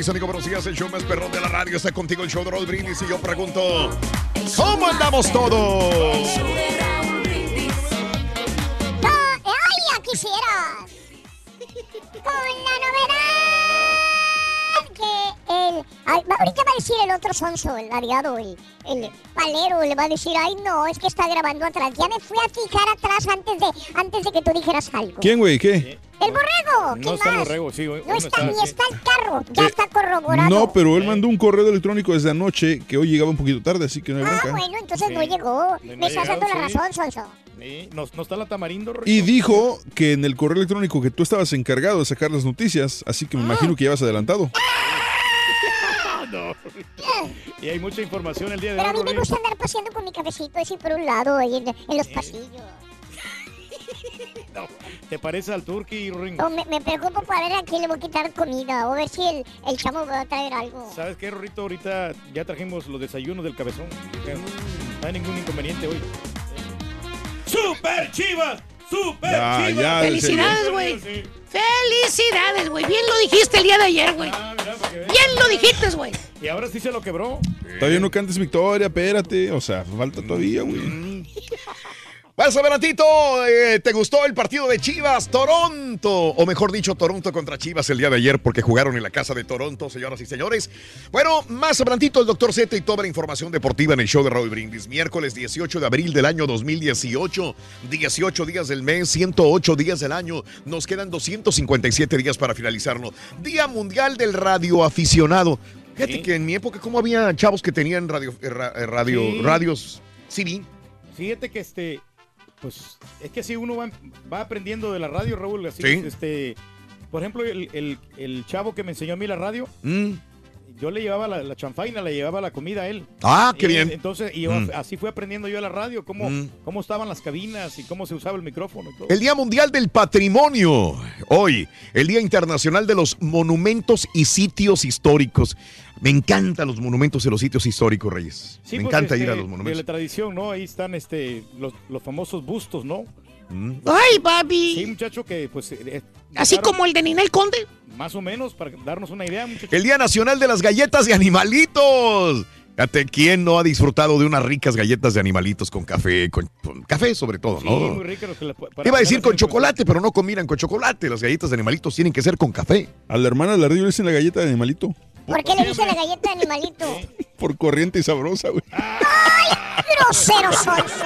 Mis amigos, buenos días. El show más perrón de la radio está contigo, el show de Raúl Brindis. Y yo pregunto, ¿cómo andamos todos? ¡Ay, ya quisieras! Con la novedad que el... ay, ahorita va a decir el otro sonso, el aliado, el, el palero, le va a decir, ay, no, es que está grabando atrás. Ya me fui a fijar atrás antes de, antes de que tú dijeras algo. ¿Quién, güey? ¿Qué? ¡El borrego! No ¿Quién está el más? borrego, sí. hoy- No hoy está, ni está el carro, ya Eh, está corroborado. No, pero él mandó un correo electrónico desde anoche que hoy llegaba un poquito tarde, así que no hay Ah, bronca. bueno, entonces Sí. no llegó. No Me estás llegado, dando la sí. razón, Sonso. Sí, ¿No, no está la tamarindo, Rorrito? Y dijo que en el correo electrónico que tú estabas encargado de sacar las noticias, así que me imagino que ya vas adelantado. Ah, no. Y hay mucha información el día de Pero a hoy, mí me gusta andar paseando con mi cabecito así por un lado, ahí en, en los pasillos. No, ¿Te parece al turqui, Rorrito? O me, me preocupo para ver a quién le voy a quitar comida o ver si el, el chamo va a traer algo. ¿Sabes qué, Rorrito? Ahorita ya trajimos los desayunos del cabezón. No hay ningún inconveniente hoy. ¡Super Chivas! ¡Super Ya, Chivas! ya, Felicidades, güey. Felicidades, güey. Bien lo dijiste el día de ayer, güey. Ah. Bien lo dijiste, güey. Y ahora sí se lo quebró. Todavía no cantes victoria, espérate. O sea, falta todavía, güey. Vas a ver, eh, ¿te gustó el partido de Chivas Toronto? O mejor dicho, Toronto contra Chivas el día de ayer porque jugaron en la casa de Toronto, señoras y señores. Bueno, más adelantito el doctor Z y toda la información deportiva en el show de Raúl Brindis. Miércoles 18 de abril del año 2018, 18 días del mes, 108 días del año. Nos quedan 257 días para finalizarlo. Día Mundial del Radioaficionado. Fíjate Sí. que en mi época, ¿cómo había chavos que tenían radio, eh, eh, radio, Sí. radios CD? Fíjate que este, pues es que así uno va, va aprendiendo de la radio, Raúl. Así, Sí. este, por ejemplo, el, el- el chavo que me enseñó a mí la radio, Mm. Yo le llevaba la, la chanfaina, le llevaba la comida a él. Ah, qué Y, bien. Entonces, y Mm. así fui aprendiendo yo a la radio, cómo, Mm. cómo estaban las cabinas y cómo se usaba el micrófono y todo. El Día Mundial del Patrimonio. Hoy, el Día Internacional de los Monumentos y Sitios Históricos. Me encantan los monumentos y los sitios históricos, Reyes. Sí, Me pues, encanta este, ir a los De monumentos. la tradición, ¿no? Ahí están este, los, los famosos bustos, ¿no? Mm. Ay, papi. Sí, muchacho, que pues... eh, Así dejaron como el de Ninel Conde. Más o menos, para darnos una idea, muchacho. El Día Nacional de las Galletas de Animalitos. Fíjate, ¿quién no ha disfrutado de unas ricas galletas de animalitos con café? Con, con café sobre todo, Sí, ¿no? muy Iba a decir con chocolate, pero no combinan con chocolate. Las galletas de animalitos tienen que ser con café. A la hermana de la radio le dicen la galleta de animalito. ¿Por qué le dice la galleta de animalito? Por corriente y sabrosa, güey. Grosero sonso.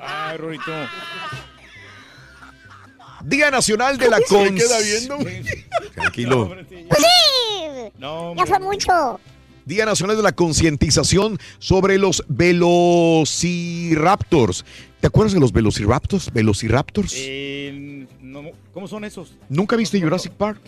Ay, Rorito. Día Nacional de la Se le Cons... queda viendo, Tranquilo. Sí. No, Ya fue mucho. Día Nacional de la Concientización sobre los velociraptors. ¿Te acuerdas de los velociraptors? ¿Velociraptors? Eh, no, ¿Cómo son esos? ¿Nunca viste Jurassic Park?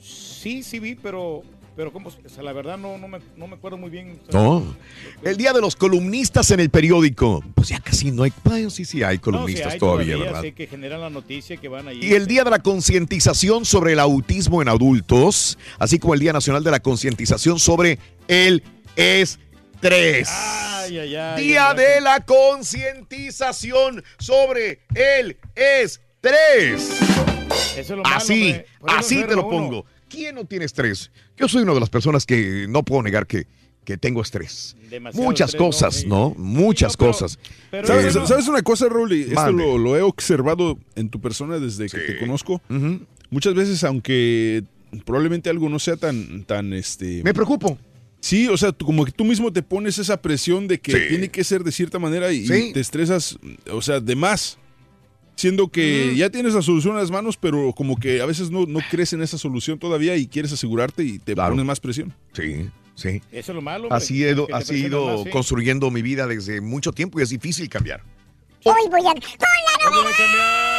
Sí, sí vi, pero pero ¿cómo? O sea, la verdad no, no, me, no me acuerdo muy bien. No. El día de los columnistas en el periódico. Pues ya casi no hay. Bueno, sí, sí hay No, sí, columnistas hay todavía, ¿verdad? Sí, que generan la noticia, que van ahí. Y el Día de la Concientización sobre el Autismo en Adultos, así como el Día Nacional de la Concientización sobre el Estrés. Ay, ay, ay. Día de la Concientización sobre el Estrés. Eso es lo malo, Así, así te lo uno. pongo. ¿Quién no tiene estrés? Yo soy una de las personas que no puedo negar que, que tengo estrés. Demasiado Muchas estrés, cosas, no, ¿no? Muchas cosas. pero ¿Sabes, Eh, sabes una cosa, Raúl? Y Esto lo, lo he observado en tu persona desde que te conozco. Muchas veces, aunque probablemente algo no sea tan, tan este. Me preocupo. Sí, o sea, tú- como que tú mismo te pones esa presión de que Sí. tiene que ser de cierta manera y, y te estresas, o sea, de más. Siendo que ya tienes la solución en las manos, pero como que a veces no, no crees en esa solución todavía y quieres asegurarte y te pones más presión. Sí, sí. Eso es lo malo. Así he ido, así he ido más, sí. construyendo mi vida desde mucho tiempo y es difícil cambiar. Hoy voy a... ¡Con la novedad!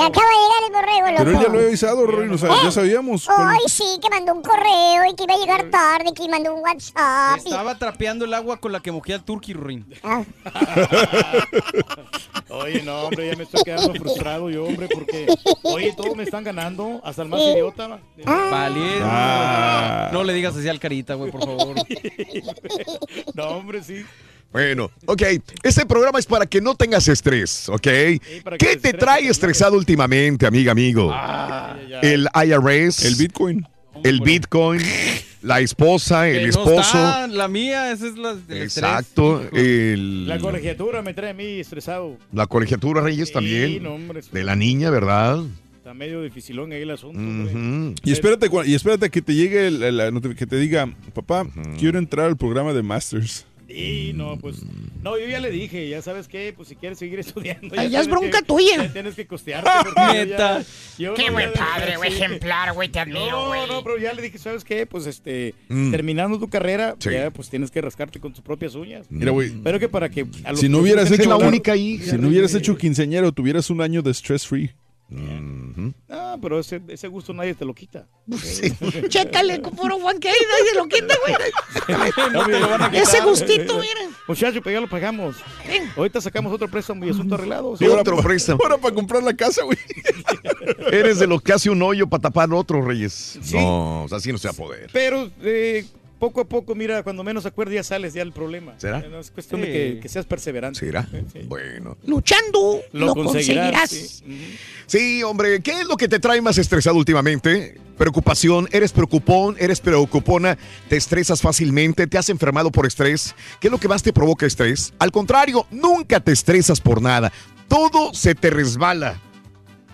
Que acaba de llegar el borrego, loco. Pero él ya lo había avisado, Rory, no sab- ya sabíamos. cuál- Ay, sí, que mandó un correo y que iba a llegar tarde, que mandó un WhatsApp. y- Estaba trapeando el agua con la que mojé al turkey, Ruin. Ah. Oye, no, hombre, ya me estoy quedando frustrado yo, hombre, porque, oye, todos me están ganando, hasta el más idiota. Vale. Ah. No le digas así al carita, güey, por favor. No, hombre, sí. Bueno, ok. Este programa es para que no tengas estrés, ¿ok? ¿Qué te trae estresado últimamente, amiga, amigo? El IRS. El Bitcoin. El Bitcoin. La esposa, el no esposo. está, la mía, esa es la del Exacto. El, La colegiatura me trae a mí estresado. la colegiatura Reyes también. no, hombre. De la niña, ¿verdad? Está medio dificilón ahí el asunto. Y espérate, y espérate que te llegue el- el- que te diga, papá, quiero entrar al programa de Masters. Y no, pues. No, yo ya le dije, ya sabes qué, pues si quieres seguir estudiando. Ay, ya es bronca que- tuya. ya Tienes que costearte. Neta. ya- Qué no buen padre, güey, ejemplar, güey, te admiro, No, güey. no, pero ya le dije, ¿sabes qué? Pues este, Mm. terminando tu carrera, Sí. ya pues tienes que rascarte con tus propias uñas. Mira, güey. Pero que para que. a los Si no hubieras hecho la única hija. si no hubieras hecho quinceañero, tuvieras un año de stress free. Ah, pero ese, ese gusto nadie te lo quita. Chécale, puro Juan que ahí nadie lo quita, güey. No te lo van a quitar. Ese gustito, mira. Muchacho, pues ya lo pagamos. Ahorita sacamos otro préstamo y asunto arreglado. Sí, otro préstamo. Ahora para comprar la casa, güey. Eres de los que hace un hoyo para tapar otro, Reyes. No, o sea, así no se va a poder. Pero eh, poco a poco, mira, cuando menos acuerdes ya sales ya el problema. ¿Será? Es cuestión de Sí. que, que seas perseverante. ¿Será? Bueno. Luchando, Lo lo, conseguirás, conseguirás. Sí, hombre, ¿qué es lo que te trae más estresado últimamente? Preocupación, eres preocupón, eres preocupona, te estresas fácilmente, te has enfermado por estrés. ¿Qué es lo que más te provoca estrés? Al contrario, nunca te estresas por nada. Todo se te resbala.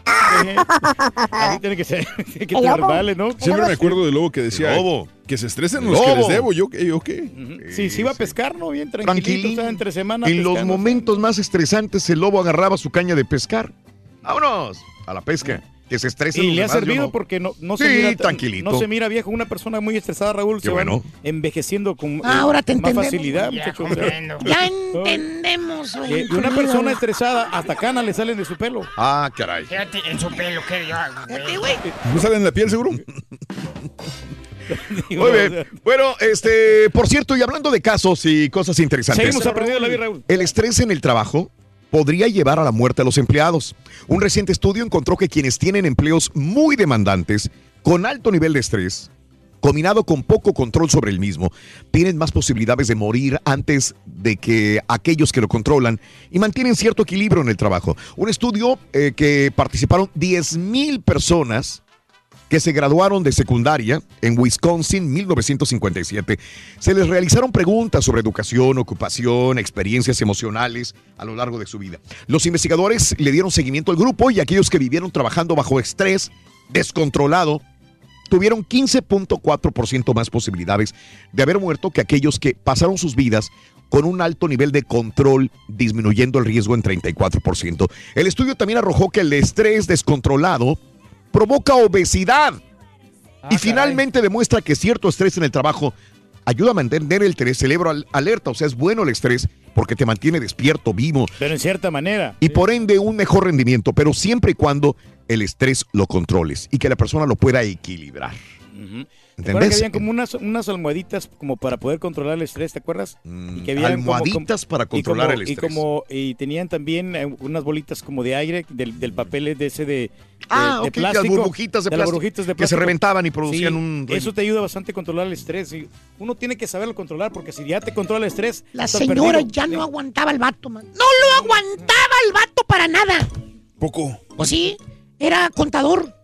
Así tiene que ser. que te resbale, ¿no? Siempre me acuerdo del lobo que decía lobo. que se estresen los que les lobo. debo. Yo, ¿qué? ¿Yo qué? Sí, sí iba a pescar, ¿no? Bien tranquilito, Tranquilín. o sea, entre semanas. En los momentos más estresantes, el lobo agarraba su caña de pescar. ¡Vámonos! A la pesca. Que se estresen Y los le ha demás, servido no. porque no, no Sí, se mira tranquilito. No se mira viejo. Una persona muy estresada, Raúl, Qué se bueno. va envejeciendo con eh, Ahora te más entendemos. facilidad, Ya muchacho. Ya entendemos, güey. una persona estresada, hasta canas le salen de su pelo. Ah, caray. Fíjate en su pelo, que yo hago, güey. ¿No sale en la piel, seguro? Muy bien. Bueno, este, por cierto, y hablando de casos y cosas interesantes. Seguimos aprendiendo la vida, Raúl. El estrés en el trabajo podría llevar a la muerte a los empleados. Un reciente estudio encontró que quienes tienen empleos muy demandantes, con alto nivel de estrés, combinado con poco control sobre el mismo, tienen más posibilidades de morir antes de que aquellos que lo controlan y mantienen cierto equilibrio en el trabajo. Un estudio eh, que participaron 10.000 personas que se graduaron de secundaria en Wisconsin 1957. Se les realizaron preguntas sobre educación, ocupación, experiencias emocionales a lo largo de su vida. Los investigadores le dieron seguimiento al grupo y aquellos que vivieron trabajando bajo estrés descontrolado tuvieron 15.4% más posibilidades de haber muerto que aquellos que pasaron sus vidas con un alto nivel de control, disminuyendo el riesgo en 34%. El estudio también arrojó que el estrés descontrolado provoca obesidad. y finalmente demuestra que cierto estrés en el trabajo ayuda a mantener el cerebro al- alerta, o sea, es bueno el estrés porque te mantiene despierto, vivo. Pero en cierta manera. Y por ende un mejor rendimiento, pero siempre y cuando el estrés lo controles y que la persona lo pueda equilibrar. Ujú. ¿Te acuerdas que ¿Entendés? habían como unas, unas almohaditas como para poder controlar el estrés, ¿te acuerdas? y que habían como- almohaditas para y controlar como- el Y estrés. como y tenían también eh, unas bolitas como de aire del, del papel de ese de, de- Ah, de ok, las plástico. burbujitas de las plástico, burbujitas de que se plástico. reventaban y producían Sí, un- Eso te ayuda bastante a controlar el estrés. y uno tiene que saberlo controlar porque si ya te controla el estrés. La señora perdido. ya no aguantaba al vato, man. No lo aguantaba el vato para nada. Poco. Pues sí, era contador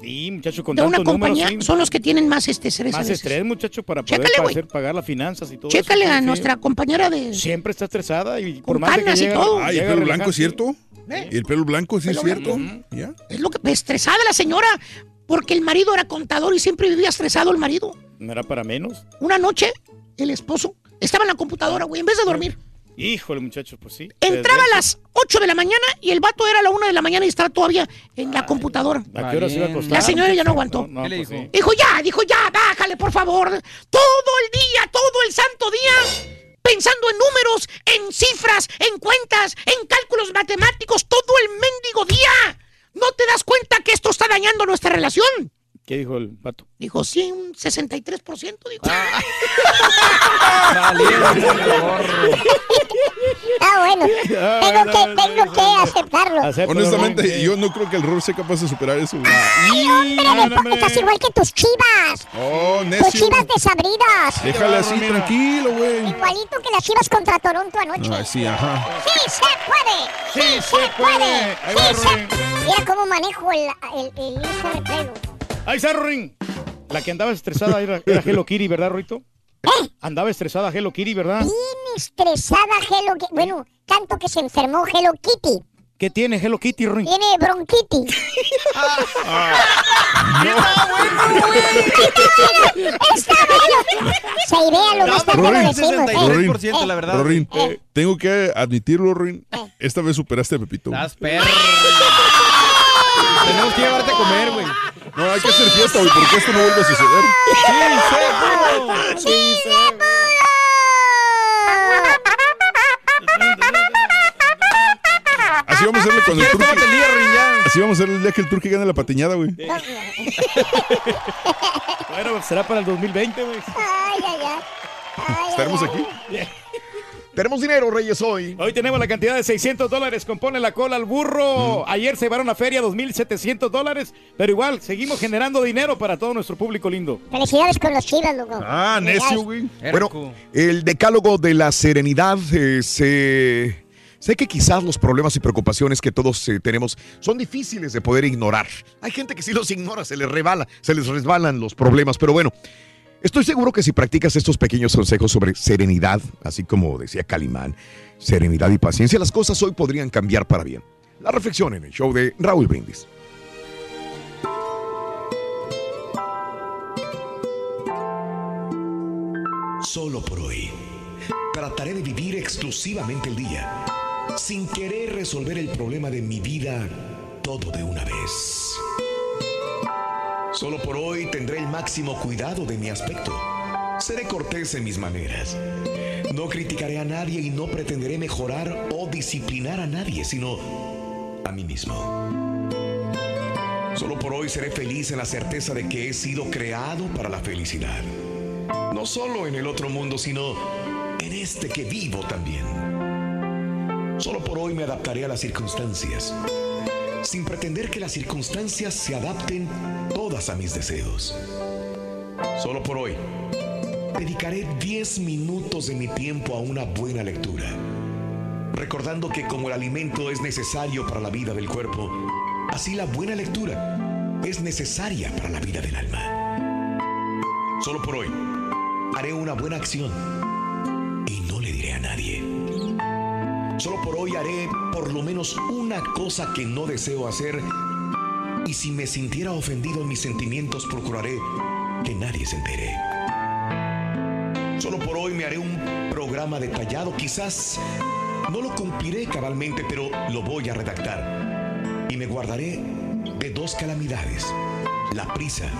Sí, muchacho, con de una números, compañía. sí. Son los que tienen más este estrés. Más estrés, muchacho, para poder Chécale, hacer pagar las finanzas y todo Chécale eso. a sí. nuestra compañera de... Siempre está estresada y Con por más de que canas y llega, todo. Ay, el llega pelo blanco es cierto. ¿Eh? ¿Y el pelo blanco sí es cierto? ¿Ya? Es lo que estresada la señora porque el marido era contador y siempre vivía estresado el marido. No era para menos. Una noche el esposo estaba en la computadora, güey, en vez de dormir. Híjole, muchacho, pues sí. Entraba a las 8 de la mañana y el vato era a la 1 de la mañana y estaba todavía en la computadora. ¿A qué hora se iba a acostar? La señora ya no aguantó. No, ¿Qué le pues sí. Dijo, ya, dijo, ya, bájale, por favor. Todo el día, todo el santo día, pensando en números, en cifras, en cuentas, en cálculos matemáticos, todo el mendigo día. ¿No te das cuenta que esto está dañando nuestra relación? ¿Qué dijo el pato? Dijo, sí, un 63%, dijo. Ah, bueno. Tengo que, tengo que aceptarlo. Honestamente, yo no creo que el Ror sea capaz de superar eso. güey. ¡Ay, hombre! Estás igual que tus chivas. Oh, Tus necio. chivas desabridas. Déjale así, tranquilo, güey. Igualito que las chivas contra Toronto anoche. Ay, sí, ajá. ¡Sí se puede! ¡Sí, se puede! Ahí ¡Sí va, se Ruin. Mira cómo manejo el, el, el pelo. Ahí está, Rorín. La que andaba estresada era, era Hello Kitty, ¿verdad, Rito? Andaba estresada Hello Kitty, ¿verdad? Bien estresada Hello Kitty. Bueno, tanto que se enfermó Hello Kitty. ¿Qué tiene Hello Kitty, Rorín? Tiene bronquitis. Está bueno. Se idea lo más tarde lo Rorín, decimos. ¿eh? Rorín, la verdad. Rorín, tengo que admitirlo, Rorín. Esta vez superaste a Pepito. Estás perro. Tenemos que llevarte a comer, güey. No, hay que hacer fiesta, güey, porque esto no vuelve a suceder. Sí, se ¡Sí se Así vamos a hacerle cuando el ¿Quieres turqui... tómate el día, Rorín, ya? Así vamos a hacerle el día que el turqui gane la patiñada, güey. Bueno, será para el 2020, güey. Ay, ay, ay. Ay, Estaremos ay, aquí. Tenemos dinero, Reyes, hoy. Hoy tenemos la cantidad de 600 dólares. Compone la cola al burro. Ayer se llevaron a feria 2.700 dólares. Pero igual, seguimos generando dinero para todo nuestro público lindo. Felicidades con los chivas, loco. Ah, necio, güey. Bueno, el decálogo de la serenidad eh, se... Sé que quizás los problemas y preocupaciones que todos eh, tenemos son difíciles de poder ignorar. Hay gente que sí los ignora, se les rebala, se les resbalan los problemas, pero bueno, estoy seguro que si practicas estos pequeños consejos sobre serenidad, así como decía Calimán, serenidad y paciencia, las cosas hoy podrían cambiar para bien. La reflexión en el show de Raúl Brindis. Solo por hoy. Trataré de vivir exclusivamente el día, sin querer resolver el problema de mi vida todo de una vez. Solo por hoy tendré el máximo cuidado de mi aspecto. Seré cortés en mis maneras. No criticaré a nadie y no pretenderé mejorar o disciplinar a nadie, sino a mí mismo. Solo por hoy seré feliz en la certeza de que he sido creado para la felicidad. No solo en el otro mundo, sino en este que vivo también. Solo por hoy me adaptaré a las circunstancias, sin pretender que las circunstancias se adapten todas a mis deseos. Solo por hoy dedicaré 10 minutos de mi tiempo a una buena lectura, recordando que como el alimento es necesario para la vida del cuerpo, así la buena lectura es necesaria para la vida del alma. Solo por hoy haré una buena acción hoy haré por lo menos una cosa que no deseo hacer y si me sintiera ofendido en mis sentimientos procuraré que nadie se entere. Solo por hoy me haré un programa detallado, quizás no lo cumpliré cabalmente, pero lo voy a redactar y me guardaré de dos calamidades, la prisa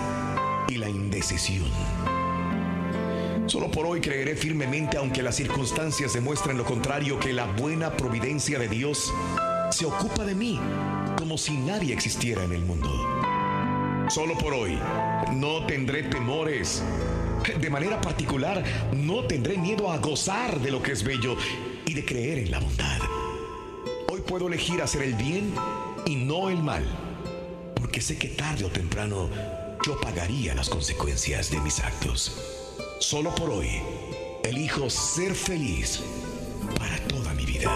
y la indecisión. Solo por hoy creeré firmemente, aunque las circunstancias demuestren lo contrario, que la buena providencia de Dios se ocupa de mí como si nadie existiera en el mundo. Solo por hoy no tendré temores. De manera particular, no tendré miedo a gozar de lo que es bello y de creer en la bondad. Hoy puedo elegir hacer el bien y no el mal, porque sé que tarde o temprano yo pagaría las consecuencias de mis actos. Solo por hoy, elijo ser feliz para toda mi vida.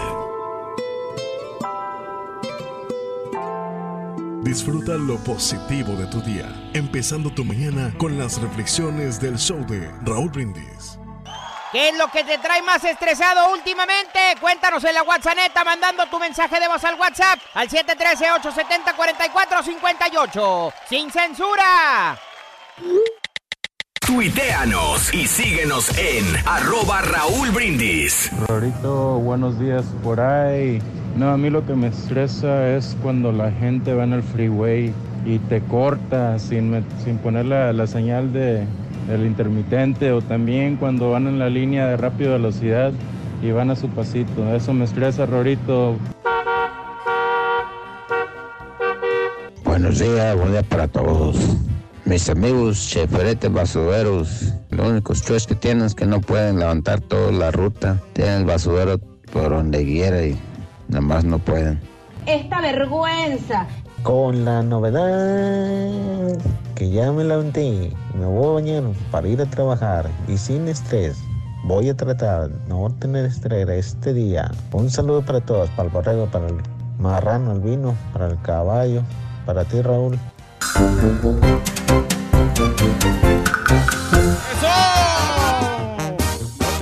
Disfruta lo positivo de tu día, empezando tu mañana con las reflexiones del show de Raúl Brindis. ¿Qué es lo que te trae más estresado últimamente? Cuéntanos en la WhatsApp, mandando tu mensaje de voz al WhatsApp al 713-870-4458. ¡Sin censura! Tuiteanos y síguenos en arroba Raúl Brindis. Rorito, buenos días por ahí. No, a mí lo que me estresa es cuando la gente va en el freeway y te corta sin, sin poner la, la señal de, del intermitente o también cuando van en la línea de rápida velocidad y van a su pasito. Eso me estresa, Rorito. Buenos días, buen día para todos. Mis amigos cheferetes basureros, lo único stress que tienen es que no pueden levantar toda la ruta. Tienen el basurero por donde quiera y nada más no pueden. Esta vergüenza. Con la novedad que ya me levanté me voy a bañar para ir a trabajar y sin estrés. Voy a tratar de no tener estrés este día. Un saludo para todos, para el borrego, para el marrano, el vino, para el caballo, para ti Raúl. No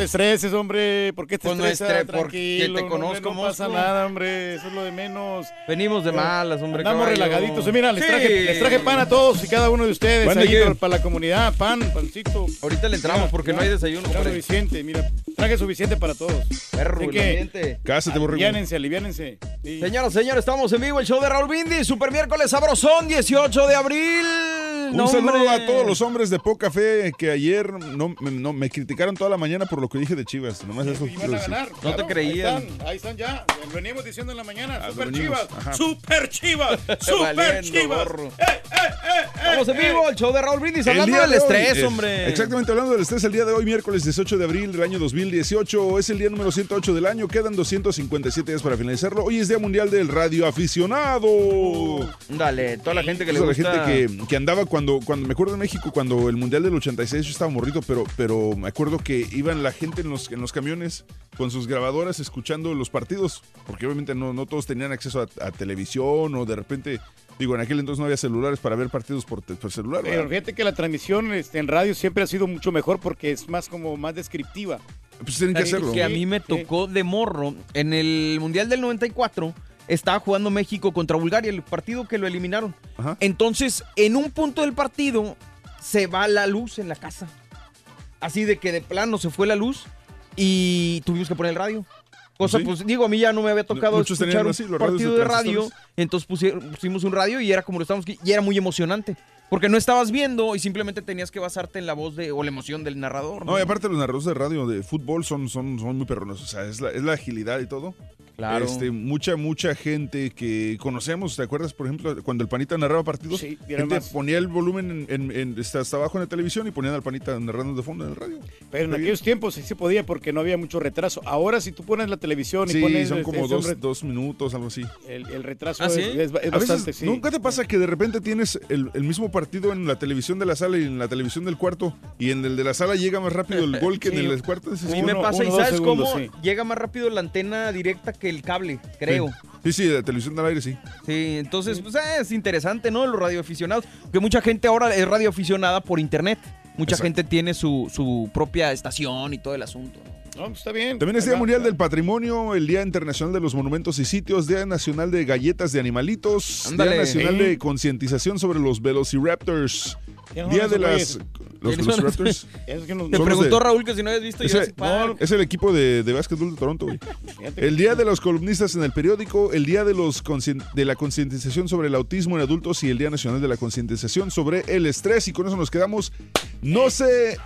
te estreses, hombre. ¿Por qué te Pues no estresas? estre- porque te no, conozco, hombre, No pasa nada, hombre. Eso es lo de menos. Venimos de malas, hombre. Caballo. relajaditos. Mira, les, Sí. traje, les traje pan a todos y cada uno de ustedes. ¿Pan de ahí para, para la comunidad. Pan, pancito. Ahorita le entramos Mira, porque no hay desayuno, Traje hombre. suficiente, mira. Traje suficiente para todos. Perro, Así que. Cásate, aliviánense, aliviánense. Sí. Señoras, señores, estamos en vivo, el show de Raúl Brindis, Super Miércoles Sabrosón, 18 de abril. Un No, saludo hombre. a todos los hombres de poca fe que ayer no, me- no- me criticaron toda la mañana por lo que dije de Chivas. Nomás eso Iban. No te creían. Ahí están, ahí están ya. Venimos diciendo en la mañana. lo Super Chivas. Super Chivas. Super Chivas. ¡Eh, eh, eh, Estamos en eh, vivo, el show de Raúl Brindis, El hablando día del de estrés, eh, hombre. Exactamente, hablando del estrés, el día de hoy, miércoles 18 de abril del año 2018, es el día número 108 del año, quedan 257 días para finalizarlo. Hoy es Día Mundial del Radio Aficionado. Dale, toda la gente que le gusta. la gente que, que andaba cuando, cuando, me acuerdo en México, cuando el Mundial del 86, yo estaba morrito, pero, pero me acuerdo que iban la gente en los, en los camiones con sus grabadoras escuchando los partidos, porque obviamente no, no todos tenían acceso a, a televisión o de repente, digo, en aquel entonces no había celulares para ver partidos por, por celular. Pero ¿verdad? fíjate que la transmisión este, en radio siempre ha sido mucho mejor porque es más como más descriptiva. Pues tienen que hacerlo. que a mí me tocó de morro en el Mundial del 94. Estaba jugando México contra Bulgaria, el partido que lo eliminaron. Entonces, en un punto del partido, se va la luz en la casa. Así de que de plano se fue la luz y tuvimos que poner el radio. Cosa, Sí. pues digo, a mí ya no me había tocado Muchos escuchar un partido de radio. Entonces pusi- pusimos un radio y era como lo estábamos y era muy emocionante. Porque no estabas viendo y simplemente tenías que basarte en la voz de, o la emoción del narrador. No, y aparte los narradores de radio de fútbol son, son, son muy perrones. O sea, es la, es la agilidad y todo. Claro. Este, mucha, mucha gente que conocemos, ¿te acuerdas, por ejemplo, cuando el Panita narraba partidos? Sí, y gente más- ponía el volumen en, en- en- hasta, hasta abajo en la televisión y ponían al Panita narrando de fondo en el radio. Pero en aquellos tiempos sí se podía porque no había mucho retraso. Ahora si tú pones la televisión y Sí, pones son este, como ese dos, dos minutos, algo así. el, el retraso ¿Ah, es, sí? es- es A veces, bastante, sí. ¿Nunca te pasa que de repente tienes el, el mismo partido en la televisión de la sala y en la televisión del cuarto y en el de la sala llega más rápido el gol que en el cuarto? A mí me pasa, ¿y sabes cómo? Llega más rápido la antena directa que el cable, creo. Sí, sí, de televisión del aire sí. Sí, entonces, pues eh, es interesante, ¿no? Los radioaficionados. Que mucha gente ahora es radioaficionada por internet. Mucha Exacto. gente tiene su, su propia estación y todo el asunto. ¿no? No, pues está bien. También es Día. Mundial del Patrimonio, el Día Internacional de los Monumentos y Sitios, Día Nacional de Galletas de Animalitos, Ándale. Día Nacional de Concientización sobre los Velociraptors, ¿Quiénes son Día de las... Los ¿Quiénes son Velociraptors. Es que nos- Te preguntó de- Raúl que si no habías visto Ese- Park. es el equipo de, de básquetbol de Toronto, güey. El Día de los columnistas en el periódico, el Día de, los conscien- de la concientización sobre el autismo en adultos y el Día Nacional de la concientización sobre el estrés. Y con eso nos quedamos. No se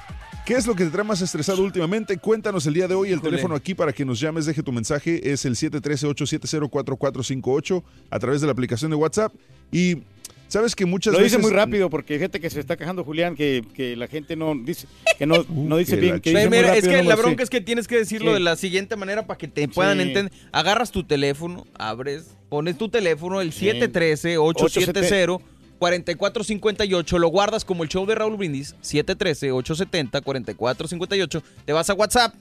¿Qué es lo que te trae más estresado últimamente? Cuéntanos el día de hoy. El teléfono aquí para que nos llames, deje tu mensaje, es el 713-870-4458 a través de la aplicación de WhatsApp. Y sabes que muchas veces. Lo dice muy rápido porque hay gente que se está quejando, Julián, que, que la gente no dice, que no, uh, no dice bien. Que dice mira, es que la bronca es que tienes que decirlo de la siguiente manera para que te puedan entender. Agarras tu teléfono, abres, pones tu teléfono, el 713-870. 4458, lo guardas como el show de Raúl Brindis, 713-870-4458, te vas a WhatsApp,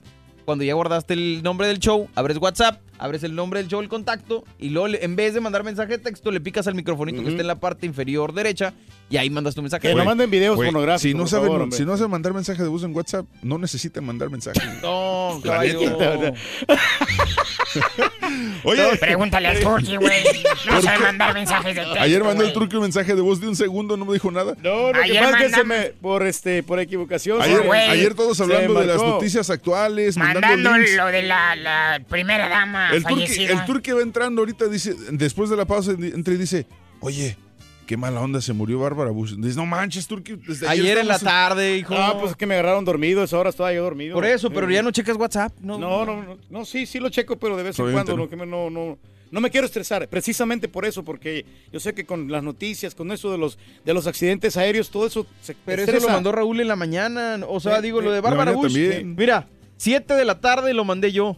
cuando ya guardaste el nombre del show, abres WhatsApp abres el nombre del show, el contacto, y luego en vez de mandar mensaje de texto, le picas al microfonito que está en la parte inferior derecha y ahí mandas tu mensaje. Que no manden videos pornográficos. Si no, saben, favor, si no saben mandar mensaje de voz en WhatsApp, no necesitan mandar mensaje. No, neta. Oye, Pregúntale al Turki, güey. No ¿Por sabe mandar mensajes de texto. ayer mandó el truque un mensaje de voz de un segundo, no me dijo nada. No, que Ayer que se mandamos- me, por, este, por equivocación. Ayer, todos hablando de las noticias actuales, mandando, Mandando links. lo de la, la primera dama El fallecida. el va entrando ahorita, dice, después de la pausa, entra y dice, oye, qué mala onda, se murió Bárbara Bush. Dice, no manches, desde Ayer en la tarde, hijo. Ah, pues es que me agarraron dormido, esa hora estaba yo dormido. Por eso, pero ya no checas WhatsApp. No, No, no, no, no, sí, sí lo checo, pero de vez en cuando no. no, que me- no, no, no me quiero estresar, precisamente por eso, porque yo sé que con las noticias, con eso de los, de los accidentes aéreos, todo eso se Pero eso estresa. lo mandó Raúl en la mañana. O sea, Sí, digo, sí. lo de Bárbara Bush. también. Mira, 7 de la tarde lo mandé yo.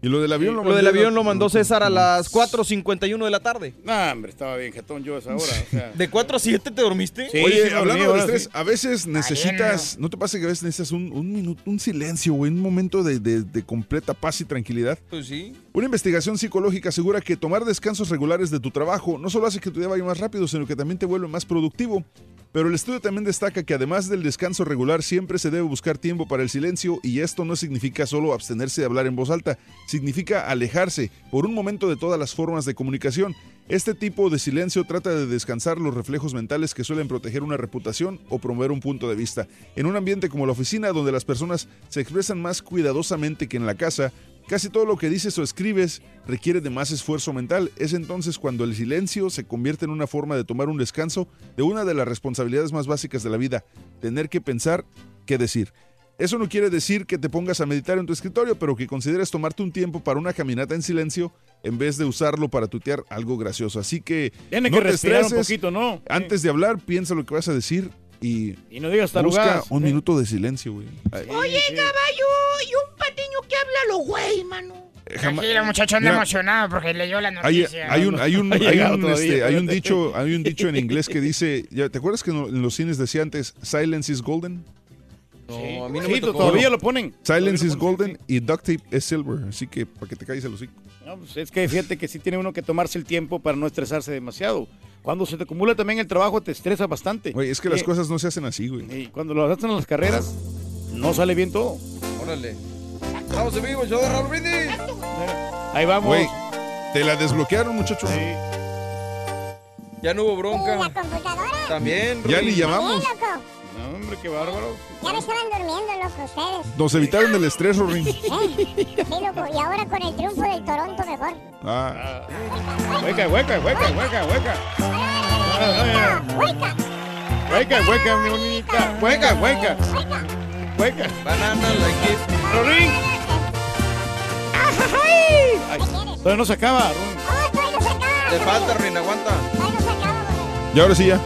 Y lo del avión lo, Lo del avión lo mandó César a las 4.51 de la tarde. No, hombre, estaba bien jetón yo a esa hora. O sea. ¿De 4 a 7 te dormiste? Sí, Oye, sí, hablando dormí, de estrés, sí. a veces necesitas, ¿no te pasa que a veces necesitas un, un minuto, un silencio, güey, un momento de, de- de completa paz y tranquilidad? Pues sí. Una investigación psicológica asegura que tomar descansos regulares de tu trabajo no solo hace que tu día vaya más rápido, sino que también te vuelve más productivo. Pero el estudio también destaca que además del descanso regular siempre se debe buscar tiempo para el silencio y esto no significa solo abstenerse de hablar en voz alta, significa alejarse por un momento de todas las formas de comunicación. Este tipo de silencio trata de descansar los reflejos mentales que suelen proteger una reputación o promover un punto de vista. En un ambiente como la oficina, donde las personas se expresan más cuidadosamente que en la casa, Casi todo lo que dices o escribes requiere de más esfuerzo mental. Es entonces cuando el silencio se convierte en una forma de tomar un descanso de una de las responsabilidades más básicas de la vida, tener que pensar qué decir. Eso no quiere decir que te pongas a meditar en tu escritorio, pero que consideres tomarte un tiempo para una caminata en silencio en vez de usarlo para tutear algo gracioso. Así que Tiene no que te respirar un estreses. poquito, ¿no? Antes de hablar, piensa lo que vas a decir y, Y no digas busca un minuto de silencio, güey. Oye, caballo, y un patiño que habla lo güey, mano. Jamás- Tranquilo, muchacho, anda emocionado porque leyó la Hay, noticia. hay un, hay un, ha hay un, todavía, este, hay un espérate. dicho, hay un dicho en inglés que dice, ¿te acuerdas que en, los cines decía antes Silence is golden? No, a mí no Sí, me tocó. todavía lo ponen. Silence is lo ponen, golden y duct tape es silver, así que para que te calles el hocico. No, pues es que fíjate que sí tiene uno que tomarse el tiempo para no estresarse demasiado. Cuando se te acumula también el trabajo, te estresa bastante. Güey, es que las Eh, cosas no se hacen así, güey. Y cuando lo hacen en las carreras, no sale bien todo. Órale. Estamos en vivo, yo de Raúl Brindis. Ahí vamos. Güey, te la desbloquearon, muchacho. Ya no hubo ¿Y la bronca. computadora? También, Ya Ruin. ni llamamos. Sí, loco. Hombre, qué bárbaro. Ya me estaban durmiendo, loco, ustedes. Nos evitaron el estrés, Rorín. ¿Eh? Sí, loco. Y ahora con el triunfo del Toronto, mejor. Ah, Hueca, hueca, hueca, hueca, hueca. ¡Hueca! Hueca, hueca, mi bonita. Hueca, hueca. Hueca. Banana like it. Rorín. Ay, todavía no se acaba. Rorín. ¡Oh, todavía no se acaba! Te falta, Ruin, aguanta. Todavía no se acaba, y ahora sí ya.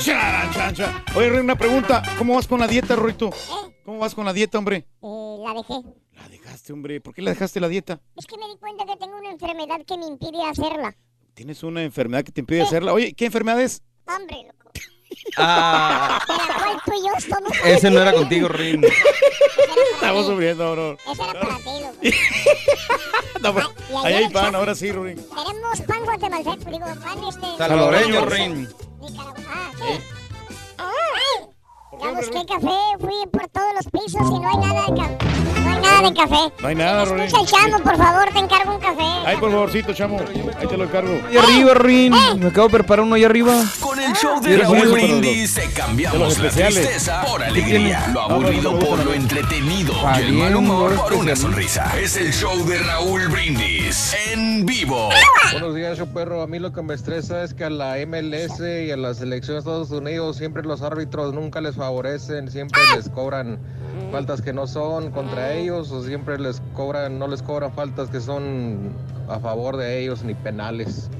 Charan, chan, chan. Oye, Rorín, una pregunta. ¿Cómo vas con la dieta, Rorito? ¿Eh? ¿Cómo vas con la dieta, hombre? Eh, la dejé. La dejaste, hombre. ¿Por qué la dejaste la dieta? Es que me di cuenta que tengo una enfermedad que me impide hacerla. Tienes una enfermedad que te impide hacerla. Oye, ¿qué enfermedad es? Hombre, loco. Ah, la cual tú y yo somos... ese no era contigo, Ruin. Estamos sufriendo, bro. Ese era para ti, loco. No, pero Y ahí hay pan, ahora sí, Rorín. Tenemos pan guatemalteco, digo, pan este... Salvadoreño, Ruin. Nicaragua. Ah, sí. ¡Ay! Ya busqué café, fui por todos los pisos y no hay nada de café. No hay nada de café. No hay nada, Rorín. Escucha el chamo, por favor, te encargo un café. Ay, por favorcito, chamo. Ahí te lo encargo. Ahí arriba, Ruin. Me acabo de preparar uno ahí arriba. Con el el show de Raúl Brindis cambiamos la especiales. tristeza por ¿Qué alegría, lo aburrido por lo entretenido Ah, y el mal humor no, por una sonrisa. Es el show de Raúl Brindis en vivo. Buenos días, yo perro. A mí lo que me estresa es que a la MLS y a la selección de Estados Unidos siempre los árbitros nunca les favorecen, siempre les cobran faltas que no son contra ellos o siempre les cobran, no les cobran faltas que son a favor de ellos ni penales.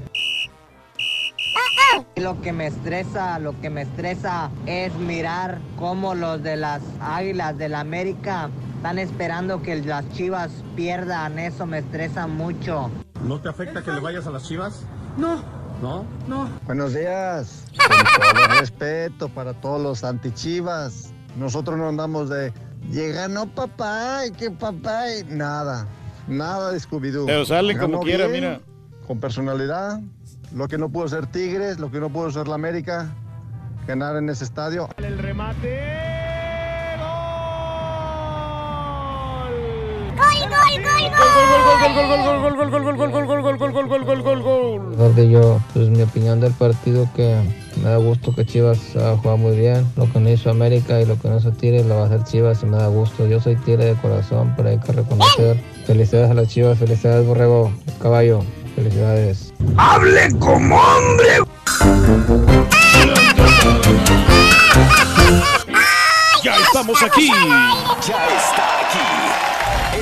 Lo que me estresa, lo que me estresa es mirar cómo los de las Águilas del América están esperando que las Chivas pierdan. Eso me estresa mucho. ¿No te afecta que le vayas a las chivas? No, ¿No? no. Buenos días. Con todo respeto para todos los antichivas. Nosotros no andamos de llega no papá, y que papá, y nada. Nada de Scooby-Doo. Pero salen como quiera, bien, mira. Con personalidad. Lo que no pudo ser Tigres, lo que no pudo ser la América. Ganar en ese estadio. El remate. Mejor que yo, pues mi opinión del partido que me da gusto que Chivas ha jugado muy bien. Lo que no hizo América y lo que no hizo Tigres lo va a hacer Chivas y me da gusto. Yo soy Tigre de corazón, pero hay que reconocer. Felicidades a las Chivas, felicidades Borrego, caballo, felicidades. ¡Hable como hombre! Ya estamos aquí. Ya está aquí.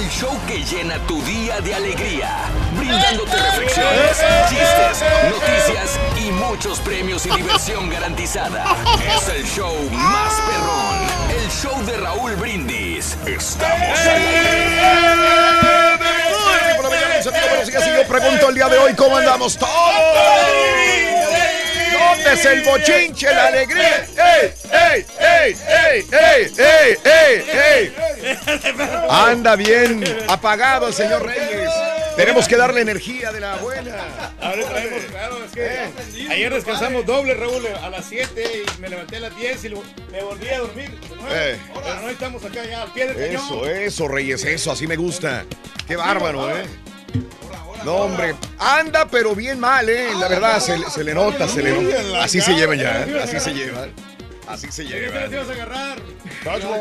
El show que llena tu día de alegría, brindándote reflexiones, chistes, noticias y muchos premios y diversión garantizada. Es el show más perrón, el show de Raúl Brindis. Estamos amigos, buenos días. Y yo pregunto el día de hoy cómo andamos todos. ¿Dónde es el bochinche, la alegría? ¡Ey, ey, ey, ey, ey, ey, ey, ey! Anda bien apagado el señor Reyes. Tenemos que darle energía de la buena. Ahora traemos, claro, es que ayer descansamos doble, Raúl, a las 7 y me levanté a las 10 y me volví a dormir. Eh. Pero no estamos acá ya al pie del cañón. Eso, eso, Reyes, eso, así me gusta. Qué bárbaro, ¿eh? No, hombre, anda pero bien mal, ¿eh? La verdad, se, le- se le nota, se le nota. Así se llevan ya, ¿eh? así se llevan. Así se llevan. te vas a agarrar?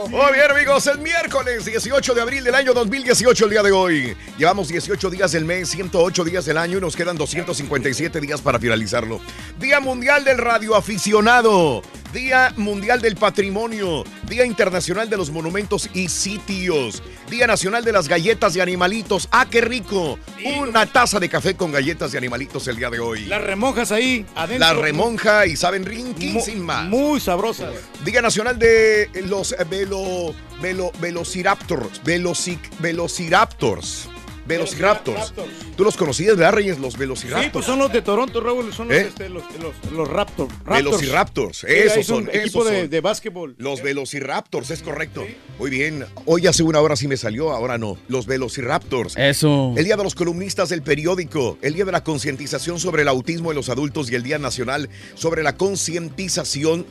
Muy bien, amigos, el miércoles 18 de abril del año 2018, el día de hoy. Llevamos 18 días del mes, 108 días del año y nos quedan 257 días para finalizarlo. Día Mundial del Radioaficionado, Día Mundial del Patrimonio, Día Internacional de los Monumentos y Sitios, Día Nacional de las Galletas de Animalitos. ¡Ah, qué rico! Una taza de café con galletas de animalitos el día de hoy. Las remojas ahí adentro. La remonja y saben rinquín sin más. Muy sabrosas. Día Nacional de los velo, velo, velociraptors. Velocic, velociraptors. Velociraptors. Tú los conocías, ¿verdad, Reyes? Los velociraptors. Sí, pues son los de Toronto, Raúl, son los, ¿Eh? este, los, los, los Raptors. Raptors. Velociraptors, Sí, esos son son. equipo esos de, son. de básquetbol. Los Velociraptors, es correcto. Muy bien. Hoy hace una hora sí me salió, ahora no. Los Velociraptors. Eso. El Día de los Columnistas del Periódico. El Día de la Concientización sobre el Autismo en los Adultos y el Día Nacional sobre la Concientización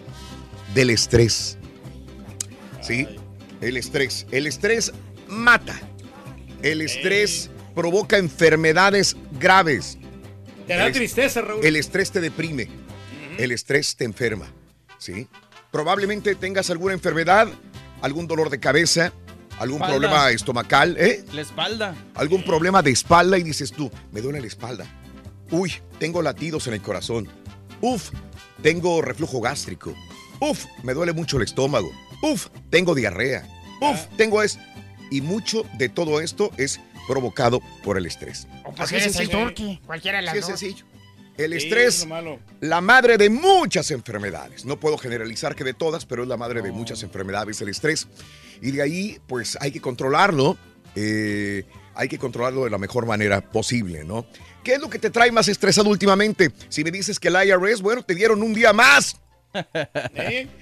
del Estrés. ¿Sí? El estrés. El estrés mata. El estrés provoca enfermedades graves. Te da El tristeza, Raúl. El estrés te deprime. El estrés te enferma. ¿Sí? Probablemente tengas alguna enfermedad, algún dolor de cabeza, algún Espalda. problema estomacal, ¿eh? La espalda. algún problema de espalda y dices tú, me duele la espalda. Uy, tengo latidos en el corazón. Uf, tengo reflujo gástrico. Uf, me duele mucho el estómago. Uf, tengo diarrea. Uf, tengo es. Y mucho de todo esto es provocado por el estrés. Pues Así es sencillo. cualquiera de las Así es dos. sencillo. El Sí, estrés, es lo malo. la madre de muchas enfermedades. No puedo generalizar que de todas, pero es la madre de muchas enfermedades, el estrés. Y de ahí, pues hay que controlarlo. eh, hay que controlarlo de la mejor manera posible, ¿no? ¿Qué es lo que te trae más estresado últimamente? Si me dices que el IRS, bueno, te dieron un día más.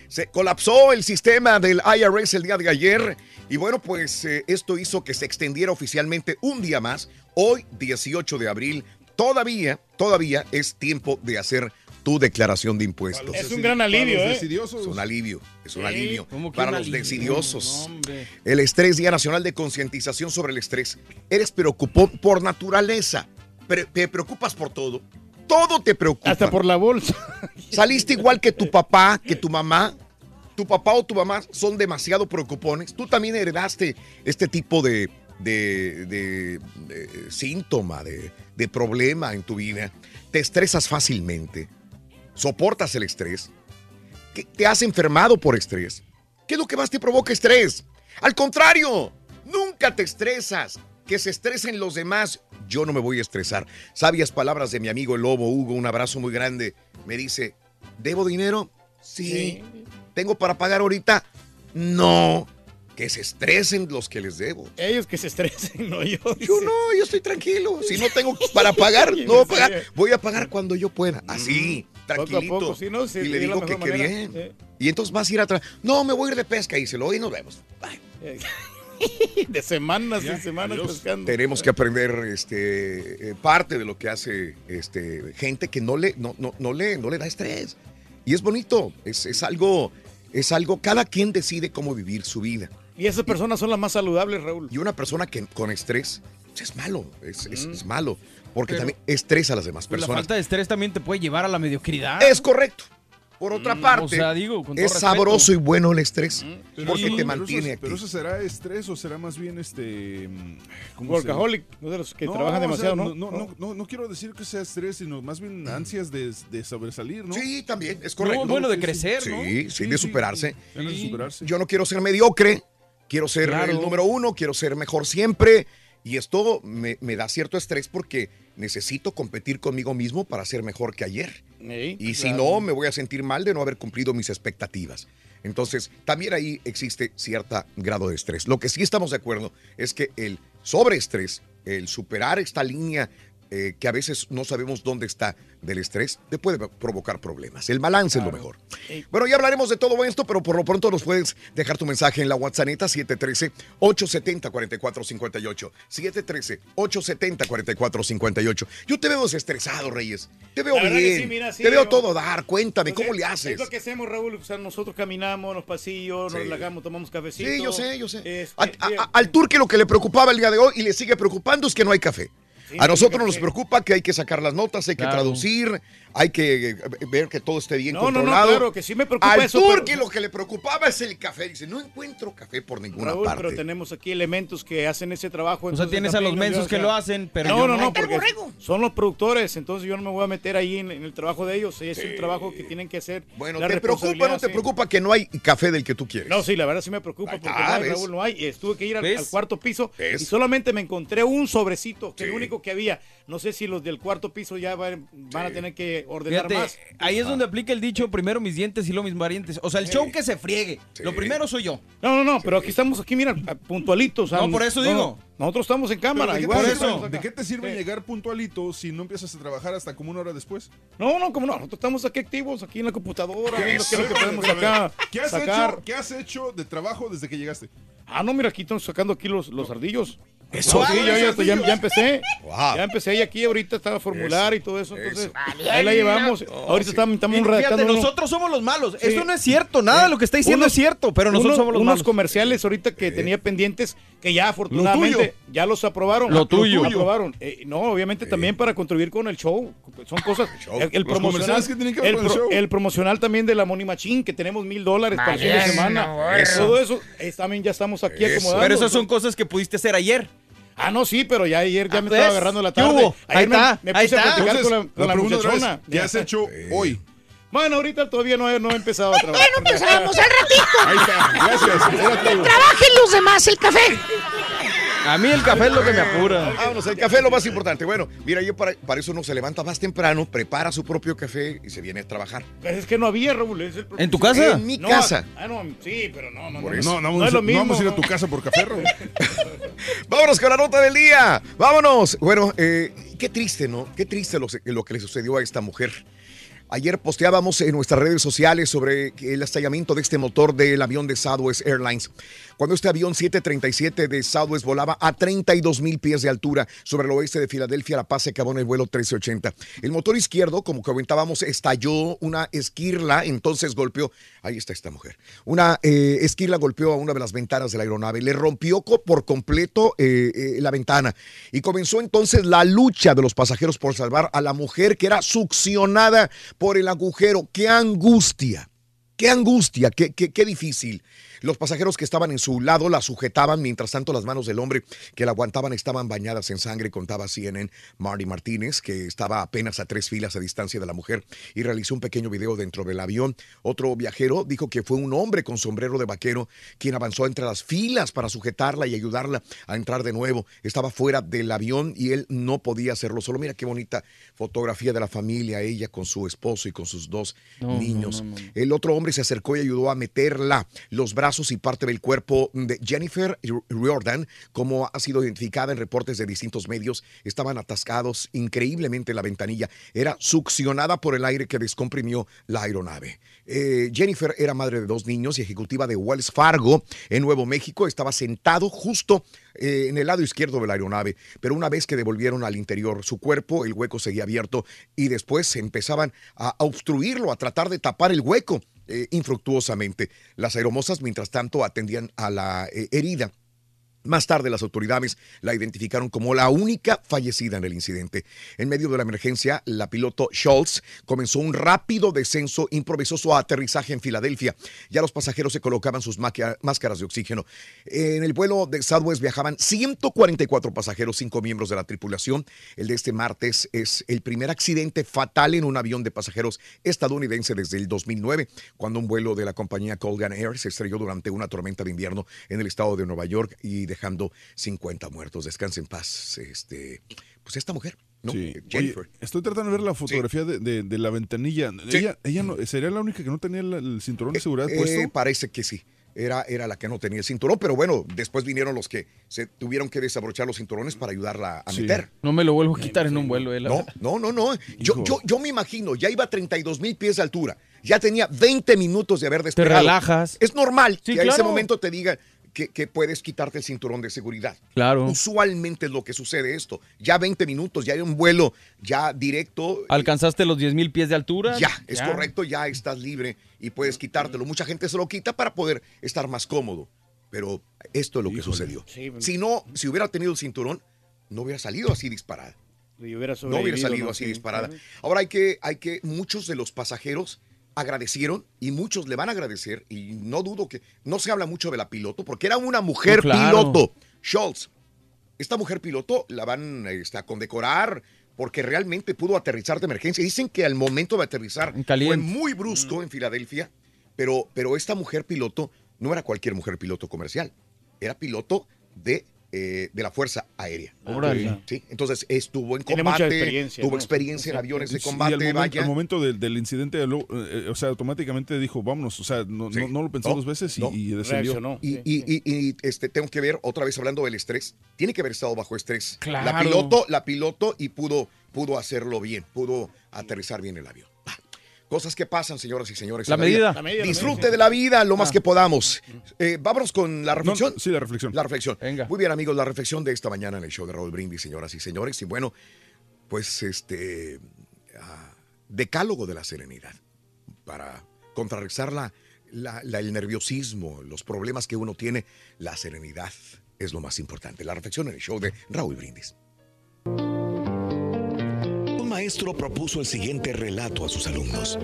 Se colapsó el sistema del IRS el día de ayer y bueno, pues eh, esto hizo que se extendiera oficialmente un día más. Hoy, 18 de abril, todavía, todavía es tiempo de hacer tu declaración de impuestos. Es un gran alivio, ¿eh? Es un alivio, es un alivio ¿cómo que para un los alivio? decidiosos. No. El estrés, Día Nacional de Concientización sobre el Estrés. Eres preocupón por naturaleza. Pre- te preocupas por todo. Todo te preocupa. Hasta por la bolsa. Saliste igual que tu papá, que tu mamá. Tu papá o tu mamá son demasiado preocupones. Tú también heredaste este tipo de, de, de- de síntoma, de, de problema en tu vida. Te estresas fácilmente. Soportas el estrés. ¿Qué- ¿Te has enfermado por estrés? ¿Qué es lo que más te provoca estrés? Al contrario, nunca te estresas. Que se estresen los demás. Yo no me voy a estresar. Sabias palabras de mi amigo el lobo Hugo, un abrazo muy grande. Me dice, ¿debo dinero? Sí. ¿Tengo para pagar ahorita? No. Que se estresen los que les debo. Ellos que se estresen, no yo. Yo no, yo estoy tranquilo. Si no tengo para pagar, no voy a pagar. Voy a pagar cuando yo pueda. Así, Poco a tranquilito. poco, no, y le digo que qué bien. Y entonces vas a ir atrás. No, me voy a ir de pesca. Y se lo y nos vemos. De semanas y semanas pescando. Tenemos que aprender este, eh, parte de lo que hace este, gente que no le, no, no, no le, no le da estrés. Y es bonito, es, es algo, es algo, cada quien decide cómo vivir su vida. Y esas personas son las más saludables, Raúl. Y una persona que con estrés pues, es malo, es, es- Mm. es malo, porque Pero- también estresa a las demás Pues la personas. falta de estrés también te puede llevar a la mediocridad. Es correcto. Por otra Mm, parte, o sea, digo, con todo es respeto. sabroso y bueno el estrés, Pero porque te mantiene eso, pero eso será estrés o será más bien este. mm, ¿cómo se- Workaholic, no de los que trabajan o sea, demasiado, ¿no? No, no, no, no quiero decir que sea estrés, sino más bien ansias de, de sobresalir, ¿no? Sí, también, es correcto. Sí, Sí, sí, de superarse. de superarse. Yo no quiero ser mediocre, quiero ser Claro. el número uno, quiero ser mejor siempre. Y esto me, me da cierto estrés porque necesito competir conmigo mismo para ser mejor que ayer. y si claro. no, me voy a sentir mal de no haber cumplido mis expectativas. Entonces, también ahí existe cierto grado de estrés. Lo que sí estamos de acuerdo es que el sobreestrés, el superar esta línea eh, que a veces no sabemos dónde está del estrés, te puede provocar problemas. El balance es lo mejor. Bueno, ya hablaremos de todo esto, pero por lo pronto nos puedes dejar tu mensaje en la WhatsApp 713-870-4458. 713-870-4458. Yo te veo desestresado, Reyes. Te veo bien. sí, mira, sí, te veo yo- todo dar. Cuéntame, Pues ¿cómo es- le haces? Es lo que hacemos, Raúl. O sea, nosotros caminamos los pasillos, nos relajamos, tomamos cafecito. Sí, yo sé, yo sé. Este, a- a- al turque lo que le preocupaba el día de hoy y le sigue preocupando es que no hay café. A nosotros nos preocupa que hay que sacar las notas, hay que Claro. traducir, hay que eh, ver que todo esté bien No, no, no, controlado. claro, que sí me preocupa Al eso, turque pero- lo que le preocupaba es el café. Dice, no encuentro café por ninguna Raúl, parte. pero tenemos aquí elementos que hacen ese trabajo. O sea, tienes a los mensos o que sea, lo hacen, pero no, yo no, no. no, porque son los productores, entonces yo no me voy a meter ahí en, en el trabajo de ellos. Es el trabajo que tienen que hacer. Bueno, ¿te preocupa no te sí. preocupa que no hay café del que tú quieres? No, sí, la verdad sí me preocupa porque no hay. Raúl, no hay. Y Estuve que ir al, cuarto piso ¿Ves? y solamente me encontré un sobrecito, que es Sí. el único que había. No sé si los del cuarto piso ya van, van a tener que ordenar Fíjate, más. ahí es donde aplica el dicho primero mis dientes y luego mis parientes. O sea, el show que se friegue. Lo primero soy yo. No, no, no, pero aquí estamos, aquí, mira, puntualitos. No, por eso digo. Nosotros estamos en cámara. ¿De qué, igual, sirve, acá. ¿De qué te sirve Sí. llegar puntualito si no empiezas a trabajar hasta como una hora después? No, no, como no. Nosotros estamos aquí activos, aquí en la computadora, viendo Eso, qué es lo que podemos acá ¿Qué has, sacar. hecho, ¿Qué has hecho de trabajo desde que llegaste? Ah, no, mira, aquí estamos sacando aquí los, los ardillos. Eso. Sí, Ah, ya, ya- ya- empecé. Wow. Ya empecé y aquí ahorita estaba formular y todo eso. Entonces, Valiente. ahí la llevamos. Oh, ahorita sí. estamos, estamos redactando. fíjate, uno- nosotros somos los malos. Sí. Esto no es cierto. Nada de lo que está diciendo Unos- es cierto, pero nosotros uno- somos los unos malos. comerciales ahorita que tenía pendientes que ya afortunadamente tuyo. ya los aprobaron. Lo tuyo. aprobaron. Eh, no, obviamente también para contribuir con el show. Son cosas. El, promocional. comerciales que tienen que ver el, con el pro- show. el promocional también de la Money Machine, que tenemos mil dólares para el fin de semana. Todo eso eh, también ya estamos aquí acomodando. Pero esas son cosas que pudiste hacer ayer. Ah, no, sí, pero ya ayer ya Ah, me ¿ves? estaba agarrando la ¿Qué tarde. hubo? Ayer Ahí me, está, me ahí puse a está. platicar con la, Entonces, con la otra vez, muchachona. ¿qué has hecho hoy? Bueno, ahorita todavía no he, no he empezado a trabajar. Bueno, empezamos al ratito. Ahí está, gracias. Trabajen los demás el café. A mí el café es lo que me apura. Vámonos, el café es lo más importante. Bueno, mira, yo para, para eso uno se levanta más temprano, prepara su propio café y se viene a trabajar. Es que no había, Raúl. es el- ¿En tu casa? En mi No, casa. Ah, no, sí, pero no, no, Por no. eso. No, no, No vamos, es lo no mismo, vamos a ir a tu casa por café, Raúl. Vámonos con la nota del día. Vámonos. Bueno, eh, qué triste, ¿no? Qué triste lo, lo que le sucedió a esta mujer. Ayer posteábamos en nuestras redes sociales sobre el estallamiento de este motor del avión de Southwest Airlines. Cuando este avión 737 de Southwest volaba a 32 mil pies de altura sobre el oeste de Filadelfia, La Paz se acabó en el vuelo 1380. El motor izquierdo, como comentábamos, estalló una esquirla, entonces golpeó, ahí está esta mujer, una eh, esquirla golpeó a una de las ventanas de la aeronave, le rompió por completo eh, eh, la ventana y comenzó entonces la lucha de los pasajeros por salvar a la mujer que era succionada por el agujero. ¡Qué angustia! ¡Qué angustia! ¡Qué, qué, qué difícil! Los pasajeros que estaban en su lado la sujetaban, mientras tanto las manos del hombre que la aguantaban estaban bañadas en sangre, contaba CNN Marty Martínez, que estaba apenas a tres filas a distancia de la mujer y realizó un pequeño video dentro del avión. Otro viajero dijo que fue un hombre con sombrero de vaquero quien avanzó entre las filas para sujetarla y ayudarla a entrar de nuevo. Estaba fuera del avión y él no podía hacerlo solo. Mira qué bonita fotografía de la familia, ella con su esposo y con sus dos No, niños. no, no, no. El otro hombre se acercó y ayudó a meterla los brazos y parte del cuerpo de Jennifer Riordan, como ha sido identificada en reportes de distintos medios, estaban atascados increíblemente en la ventanilla. Era succionada por el aire que descomprimió la aeronave. Eh, Jennifer era madre de dos niños y ejecutiva de Wells Fargo en Nuevo México. Estaba sentado justo eh, en el lado izquierdo de la aeronave, pero una vez que devolvieron al interior su cuerpo, el hueco seguía abierto y después empezaban a obstruirlo, a tratar de tapar el hueco eh, infructuosamente. Las aeromosas, mientras tanto, atendían a la eh, herida. Más tarde las autoridades la identificaron como la única fallecida en el incidente. En medio de la emergencia, la piloto Schultz comenzó un rápido descenso, improvisó su aterrizaje en Filadelfia. Ya los pasajeros se colocaban sus máscaras de oxígeno. En el vuelo de Southwest viajaban 144 pasajeros, cinco miembros de la tripulación. El de este martes es el primer accidente fatal en un avión de pasajeros estadounidense desde el 2009, cuando un vuelo de la compañía Colgan Air se estrelló durante una tormenta de invierno en el estado de Nueva York y dejando 50 muertos. Descanse en paz, este, pues esta mujer, ¿no? Sí. Eh, Jennifer. Oye, estoy tratando de ver la fotografía de, de- de la ventanilla. Ella, ella no, ¿Sería la única que no tenía el cinturón de seguridad Eh, puesto? parece que sí. Era, era la que no tenía el cinturón, pero bueno, después vinieron los que se tuvieron que desabrochar los cinturones para ayudarla a Sí. meter. No me lo vuelvo a quitar en un vuelo. eh, la No, no, no, no. Yo, yo, yo me imagino, ya iba a 32 mil pies de altura. Ya tenía 20 minutos de haber despegado. relajas. Es normal Sí, que a ese claro. momento te diga que, que puedes quitarte el cinturón de seguridad. Claro. Usualmente es lo que sucede esto. Ya 20 minutos, ya hay un vuelo ya directo. ¿Alcanzaste los 10 mil pies de altura? Ya, es correcto, ya estás libre y puedes quitártelo. Mucha gente se lo quita para poder estar más cómodo. Pero esto es lo que sucedió. Sí, pues. Si no, si hubiera tenido el cinturón, no hubiera salido así disparada. Y hubiera No hubiera salido ¿no? así Sí. disparada. Ahora hay que, hay que, muchos de los pasajeros agradecieron y muchos le van a agradecer y no dudo que, no se habla mucho de la piloto porque era una mujer Oh, claro. piloto. Schultz, esta mujer piloto la van este, a condecorar porque realmente pudo aterrizar de emergencia. Dicen que al momento de aterrizar fue muy brusco en Filadelfia, pero, pero esta mujer piloto no era cualquier mujer piloto comercial, era piloto de, eh, de la Fuerza Aérea. Sí, entonces estuvo en Tiene mucha combate, experiencia, tuvo ¿no? experiencia en aviones de combate, al momento, vaya. al momento del, del incidente, lo- eh, o sea, automáticamente dijo, vámonos, o sea, no, no, no lo pensó No, dos veces y, no. y descendió. Y, y- y- y, este, tengo que ver, otra vez hablando del estrés, tiene que haber estado bajo estrés. La piloto, la piloto y pudo, pudo hacerlo bien, pudo aterrizar bien el avión. Cosas que pasan, señoras y señores. La medida. La medida, la Disfrute medida, de la vida lo más Ah. que podamos. Eh, vámonos con la reflexión. sí, la reflexión. La reflexión. Muy bien, amigos, la reflexión de esta mañana en el show de Raúl Brindis, señoras y señores. Y bueno, pues este ah, decálogo de la serenidad para contrarrestar la, la- la- el nerviosismo, los problemas que uno tiene. La serenidad es lo más importante. La reflexión en el show de Raúl Brindis. Maestro propuso el siguiente relato a sus alumnos.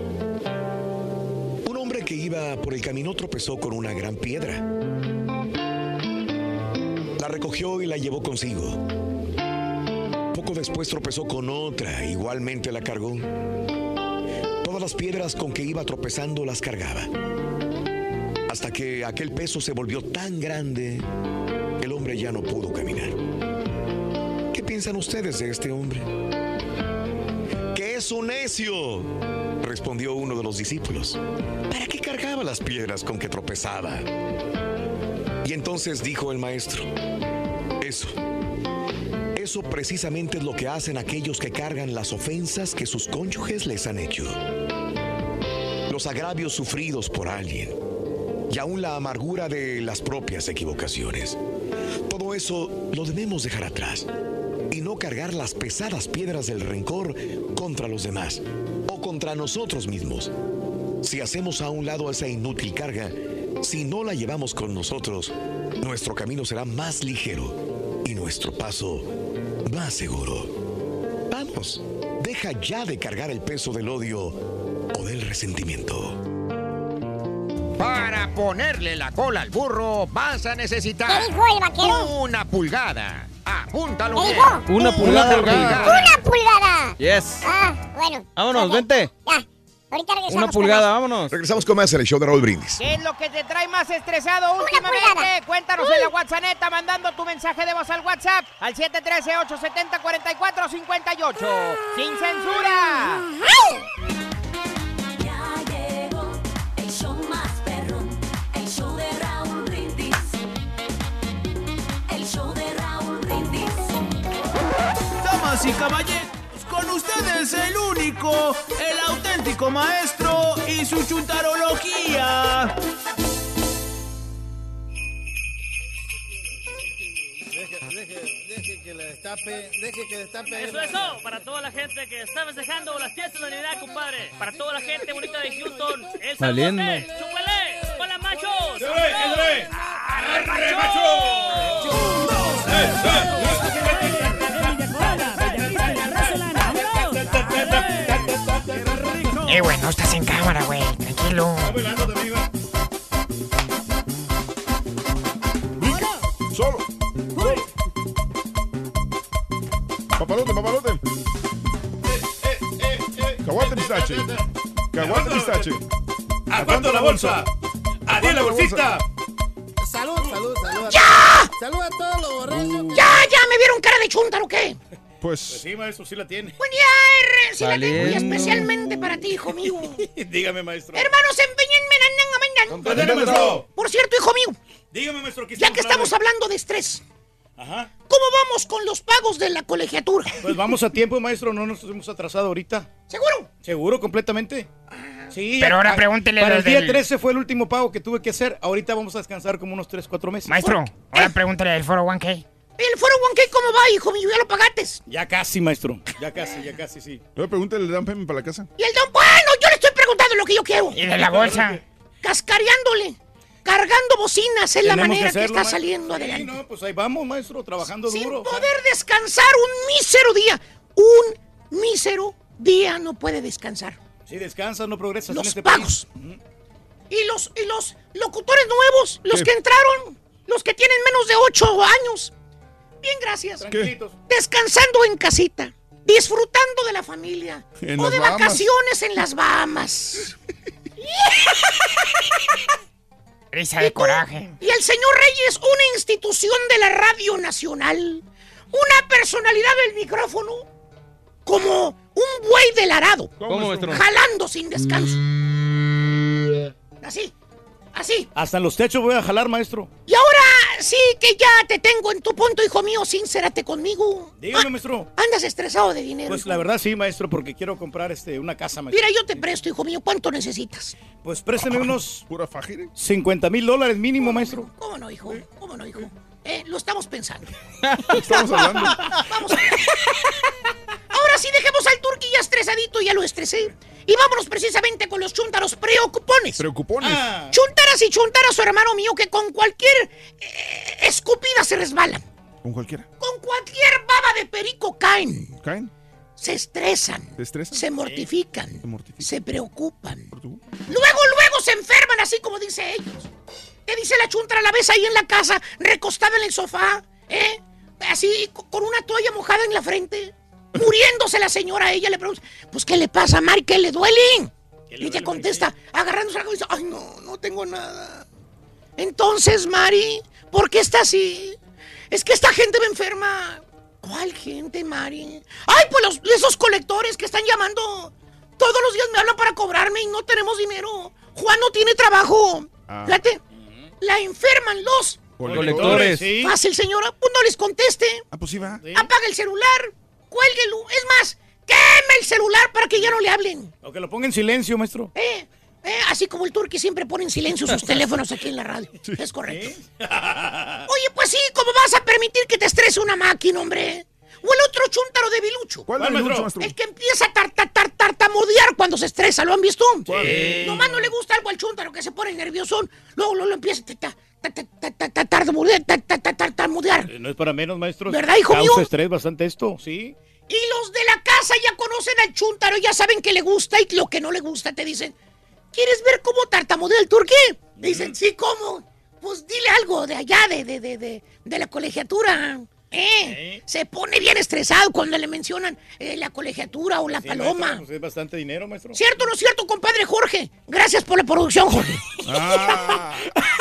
Un hombre que iba por el camino tropezó con una gran piedra. La recogió y la llevó consigo. Poco después tropezó con otra, igualmente la cargó. Todas las piedras con que iba tropezando las cargaba. Hasta que aquel peso se volvió tan grande, el hombre ya no pudo caminar. ¿Qué piensan ustedes de este hombre? Que es un necio, respondió uno de los discípulos. ¿Para qué cargaba las piedras con que tropezaba? Y entonces dijo el maestro, eso, Eso precisamente es lo que hacen aquellos que cargan las ofensas que sus cónyuges les han hecho. Los agravios sufridos por alguien y aún la amargura de las propias equivocaciones. Todo eso lo debemos dejar atrás y no cargar las pesadas piedras del rencor contra los demás o contra nosotros mismos. Si hacemos a un lado esa inútil carga, si no la llevamos con nosotros, nuestro camino será más ligero y nuestro paso más seguro. Vamos, deja ya de cargar el peso del odio o del resentimiento. Para ponerle la cola al burro vas a necesitar ¿Qué dijo el vaquero? una pulgada. Apúntalo ¿Qué bien. dijo? Una pulgada, ¡Una pulgada! Yes. Ah, bueno. Vámonos, Ok. vente. Ya. Ahorita regresamos. Una con pulgada, más. vámonos. Regresamos con más en el show de Raúl Brindis. ¿Qué es lo que te trae más estresado últimamente? Cuéntanos en la WhatsApp mandando tu mensaje de voz al WhatsApp al 713-870-4458. ¡Sin censura! El y caballeros, con ustedes el único, el auténtico maestro y su chuntarología. Deje, deje, deje que le destape, deje que destape. Eso, eso, para toda la gente que está festejando las fiestas de Navidad, compadre. Para toda la gente bonita de Houston. El Saliendo. ¡Chúpale! ¡Hola, machos! ¡Súbele, súbele! ¡Arre, Eh, güey, no estás en cámara, güey. Tranquilo. Solo. Papalote, papalote. Caguate pistache. Caguate pistache. ¿A cuánto la bolsa? ¿A la bolsita? Salud, salud, salud. ¡Ya! Salud a todos los borrachos. ¿Ya, ya me vieron cara de chuntaro o qué? Pues. Sí, maestro, sí la tiene. Buen día, R. Sí la tengo y Saliendo. especialmente para ti, hijo mío. Dígame, maestro. Hermanos, empeñenme, Completamente, maestro. Por cierto, hijo mío, Dígame, maestro, ¿qué ya que estamos hablando de estrés, Ajá. ¿cómo vamos con los pagos de la colegiatura? Pues vamos a tiempo, maestro, no nos hemos atrasado ahorita. ¿Seguro? ¿Seguro, completamente? Sí. Pero ahora a- pregúntele Para el día del- 13 fue el último pago que tuve que hacer. Ahorita vamos a descansar como unos 3, 4 meses. Maestro, ahora pregúntale del foro 1K. ¿El foro 1K cómo va, hijo mío? ¿Ya lo pagaste? Ya casi, maestro. Ya casi, ya casi, sí. Luego pregúntale el down payment para la casa. Y el don, bueno, yo le estoy preguntando lo que yo quiero. ¿Y de la bolsa? Cascareándole, cargando bocinas es la manera que, hacerlo, está maestro. saliendo Sí, adelante. no, pues ahí vamos, maestro, trabajando duro. o sea. Poder descansar un mísero día. Un mísero día no puede descansar. Si descansas, no progresas en Los este pagos. país. Y los, y los locutores nuevos, los ¿Qué? que entraron, los que tienen menos de 8 años. Bien, gracias. Tranquilitos. Descansando en casita, disfrutando de la familia. En o de Bahamas. vacaciones en las Bahamas. Risa de coraje. Y el señor Reyes, una institución de la Radio Nacional, una personalidad del micrófono, como un buey del arado, jalando sin descanso. Así, así. Hasta en los techos voy a jalar, maestro. Y ahora sí que ya te tengo en tu punto, hijo mío, sincérate conmigo. Dígame, maestro. Andas estresado de dinero. Pues hijo. la verdad sí, maestro, porque quiero comprar este una casa, maestro. Mira, yo te presto, hijo mío, ¿cuánto necesitas? Pues présteme unos... ¿Pura fajire? 50 mil dólares mínimo, maestro. ¿Cómo no, hijo? ¿Cómo no, hijo? Eh, lo estamos pensando. Estamos hablando. Vamos. Ahora sí, dejemos al turqui ya estresadito, ya lo estresé. Y vámonos precisamente con los chuntaros preocupones. Preocupones. Ah. Chuntaras y chuntaras, su hermano mío, que con cualquier eh, escupida se resbalan. Con cualquiera. Con cualquier baba de perico caen. ¿Caen? Se estresan. ¿Se estresan? Se mortifican. Se mortifican. Se preocupan. Luego, luego se enferman, así como dice ellos. ¿Qué dice la chuntara? La ves ahí en la casa, recostada en el sofá, ¿eh? Así, co- con una toalla mojada en la frente. Muriéndose la señora, ella le pregunta, pues, ¿qué le pasa, Mari? ¿Qué le duele? Y te contesta, agarrándose la cabeza, ay, no, no tengo nada. Entonces, Mari, ¿por qué está así? Es que esta gente me enferma. ¿Cuál gente, Mari? Ay, pues los, esos colectores que están llamando. Todos los días me hablan para cobrarme y no tenemos dinero. Juan no tiene trabajo. Ah. Fíjate, la enferman los Colectores. Fácil, señora. Pues no les conteste. Ah, pues sí va. Apaga el celular. Cuélguelo. Es más, queme el celular para que ya no le hablen. O que lo ponga en silencio, maestro. Eh, eh, así como el turqui siempre pone en silencio sus teléfonos aquí en la radio. Es correcto. Oye, pues sí, ¿cómo vas a permitir que te estrese una máquina, hombre? O el otro chúntaro de Bilucho. ¿Cuál debilucho, maestro? El que empieza a tar- tar- tar- tartamudear cuando se estresa, ¿lo han visto? Sí. Nomás no le gusta algo al chúntaro que se pone nervioso. Luego lo, lo empieza ta- ta- tartamudear, ta- ta- ta- tartamudear. Eh, No es para menos, maestro. ¿Verdad, hijo mío? estrés bastante esto, sí. Y los de la casa ya conocen al chúntaro, ya saben que le gusta y lo que no le gusta. Te dicen, ¿quieres ver cómo tartamudea el turquí? Dicen, sí, ¿cómo? Pues dile algo de allá, de, de, de, de, de la colegiatura. ¿Eh? Se pone bien estresado cuando le mencionan eh, la colegiatura o la paloma. pues es bastante dinero, maestro. ¿Cierto o no es cierto, compadre Jorge? Gracias por la producción, Jorge.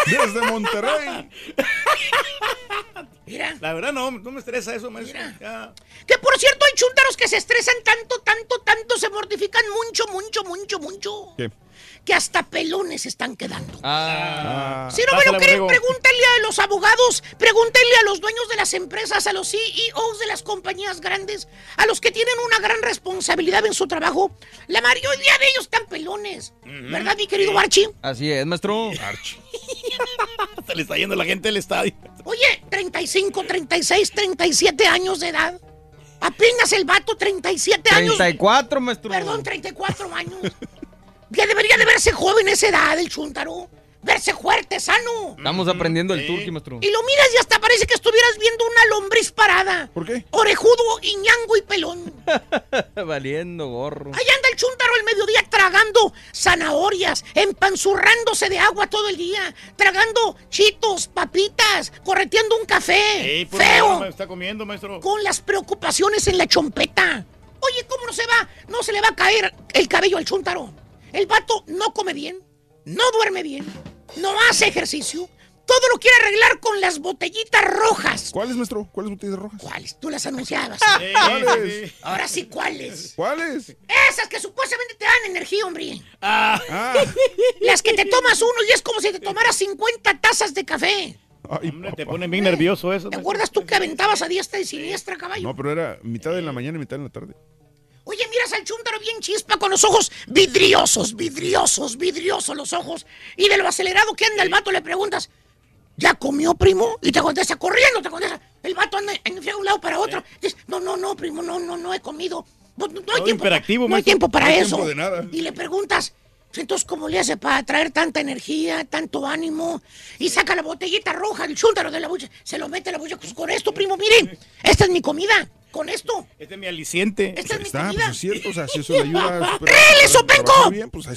Ah, desde Monterrey. Mira. La verdad no, no me estresa eso, maestro. Ya. Que por cierto, hay chúntaros que se estresan tanto, tanto, tanto, se mortifican mucho, mucho, mucho, mucho. ¿Qué? Que hasta pelones están quedando. Ah. Si no me lo creen, pregúntenle a los abogados, pregúntenle a los dueños de las empresas, a los CEOs de las compañías grandes, a los que tienen una gran responsabilidad en su trabajo. La mayoría de ellos están pelones. ¿Verdad, mi querido Archie? Así es, maestro. Se le está yendo la gente del estadio. Oye, 35, 36, 37 años de edad. Apenas el vato, 37 años. 34, maestro. Perdón, 34 años. Ya debería de verse joven esa edad, el chúntaro. Verse fuerte, sano. Estamos aprendiendo el turqui, maestro. Y lo miras y hasta parece que estuvieras viendo una lombriz parada. ¿Por qué? Orejudo, ñango y pelón. Valiendo gorro. Ahí anda el chúntaro al mediodía tragando zanahorias, empanzurrándose de agua todo el día, tragando chitos, papitas, correteando un café. Ey, por Feo. favor, me está comiendo, maestro. Con las preocupaciones en la chompeta. Oye, ¿cómo no se va? No se le va a caer el cabello al chúntaro. El vato no come bien, no duerme bien, no hace ejercicio. Todo lo quiere arreglar con las botellitas rojas. ¿Cuáles, maestro? ¿Cuáles botellas rojas? ¿Cuáles? Tú las anunciabas. ¿Cuáles? Ahora sí, ¿cuáles? ¿Cuáles? Esas que supuestamente te dan energía, hombre. Ah. Las que te tomas uno y es como si te tomaras 50 tazas de café. Ay, Hombre, te pone bien nervioso eso. ¿Te acuerdas tú que aventabas a diestra y siniestra, caballo? No, pero era mitad en la mañana y mitad en la tarde. Oye, miras al chúntaro bien chispa con los ojos vidriosos, vidriosos, vidriosos los ojos. Y de lo acelerado que anda el vato le preguntas, ¿ya comió, primo? Y te contesta, corriendo, te contesta. El vato anda en de un lado para otro. Dices, no, no, no, primo, no, no, no he comido. Pues, No, no hay tiempo, no hay tiempo para No hay eso. tiempo de nada. Y le preguntas, entonces, ¿cómo le hace para traer tanta energía, tanto ánimo? Y saca la botellita roja, el chúntaro de la bucha, se lo mete a la bucha. Pues con esto, primo, mire, esta es mi comida. Con esto. Este es mi aliciente. Esta es mi Está, comida. pues es cierto, o sea, si eso le ayuda ¡Rele, Sopenco! pues.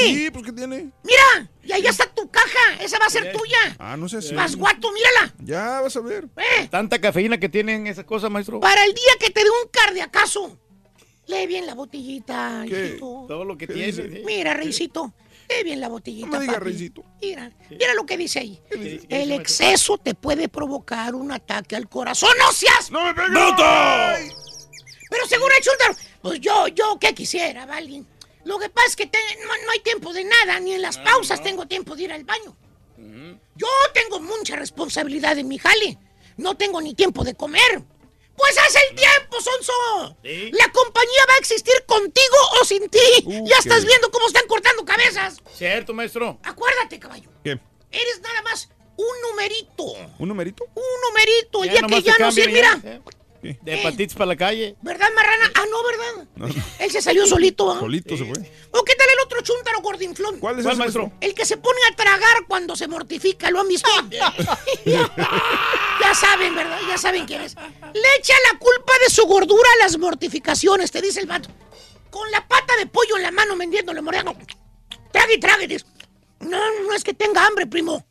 Sí, pues ¿qué tiene? Mira, y ahí está tu caja. Esa va a ser tuya. Ah, no sé si. Más guato, mírala. Ya vas a ver. Eh, Tanta cafeína que tienen esas cosas, maestro. para el día que te dé un cardiacazo. Lee bien la botellita, ¿Qué? hijito. Todo lo que ¿Qué tiene. sí. Mira, Reisito. Lee bien la botellita. No me diga papi. Reisito. Mira, mira lo que dice ahí. ¿Qué dice, El exceso te puede provocar un ataque al corazón. ¡No seas! ¡No me pegues! ¡Bruto! Pero según el chúntaro, pues yo, yo, ¿qué quisiera, Valin? Lo que pasa es que te- no, no hay tiempo de nada, ni en las pausas tengo tiempo de ir al baño. Yo tengo mucha responsabilidad en mi jale. No tengo ni tiempo de comer. Pues haz el tiempo, Sonso. Sí. La compañía va a existir contigo o sin ti. Uh, ya estás viendo cómo están cortando cabezas. Cierto, maestro. Acuérdate, caballo. ¿Qué? Eres nada más un numerito. ¿Un numerito? Un numerito. El Ya día que ya no y mira. ¿eh? ¿Qué? De hepatitis para la calle. ¿Verdad, marrana? Ah, no, ¿verdad? No, Él se salió solito, ¿ah? solito se fue. ¿O qué tal el otro chúntaro gordinflón? ¿Cuál es ¿Cuál, ese, maestro? El que se pone a tragar cuando se mortifica, ¿lo han visto? ya saben, ¿verdad? Ya saben quién es. Le echa la culpa de su gordura a las mortificaciones, te dice el vato. Con la pata de pollo en la mano vendiéndole moreno. Trague y trague. No, no es que tenga hambre, primo.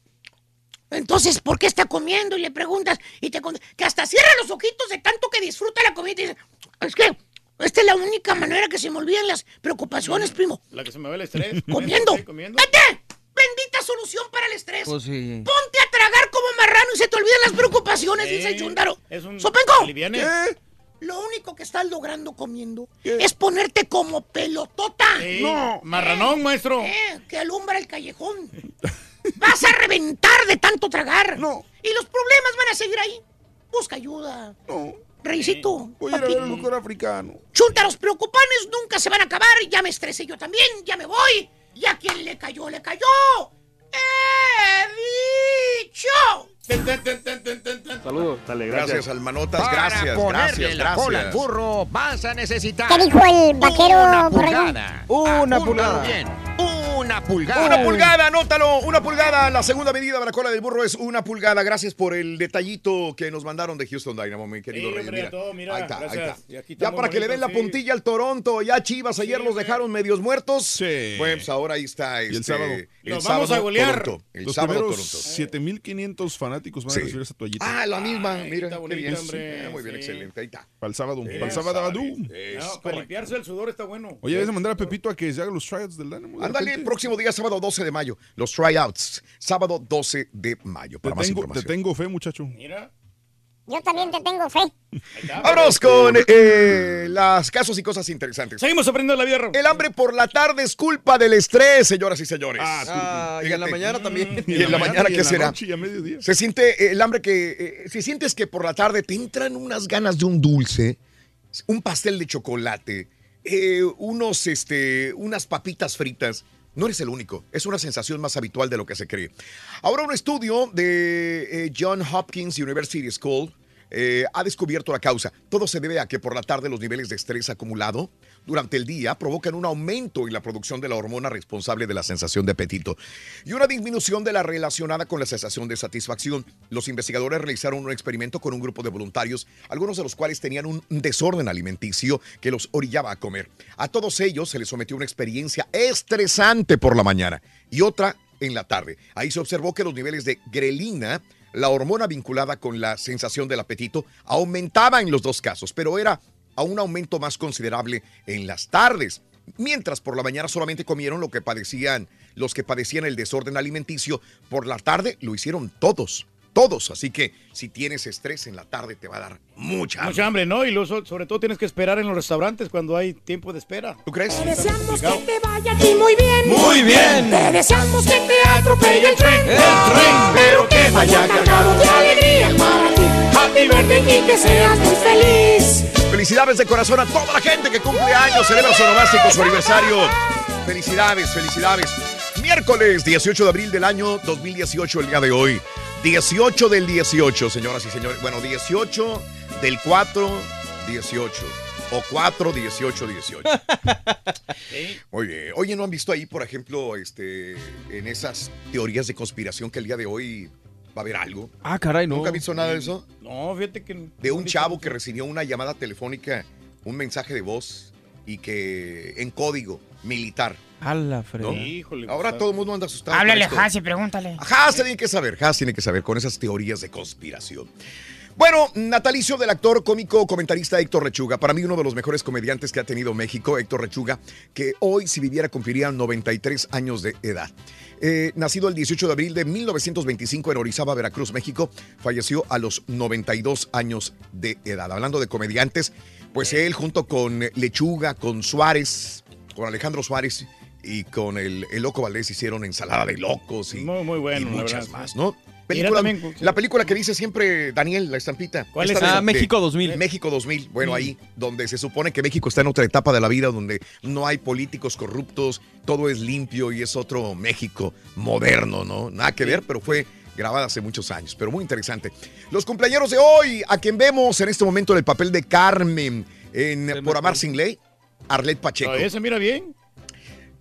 Entonces, ¿por qué está comiendo? Y le preguntas, y te con- que hasta cierra los ojitos de tanto que disfruta la comida y dice, es que esta es la única manera que se me olvidan las preocupaciones, primo. La que se me ve el estrés. Comiendo. Sí, comiendo. ¡Vete! Bendita solución para el estrés. Pues sí. Ponte a tragar como marrano y se te olvidan las preocupaciones, dice el chúndaro. Es un ¡Sopenco! Lo único que estás logrando comiendo ¿Qué? es ponerte como pelotota. Sí. No. Marranón, maestro. Eh, que alumbra el callejón. Vas a reventar de tanto tragar. No. Y los problemas van a seguir ahí. Busca ayuda. No. Reycito. Voy a ir a ver al doctor africano. Chuntaros preocupones nunca se van a acabar. Ya me estresé yo también. Ya me voy. Y a quien le cayó, le cayó. ¡He dicho! Saludos. Dale, Gracias, Almanotas. Para Gracias, ponerle gracias, la cola al gracias. burro vas a necesitar ¿Qué dijo el vaquero una pulgada. Una pulgada. bien. Una pulgada. Una pulgada, anótalo, una pulgada. La segunda medida de la cola del burro es una pulgada. Gracias por el detallito que nos mandaron de Houston Dynamo, mi querido Sí, hombre, Mira. todo, mira, ahí está, ahí gracias. está. Ya para que le den la puntilla al Toronto. Ya Chivas ayer los dejaron medios muertos. Sí. Bueno, pues ahora ahí está. el este, sábado. El Los sábado, vamos a golear. Toronto. El Los sábado, Toronto. 7500 fanáticos van Sí. a recibir esa toallita. Ah, la misma. Ay, Mira, está qué bonito, bien. hombre, Eh, Muy bien, sí. excelente. Ahí está. Para el sábado. Para el sábado. No, para limpiarse el sudor está bueno. Oye, debes de mandar a Pepito a que se haga los tryouts del Dynamo. de Ándale, repente. próximo día, sábado 12 de mayo. Los tryouts. Sábado 12 de mayo. Te Para más tengo, te información. tengo fe, muchacho. Mira. Yo también te tengo fe. Vámonos con eh, las casos y cosas interesantes. Seguimos aprendiendo la vida. El hambre por la tarde es culpa del estrés, señoras y señores. Ah, y en la mañana también. ¿Y en la mañana qué será? noche y a mediodía. Se siente eh, el hambre que. eh, si sientes que por la tarde te entran unas ganas de un dulce, un pastel de chocolate, eh, unos, este, unas papitas fritas. No eres el único, es una sensación más habitual de lo que se cree. Ahora un estudio de eh, John Hopkins University School eh, ha descubierto la causa. Todo se debe a que por la tarde los niveles de estrés acumulado durante el día provocan un aumento en la producción de la hormona responsable de la sensación de apetito y una disminución de la relacionada con la sensación de satisfacción. Los investigadores realizaron un experimento con un grupo de voluntarios, algunos de los cuales tenían un desorden alimenticio que los orillaba a comer. A todos ellos se les sometió una experiencia estresante por la mañana y otra en la tarde. Ahí se observó que los niveles de grelina la hormona vinculada con la sensación del apetito aumentaba en los dos casos, pero era a un aumento más considerable en las tardes. Mientras por la mañana solamente comieron lo que padecían los que padecían el desorden alimenticio, por la tarde lo hicieron todos, todos. Así que si tienes estrés en la tarde te va a dar mucha hambre. Mucha hambre, ¿no? Y lo- sobre todo tienes que esperar en los restaurantes cuando hay tiempo de espera. ¿Tú crees? Te deseamos que te vaya a ti muy bien. Muy bien. Te deseamos que te atropelle el tren. El tren. Pero que vaya cargado de alegría para ti. Happy birthday y que seas muy feliz. Felicidades de corazón a toda la gente que cumple años, celebra su nomástico, su aniversario. Felicidades, felicidades. Miércoles 18 de abril del año 2018, el día de hoy. 18 del 18, señoras y señores. Bueno, 18 del 4, 18. O 4, 18, 18. Muy bien. Oye, ¿no han visto ahí, por ejemplo, este, en esas teorías de conspiración que el día de hoy va a haber algo? Ah, caray, no. ¿Nunca has visto nada de eso? No, fíjate que. de un chavo que recibió una llamada telefónica, un mensaje de voz y que en código militar. A la ¿no? Híjole, Ahora pues, todo el mundo anda asustado. Háblale, esto. Hasi, pregúntale. Haas tiene que saber, Haas tiene que saber con esas teorías de conspiración. Bueno, natalicio del actor cómico comentarista Héctor Rechuga. Para mí uno de los mejores comediantes que ha tenido México, Héctor Rechuga, que hoy si viviera cumpliría 93 años de edad. Eh, nacido el 18 de abril de 1925 en Orizaba, Veracruz, México, falleció a los 92 años de edad. Hablando de comediantes, pues él junto con Lechuga, con Suárez, con Alejandro Suárez y con el, el Loco Valdés hicieron ensalada de locos y, Muy, muy bueno, y muchas más. ¿no? Película- también, la película que dice siempre Daniel, la estampita. ¿Cuál es? de- Ah, México 2000. México 2000. Bueno, Mm. ahí, donde se supone que México está en otra etapa de la vida, donde no hay políticos corruptos, todo es limpio y es otro México moderno, ¿no? Nada que ver, pero fue grabada hace muchos años, pero muy interesante. Los cumpleaños de hoy, a quien vemos en este momento en el papel de Carmen en Por Amar Sin Ley, Arlet Pacheco. Todavía se mira bien.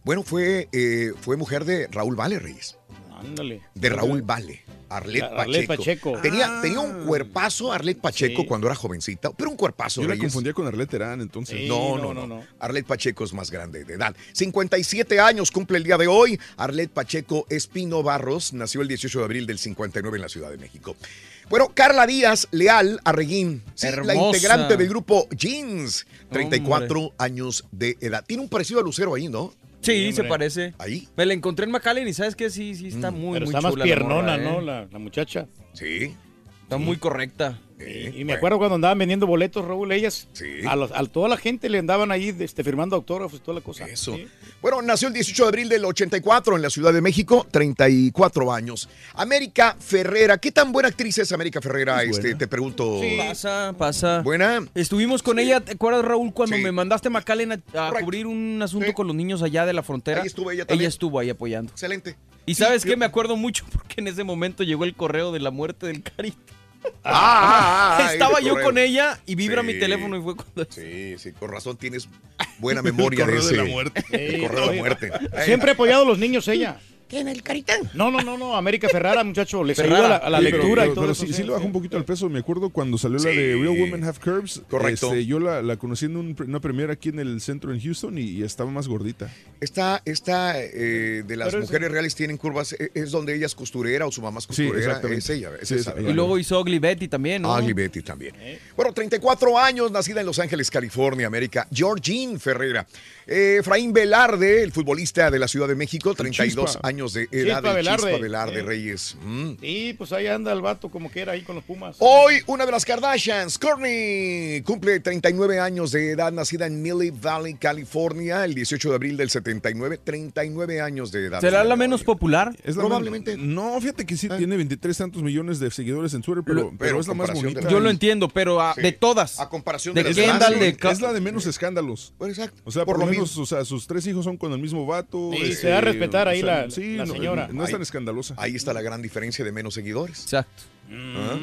Bueno, fue, eh, fue mujer de Raúl Vale Reyes. Ándale. De Raúl Vale. Arlet Pacheco. Pacheco. Tenía, tenía un cuerpazo Arlet Pacheco Sí. cuando era jovencita, pero un cuerpazo Yo la confundía con Arlet Terán, entonces. Sí, No, no, no, no, no, no. Arlet Pacheco es más grande de edad. 57 años cumple el día de hoy. Arlet Pacheco Espino Barros nació el 18 de abril del 59 en la Ciudad de México. Bueno, Carla Díaz Leal Arreguín, sí, la integrante del grupo Jeans, 34 años de edad. Tiene un parecido a Lucero ahí, ¿no? Sí, Sí, se parece. Ahí. Me la encontré en McAllen y sabes que sí, sí está muy, Pero muy está más chula la piernona, morra, ¿no? ¿eh? La, la muchacha. Sí. Está muy correcta. Y, y me acuerdo cuando andaban vendiendo boletos, Raúl, ellas, a, los- a toda la gente le andaban ahí este, firmando autógrafos y toda la cosa. Eso. Sí. Bueno, nació el 18 de abril del 84 en la Ciudad de México, 34 años. América Ferrera, ¿qué tan buena actriz es América Ferrera? Este, te pregunto. Pasa, pasa. Buena. Estuvimos con ella, ¿te acuerdas, Raúl, cuando me mandaste a McAllen a, a cubrir un asunto con los niños allá de la frontera? Ahí estuvo ella también. estuvo ahí apoyando. Excelente. Y sabes qué, me acuerdo mucho porque en ese momento llegó el correo de la muerte del Carito. Ah, ah, ah, Estaba el yo correo. con ella y vibra mi teléfono y fue cuando... Sí, sí, con razón tienes buena memoria de ese. de la muerte. El correo de la muerte. Siempre ha apoyado a los niños ella. ¿Quién, el Caritán? No, no, no, no, América Ferrara, muchacho, les Ferrara. ayuda a la, a la Sí, pero- lectura pero, y todo pero eso. sí, sí le bajó un poquito el peso. Me acuerdo cuando salió la de Real Women Have Curves. Correcto. este, yo la, la conocí en un- una premiera aquí en el centro en Houston y, y estaba más gordita. Esta, esta eh, de las Pero es- mujeres reales tienen curvas, eh, es donde ella es costurera o su mamá es Sí, costurera. exactamente. es ella, es Sí, esa. Y luego hizo Ugly Betty también, ¿no? Ugly Betty también. Bueno, 34 años, nacida en Los Ángeles, California, América. Georgine Ferrera. Eh, Efraín Velarde, el futbolista de la Ciudad de México, 32 Chispa. años de Chispa edad. el Velarde. Chispa Velarde Eh. Reyes. Mm. Sí, pues ahí anda el vato como que era ahí con los Pumas. Hoy, una de las Kardashians, Kourtney, cumple 39 años de edad, nacida en Millie Valley, California, el 18 de abril del 79. 39 años de edad. ¿Será la menos popular? Es la Probablemente. men- No, fíjate que sí tiene 23 tantos millones de seguidores en Twitter, pero, Lo- pero, pero es la más bonita. Yo lo entiendo, pero a- Sí. de todas. A comparación de de, las Kendall, de es la de menos escándalos. Bueno, exacto. O sea, Por por, lo o sea, sus tres hijos son con el mismo vato. Sí, este, se da a respetar ahí o sea, la- sí, la no- señora. No, es tan Ahí- escandalosa. Ahí está la gran diferencia de menos seguidores. Exacto. ¿Ah?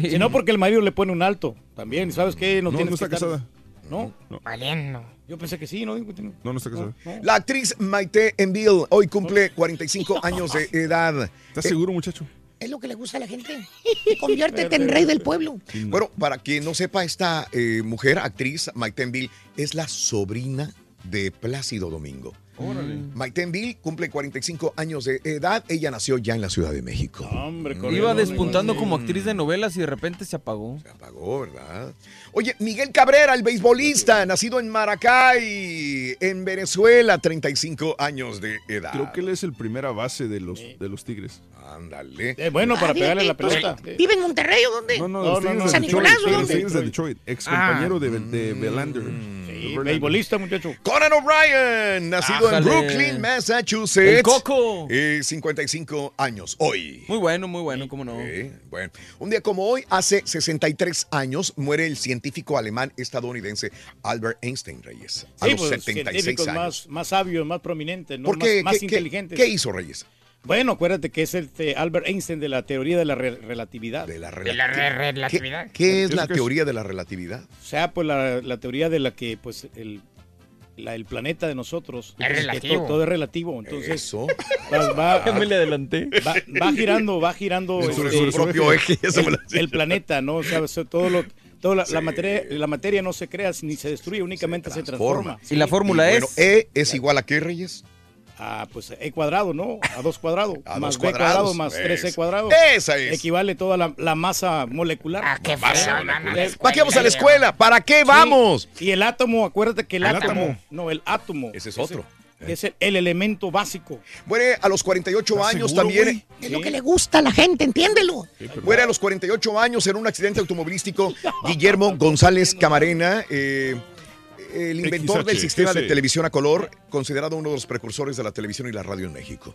Si no, porque el marido le pone un alto también. ¿Sabes qué? No, No, tienes no está que casada. ¿No? Valiendo. Yo pensé que sí, ¿no? No, no está casada. La actriz Maite Enville hoy cumple 45 años de edad. ¿Estás seguro, muchacho? Es lo que le gusta a la gente. Conviértete en rey del pueblo. Bueno, para quien no sepa, esta eh, mujer, actriz, Maite Enville, es la sobrina de Plácido Domingo. Maite Enville cumple 45 años de edad. Ella nació ya en la Ciudad de México. Hombre, Iba despuntando como actriz de novelas y de repente se apagó. Se apagó, ¿verdad? Oye, Miguel Cabrera, el beisbolista, nacido en Maracay, en Venezuela, 35 años de edad. Creo que él es el primera base de los, de los Tigres. Ándale. Es bueno para Ah, pegarle la pelota. ¿Vive en Monterrey o dónde? No, no, No, los no, de no. ¿San. Nicolás Los dónde? Tigres de Detroit. Ex compañero de, de Belander. Sí, beisbolista, muchacho. Conan O'Brien, nacido en. Brooklyn, Massachusetts. El Coco. Eh, 55 años hoy. Muy bueno, muy bueno, cómo no. Sí, bueno, un día como hoy, hace 63 años, muere el científico alemán estadounidense Albert Einstein Reyes. A Sí, los pues, 76 científicos años. más, más sabios, más. ¿Por más, qué? más ¿Qué- qué- inteligentes. ¿Qué hizo Reyes? Bueno, acuérdate que es el este, Albert Einstein de la teoría de la re- relatividad. De la, De la re- ¿Qué, relatividad. qué es ¿Eso la es? teoría de la relatividad? O sea, pues la, la teoría de la que pues el, la- el planeta de nosotros Es que relativo. todo, todo es relativo. Entonces Eso. va, va- Me le adelanté. va- va girando, va girando En su- este, su propio eje, se el, el planeta, ¿no? O sea, o sea, todo lo toda la, la materia la materia no se crea ni se destruye, únicamente se transforma. Y la fórmula Y bueno, es... E es igual a qué, Reyes? Ah, pues e cuadrado, ¿no? A dos cuadrado. A más dos b cuadrado cuadrados. más Es- 3c cuadrado. Esa es. Equivale toda la, la masa molecular. Ah, qué a escuela. no, ¿Para qué vamos a la escuela? ¿Para qué vamos? Sí, Y el átomo, acuérdate que el, El átomo, átomo. No, el átomo. Ese es otro. Es el, el elemento básico. Muere a los 48 ¿Estás años seguro, también. Es lo que le gusta a la gente, entiéndelo. Muere a los 48 años en un accidente automovilístico Guillermo González Camarena, eh, el inventor del XH, sistema de televisión a color, considerado uno de los precursores de la televisión y la radio en México.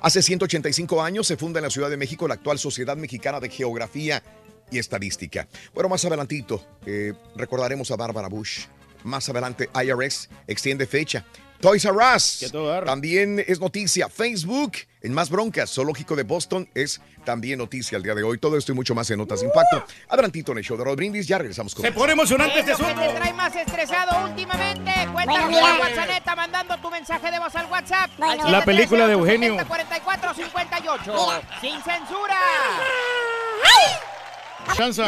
Hace 185 años se funda en la Ciudad de México la actual Sociedad Mexicana de Geografía y Estadística. Bueno, más adelantito eh, recordaremos a Bárbara Bush. Más adelante IRS extiende fecha. Toys R Us Que todo dar. también es noticia. Facebook en Más Broncas. Zoológico de Boston es también noticia el día de hoy. Todo esto y mucho más en Notas de Impacto. Adelantito en el show de Rod Brindis. Ya regresamos con Se pone emocionante este ¿Qué es lo que asunto. te trae más estresado últimamente? Cuéntanos la WhatsApp, mandando tu mensaje de voz al WhatsApp. Bueno. al La película de Eugenio. 44 58 Mira. Sin censura. Chanza.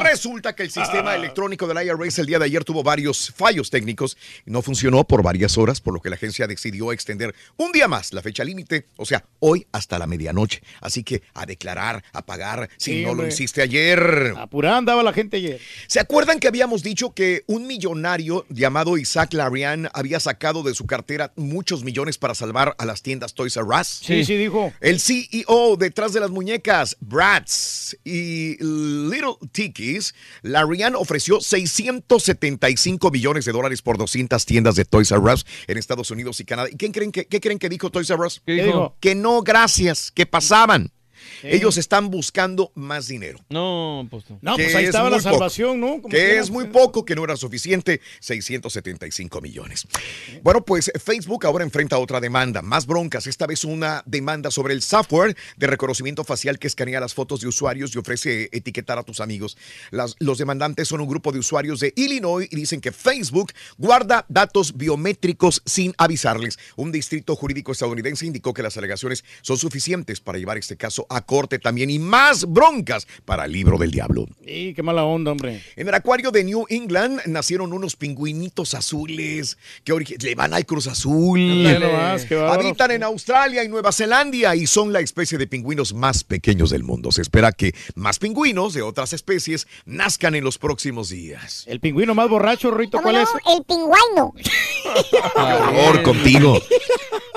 Resulta que el sistema Ah. electrónico del IRS el día de ayer tuvo varios fallos técnicos y no funcionó por varias horas, por lo que la agencia decidió extender un día más la fecha límite, o sea, hoy hasta la medianoche. Así que a declarar, a pagar, si Sí, no lo hiciste ayer. Apurada andaba la gente ayer. ¿Se acuerdan que habíamos dicho que un millonario llamado Isaac Larian había sacado de su cartera muchos millones para salvar a las tiendas Toys R Us? Sí, sí, dijo. El CEO detrás de las muñecas, Bratz y Little Tikis, la Rian ofreció 675 millones de dólares por 200 tiendas de Toys R Us en Estados Unidos y Canadá. ¿Y qué creen que, qué creen que dijo Toys R Us? ¿Qué dijo? Que no, gracias, que pasaban. Ellos están buscando más dinero. No, pues no. Pues ahí es estaba la poco. salvación, ¿no? Como Que quiera. es muy poco, que no era suficiente, 675 millones. Bueno, pues Facebook ahora enfrenta otra demanda, más broncas, esta vez una demanda sobre el software de reconocimiento facial que escanea las fotos de usuarios y ofrece etiquetar a tus amigos. Las- los demandantes son un grupo de usuarios de Illinois y dicen que Facebook guarda datos biométricos sin avisarles. Un distrito jurídico estadounidense indicó que las alegaciones son suficientes para llevar este caso a corte también y más broncas para el libro del diablo. Sí, qué mala onda, hombre. En el acuario de New England nacieron unos pingüinitos azules que le van al Cruz Azul. Habitan en Australia y Nueva Zelanda y son la especie de pingüinos más pequeños del mundo. Se espera que más pingüinos de otras especies nazcan en los próximos días. El pingüino más borracho, Rito, ¿Cómo ¿cuál no? es? El pingüino. ¡Qué horror contigo!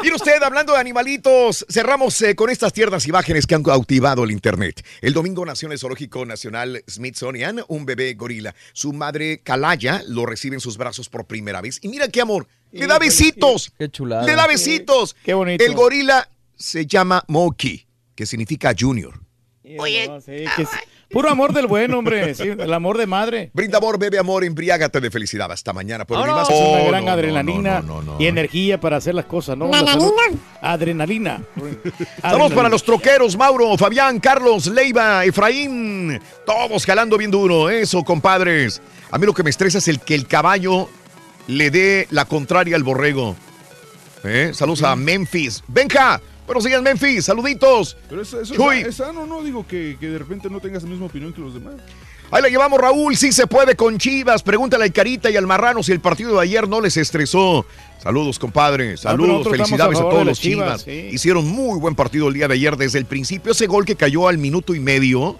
Mire usted, hablando de animalitos, cerramos eh, con estas tiernas imágenes que han cautivado el Internet. El domingo nació en el Zoológico Nacional Smithsonian un bebé gorila. Su madre, Kalaya, lo recibe en sus brazos por primera vez. Y mira qué amor, le da besitos. Qué chulada. Le da besitos. Qué bonito. El gorila se llama Moki, que significa Junior. Oye, que es puro amor del bueno, hombre. Sí, el amor de madre. Brinda amor, bebe amor, embriágate de felicidad. Hasta mañana. Pueblo No, no, Limas. es una Oh, gran no, no, adrenalina no, no, no. y energía para hacer las cosas, ¿no? Adrenalina. Saludos para los troqueros, Mauro, Fabián, Carlos, Leiva, Efraín. Todos jalando bien duro. Eso, compadres. A mí lo que me estresa es el que el caballo le dé la contraria al borrego. ¿Eh? Saludos a Memphis. Benja, buenos días, Memphis. Saluditos. Pero eso, eso Chuy. es, es sano, ¿no? Digo que, que de repente no tengas la misma opinión que los demás. Ahí la llevamos, Raúl. Sí se puede con Chivas. Pregúntale al Carita y al Marrano si el partido de ayer no les estresó. Saludos, compadre. pero Saludos, felicidades a todos los Chivas, Chivas. sí. Hicieron muy buen partido el día de ayer desde el principio. Ese gol que cayó al minuto y medio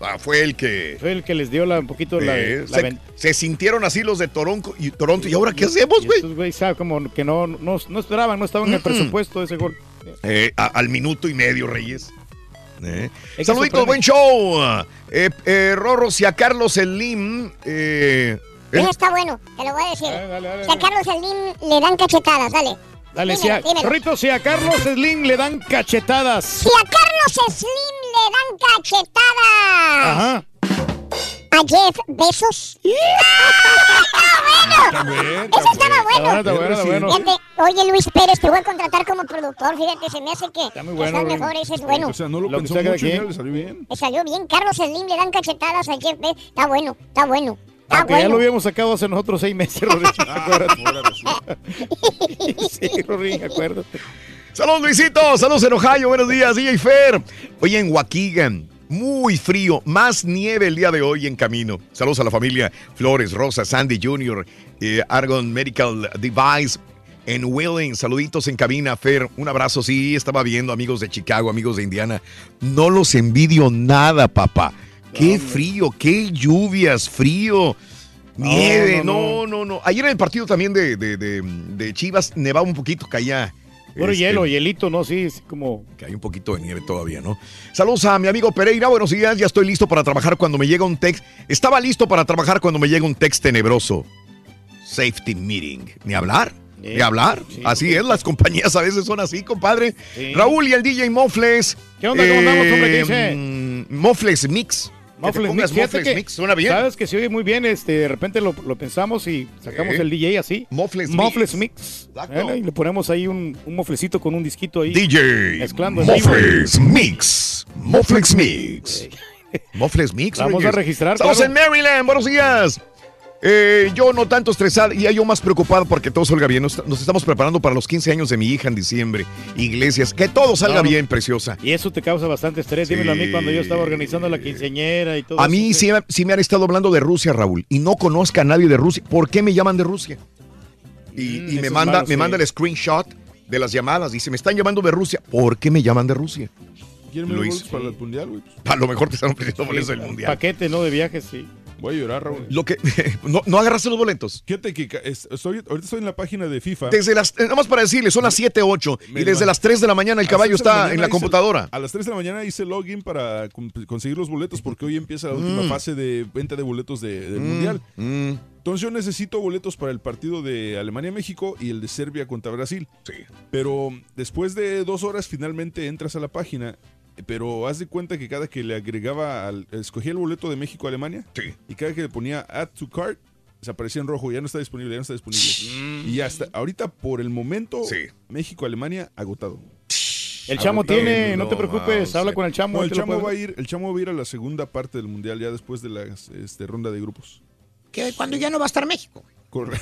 ah, fue el que. Fue el que les dio la, un poquito la, eh, la se, sintieron así los de Toronto y, Toronto. ¿Y ahora qué hacemos, güey? Como que no, no, no esperaban, no estaban en el presupuesto de ese gol. Eh, a- al minuto y medio, Reyes. Eh. Saluditos, buen show. Eh, eh, Rorro, si a Carlos Slim. Eh, Eso eh, está bueno, te lo voy a decir. Dale, dale, dale. Si a Carlos Slim le dan cachetadas, dale. Dale, si a, Dímelo, dímelo. Chorrito, si a Carlos Slim le dan cachetadas. Si a Carlos Slim le dan cachetadas. Ajá. A Jeff Besos. ¡Ah, bueno! Eso estaba bueno. Está bueno, está bueno. Fíjate, oye Luis Pérez, te voy a contratar como productor. Fíjate, se me hace que Está muy que bueno, estás mejor, ese es bueno. O sea, no lo, Lo que pensó cada mucho y le salió bien. Me salió bien. Carlos Slim le dan cachetadas a Jeff Bezos. Está bueno, está bueno. Está Aunque ya lo habíamos sacado hace nosotros seis meses, Rorín. sí, Rorín, acuérdate. Saludos, Luisito. Saludos en Ohio. Buenos días, DJ Fer. Oye, en Waukegan. Muy frío, más nieve el día de hoy en camino. Saludos a la familia Flores, Rosa, Sandy Jr., eh, Argon Medical Device, en Willing. Saluditos en cabina, Fer. Un abrazo. Sí, estaba viendo amigos de Chicago, amigos de Indiana. No los envidio nada, papá. Qué frío, qué lluvias, frío. Nieve, no, no, no, no. Ayer en el partido también de, de- de- de Chivas nevaba un poquito, caía. Puro este, hielo, hielito, ¿no? Sí, es como... que hay un poquito de nieve todavía, ¿no? Saludos a mi amigo Pereira, buenos días, ya estoy listo para trabajar cuando me llega un text. Estaba listo para trabajar cuando me llega un text tenebroso. Safety meeting. ¿Ni hablar? ¿Ni hablar? así es, las compañías a veces son así, compadre. Raúl y el DJ Mofles. ¿Qué onda? ¿Cómo andamos, hombre? ¿Qué Eh, dice? mm, Mofles Mix. Muffles Mix, Mofles que- Mix, suena bien. Sabes que se oye muy bien, este, de repente lo, lo pensamos y sacamos Eh. el DJ así. Muffles Muffles Mix. Mix. ¿eh? Y le ponemos ahí un, un moflecito con un disquito ahí. DJ Mezclando. Mofles Mix. Mofles Mix. Mofles Mix. Vamos Reyes. a registrar, Estamos claro. en Maryland. Buenos días. Eh, yo no tanto estresado y yo más preocupado porque todo salga bien. Nos, nos estamos preparando para los 15 años de mi hija en diciembre. Iglesias, que todo salga bien, preciosa. Y eso te causa bastante estrés. Dímelo a mí cuando yo estaba organizando la quinceñera y todo A eso, mí sí, sí me han estado hablando de Rusia, Raúl, y no conozca a nadie de Rusia. ¿Por qué me llaman de Rusia? Y, y Mm, eso me manda, malo, me sí. manda el screenshot de las llamadas. Dice, me están llamando de Rusia. ¿Por qué me llaman de Rusia? ¿Quieren ver Luis. para el mundial, güey? A lo mejor te están ofreciendo boletos del mundial. Paquete, ¿no? De viajes, sí. Voy a llorar, Raúl. Lo que, no, no agarraste los boletos. Fíjate que estoy, ahorita estoy en la página de FIFA. Desde las, eh, nada más para decirle, son las 7, 8 Me y desde las 3 de la mañana el caballo 3 de la está en la computadora. A las 3 de la mañana hice login para con- conseguir los boletos porque hoy empieza la última Mm. fase de venta de boletos de- del Mm, Mundial. mm. Entonces yo necesito boletos para el partido de Alemania-México y el de Serbia contra Brasil. Sí. Pero después de dos horas finalmente entras a la página. Pero haz de cuenta que cada que le agregaba, al, escogía el boleto de México-Alemania y cada que le ponía add to cart, se aparecía en rojo, ya no está disponible, ya no está disponible. y ya está, ahorita por el momento, México-Alemania agotado. El chamo Agotado. tiene, no te preocupes, habla con el chamo. No, el chamo va a ir, el chamo va a ir a la segunda parte del mundial ya después de la este, ronda de grupos. Que cuando ya no va a estar México. Corre.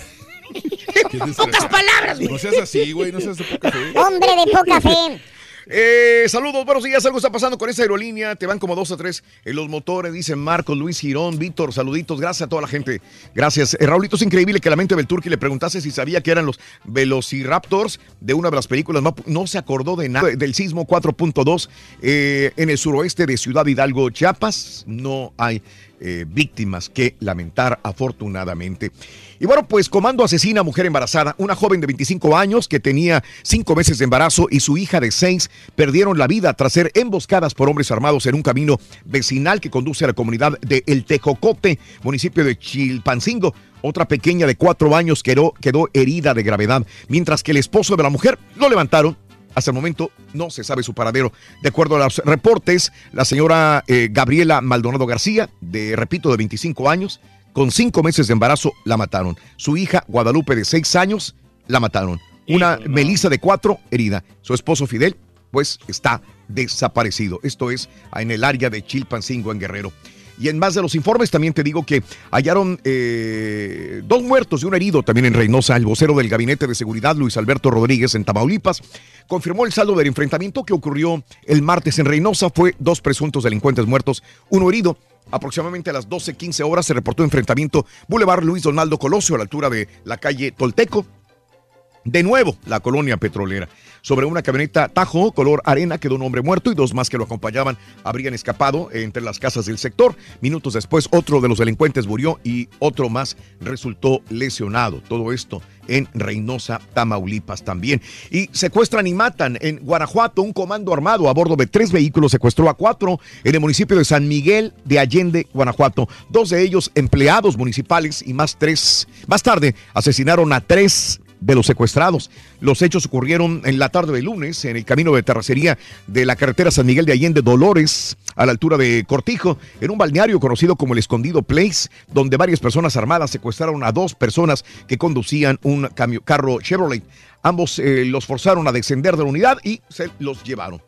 Pocas palabras, güey. No seas así, güey, no seas de poca fe. Hombre de poca fe. Eh, saludos, buenos días. Algo está pasando con esta aerolínea. Te van como dos o tres en los motores, dicen Marcos, Luis Girón, Víctor. Saluditos, gracias a toda la gente. Gracias. Eh, Raulito, es increíble que la mente del le preguntase si sabía que eran los Velociraptors de una de las películas. No se acordó de nada del sismo 4.2 eh, en el suroeste de Ciudad Hidalgo, Chiapas. No hay eh, víctimas que lamentar, afortunadamente. Y bueno, pues comando asesina mujer embarazada. Una joven de 25 años que tenía cinco meses de embarazo y su hija de seis perdieron la vida tras ser emboscadas por hombres armados en un camino vecinal que conduce a la comunidad de El Tejocote, municipio de Chilpancingo. Otra pequeña de cuatro años quedó, quedó herida de gravedad, mientras que el esposo de la mujer lo levantaron hasta el momento no se sabe su paradero. De acuerdo a los reportes, la señora eh, Gabriela Maldonado García, de, repito, de 25 años, con cinco meses de embarazo, la mataron. Su hija, Guadalupe, de seis años, la mataron. Una Melissa de cuatro, herida. Su esposo Fidel, pues, está desaparecido. Esto es en el área de Chilpancingo, en Guerrero. Y en más de los informes también te digo que hallaron eh, dos muertos y un herido también en Reynosa. El vocero del Gabinete de Seguridad, Luis Alberto Rodríguez, en Tamaulipas, confirmó el saldo del enfrentamiento que ocurrió el martes en Reynosa. Fue dos presuntos delincuentes muertos, uno herido. Aproximadamente a las 12.15 horas se reportó enfrentamiento Boulevard Luis Donaldo Colosio a la altura de la calle Tolteco. De nuevo, la colonia petrolera. Sobre una camioneta Tajo color arena quedó un hombre muerto y dos más que lo acompañaban habrían escapado entre las casas del sector. Minutos después, otro de los delincuentes murió y otro más resultó lesionado. Todo esto en Reynosa, Tamaulipas también. Y secuestran y matan en Guanajuato un comando armado a bordo de tres vehículos secuestró a cuatro en el municipio de San Miguel de Allende, Guanajuato. Dos de ellos empleados municipales y más tres. Más tarde asesinaron a tres de los secuestrados. Los hechos ocurrieron en la tarde de lunes en el camino de terracería de la carretera San Miguel de Allende Dolores, a la altura de Cortijo, en un balneario conocido como el Escondido Place, donde varias personas armadas secuestraron a dos personas que conducían un carro Chevrolet. Ambos eh, los forzaron a descender de la unidad y se los llevaron.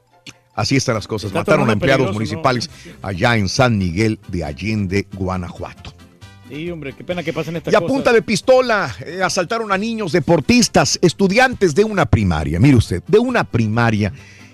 Así están las cosas. Está Mataron a empleados municipales allá en San Miguel de Allende, Guanajuato. Sí, hombre, qué pena que pasen estas Y a punta de pistola eh, asaltaron a niños deportistas, estudiantes de una primaria, mire usted, de una primaria,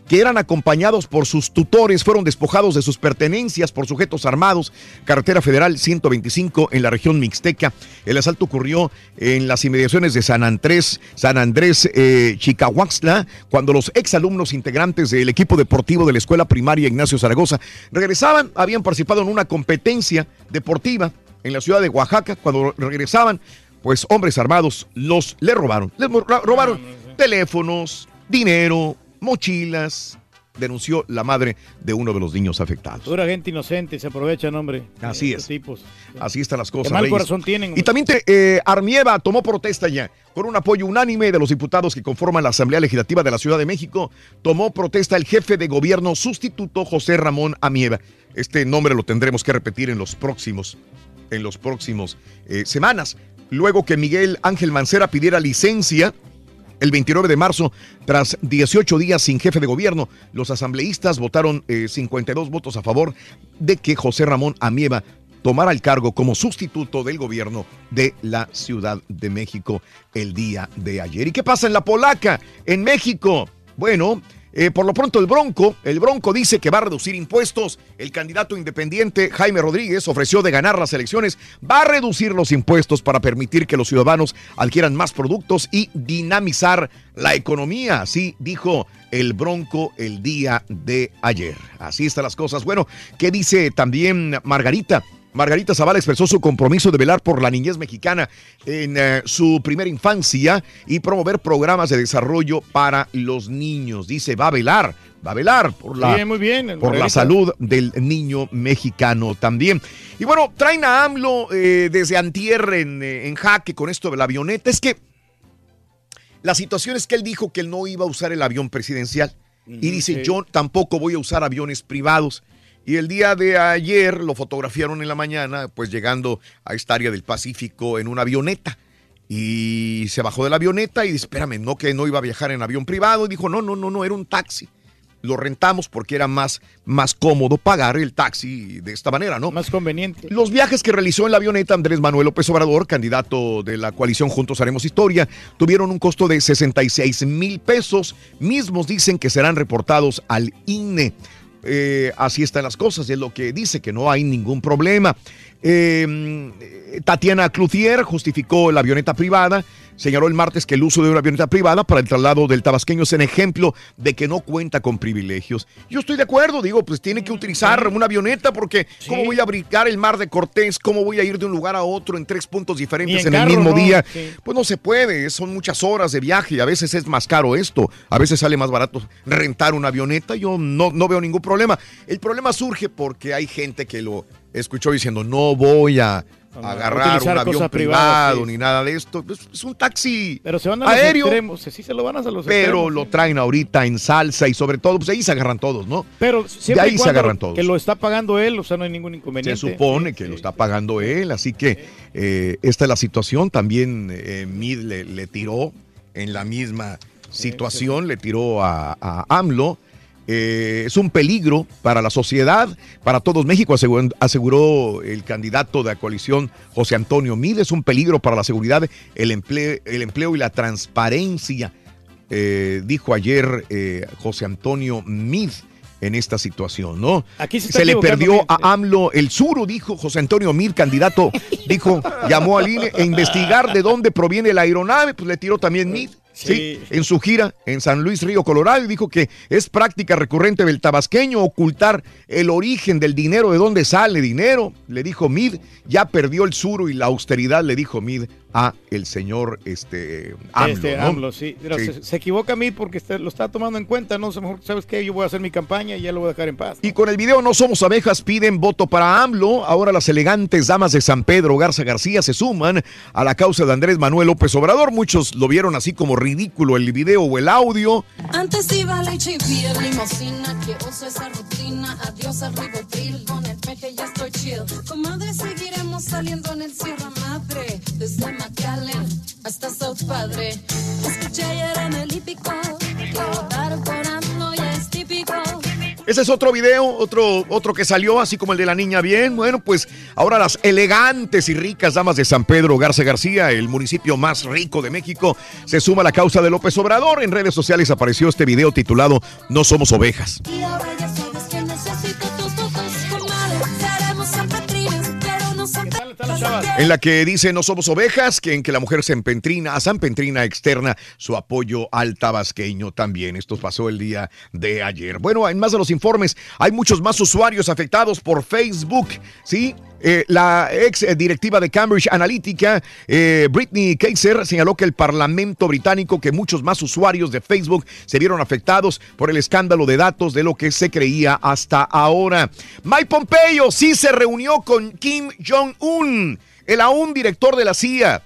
que eran acompañados por sus tutores, fueron despojados de sus pertenencias por sujetos armados. Carretera Federal 125 en la región Mixteca. El asalto ocurrió en las inmediaciones de San Andrés, San Andrés eh, Chicahuaxtla, cuando los exalumnos integrantes del equipo deportivo de la escuela primaria Ignacio Zaragoza regresaban, habían participado en una competencia deportiva en la ciudad de Oaxaca, cuando regresaban, pues hombres armados los le robaron. Les robaron teléfonos, dinero, mochilas. Denunció la madre de uno de los niños afectados. Pura gente inocente, se aprovechan, hombre. Así es. tipos. Así están las cosas. Qué mal corazón tienen. Y también te- eh, Armieva tomó protesta ya, con un apoyo unánime de los diputados que conforman la Asamblea Legislativa de la Ciudad de México. Tomó protesta el jefe de gobierno sustituto José Ramón Amieva. Este nombre lo tendremos que repetir en los próximos, en los próximos eh, semanas. Luego que Miguel Ángel Mancera pidiera licencia el 29 de marzo, tras 18 días sin jefe de gobierno, los asambleístas votaron eh, 52 votos a favor de que José Ramón Amieva tomara el cargo como sustituto del gobierno de la Ciudad de México el día de ayer. ¿Y qué pasa en la Polaca, en México? Bueno, eh, por lo pronto el Bronco, el Bronco dice que va a reducir impuestos. El candidato independiente Jaime Rodríguez ofreció de ganar las elecciones, va a reducir los impuestos para permitir que los ciudadanos adquieran más productos y dinamizar la economía. Así dijo el Bronco el día de ayer. Así están las cosas. Bueno, ¿qué dice también Margarita? Margarita Zavala expresó su compromiso de velar por la niñez mexicana en eh, su primera infancia y promover programas de desarrollo para los niños. Dice, va a velar, va a velar por la, Bien, muy bien, por la salud del niño mexicano también. Y bueno, traen a AMLO eh, desde antier en, eh, en jaque con esto de la avioneta. Es que la situación es que él dijo que él no iba a usar el avión presidencial. Y dice, sí. yo tampoco voy a usar aviones privados. Y el día de ayer lo fotografiaron en la mañana, pues llegando a esta área del Pacífico en una avioneta. Y se bajó de la avioneta y dice, espérame, no que no iba a viajar en avión privado. Y dijo, no, no, no, no, era un taxi. Lo rentamos porque era más, más cómodo pagar el taxi de esta manera, ¿no? Más conveniente. Los viajes que realizó en la avioneta Andrés Manuel López Obrador, candidato de la coalición Juntos Haremos Historia, tuvieron un costo de 66 mil pesos. Mismos dicen que serán reportados al INE. Eh, así están las cosas, es lo que dice, que no hay ningún problema. Eh, Tatiana Cloutier justificó la avioneta privada, señaló el martes que el uso de una avioneta privada para el traslado del tabasqueño es un ejemplo de que no cuenta con privilegios. Yo estoy de acuerdo, digo, pues tiene que utilizar una avioneta porque ¿cómo voy a brincar el mar de Cortés? ¿Cómo voy a ir de un lugar a otro en tres puntos diferentes en el mismo ¿no? día? Sí. Pues no se puede, son muchas horas de viaje y a veces es más caro esto, a veces sale más barato rentar una avioneta, yo no, no veo ningún problema. El problema surge porque hay gente que lo escuchó diciendo, no voy a agarrar un avión privado privadas, sí. ni nada de esto, es un taxi Pero se van a los aéreo, extremos. Sí, se lo van a los pero extremos. lo traen ahorita en salsa y sobre todo, pues ahí se agarran todos, ¿no? Pero de siempre y ahí se agarran todos. Que lo está pagando él, o sea, no hay ningún Se inconveniente. supone que lo está pagando él, así que eh, esta es la situación. También eh, Mid le, le tiró en la misma situación, le tiró a, a AMLO. Eh, es un peligro para la sociedad, para todos México, aseguró, aseguró el candidato de la coalición José Antonio Mid. Es un peligro para la seguridad, el empleo, el empleo y la transparencia, eh, dijo ayer eh, José Antonio Mid en esta situación, ¿no? Aquí se está le perdió a AMLO el suro, dijo José Antonio Mid, candidato, dijo, llamó al INE a investigar de dónde proviene la aeronave, pues le tiró también Mid. Sí, en su gira en San Luis Río Colorado y dijo que es práctica recurrente del tabasqueño ocultar el origen del dinero, de dónde sale dinero, le dijo Mid, ya perdió el suro y la austeridad, le dijo Mid a el señor este AMLO, Este, ¿no? AMLO, sí. Sí. Se, se equivoca a mí porque lo está tomando en cuenta, ¿no? A lo mejor, ¿sabes qué? Yo voy a hacer mi campaña y ya lo voy a dejar en paz. Y con el video No Somos Abejas piden voto para AMLO. Ahora las elegantes damas de San Pedro Garza García se suman a la causa de Andrés Manuel López Obrador. Muchos lo vieron así como ridículo el video o el audio. Antes iba leche y piel, limosina, que uso esa rutina. Adiós al ribotril, con el peje ya estoy chill. Comadre, seguiremos saliendo en el Sierra Madre. Desde McAllen hasta South Padre. Escuché ayer en el hípico que es típico. Ese es otro video, otro, otro que salió, así como el de la niña bien. Bueno, pues ahora las elegantes y ricas damas de San Pedro Garza García, el municipio más rico de México, se suma a la causa de López Obrador. En redes sociales apareció este video titulado No Somos Ovejas. Y ahora ya sabes que necesito tus. En la que dice no somos ovejas, que en que la mujer se empentrina, a San Pentrina externa su apoyo al tabasqueño también. Esto pasó el día de ayer. Bueno, en más de los informes, hay muchos más usuarios afectados por Facebook, ¿sí? Eh, la ex eh, directiva de Cambridge Analytica, eh, Britney Kaiser, señaló que el Parlamento británico, que muchos más usuarios de Facebook se vieron afectados por el escándalo de datos de lo que se creía hasta ahora. Mike Pompeo sí se reunió con Kim Jong-un, el aún director de la CIA.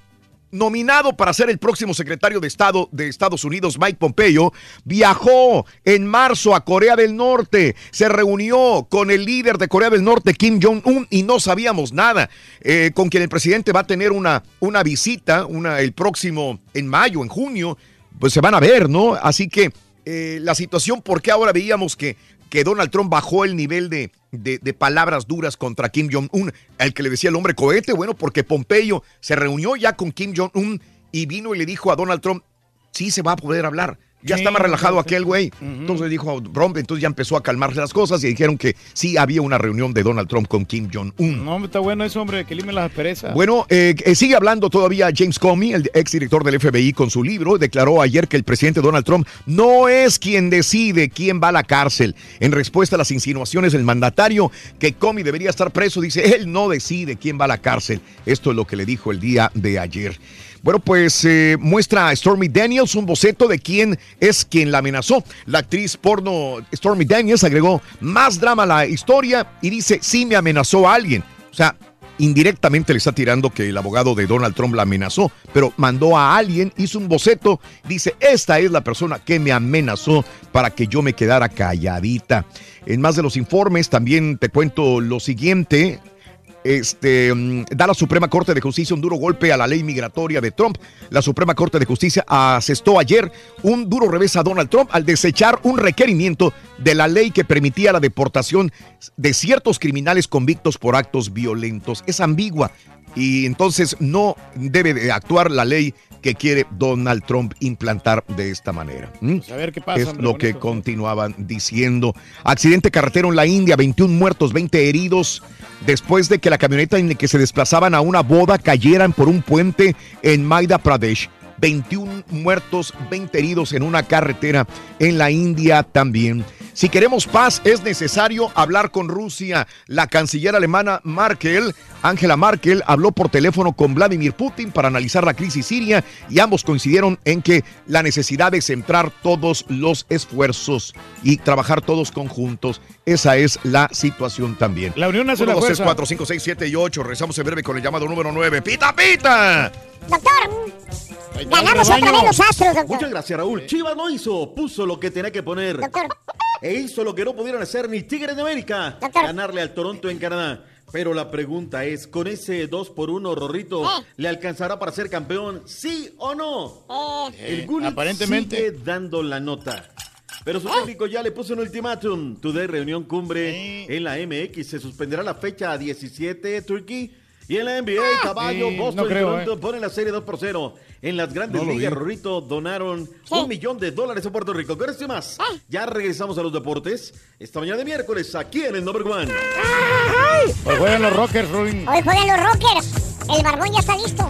Nominado para ser el próximo secretario de Estado de Estados Unidos, Mike Pompeo, viajó en marzo a Corea del Norte, se reunió con el líder de Corea del Norte, Kim Jong-un, y no sabíamos nada, eh, con quien el presidente va a tener una, una visita una, el próximo, en mayo, en junio, pues se van a ver, ¿no? Así que eh, la situación, ¿por qué ahora veíamos que, que Donald Trump bajó el nivel de, de, palabras duras contra Kim Jong-un, al que le decía el hombre cohete? Bueno, porque Pompeo se reunió ya con Kim Jong-un y vino y le dijo a Donald Trump, sí se va a poder hablar, Ya más relajado aquel güey. Entonces dijo Trump, entonces ya empezó a calmarse las cosas y dijeron que sí había una reunión de Donald Trump con Kim Jong-un. No, está bueno eso, hombre, que limen las perezas. Bueno, eh, eh, sigue hablando todavía James Comey, el exdirector del FBI, con su libro. Declaró ayer que el presidente Donald Trump no es quien decide quién va a la cárcel. En respuesta a las insinuaciones del mandatario que Comey debería estar preso, dice, él no decide quién va a la cárcel. Esto es lo que le dijo el día de ayer. Bueno, pues eh, muestra a Stormy Daniels un boceto de quién es quien la amenazó. La actriz porno Stormy Daniels agregó más drama a la historia y dice, sí me amenazó a alguien. O sea, indirectamente le está tirando que el abogado de Donald Trump la amenazó, pero mandó a alguien, hizo un boceto, dice, esta es la persona que me amenazó para que yo me quedara calladita. En más de los informes, también te cuento lo siguiente. Este, mm, da la Suprema Corte de Justicia un duro golpe a la ley migratoria de Trump. La Suprema Corte de Justicia asestó ayer un duro revés a Donald Trump al desechar un requerimiento de la ley que permitía la deportación de ciertos criminales convictos por actos violentos. Es ambigua y entonces no debe de actuar la ley que quiere Donald Trump implantar de esta manera. ¿Mm? Pues a ver qué pasa, Es hombre, lo que continuaban diciendo. Accidente carretero en la India, 21 muertos, 20 heridos, después de que la camioneta en la que se desplazaban a una boda cayeran por un puente en Madhya Pradesh. 21 muertos, 20 heridos en una carretera en la India también. Si queremos paz, es necesario hablar con Rusia. La canciller alemana Merkel, Angela Merkel, habló por teléfono con Vladimir Putin para analizar la crisis siria y ambos coincidieron en que la necesidad de centrar todos los esfuerzos y trabajar todos conjuntos. Esa es la situación también. La unión hace 1, la 2, 3, fuerza. 4, 5, 6, 7 y 8. Rezamos en breve con el llamado número 9. ¡Pita, pita! Doctor, ganamos otra vez los astros, doctor. Muchas gracias, Raúl. Chivas no hizo, puso lo que tenía que poner. E hizo lo que no pudieron hacer ni Tigres de América. Ganarle al Toronto en Canadá. Pero la pregunta es, ¿con ese 2 por 1 Rorrito, le alcanzará para ser campeón? ¿Sí o no? El Gullit aparentemente. sigue dando la nota. Pero su técnico ya le puso un ultimátum. Today reunión cumbre en la MX. Se suspenderá la fecha a 17, Turkey. Y en la NBA, caballo, Sí, Boston no y Toronto eh. ponen la serie 2 por 0. En las grandes No ligas. Rorrito donaron un millón de dólares a Puerto Rico. ¿Qué y más? Ya regresamos a los deportes. Esta mañana de miércoles, aquí en el Number One. Hoy juegan los Rockers, Rolling. Hoy juegan los Rockers. El barbón ya está listo.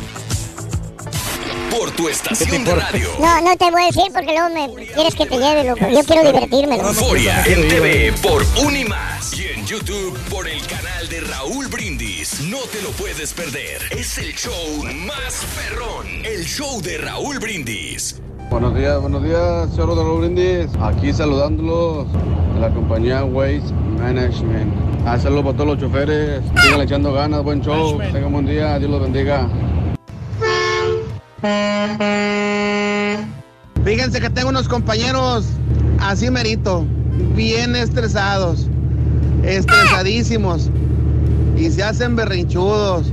Por tu estación de radio. No, no te voy a decir porque luego me quieres que te lleve, loco. Yo quiero divertirme. Euforia en TV por Unimas y en YouTube por el canal de Raúl Brindis. No te lo puedes perder. Es el show más perrón. El show de Raúl Brindis. Buenos días, buenos días, señor de los Brindis. Aquí saludándolos de la compañía Waste Management. Saludos para todos los choferes. Sigan echando ganas, buen show. Tengan un buen día, Dios los bendiga. Fíjense que tengo unos compañeros así merito, bien estresados, estresadísimos, y se hacen berrinchudos,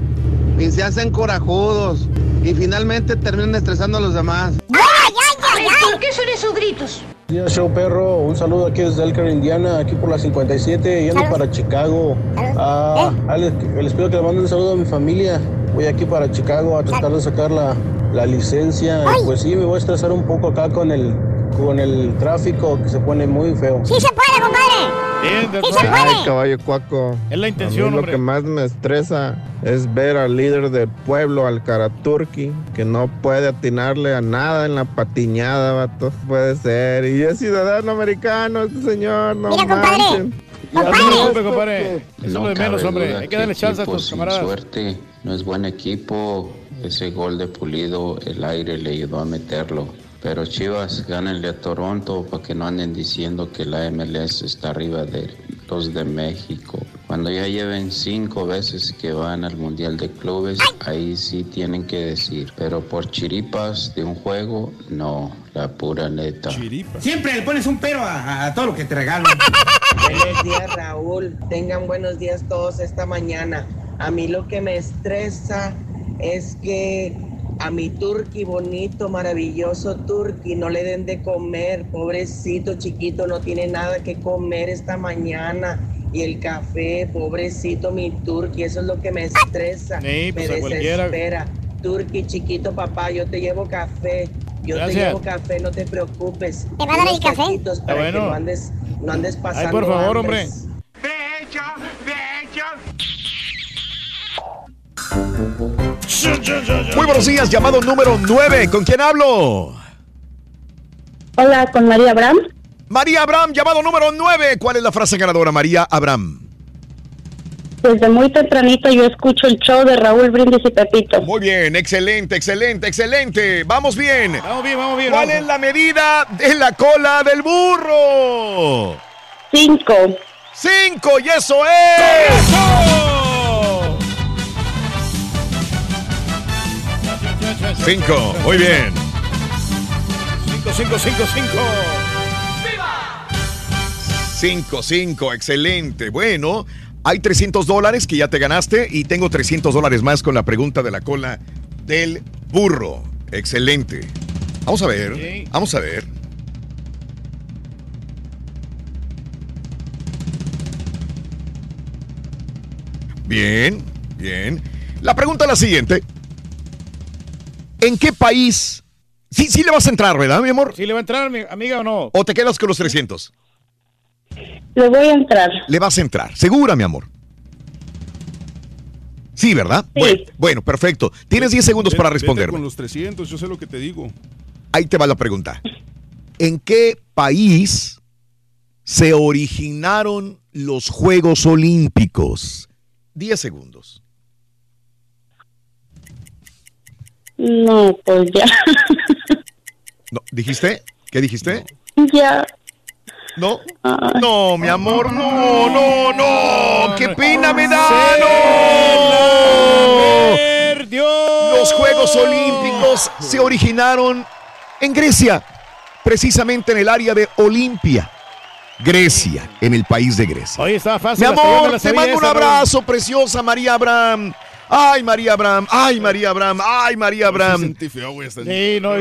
y se hacen corajudos, y finalmente terminan estresando a los demás. ¿Por qué son esos gritos? Buenos días, show perro. Un saludo aquí desde Elker, Indiana, aquí por la 57, yendo para Chicago. Ah, ah, les, les pido que le manden un saludo a mi familia. Voy aquí para Chicago a tratar de sacar la, la licencia. Y Pues sí, me voy a estresar un poco acá con el, con el tráfico que se pone muy feo. Sí se puede, compadre. Sí se puede. Ay, caballo cuaco. Es la intención, A mí lo hombre. que más me estresa es ver al líder del pueblo, al Karaturki, que no puede atinarle a nada en la patiñada, vato. Puede ser. Y es ciudadano americano, este señor, no Mira, compadre. compadre. Eso es No lo de menos, hombre. Hay que darle chance a tus sin camaradas. suerte no es buen equipo. Ese gol de Pulido, el aire le ayudó a meterlo. Pero Chivas, gánenle a Toronto para que no anden diciendo que la MLS está arriba de los de México. Cuando ya lleven cinco veces que van al Mundial de Clubes, ahí sí tienen que decir. Pero por chiripas de un juego, no, la pura neta. Siempre le pones un pero a, a todo lo que te regalo. Buenos días, Raúl. Tengan buenos días todos esta mañana. A mí lo que me estresa es que a mi turqui bonito, maravilloso turqui no le den de comer. Pobrecito chiquito, no tiene nada que comer esta mañana. Y el café, pobrecito mi turqui, eso es lo que me estresa. Sí, pues me cualquiera. desespera. Turqui chiquito, papá, yo te llevo café. Yo Gracias. te llevo café, no te preocupes. ¿Te va a dar el café? Para bueno. que no andes, no andes pasando Ay, por favor, hambres. Muy buenos días, llamado número 9. ¿Con quién hablo? Hola, con María Abraham. María Abraham, llamado número 9. ¿Cuál es la frase ganadora, María Abraham? Desde muy tempranito yo escucho el show de Raúl Brindis y Pepito. Muy bien, excelente, excelente, excelente. Vamos bien. Vamos bien, vamos bien. ¿Cuál vamos. es la medida de la cola del burro? Cinco. Cinco, y eso es. Cinco, muy bien. 5, 5, 5, 5. Cinco, cinco, excelente. Bueno, hay 300 dólares que ya te ganaste y tengo 300 dólares más con la pregunta de la cola del burro. Excelente. Vamos a ver, Ok. vamos a ver. Bien, bien. La pregunta es la siguiente. ¿En qué país? Sí, sí le vas a entrar, ¿verdad, mi amor? ¿Sí le va a entrar, mi amiga, o no? ¿O te quedas con los 300? Le voy a entrar. Le vas a entrar. ¿Segura, mi amor? Sí, ¿verdad? Sí. Bueno, bueno, perfecto. Tienes 10 segundos para responderme. con los 300, yo sé lo que te digo. Ahí te va la pregunta. ¿En qué país se originaron los Juegos Olímpicos? 10 segundos. No, pues ya. No, ¿Dijiste? ¿Qué dijiste? ya. No. No, mi amor, no, no, no. ¡Qué pena me da! ¡No! Los Juegos Olímpicos se originaron en Grecia, precisamente en el área de Olimpia. Grecia, en el país de Grecia. Oye, estaba fácil. Mi amor, te mando un abrazo, preciosa María Abraham. Ay, María Abraham, ay, María Abraham, ay, María Abraham. Sí, no,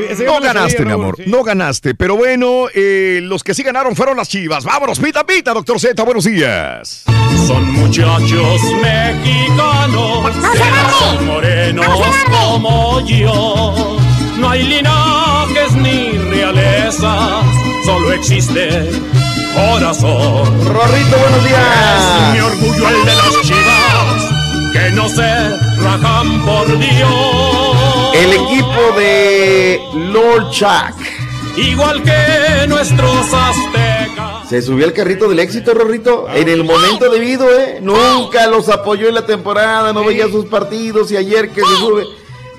ganaste, mi amor, no ganaste. Pero bueno, eh, los que sí ganaron fueron las chivas. Vámonos, pita, pita, doctor Z, buenos días. Son muchachos mexicanos, ojos morenos como yo. No hay linajes ni realezas, solo existe corazón. Rorrito, buenos días. Es mi orgullo el de las chivas, no se rajan por Dios. El equipo de Lord Chuck Igual que nuestros aztecas. se subió al carrito del éxito, Rorrito, en el momento debido, ¿eh? Nunca los apoyó en la temporada, no veía sus partidos y ayer que se sube.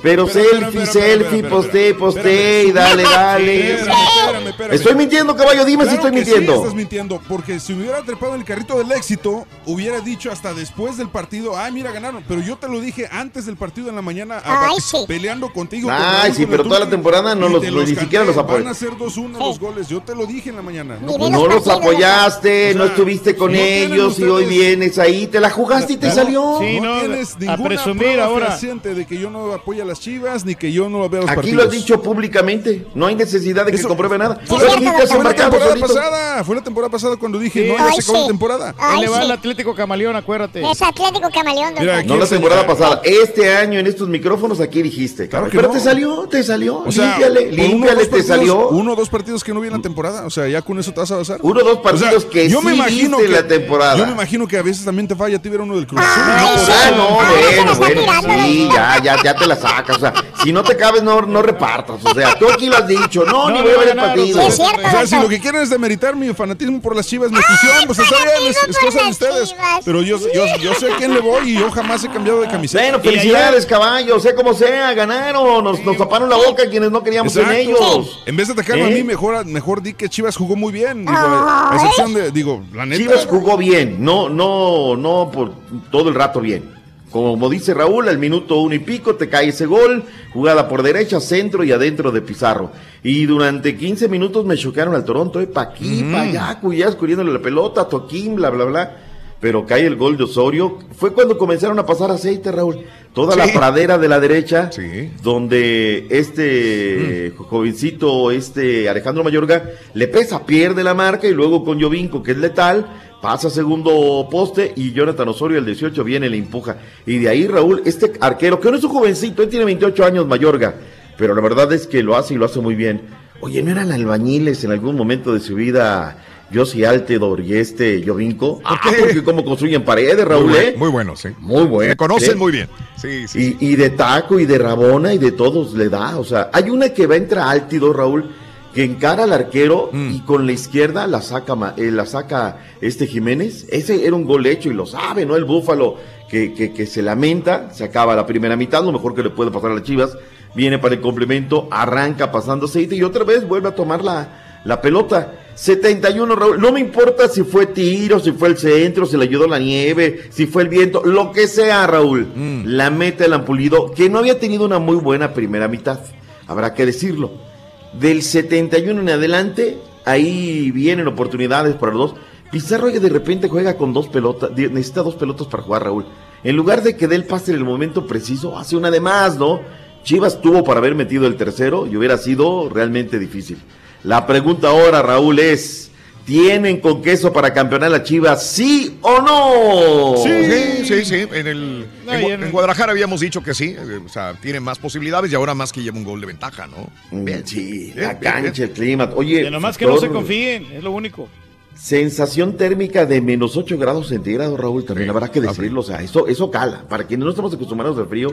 Pero selfie, selfie, posté, posté y dale, dale. Espérame, espérame, espérame. Estoy mintiendo, caballo, dime si estoy que sí mintiendo. estás mintiendo, porque si me hubiera trepado en el carrito del éxito, hubiera dicho hasta después del partido, ay, mira, ganaron. Pero yo te lo dije antes del partido en la mañana, a- Ay, sí. peleando contigo. con Ay, sí, pero toda la temporada no los- ni siquiera los apoyé. Van a ser 2-1 los goles, yo te lo dije en la mañana. No, los apoyaste, o sea, no estuviste con no ellos y hoy vienes ahí, te la jugaste y te salió. Sí, no, tienes a ninguna presumir ahora. de que yo no apoyo a las chivas ni que yo no veo los Aquí partidos. lo has dicho públicamente, no hay necesidad de que Eso- compruebe nada. Fue, la- aquí te has fue la temporada solito. pasada, fue la temporada pasada cuando dije, Sí. no, ya Ay, se acabó sí. la temporada. Ay, le va sí. al Atlético Camaleón, acuérdate. Es Atlético Camaleón, Mira, aquí No la temporada pasada, este año en estos micrófonos aquí dijiste, Claro que Pero no. te salió, te salió. O sea, límpiale, o límpiale, te partidos- salió. Uno o dos partidos que no vi en la temporada. O sea, ya con eso te vas a basar. Uno o dos partidos que yo sí me imagino que la temporada. Yo me imagino que a veces también te falla a ti ver uno del Cruz Azul. Ah, no, Ah, bueno, la bueno, sí, ya, ya, ya te la sacas. O sea, si no te cabes, no, no repartas. O sea, tú aquí lo has dicho. No, No, ni voy a ver el partido. Sí, es cierto, O sea, si lo que quieren es demeritar mi fanatismo por las chivas, mi afición, pues está bien, es, es cosa de ustedes. Chivas. Pero yo, yo, yo sé a quién le voy y yo jamás he cambiado de camiseta. Bueno, felicidades, caballo. Sé como sea, ganaron. Nos, nos taparon la boca quienes no queríamos en Exacto. ellos. En vez de atacarme a ¿Eh? mí, mejor, mejor di que Chivas jugó muy bien. Digo, a excepción de, digo, la neta. Chivas jugó bien, no, no, no por todo el rato bien. Como dice Raúl, al minuto uno y pico te cae ese gol, jugada por derecha, centro y adentro de Pizarro. Y durante 15 minutos me chocaron al Toronto, eh, pa' aquí, pa' allá, cuyas, cubriéndole la pelota, Toquín, bla, bla, bla. Pero cae el gol de Osorio. Fue cuando comenzaron a pasar aceite, Raúl. Toda la pradera de la derecha, Sí. donde este jovencito, este Alejandro Mayorga, le pesa, pierde la marca y luego con Jovinco, que es letal, pasa segundo poste y Jonathan Osorio, el 18, viene y le empuja. Y de ahí Raúl, este arquero, que no es un jovencito, él tiene 28 años, Mayorga, pero la verdad es que lo hace y lo hace muy bien. Oye, ¿no eran albañiles en algún momento de su vida Yossi Altedor y este Jovinko? Ah, porque cómo construyen paredes, Raúl, muy, ¿eh? muy bueno, sí. Muy bueno. Se conocen ¿eh? muy bien. Sí, sí. Y, y de taco y de rabona y de todos le da. O sea, hay una que va entre Altidor, Raúl, que encara al arquero y con la izquierda la saca, eh, la saca este Jiménez. Ese era un gol hecho y lo sabe, ¿no? El Búfalo que, que, que se lamenta, se acaba la primera mitad, lo mejor que le puede pasar a las Chivas. Viene para el complemento, arranca pasando aceite y otra vez vuelve a tomar la, la pelota. 71, Raúl. No me importa si fue tiro, si fue el centro, si le ayudó la nieve, si fue el viento, lo que sea, Raúl. La meta el ampulido, que no había tenido una muy buena primera mitad. Habrá que decirlo. Del 71 en adelante, ahí vienen oportunidades para los dos. Pizarro de repente juega con dos pelotas, necesita dos pelotas para jugar, Raúl. En lugar de que dé el pase en el momento preciso, hace una de más, ¿no? Chivas tuvo para haber metido el tercero y hubiera sido realmente difícil. La pregunta ahora, Raúl, es: ¿tienen con queso para campeonar la Chivas, sí o no? Sí, sí, sí. En, el, No, en, Guadalajara habíamos dicho que sí. eh, O sea, tiene más posibilidades y ahora más que lleva un gol de ventaja, ¿no? Mm, Sí, Bien, la bien, bien. cancha, el clima. Oye, Que nomás que no se confíen, es lo único. Sensación térmica de menos 8 grados centígrados, Raúl, también habrá que decirlo. O sea, eso, eso cala. Para quienes no estamos acostumbrados al frío,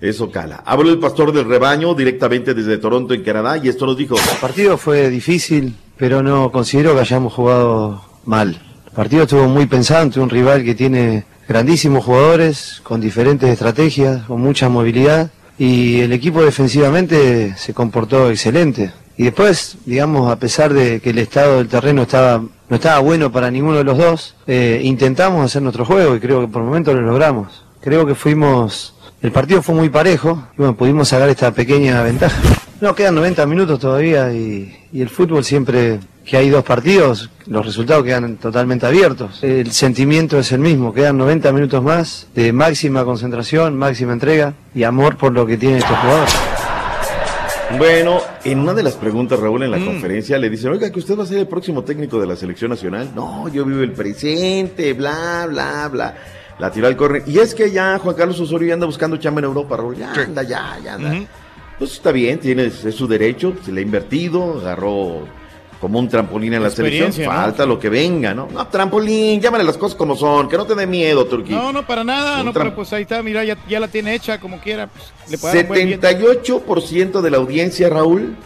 eso cala. Habló el pastor del rebaño directamente desde Toronto, en Canadá, y esto nos dijo. El partido fue difícil, pero no considero que hayamos jugado mal. El partido estuvo muy pensante, un rival que tiene grandísimos jugadores, con diferentes estrategias, con mucha movilidad, y el equipo defensivamente se comportó excelente. Y después, digamos, a pesar de que el estado del terreno estaba, no estaba bueno para ninguno de los dos, eh, intentamos hacer nuestro juego y creo que por momentos lo logramos. Creo que fuimos, el partido fue muy parejo y bueno, pudimos sacar esta pequeña ventaja. No, quedan 90 minutos todavía y, y el fútbol siempre que hay dos partidos, los resultados quedan totalmente abiertos. El sentimiento es el mismo, quedan 90 minutos más de máxima concentración, máxima entrega y amor por lo que tienen estos jugadores. Bueno, en una de las preguntas, Raúl, en la conferencia, le dicen, oiga, que usted va a ser el próximo técnico de la selección nacional. No, yo vivo el presente, bla, bla, bla. La tiró al córner. Y es que ya Juan Carlos Osorio ya anda buscando chamba en Europa, Raúl. Ya anda, ya, ya anda. Pues está bien, tiene, es su derecho, se le ha invertido, agarró como un trampolín en la selección. Falta lo que venga, ¿no? No, trampolín, llámale las cosas como son, que no te dé miedo, Turquía. No, no, para nada, Un no, pero pues ahí está, mira, ya, ya la tiene hecha como quiera. Pues, le puede dar un buen billete. 78% de la audiencia, Raúl,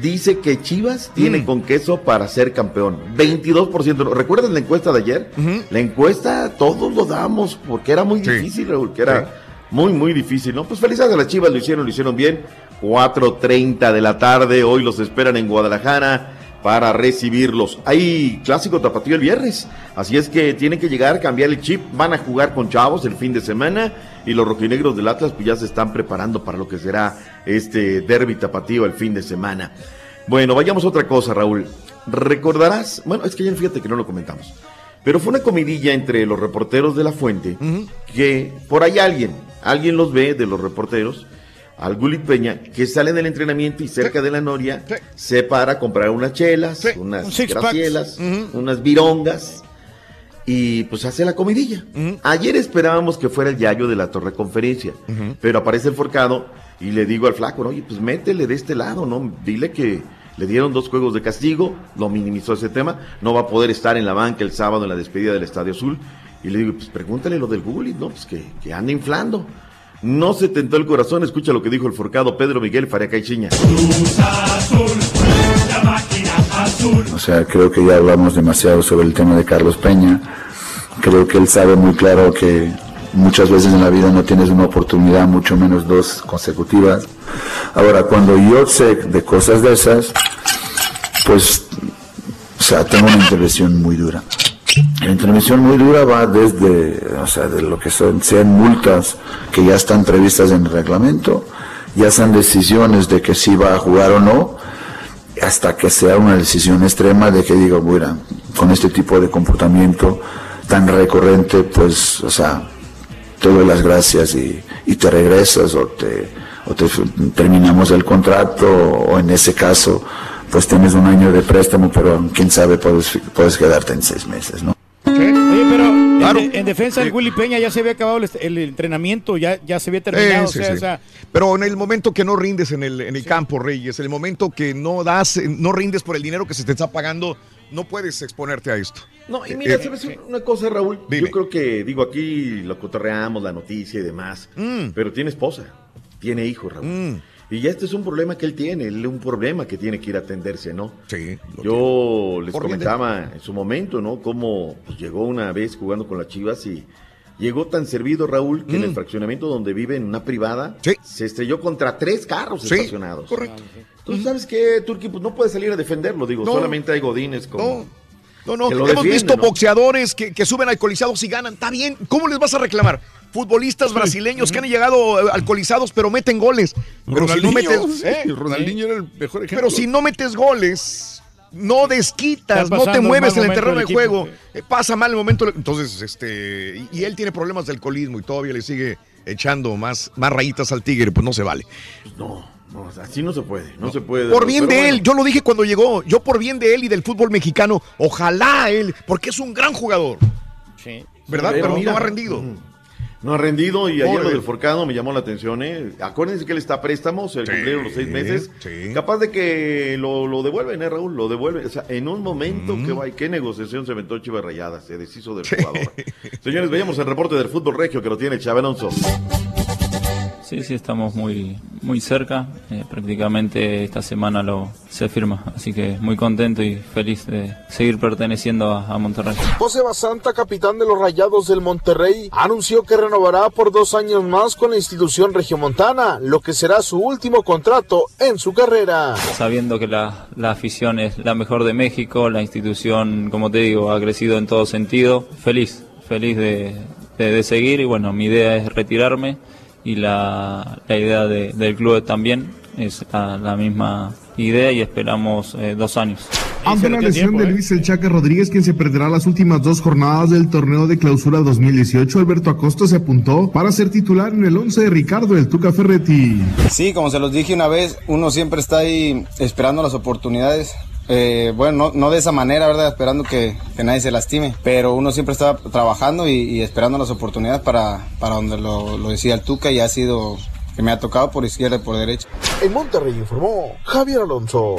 dice que Chivas tiene con queso para ser campeón. 22%. ¿Recuerdas la encuesta de ayer? La encuesta todos lo damos porque era muy difícil, Raúl, que era muy, muy difícil, ¿no? Pues felicidades a las Chivas, lo hicieron, lo hicieron bien. 4.30 de la tarde, hoy los esperan en Guadalajara para recibirlos. Hay clásico tapatío el viernes, así es que tienen que llegar, cambiar el chip, van a jugar con chavos el fin de semana y los rojinegros del Atlas pues ya se están preparando para lo que será este derby tapatío el fin de semana. Bueno, vayamos a otra cosa, Raúl. Recordarás, bueno, es que ya fíjate que no lo comentamos, pero fue una comidilla entre los reporteros de la fuente que por ahí alguien, alguien los ve de los reporteros, al Gulit Peña, que sale del entrenamiento y cerca de la Noria se para a comprar unas chelas, unas Un gracielas, unas virongas y pues hace la comidilla. Ayer esperábamos que fuera el Yayo de la Torre Conferencia, pero aparece el forcado y le digo al flaco, oye, pues métele de este lado, ¿no? Dile que le dieron dos juegos de castigo, lo minimizó ese tema, no va a poder estar en la banca el sábado en la despedida del Estadio Azul. Y le digo, pues pregúntale lo del Google, ¿no? Pues que, que anda inflando. No se tentó el corazón, escucha lo que dijo el forcado Pedro Miguel Faria Caixinha. O sea, creo que ya hablamos demasiado sobre el tema de Carlos Peña. Creo que él sabe muy claro que muchas veces en la vida no tienes una oportunidad, mucho menos dos consecutivas. Ahora, cuando yo sé de cosas de esas, pues, o sea, tengo una intervención muy dura. La intervención muy dura va desde, o sea, de lo que son, sean multas que ya están previstas en el reglamento, ya sean decisiones de que si va a jugar o no, hasta que sea una decisión extrema de que digo, mira, con este tipo de comportamiento tan recurrente, pues, o sea, te doy las gracias y, y te regresas o te, o te terminamos el contrato o en ese caso, pues tienes un año de préstamo, pero quién sabe, puedes, puedes quedarte en seis meses, ¿no? Oye, pero En, en defensa del Willy Peña ya se había acabado el, el entrenamiento, ya, ya se había terminado. Eh, o sí, sea, sí. o sea, Pero en el momento que no rindes en el, en el campo, Reyes, en el momento que no das, no rindes por el dinero que se te está pagando, no puedes exponerte a esto. No, y mira, Eh, ¿sabes una cosa, Raúl? Dime. Yo creo que, digo, aquí lo cotorreamos, la noticia y demás, Mm. pero tiene esposa, tiene hijos, Raúl. Y ya este es un problema que él tiene, él un problema que tiene que ir a atenderse, ¿no? Sí. Yo les Por bien de- comentaba en su momento, ¿no? Cómo pues, llegó una vez jugando con las Chivas y llegó tan servido Raúl que en Mm. el fraccionamiento donde vive, en una privada, se estrelló contra tres carros Sí, estacionados. correcto. Entonces, ¿sabes qué, Turki? Pues no puede salir a defenderlo, digo, No. solamente hay godines como... No, no, que lo hemos visto ¿no? boxeadores que, que suben alcoholizados y ganan. Está bien, ¿cómo les vas a reclamar? Futbolistas brasileños que han llegado eh, alcoholizados pero meten goles. Pero si no metes, sí, ¿eh? Ronaldinho era el mejor ejemplo. Pero si no metes goles, no desquitas, no te mueves en el terreno de juego, eh, pasa mal el momento. Entonces, este, y, y él tiene problemas de alcoholismo y todavía le sigue echando más, más rayitas al tigre, pues no se vale. No, no, así no se puede, no, se puede. Por bien pero de bueno. él, yo lo dije cuando llegó, yo por bien de él y del fútbol mexicano, ojalá él, porque es un gran jugador. ¿Verdad? Pero, mira, no ha rendido. No ha rendido y ayer lo del Forcado me llamó la atención. ¿eh? Acuérdense que él está a préstamo, se le cumplieron los seis meses. Capaz de que lo, lo devuelven, ¿eh, Raúl? Lo devuelven. O sea, en un momento que va, ¿qué negociación se aventó Chivas Rayadas? Se deshizo del jugador. Señores, veamos el reporte del fútbol regio que lo tiene Chávez Alonso. Sí, sí, estamos muy, muy cerca. Eh, prácticamente esta semana lo se firma. Así que muy contento y feliz de seguir perteneciendo a, a Monterrey. José Basanta, capitán de los Rayados del Monterrey, anunció que renovará por dos años más con la institución regiomontana, lo que será su último contrato en su carrera. Sabiendo que la, la afición es la mejor de México, la institución, como te digo, ha crecido en todo sentido. Feliz, feliz de, de- de seguir y bueno, mi idea es retirarme y la, la idea de- del club también es la, la misma idea y esperamos eh, dos años. Ante la lesión ¿eh? de Luis El Chaca Rodríguez, quien se perderá las últimas dos jornadas del torneo de clausura 2018, Alberto Acosta se apuntó para ser titular en el 11 de Ricardo El Tuca Ferretti. Sí, como se los dije una vez, uno siempre está ahí esperando las oportunidades. Eh, bueno, no, no de esa manera, ¿verdad? Esperando que, que nadie se lastime, pero uno siempre está trabajando y, y esperando las oportunidades para, para donde lo, lo decía el Tuca y ha sido que me ha tocado por izquierda y por derecha. En Monterrey informó Javier Alonso.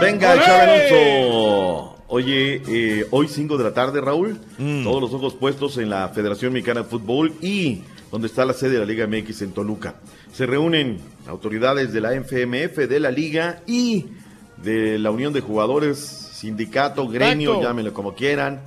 Venga. Chávez Alonso. Oye, eh, hoy 5 de la tarde, Raúl, todos los ojos puestos en la Federación Mexicana de Fútbol y donde está la sede de la Liga MX en Toluca. Se reúnen autoridades de la FMF, de la Liga y de la Unión de Jugadores, sindicato, gremio, Pacto. llámenlo como quieran.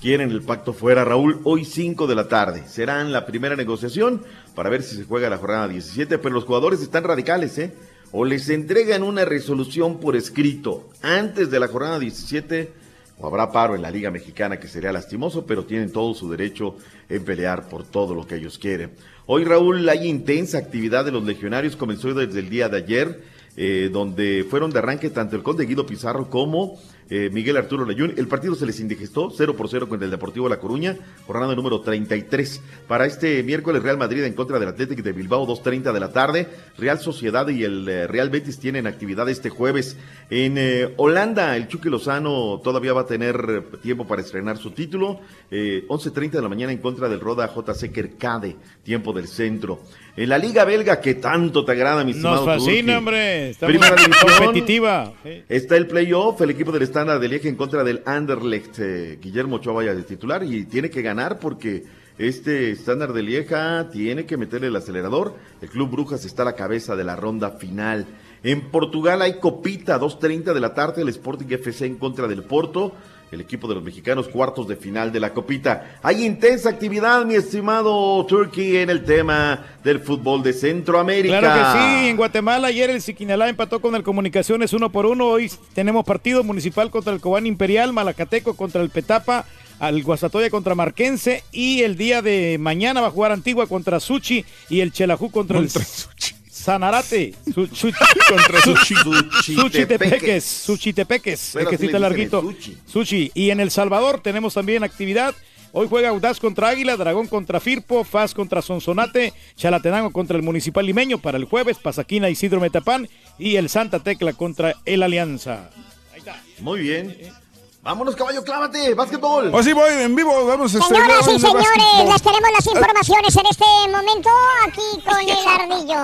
Quieren el pacto fuera, Raúl, hoy 5 de la tarde. Serán la primera negociación para ver si se juega la jornada 17, pero los jugadores están radicales, ¿eh? O les entregan una resolución por escrito antes de la jornada 17, o habrá paro en la Liga Mexicana, que sería lastimoso, pero tienen todo su derecho en pelear por todo lo que ellos quieren. Hoy, Raúl, hay intensa actividad de los legionarios, comenzó desde el día de ayer, eh, donde fueron de arranque tanto el conde Guido Pizarro como eh, Miguel Arturo Layún. El partido se les indigestó 0 por 0 con el Deportivo La Coruña, jornada número 33. Para este miércoles, Real Madrid en contra del Atlético de Bilbao, 2.30 de la tarde. Real Sociedad y el eh, Real Betis tienen actividad este jueves. En eh, Holanda, el Chucky Lozano todavía va a tener tiempo para estrenar su título. Eh, 11.30 de la mañana en contra del Roda JC Kerkade, tiempo del centro. En la Liga Belga, que tanto te agrada, mi Nos estimado fascina, Turki. hombre. Está muy Primera competitiva. Está el playoff, el equipo del Standard de Lieja en contra del Anderlecht. Eh, Guillermo Ochoa vaya de titular y tiene que ganar porque este Standard de Lieja tiene que meterle el acelerador. El Club Brujas está a la cabeza de la ronda final. En Portugal hay copita, 2.30 de la tarde, el Sporting FC en contra del Porto. El equipo de los mexicanos, cuartos de final de la copita. Hay intensa actividad, mi estimado Turkey, en el tema del fútbol de Centroamérica. Claro que sí, en Guatemala ayer el Siquinalá empató con el Comunicaciones uno por uno. Hoy tenemos partido municipal contra el Cobán Imperial, Malacateco contra el Petapa, al Guasatoya contra Marquense y el día de mañana va a jugar Antigua contra Suchi y el Chelajú contra, el Sanarate. Su- Su- Contra Suchi. Suchitepeques. Suchitepeques. Es Pero que sí está el larguito. Suchi. Sushi. Y en El Salvador tenemos también actividad. Hoy juega Audaz contra Águila, Dragón contra Firpo, Faz contra Sonsonate, Chalatenango contra el Municipal Limeño para el jueves, Pasaquina Isidro Metapán y el Santa Tecla contra el Alianza. Muy bien. Vámonos, caballo, clávate, básquetbol. Oh, sí, voy en vivo, vamos a Señoras y señores, básquetbol. les tenemos las informaciones en este momento aquí con el ardillo.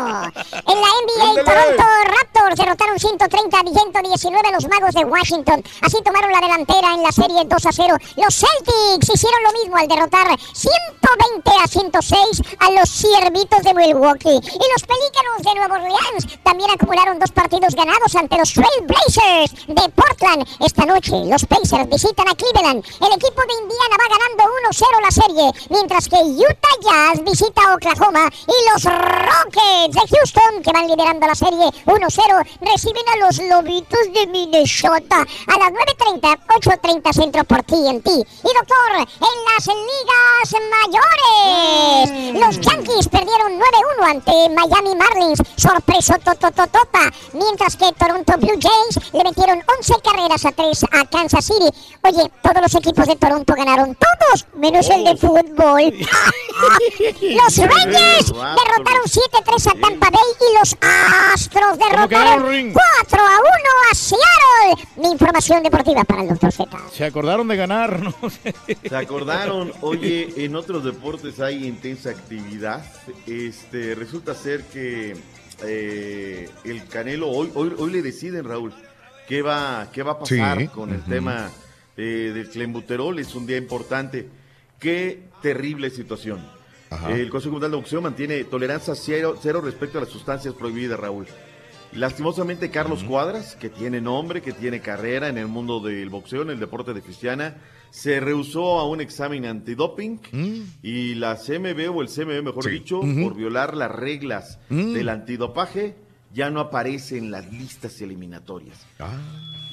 En la NBA. Toronto Raptors derrotaron 130 a 119 a los Magos de Washington. Así tomaron la delantera en la serie 2 a 0. Los Celtics hicieron lo mismo al derrotar 120 a 106 a los Ciervitos de Milwaukee. Y los Pelícanos de Nueva Orleans también acumularon dos partidos ganados ante los Trail Blazers de Portland. Esta noche los Pacers visitan a Cleveland. El equipo de Indiana va ganando 1-0 la serie, mientras que Utah Jazz visita a Oklahoma y los Rockets de Houston, que van liderando la serie 1-0, reciben a los Lobitos de Minnesota a las 9.30, 8.30 centro por TNT. Y doctor, en las ligas mayores, los Yankees perdieron 9-1 ante Miami Marlins, sorpreso totototota, mientras que Toronto Blue Jays le metieron 11 carreras a 3 a Kansas City. Oye, todos los equipos de Toronto ganaron, todos, menos el de fútbol. los Rangers derrotaron 7-3 a Tampa Bay y los Astros derrotaron Ring? 4 a 1 a Seattle. Mi información deportiva para el doctor Z. Se acordaron de ganar, ¿no? ¿Se acordaron? Oye, en otros deportes hay intensa actividad. Este, resulta ser que eh, el Canelo hoy, hoy, hoy le deciden, Raúl, qué va, qué va a pasar Sí, con el tema eh, del clenbuterol. Es un día importante. Qué terrible situación. Ajá. El Consejo Mundial de Boxeo mantiene tolerancia cero, cero respecto a las sustancias prohibidas, Raúl. Lastimosamente, Carlos Cuadras, que tiene nombre, que tiene carrera en el mundo del boxeo, en el deporte de cristiana, se rehusó a un examen antidoping y la CMB o el CMB, mejor Sí. dicho, por violar las reglas Mm. del antidopaje, ya no aparece en las listas eliminatorias. Ah.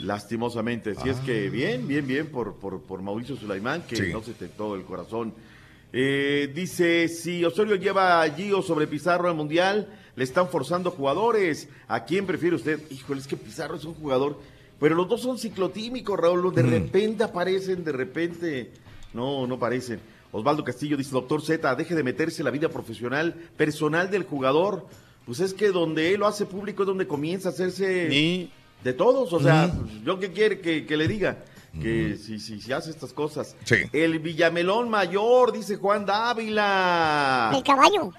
Lastimosamente. Así es que bien, bien, bien por, por, por Mauricio Sulaimán, que Sí. no se tentó el corazón. Eh, dice, si Osorio lleva a Gio sobre Pizarro al Mundial, le están forzando jugadores. ¿A quién prefiere usted? Híjole, es que Pizarro es un jugador, pero los dos son ciclotímicos, Raúl. De Mm. repente aparecen, de repente no, no parecen. Osvaldo Castillo dice, doctor Z, deje de meterse en la vida profesional, personal del jugador. Pues es que donde él lo hace público es donde comienza a hacerse de todos. O sea, ¿yo qué quiere que, que le diga? Que si, si, si hace estas cosas. Sí. El Villamelón Mayor, dice Juan Dávila. El caballo.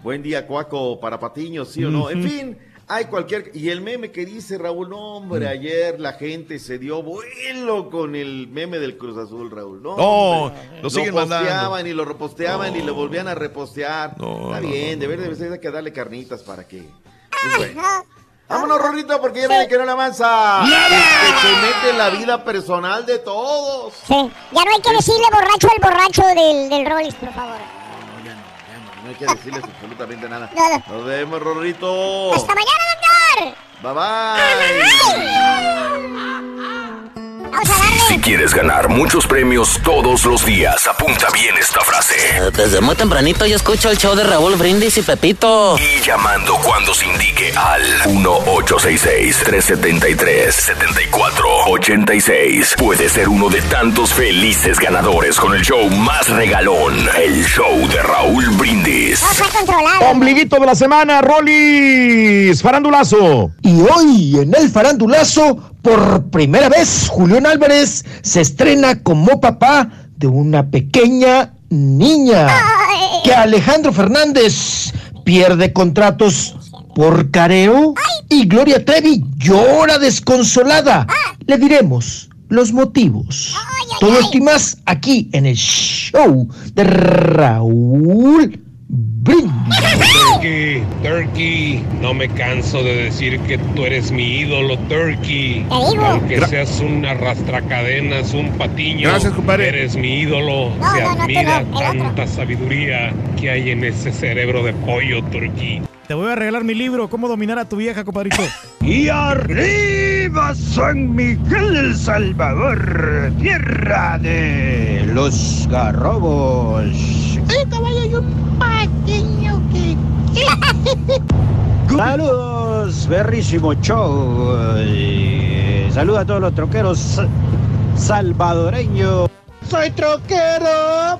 Buen día, Cuaco, para Patiño, sí o no. En fin, hay cualquier... Y el meme que dice Raúl, no, hombre, ayer la gente se dio vuelo con el meme del Cruz Azul, Raúl. No, No, lo siguen mandando. posteaban y lo reposteaban y lo volvían a repostear. No, Está no, bien, no, debe, debe ser que darle carnitas para que... pues, bueno. Vámonos, Rorrito, porque ya me que no la avanza. ¡Nada! Que se mete en la vida personal de todos. Sí, ya no hay que decirle borracho al borracho del, del Rollis, por favor. No hay que decirles absolutamente nada. Nos vemos, Rorrito. ¡Hasta mañana, doctor! Bye bye. Vamos a darle. Si quieres ganar muchos premios todos los días, apunta bien esta frase. Desde muy tempranito yo escucho el show de Raúl Brindis y Pepito. Y llamando cuando se indique al 1-866-373-7486. Puede ser uno de tantos felices ganadores con el show más regalón, el show de Raúl Brindis. Controlado. Ombliguito de la semana, Rolis, farandulazo. Y hoy en el farandulazo, por primera vez, Julián Álvarez se estrena como papá de una pequeña niña. Que Alejandro Fernández pierde contratos por careo. Y Gloria Trevi llora desconsolada. Le diremos los motivos. Todo esto y más aquí en el show de Raúl. Turkey, Turkey, no me canso de decir que tú eres mi ídolo, Turkey. Aunque Gra- seas un arrastracadenas, un patiño, Gracias, compadre. eres mi ídolo. No, Se no, admira no, el otro. tanta sabiduría que hay en ese cerebro de pollo, Turkey. Te voy a regalar mi libro, Cómo dominar a tu vieja, compadrito. Y arriba San Miguel El Salvador, tierra de los garrobos. Ay, caballo, hay un pequeño que... Saludos, berrísimo show. Saluda a todos los troqueros sa- salvadoreños. Soy troquero.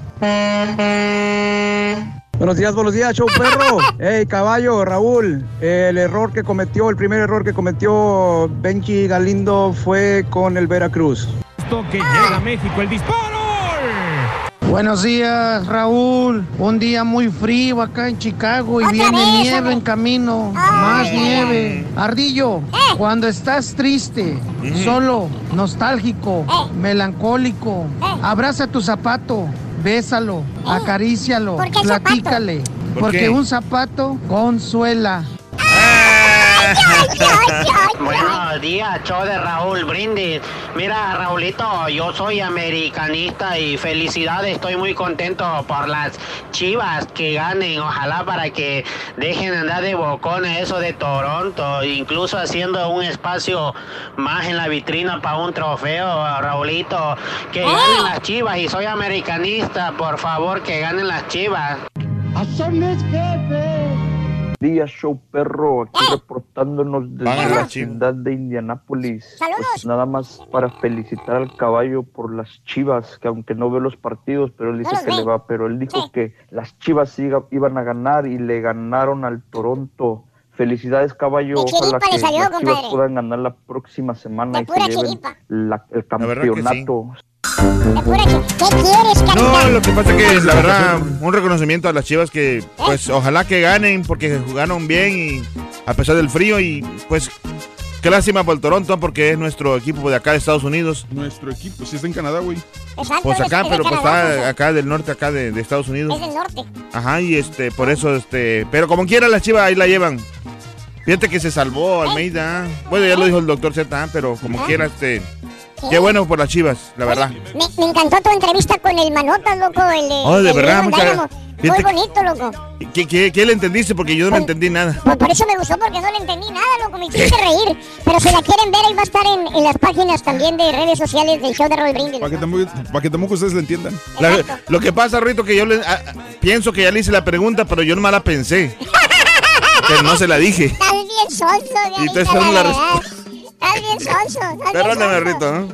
Buenos días, buenos días, show perro. Hey, caballo, Raúl. El error que cometió, el primer error que cometió Benji Galindo fue con el Veracruz. esto que llega a México el disparo. Buenos días, Raúl. Un día muy frío acá en Chicago y Otra viene vez, nieve hombre. en camino. Más nieve. Ardillo, cuando estás triste, solo, nostálgico, melancólico, abraza tu zapato, bésalo, acarícialo, ¿Por qué el zapato? platícale. ¿Por porque qué? un zapato consuela. Buenos días, show de Raúl Brindis. Mira, Raulito, yo soy americanista y felicidades, estoy muy contento por las chivas que ganen. Ojalá para que dejen de andar de bocones eso de Toronto, incluso haciendo un espacio más en la vitrina para un trofeo, Raulito. Que ganen las chivas y soy americanista, por favor, que ganen las chivas. Días, show perro, aquí reportándonos desde la ciudad de Indianápolis. Pues nada más para felicitar al caballo por las chivas, que aunque no veo los partidos, pero él dice que ve. le va, pero él dijo que las chivas iba- iban a ganar y le ganaron al Toronto. Felicidades, caballo. Ojalá que salió, las chivas compadre. puedan ganar la próxima semana De y se lleven la- el verdad ¿Qué quieres, No, lo que pasa es que la verdad, un reconocimiento a las chivas que, pues, ojalá que ganen porque jugaron bien y a pesar del frío y, pues, qué lástima por el Toronto porque es nuestro equipo de acá de Estados Unidos. Nuestro equipo, si está en Canadá, güey. Exacto, Pues es- acá, pero pues está acá del norte, acá de, de Estados Unidos. Es del norte. Ajá, y este, por eso, este, pero como quiera las chivas ahí la llevan. Fíjate que se salvó Almeida. Bueno, ya lo dijo el doctor Z, pero como quiera, este, qué bueno por las chivas, la verdad. Me, me encantó tu entrevista con el Manotas, loco. El Oh, de el verdad, muchas. Muy bonito, loco. ¿Qué, qué, qué le entendiste? Porque yo no le entendí nada. Pues por eso me gustó, porque no le entendí nada, loco. Me hiciste reír. Pero si la quieren ver, ahí va a estar en, en las páginas también de redes sociales del show de Roll Brindis. Para que, tampoco, para que tampoco ustedes le entiendan. La- lo que pasa, Rito, que yo le, a- a- pienso que ya le hice la pregunta, pero yo nomás la pensé. pero no se la dije. Estás bien sonso, Y te esperando la verdad. Estás bien sonso. Perdóname. Rito.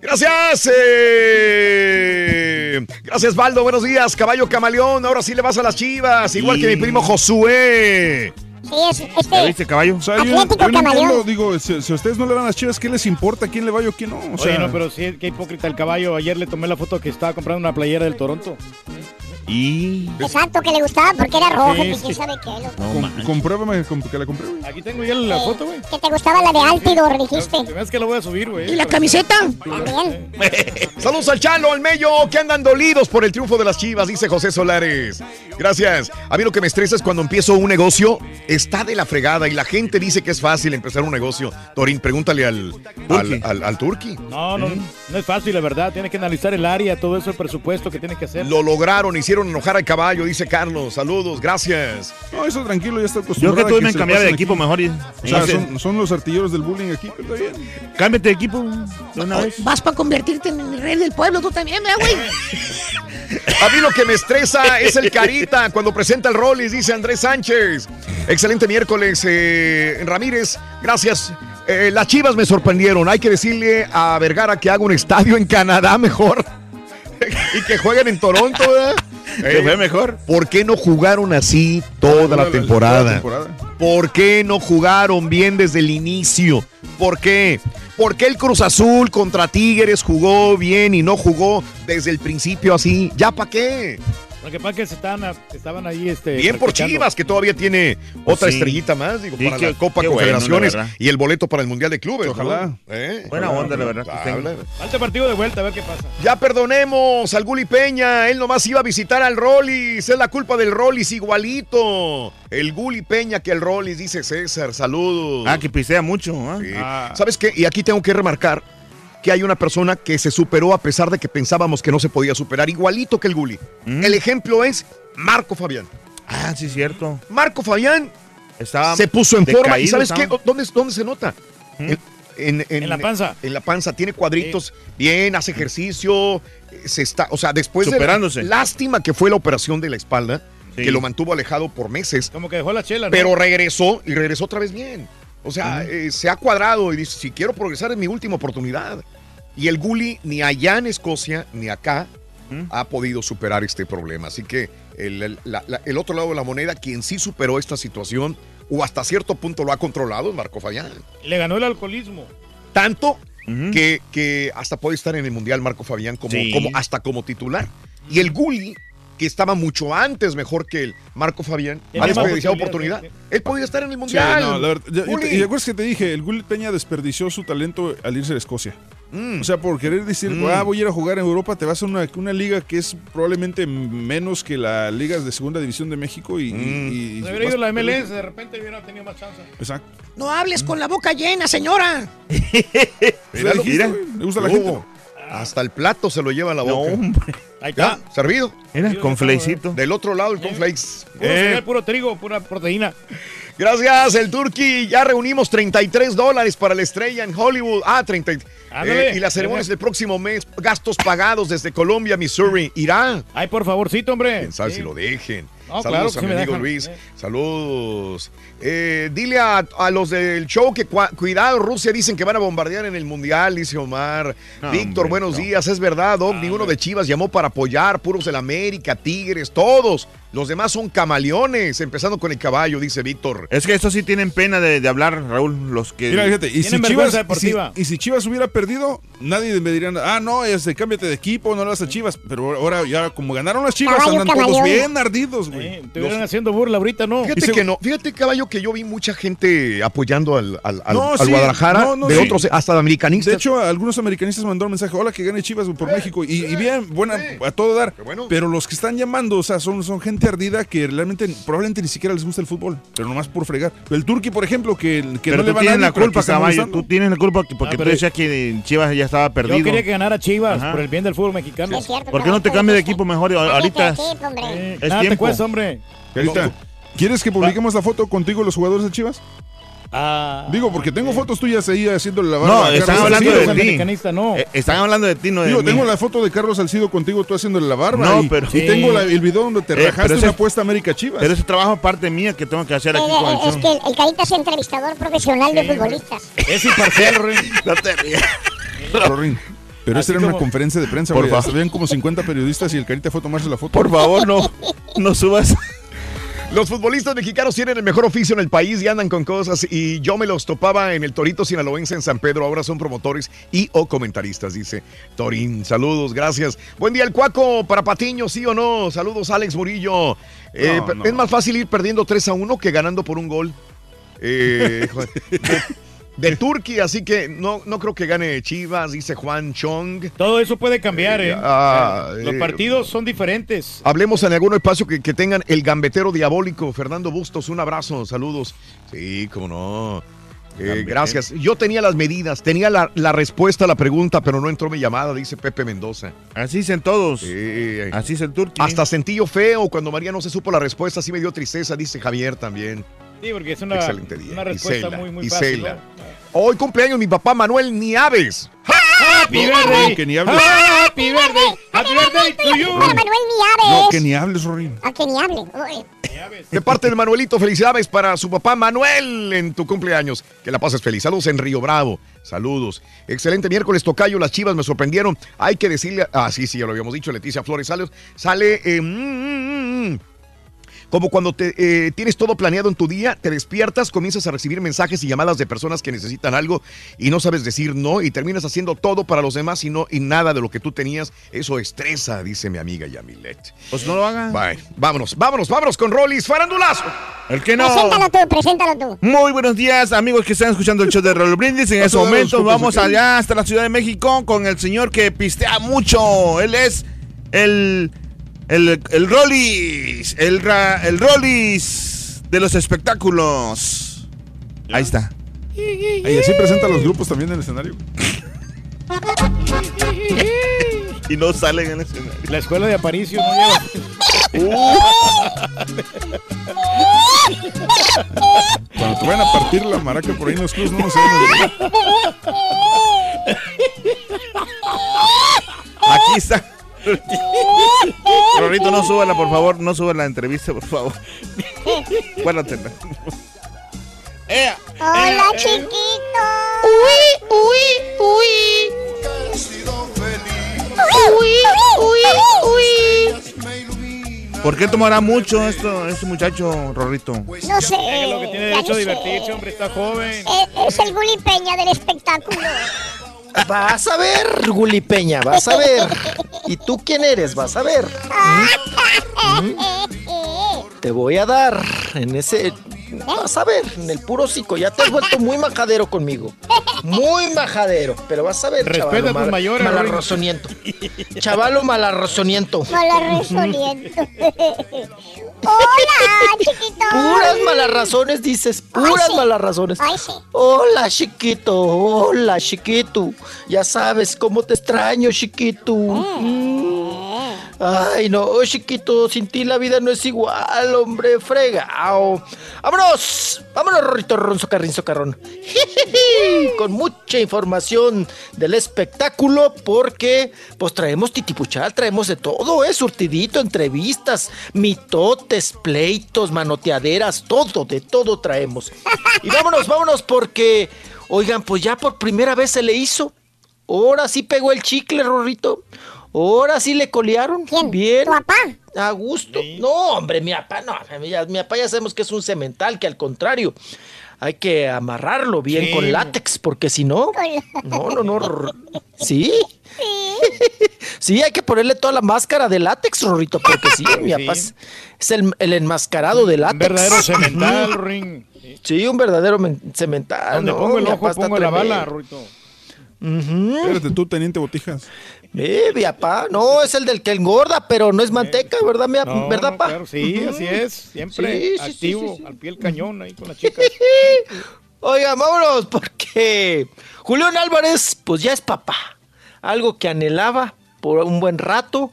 Gracias. eh, Gracias, Baldo. Buenos días, caballo camaleón. Ahora sí le vas a las chivas, igual que mi primo Josué. Sí, es, este, ¿Ya viste, caballo? O sea, yo, no entiendo, digo, si, si a ustedes no le van a las chivas, ¿qué les importa quién le vaya o quién no? O sea, Oye, no, pero sí, qué hipócrita el caballo. Ayer le tomé la foto que estaba comprando una playera del Toronto. Y. Exacto, que le gustaba porque era roja, Sí, que sí. quién sabe qué, loco. com- compruébame com- que la compré, güey. Aquí tengo ya la foto, güey. Que te gustaba la de Altidor, dijiste. Es que la voy a subir, güey. ¿Y la camiseta? También. Saludos al Chalo, al Mello, que andan dolidos por el triunfo de las chivas, dice José Solares. Gracias. A mí lo que me estresa es cuando empiezo un negocio, está de la fregada y la gente dice que es fácil empezar un negocio. Torín, pregúntale al, al, al, al Turqui. No, no, no es fácil, la verdad. Tienes que analizar el área, todo eso, el presupuesto que tienes que hacer. Lo lograron, hicieron enojar al caballo, dice Carlos. Saludos, gracias. No, eso tranquilo, ya está Yo acostumbrado. que tú me cambiaba de equipo aquí. mejor. y- O sea, son, son los artilleros del bullying aquí, pero está bien. Cámbiate de equipo de una vez. Vas para convertirte en el rey del pueblo, tú también, ¿verdad, güey? A mí lo que me estresa es el carita cuando presenta el Rollis, dice Andrés Sánchez. Excelente miércoles, eh, Ramírez. Gracias. Eh, las chivas me sorprendieron. Hay que decirle a Vergara que haga un estadio en Canadá mejor. y que jueguen en Toronto, ¿verdad? Fue mejor. ¿Por qué no jugaron así toda la temporada? ¿Por qué no jugaron bien desde el inicio? ¿Por qué? ¿Por qué el Cruz Azul contra Tigres jugó bien y no jugó desde el principio así? ¿Ya para qué? Lo que pasa es que se estaban, estaban ahí, este. Bien por. Chivas, que todavía tiene otra Sí. estrellita más, digo, Sí, para qué- la Copa bueno, Confederaciones la verdad. y el boleto para el Mundial de Clubes. Ojalá. ¿Eh? Buena onda, la verdad. Ah, Falta partido de vuelta, a ver qué pasa. Ya perdonemos al Guli Peña, él nomás iba a visitar al Rollis, es la culpa del Rollis igualito. El Guli Peña que el Rollis, dice César, saludos. Ah, que pisea mucho. ¿ah? Sí. ¿Sabes qué? Y aquí tengo que remarcar que hay una persona que se superó a pesar de que pensábamos que no se podía superar, igualito que el Guli. El ejemplo es Marco Fabián. Ah, sí, cierto. Marco Fabián Estaba se puso en forma. ¿Y sabes qué? ¿Dónde, dónde se nota? En, en- En la panza. En la panza. Tiene cuadritos bien, hace ejercicio. Se está, o sea, después Superándose. de la lástima que fue la operación de la espalda, Sí. que lo mantuvo alejado por meses, Como que dejó la chela, ¿no? pero regresó y regresó otra vez bien. O sea, eh, se ha cuadrado y dice, si quiero progresar es mi última oportunidad. Y el Guli ni allá en Escocia ni acá ha podido superar este problema. Así que el, el- la- la- el otro lado de la moneda, quien sí superó esta situación o hasta cierto punto lo ha controlado es Marco Fallán. Le ganó el alcoholismo. Tanto que, que hasta puede estar en el Mundial Marco Fabián como, Sí. como hasta como titular. Y el Gulli, que estaba mucho antes mejor que el Marco Fabián, ha desperdiciado oportunidad, oportunidad. Él podía estar en el Sí, Mundial. no, la verdad, ya- Gulli. y, y acuerdas que te dije, el Gullit Peña desperdició su talento al irse a Escocia. Mm. O sea, por querer decir, Mm. ah, voy a ir a jugar en Europa, te vas a una, una liga que es probablemente menos que la liga de segunda división de México y... y- y- ido la MLS, de repente hubiera tenido más chance. Exacto. No hables con la boca llena, señora. Mira, mira. Le gusta la Oh, gente. Hasta el plato se lo lleva a la No, boca. hombre. Ahí Ya, servido. Era con flecito. Del otro lado, el cornflakes. Puro Eh, cereal, puro trigo, pura proteína. Gracias, el Turkey. Ya reunimos 33 dólares para la estrella en Hollywood. Ah, 30. Ándale. Eh, y la ceremonia es el próximo mes. Gastos pagados desde Colombia, Missouri. ¿Irá? Ay, por favorcito, hombre. Quién sabe Sí. si lo dejen. No, Saludos claro a mi amigo dejan. Luis. Eh. Saludos. Eh, dile a, a los del show que cua- cuidado, Rusia dicen que van a bombardear en el Mundial, dice Omar. No, Víctor, hombre, buenos no. días. Es verdad, Doc. Ninguno de Chivas llamó para apoyar. Puros del América, Tigres, todos. Los demás son camaleones. Empezando con el caballo, dice Víctor. Es que estos sí tienen pena de, de hablar, Raúl, los que... Mira, fíjate, y si, Tienen Chivas, vergüenza y, si, deportiva. y si Chivas hubiera perdido, nadie me diría, ah, no, este, cámbiate de equipo, no le das a Chivas. Pero ahora, ya como ganaron las Chivas, Caballo, andan todos bien ardidos, güey. Eh, te hubieran haciendo burla ahorita, ¿no? Fíjate se- que no, fíjate caballo que yo vi mucha gente apoyando al, al, al- No, al sí, Guadalajara, no, no, de sí. otros, hasta de americanistas. De hecho, algunos americanistas mandaron mensaje, hola, que gane Chivas por México. Y, y bien, buena, a todo dar. bueno. Pero los que están llamando, o sea, son, son gente ardida que realmente, probablemente ni siquiera les gusta el fútbol, pero nomás por fregar. El Turqui, por ejemplo, que, que Pero no le tú va a la culpa, caballo. Tú tienes la culpa que- porque Ah, tú decías que Chivas ya estaba perdido. Yo quería que ganara Chivas Ajá. por el bien del fútbol mexicano. Cierto, ¿Por qué no te cambias de sí. equipo mejor? Cámbiate Ahorita es, equipo, hombre. Eh, es nada te tiempo. cuesta, hombre. Carita, ¿quieres que publiquemos la foto contigo y los jugadores de Chivas? Ah, Digo, porque tengo fotos tuyas ahí haciéndole la barba. No, están Carlos hablando Salcido. de ti. americanista, no. Eh, Están hablando de ti, no de Digo, mí. tengo la foto de Carlos Salcido contigo, tú haciéndole la barba. No, y, pero- y Sí. tengo la- el video donde te Eh, rajaste una apuesta América Chivas. Pero ese trabajo parte mía que tengo que hacer aquí Eh, con el eh, Es que el, el Carita es entrevistador profesional de futbolistas. Es imparcial, Ren. No te rías. Pero esa Así era una conferencia de prensa, Por favor. Habían como 50 periodistas y el Carita fue a tomarse la foto. Por favor, no, no subas. Los futbolistas mexicanos tienen el mejor oficio en el país y andan con cosas y yo me los topaba en el Torito Sinaloense en San Pedro, ahora son promotores y o comentaristas, dice Torín. Saludos, gracias. Buen día el Cuaco para Patiño, sí o no. Saludos Alex Murillo. Eh, No, pe- no. Es más fácil ir perdiendo 3 a 1 que ganando por un gol. Eh, de, Turquía, así que no, no creo que gane Chivas, dice Juan Chong. Todo eso puede cambiar, ¿eh? Ah, Los eh, partidos son diferentes. Hablemos en algún espacio que, que tengan el gambetero diabólico. Fernando Bustos, un abrazo, saludos. Sí, cómo no. Eh, gracias. Yo tenía las medidas, tenía la, la respuesta a la pregunta, pero no entró mi llamada, dice Pepe Mendoza. Así dicen todos. Sí. Así es el turqui. Hasta sentí yo feo cuando María no se supo la respuesta, sí me dio tristeza, dice Javier también. Sí, porque es una, Excelente día. una respuesta Isela, muy, muy fácil. ¿no? Hoy cumpleaños mi papá Manuel Nieves. Happy birthday. que ni hables. Happy birthday. Happy birthday to you. Manuel No, que ni hables, Rorín. A que ni hable. De parte de Manuelito, felicidades para su papá Manuel en tu cumpleaños. Que la pases feliz. Saludos en Río Bravo. Saludos. Excelente miércoles, Tocayo. Las chivas me sorprendieron. Hay que decirle. Ah, sí, sí, ya lo habíamos dicho. Leticia Flores sale. Sale. eh, mm, mm, mm. Como cuando te, eh, tienes todo planeado en tu día, te despiertas, comienzas a recibir mensajes y llamadas de personas que necesitan algo y no sabes decir no y terminas haciendo todo para los demás y, no, y nada de lo que tú tenías. Eso estresa, dice mi amiga Yamilet. Pues no lo hagan. Bueno, vámonos, vámonos, vámonos con Rollis Farandulazo. El que no. Preséntalo tú, preséntalo tú. Muy buenos días, amigos que están escuchando el show de Raúl Brindis. En este momento vamos allá hasta la Ciudad de México con el señor que pistea mucho. Él es el. El, el Rollis. El, ra- el Rollis de los espectáculos. Ahí está. Y así presenta a los grupos también en el escenario. Y no salen en el escenario. La escuela de Aparicio no lleva. Cuando te vayan a partir la maraca por ahí en los clubs, no nos vayan Aquí está. Rorito, no súbela, por favor. No suba la entrevista, por favor. Guárdatela. ¡Ea! Hola, chiquito. Uy, uy, uy. Uy, uy, uy. ¿Por qué tomará mucho esto, este muchacho, Rorrito? No sé. Es lo que tiene derecho a divertirse, hombre, está joven. Eh, Es el Gulli Peña del espectáculo. Vas a ver, Gulipeña, vas a ver. ¿Y tú quién eres? Vas a ver. ¿Mm? ¿Mm? Te voy a dar en ese. Vas a ver, en el puro hocico. Ya te has vuelto muy majadero conmigo. Muy majadero. Pero vas a ver, Respeta chavalo. a tus mal- mayores, malarrozoniento. Chavalo malarrozoniento. Malarrozoniento. Hola, chiquito. Puras malas razones, dices. Puras sí. malas razones. Ay, sí. Hola, chiquito. Hola, chiquito. Ya sabes cómo te extraño, chiquito. Mm. Ay, no, chiquito. Sin ti la vida no es igual, hombre. Fregao. ¡Vámonos! ¡Vámonos, Rorrito Ronzo Carrín Socarrón! Con mucha información del espectáculo, porque pues traemos titipuchal, traemos de todo, ¿eh? Surtidito, entrevistas, mitotes, pleitos, manoteaderas, todo, de todo traemos. Y vámonos, vámonos, porque, oigan, pues ya por primera vez se le hizo. Ahora sí pegó el chicle, Rorrito. Ahora sí le colearon. ¿Quién? Bien. ¿Tu papá? A gusto. No, hombre, mi papá no. Mi, mi papá ya sabemos que es un cemental, que al contrario, hay que amarrarlo bien Sí. con látex, porque si no. No, no, no. rr- ¿Sí? Sí, hay que ponerle toda la máscara de látex, Rorrito, porque sí, mi papá es, es el, el enmascarado de látex. verdadero cemental. Ring. Sí, un verdadero men- cemental. Donde no, pongo el mi ojo, pongo la bala, tremendo. Rorrito. Ujú. Espérate tú, teniente Botijas. Eh, mi papá, no, es el del que engorda, pero no es manteca, ¿verdad, mi, No, ¿verdad, pa? claro, sí, así es. Siempre Sí, sí, sí, activo, sí, sí. al pie del cañón ahí con las chicas. Oigan, vámonos, porque Julián Álvarez, pues ya es papá. Algo que anhelaba por un buen rato.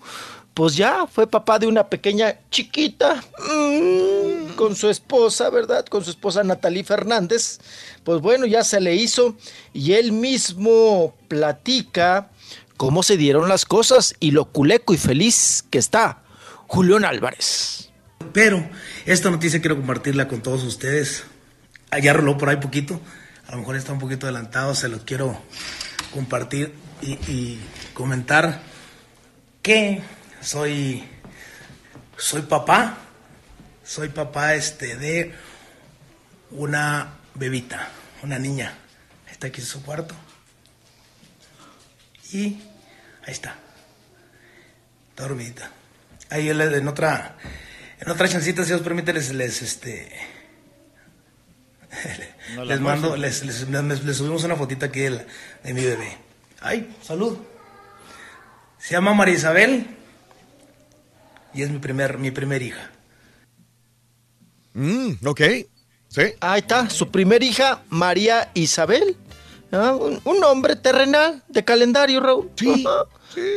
Pues ya fue papá de una pequeña chiquita mm, con su esposa, ¿verdad? Con su esposa Natalie Fernández. Pues bueno, ya se le hizo y él mismo platica cómo se dieron las cosas y lo culeco y feliz que está Julián Álvarez. Pero esta noticia quiero compartirla con todos ustedes. Allá roló por ahí poquito, a lo mejor está un poquito adelantado, se lo quiero compartir y comentar que soy soy papá, soy papá este de una bebita, una niña. Está aquí en su cuarto. Y ahí está. Está dormidita. Ahí en otra en otra chancita, si os permite, les, les este No les mando, les, les, les- les subimos una fotita aquí de, la- de mi bebé. Ay, salud. Se llama María Isabel y es mi primer, mi primer hija. Mm, ok. Sí. Ahí está, su primer hija, María Isabel. Ah, un, un nombre terrenal de calendario, Raúl. Sí,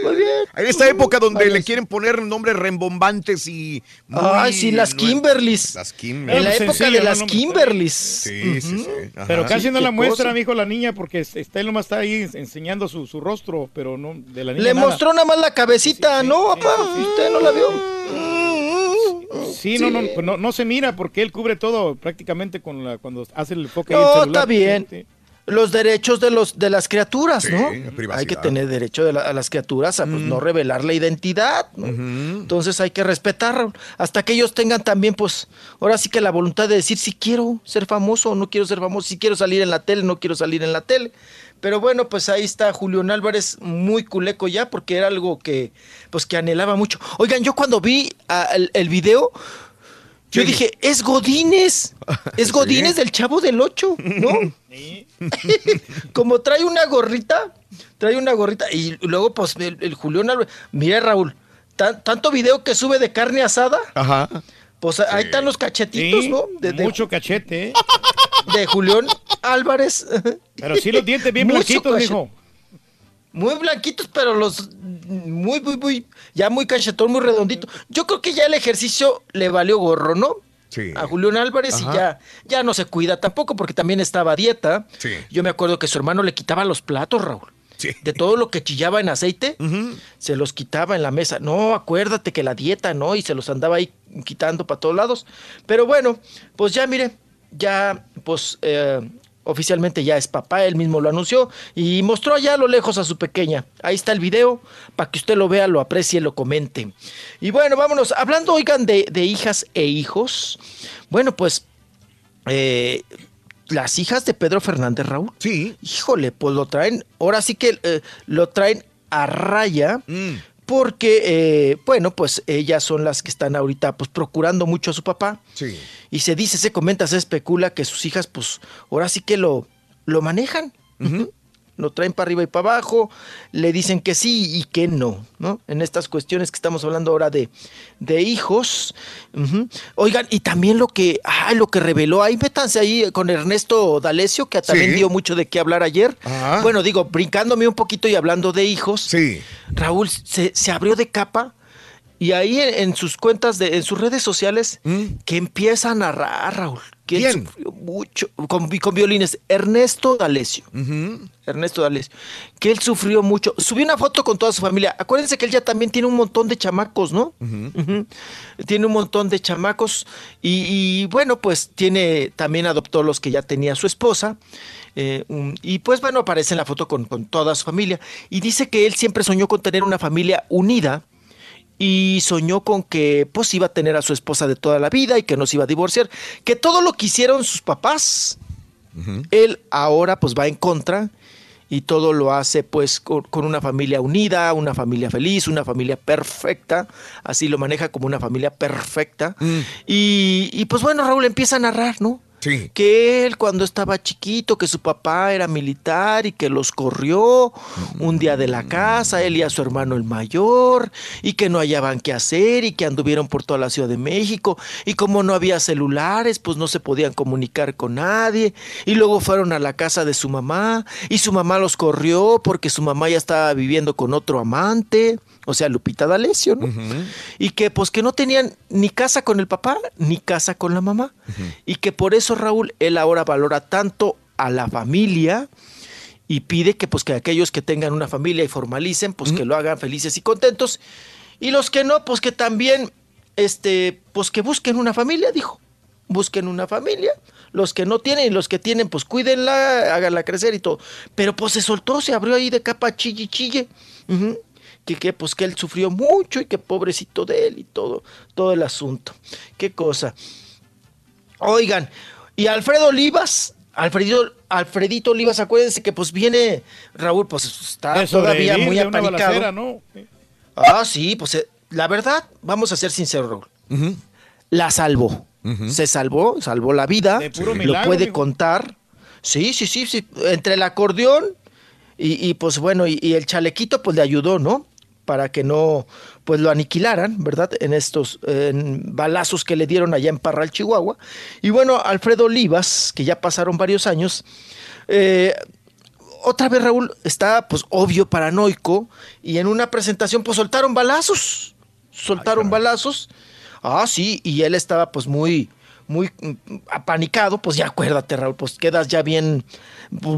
Muy bien. En esta época donde le quieren poner nombres rembombantes y. muy Ay, sí, las Kimberlys. Las En Kimberlys. la época sencillo, de las no, Kimberlys. Sí, sí, sí. Ajá. Pero casi Sí, no la muestra, mijo, la niña, porque está él nomás está ahí enseñando su, su rostro, pero no de la niña. Le nada. mostró nada más la cabecita, ¿no, papá? ¿Usted no la vio? Sí, no, no, no, no se mira porque él cubre todo prácticamente con la, cuando hace el enfoque No, el celular. está bien. Los derechos de los de las criaturas, Sí, ¿no? privacidad. Hay que tener derecho de la- a las criaturas a pues, no revelar la identidad, ¿no? Entonces hay que respetar hasta que ellos tengan también, pues, ahora sí que la voluntad de decir si quiero ser famoso o no quiero ser famoso, si quiero salir en la tele, no quiero salir en la tele. Pero bueno, pues ahí está Julián Álvarez, muy culeco ya, porque era algo que, pues, que anhelaba mucho. Oigan, yo cuando vi el, el video, yo dije, es Godínez, es Godínez del Chavo del Ocho, ¿no? Como trae una gorrita, trae una gorrita, y luego, pues, el, el Julián Álvarez, mira Raúl, tan- tanto video que sube de carne asada, Ajá. Pues ahí están los cachetitos, Sí, ¿no? De, de- mucho cachete, ¿eh? de Julián Álvarez. Pero sí los dientes bien blanquitos, mijo. Muy blanquitos, pero los muy, muy, muy, ya muy cachetón, muy redondito. Yo creo que ya el ejercicio le valió gorro, ¿no? Sí. A Julián Álvarez Ajá. y ya, ya no se cuida tampoco porque también estaba a dieta. Sí. Yo me acuerdo que su hermano le quitaba los platos, Raúl. Sí. De todo lo que chillaba en aceite, se los quitaba en la mesa. No, acuérdate que la dieta, ¿no? Y se los andaba ahí quitando para todos lados. Pero bueno, pues ya mire, ya, pues eh, oficialmente ya es papá, él mismo lo anunció y mostró allá a lo lejos a su pequeña. Ahí está el video, para que usted lo vea, lo aprecie, lo comente. Y bueno, vámonos, hablando, oigan, de, de hijas e hijos. Bueno, pues... eh, las hijas de Pedro Fernández Raúl. Sí. Híjole, pues lo traen, ahora sí que eh, lo traen a raya. Mm. Porque, eh, bueno, pues ellas son las que están ahorita pues procurando mucho a su papá. Sí. Y se dice, se comenta, se especula que sus hijas pues ahora sí que lo, lo manejan. Lo traen para arriba y para abajo, le dicen que sí y que no, ¿no? En estas cuestiones que estamos hablando ahora de, de hijos. Oigan, y también lo que, ah, lo que reveló, ahí métanse ahí con Ernesto D'Alessio, que también Sí. dio mucho de qué hablar ayer. Ajá. Bueno, digo, brincándome un poquito y hablando de hijos. Sí. Raúl se, se abrió de capa y ahí en, sus cuentas, de, en sus redes sociales, que empieza a narrar, Raúl. Que Mm. ¿Quién? mucho con, con violines. Ernesto D'Alessio. Ernesto D'Alessio. Que él sufrió mucho. Subió una foto con toda su familia. Acuérdense que él ya también tiene un montón de chamacos, ¿no? Tiene un montón de chamacos. Y, y, bueno, pues tiene, también adoptó los que ya tenía su esposa. Eh, y pues bueno, aparece en la foto con, con toda su familia. Y dice que él siempre soñó con tener una familia unida y soñó con que pues iba a tener a su esposa de toda la vida y que no se iba a divorciar, que todo lo que hicieron sus papás, él ahora pues va en contra y todo lo hace pues con, con una familia unida, una familia feliz, una familia perfecta, así lo maneja como una familia perfecta. Y, y, pues bueno, Raúl empieza a narrar, ¿no? Sí. Que él cuando estaba chiquito, que su papá era militar y que los corrió un día de la casa, él y a su hermano el mayor, y que no hallaban qué hacer y que anduvieron por toda la Ciudad de México, y como no había celulares, pues no se podían comunicar con nadie, y luego fueron a la casa de su mamá, y su mamá los corrió porque su mamá ya estaba viviendo con otro amante, o sea, Lupita D'Alessio, ¿no? Y que pues que no tenían ni casa con el papá ni casa con la mamá. Y que por eso Raúl, él ahora valora tanto a la familia y pide que pues que aquellos que tengan una familia y formalicen, pues que lo hagan felices y contentos. Y los que no, pues que también, este, pues que busquen una familia, dijo. Busquen una familia. Los que no tienen y los que tienen, pues cuídenla, háganla crecer y todo. Pero pues se soltó, se abrió ahí de capa chille chille. Que, que, pues que él sufrió mucho y que pobrecito de él y todo, todo el asunto. Qué cosa. Oigan, y Alfredo Olivas, Alfredito, Alfredito Olivas, acuérdense que pues viene, Raúl, pues está todavía muy apanicado. ¿no? Ah, sí, pues eh, la verdad, vamos a ser sinceros, Raúl. La salvó. Se salvó, salvó la vida. De puro lo milagro, puede contar. Sí, sí, sí, sí. Entre el acordeón y, y, pues bueno, y, y el chalequito pues le ayudó, ¿no? Para que no pues lo aniquilaran, ¿verdad? En estos en balazos que le dieron allá en Parral, Chihuahua. Y bueno, Alfredo Olivas, que ya pasaron varios años, eh, otra vez Raúl está pues obvio paranoico y en una presentación pues soltaron balazos, soltaron balazos. Ah, sí, y él estaba pues muy muy mm, apanicado, pues ya acuérdate Raúl, pues quedas ya bien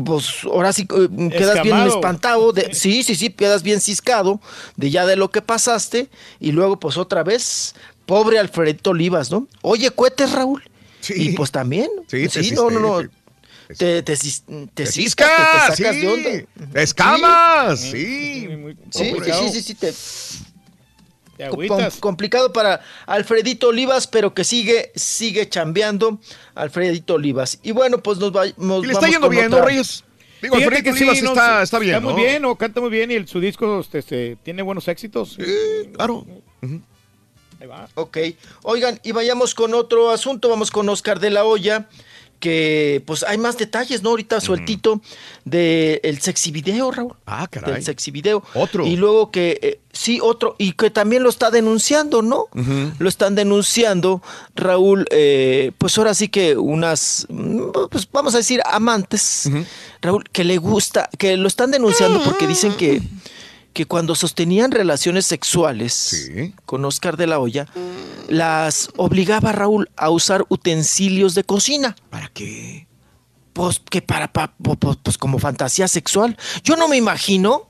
pues ahora sí eh, quedas bien espantado de sí, sí, sí, quedas bien ciscado de ya de lo que pasaste y luego pues otra vez pobre Alfredito Olivas, ¿no? Oye, cohetes Raúl. Y pues también. Sí, te no, no, no. cisté, Te, te, cis- te Te ciscas, te- ciscas, te sacas sí. de onda. Te escamas, Sí. sí. Sí, sí, sí, sí, te- agüitas. complicado para Alfredito Olivas, pero que sigue, sigue chambeando Alfredito Olivas. Y bueno, pues nos, va, nos Y le está vamos yendo bien, otra- ¿no, Reyes? Digo, Fíjate Alfredito que sí, no, está, está bien, Está muy ¿no? bien, o canta muy bien y el, su disco este, este, tiene buenos éxitos. claro. Ahí va. Ok. Oigan, y vayamos con otro asunto. Vamos con Oscar de la Hoya. Que pues hay más detalles, ¿no? Ahorita sueltito del el sexy video, Raúl. Ah, caray. Del sexy video. Otro. Y luego que, eh, sí, otro. Y que también lo está denunciando, ¿no? Lo están denunciando, Raúl. eh, pues ahora sí que unas, mm, pues vamos a decir, amantes, Raúl, que le gusta, que lo están denunciando porque dicen que, que cuando sostenían relaciones sexuales con Oscar de la Hoya, las obligaba Raúl a usar utensilios de cocina. ¿Para qué? Pues que para, pues como fantasía sexual. Yo no me imagino,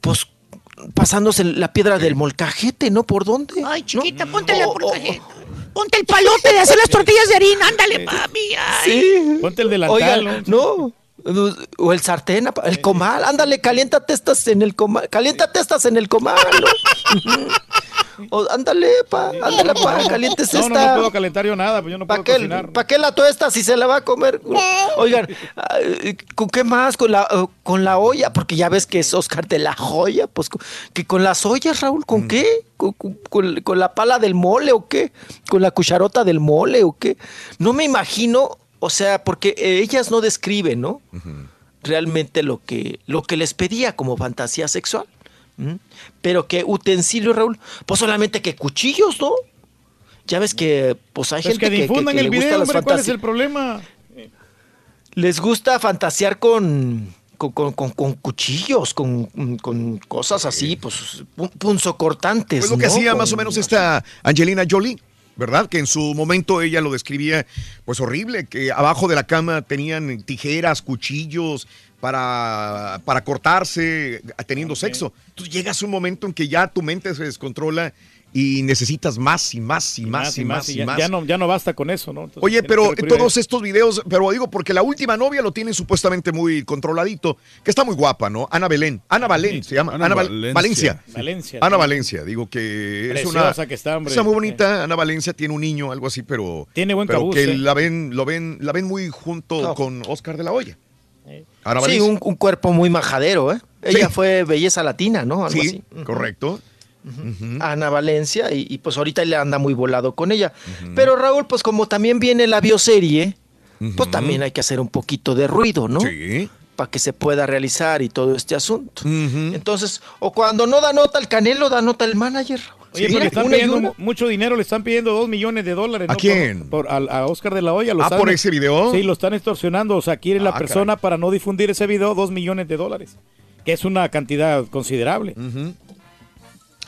pues pasándose la piedra del molcajete, ¿no? ¿Por dónde? Ay, chiquita, ponte la portajeta. Ponte el palote de hacer las tortillas de harina. Ándale, mami. Ay. Sí. Ponte el delantal. Oigan, no. O el sartén, el comal, ándale, caliéntate estas en el comal, caliéntate estas en el comal. ¿no? O, ándale, pa, ándale, pa, calientes No, no, esta. no puedo calentar yo nada, pues yo no puedo ¿Para qué, cocinar. pa' qué la tuesta si se la va a comer? Oigan, ¿con qué más? Con la, con la olla, porque ya ves que es Oscar de la joya, pues con- que con las ollas, Raúl, ¿con qué? ¿Con, con- con- con la pala del mole o qué? ¿Con la cucharota del mole o qué? No me imagino, o sea, porque eh, ellas no describen, ¿no? Realmente lo que, lo que les pedía como fantasía sexual. Pero que utensilio, Raúl, pues solamente que cuchillos, ¿no? Ya ves que pues hay Pues gente que que, que- difundan que el le video, hombre, ¿cuál es el problema? les gusta fantasear con, con, con- con- con cuchillos, con, con cosas así, pues pu- punzocortantes. Pues lo que ¿no? hacía Con- más o menos esta Angelina Jolie, ¿verdad? Que en su momento ella lo describía pues horrible, que abajo de la cama tenían tijeras, cuchillos para, para cortarse teniendo sexo. Entonces llegas a un momento en que ya tu mente se descontrola y necesitas más y más y más y más y ya, más. ya no, ya no basta con eso, ¿no? Entonces, Oye, pero todos estos videos, pero digo, porque la última novia lo tiene supuestamente muy controladito, que está muy guapa, ¿no? Ana Belén, Ana Valen, se llama, Ana Ana, Val- Valencia. Valencia. Valencia, Ana sí. Valencia, digo que es una, que está, hombre. está muy bonita, Ana Valencia tiene un niño, algo así, pero Tiene buen pero cabuz, que ¿eh? la ven, lo ven, la ven muy junto con Oscar de la Hoya. Ana Sí, Valencia. un, un cuerpo muy majadero, ¿eh? Ella Sí. fue belleza latina, ¿no? Algo Sí, así. Ana Valencia, y, y, pues ahorita le anda muy volado con ella. Pero Raúl, pues como también viene la bioserie, pues también hay que hacer un poquito de ruido, ¿no? Sí. Para que se pueda realizar y todo este asunto. Entonces, o cuando no da nota el Canelo, da nota el manager. Raúl. Oye, Sí, pero le están pidiendo mucho dinero, le están pidiendo dos millones de dólares. ¿A ¿no? quién? Por, por- al- a, Oscar de la Hoya. Lo Ah, están- ¿por ese video? Sí, lo están extorsionando. O sea, quiere la Ah, persona para no difundir ese video dos millones de dólares. Que es una cantidad considerable.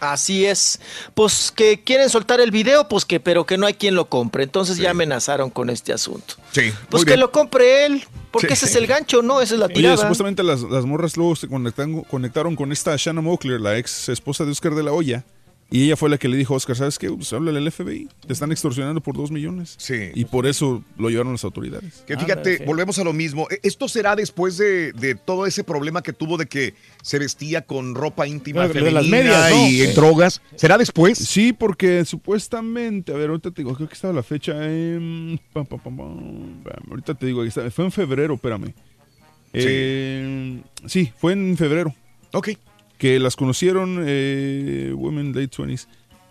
Así es. Pues que quieren soltar el video, pues que, pero que no hay quien lo compre. Entonces ya amenazaron con este asunto. Sí, Pues que bien. lo compre él, porque Sí. ese es el gancho, ¿no? Esa es la Oye, tirada. supuestamente las, las morras luego se conectan- conectaron con esta Shanna Moakler, la ex esposa de Oscar de la Hoya. Y ella fue la que le dijo Oscar, ¿sabes qué? Pues háblale al FBI. Te están extorsionando por dos millones. Sí. Y por eso lo llevaron las autoridades. Que fíjate, volvemos a lo mismo. E- Esto será después de, de todo ese problema que tuvo de que se vestía con ropa íntima de las medias, ¿no? y en Sí. drogas. ¿Será después? Sí, porque supuestamente, a ver, ahorita te digo, creo que estaba la fecha en... pam, pam, pam, ahorita te digo, ahí está, fue en febrero, espérame. Eh, sí, fue en febrero. Ok. Que las conocieron, eh, Women Late 20s,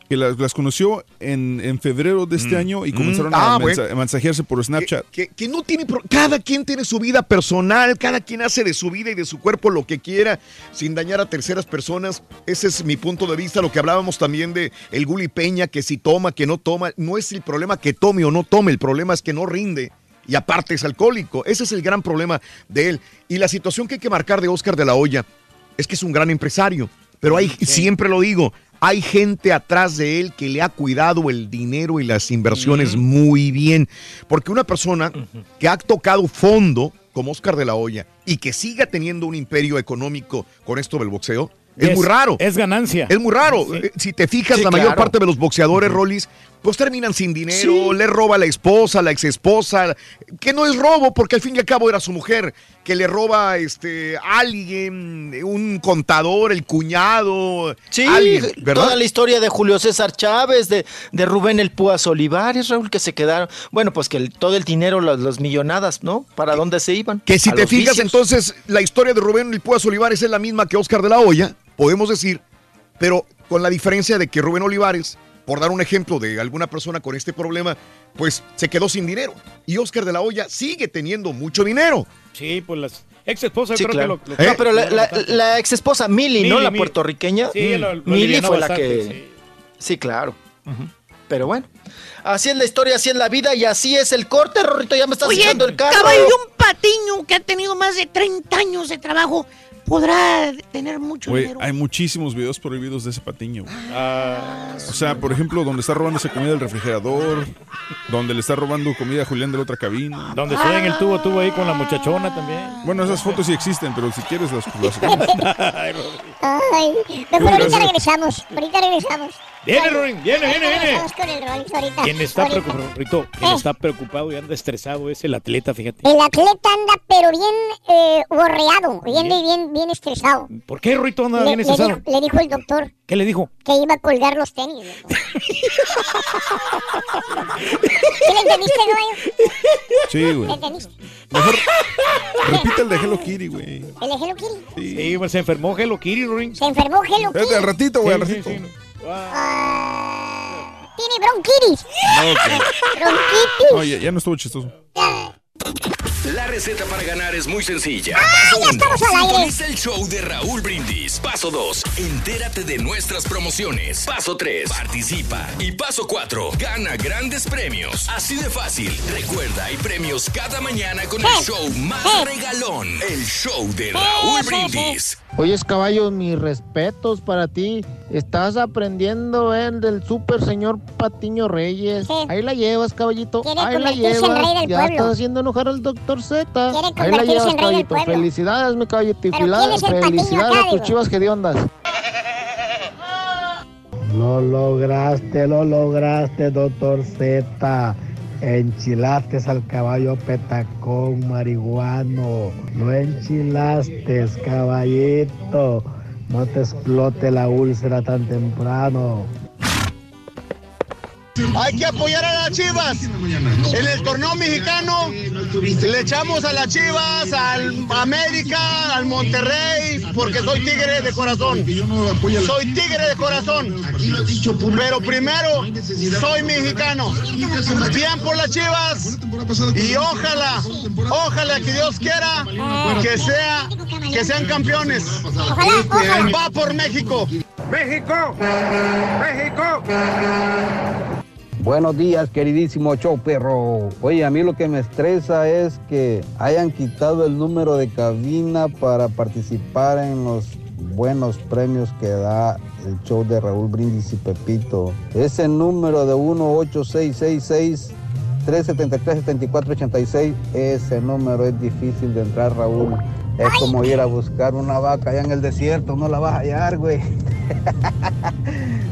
que las, las conoció en, en febrero de este Mm. año y Mm. comenzaron Ah, a, bueno. mensa- a mensajearse por Snapchat. Que, que no tiene. pro- Cada quien tiene su vida personal, cada quien hace de su vida y de su cuerpo lo que quiera, sin dañar a terceras personas. Ese es mi punto de vista. Lo que hablábamos también de el Guli Peña, que si toma, que no toma. No es el problema que tome o no tome, el problema es que no rinde. Y aparte es alcohólico. Ese es el gran problema de él. Y la situación que hay que marcar de Oscar de la Hoya es que es un gran empresario. Pero hay, siempre lo digo, hay gente atrás de él que le ha cuidado el dinero y las inversiones muy bien. Porque una persona que ha tocado fondo, como Oscar de la Hoya, y que siga teniendo un imperio económico con esto del boxeo, es, Es- muy raro. es ganancia. Es muy raro. Eh, Si te fijas, Sí, la mayor claro. parte de los boxeadores, Rollis, pues terminan sin dinero, Sí. le roba a la esposa, la exesposa, que no es robo, porque al fin y al cabo era su mujer, que le roba este alguien, un contador, el cuñado, Sí, alguien, ¿verdad? toda la historia de Julio César Chávez, de, de Rubén El Púas Olivares, Raúl, que se quedaron. Bueno, pues que el- todo el dinero, las, las millonadas, ¿no? ¿Para dónde se iban? Que si A te fijas, vicios. entonces la historia de Rubén El Puas Olivares es la misma que Oscar de la Hoya, podemos decir, pero con la diferencia de que Rubén Olivares, por dar un ejemplo de alguna persona con este problema, pues se quedó sin dinero. Y Oscar de la Hoya sigue teniendo mucho dinero. Sí, pues las ex esposas Sí, creo claro. que lo, lo- No, pero la, lo- la, la ex esposa Mili, ¿no? La Mili. puertorriqueña. Sí, ella lo- lo Mili fue la que. sí. Sí, claro. Pero bueno. Así es la historia, así es la vida y así es el corte, Rorrito. Ya me estás Oye, echando el carro. caballo, un patiño que ha tenido más de 30 años de trabajo podrá tener mucho Güey, dinero. hay muchísimos videos prohibidos de ese patiño. güey. o sea, por ejemplo, donde está robándose comida del refrigerador, donde le está robando comida a Julián de la otra cabina. Donde estoy en el tubo, tubo ahí con la muchachona también. Bueno, esas fotos sí existen, pero si quieres las, las Ay, mejor ahorita regresamos. Ahorita regresamos. Viene, Rorín, viene, viene, viene. Vamos con el Rollins ahorita. ¿Quién está ahorita. preocupado, Rito? ¿Quién Eh. está preocupado y anda estresado es el atleta, fíjate. El atleta anda pero bien eh, borreado, bien, bien, bien estresado. ¿Por qué Rito anda Le, bien le estresado? dijo, le dijo el doctor ¿Qué le dijo? que iba a colgar los tenis. ¿Sí le entendiste, Goyo? Sí, ¿Le güey. entendiste? Mejor repite el de Hello Kitty, güey. ¿El de Hello Kitty? Sí, pues se enfermó Hello Kitty, Rorín. Se enfermó Hello Kitty. Al ratito, güey, al Sí, ratito. sí, sí. Ah, tiene bronquitis. No, ok. Bronquitis. No, ya, ya no estuvo chistoso. La receta para ganar es muy sencilla. ¡Ah, Paso ya uno, estamos al aire! El show de Raúl Brindis. Paso 2. Entérate de nuestras promociones. Paso 3. Participa. Y paso 4. Gana grandes premios. Así de fácil. Recuerda, hay premios cada mañana con el show más regalón. El show de Raúl Brindis. Oyes, caballo, mis respetos para ti. Estás aprendiendo el del super señor Patiño Reyes. Ahí la llevas, caballito. Quiere Ahí la en llevas. rey del ya pueblo. estás haciendo enojar al doctor Z. Ahí la llevas, en rey del caballito. Felicidades, mi caballito. Y Pero fila- ¿quién es el Patiño felicidades a tus chivas hediondas. Lo lograste, lo lograste, doctor Z. Enchilaste al caballo petacón marihuano. Lo enchilaste, caballito. No te explote la úlcera tan temprano. Hay que apoyar a las Chivas. En el torneo mexicano le echamos a las Chivas, al América, al Monterrey, porque soy tigre de corazón. Soy tigre de corazón. Pero primero soy mexicano. Bien por las Chivas y ojalá, ojalá que Dios quiera que sea que sean campeones. Va por México. México. México. Buenos días, queridísimo show perro. Oye, a mí lo que me estresa es que hayan quitado el número de cabina para participar en los buenos premios que da el show de Raúl Brindis y Pepito. Ese número de 18666 373-7486, ese número es difícil de entrar, Raúl. Es como ir a buscar una vaca allá en el desierto, no la vas a hallar, güey.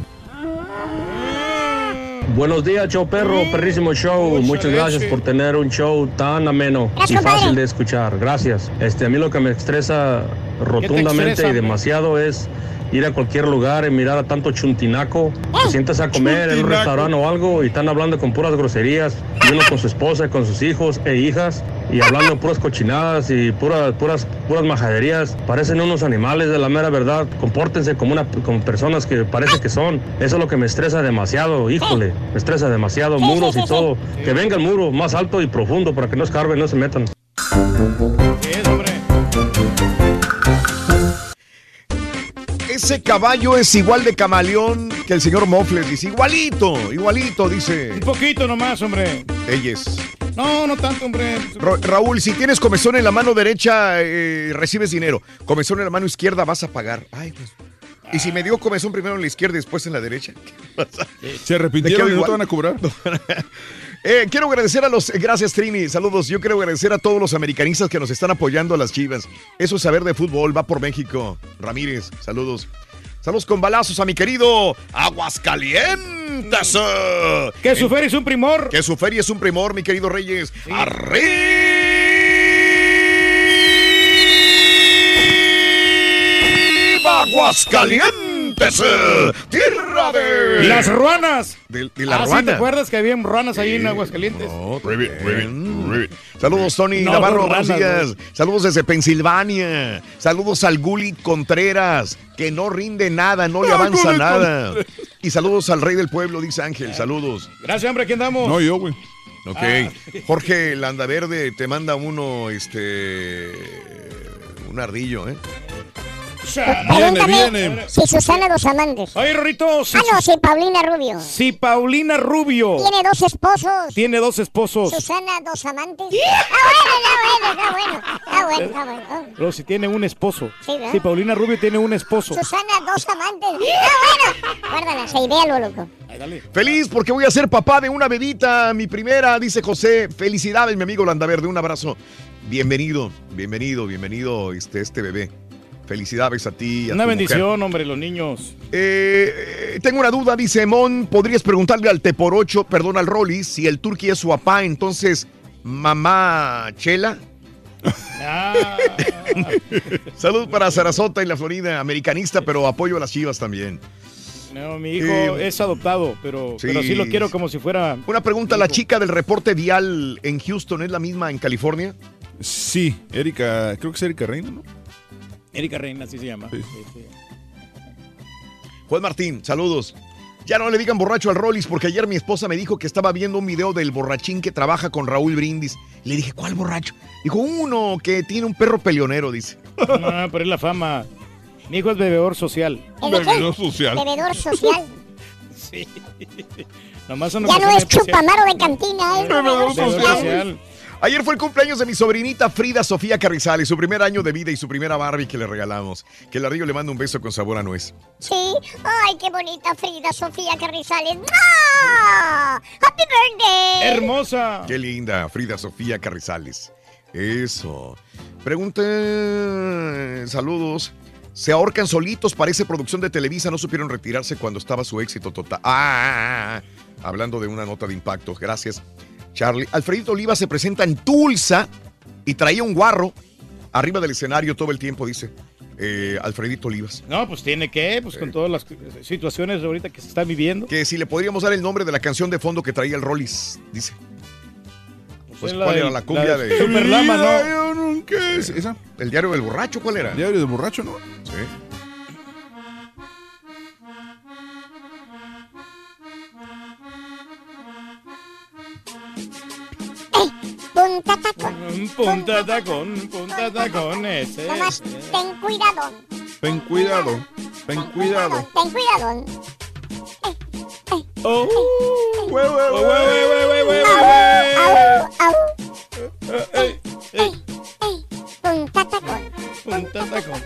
Buenos días, show perro, perrísimo show. Muchas gracias por tener un show tan ameno y fácil de escuchar. Gracias. Este, a mí lo que me estresa rotundamente y demasiado es ir a cualquier lugar y mirar a tanto chuntinaco. Te sientas a comer en un restaurante o algo y están hablando con puras groserías. Y uno con su esposa, con sus hijos e hijas y hablando puras cochinadas y puras, puras, puras majaderías. Parecen unos animales de la mera verdad. Compórtense como, una, como personas que parece que son. Eso es lo que me estresa demasiado, híjole. Me estresa demasiado. Muros y todo. Que venga el muro más alto y profundo para que no escarben, no se metan. Ese caballo es igual de camaleón que el señor Moffler. Dice, igualito, igualito, dice. Un poquito nomás, hombre. Ellos. No, no tanto, hombre. Ra- Raúl, si tienes comezón en la mano derecha, eh, recibes dinero. Comezón en la mano izquierda, vas a pagar. Ay, pues. Y si me dio comezón primero en la izquierda y después en la derecha, ¿qué pasa? Se arrepintieron ¿De y qué no te van a cobrar. Eh, quiero agradecer a los. Gracias, Trini. Saludos. Yo quiero agradecer a todos los americanistas que nos están apoyando a las chivas. Eso es saber de fútbol. Va por México. Ramírez, saludos. Saludos con balazos a mi querido Aguascalientes. Que su feria es un primor. Que su feria es un primor, mi querido Reyes. ¡Arriba Aguascalientes! ¡Tierra de... Las ruanas. De, de la ah, ¿sí ruana. ¿te acuerdas que había ruanas ahí en Aguascalientes? No, Saludos, Tony No, Navarro, no, buenos días. Saludos desde Pensilvania. Saludos al Guli Contreras, que no rinde nada, no le avanza nada. Contreras. Y saludos al Rey del Pueblo, dice Ángel. Saludos. Gracias, hombre, ¿aquí andamos? No, yo, güey. Ok. Ah. Jorge Landaverde te manda uno, este. Un ardillo, ¿eh? Pregúntame Si Susana dos amantes. Oye, Rorrito. Si, Ah, no, si Paulina Rubio. si Paulina Rubio Tiene dos esposos. tiene dos esposos, Susana dos amantes. Ah, bueno, está bueno, está bueno. Está bueno, está bueno. pero si tiene un esposo. Sí, ¿verdad? si Paulina Rubio tiene un esposo. Susana dos amantes. Ah, bueno. Guárdala, se idea lo loco. Feliz porque voy a ser papá de una bebita, mi primera, dice José. Felicidades, mi amigo Landaverde, un abrazo. Bienvenido, bienvenido, bienvenido este, este bebé. Felicidades a ti. a Una tu bendición, mujer. hombre, los niños. Eh, tengo una duda, dice Mon. ¿Podrías preguntarle al Teporocho, perdón, al Rollis, si el Turqui es su papá, entonces mamá Chela? Ah. Salud para Sarasota y la Florida, americanista, pero apoyo a las chivas también. No, mi hijo Eh, es adoptado, pero sí. pero sí lo quiero como si fuera. Una pregunta, ¿la chica del reporte vial en Houston es la misma en California? Sí, Erika, creo que es Erika Reina, ¿no? Erika Reina, así se llama. Sí, sí. Juan Martín, saludos. Ya no le digan borracho al Rollis porque ayer mi esposa me dijo que estaba viendo un video del borrachín que trabaja con Raúl Brindis. Le dije, ¿cuál borracho? Dijo, uno que tiene un perro peleonero, dice. No, pero es la fama. Mi hijo es bebedor social. ¿Es de qué? Bebedor social. Sí. Nomás son Ya no es chupamaro de cantina, es bebedor Bebedor social. social. Ayer fue el cumpleaños de mi sobrinita Frida Sofía Carrizales, su primer año de vida y su primera Barbie que le regalamos. Que el río le manda un beso con sabor a nuez. Sí. Ay, qué bonita Frida Sofía Carrizales. ¡Ah! ¡Happy birthday! Hermosa. Qué linda, Frida Sofía Carrizales. Eso. Pregunta, saludos. Se ahorcan solitos, parece producción de Televisa, no supieron retirarse cuando estaba su éxito total. Ah, ah, ah. hablando de una nota de impactos, gracias. Charlie. Alfredito Oliva se presenta en Tulsa y traía un guarro arriba del escenario todo el tiempo, dice eh, Alfredito Olivas. No, pues tiene que, pues con todas las situaciones ahorita que se están viviendo. Que si le podríamos dar el nombre de la canción de fondo que traía el Rollis, dice. Pues, es la ¿cuál de- era la cumbia la de de. Super Lama, ¿no? Yo nunca. ¿Es ¿Esa? ¿El diario del borracho cuál era? Diario del borracho, ¿no? Sí. Punta tacón. Punta tacón, punta tacón ese. Nomás ten cuidado. Ten cuidado, ten cuidado. Ten cuidado. Oh, au. Ey, ey, Punta tacón. punta tacón.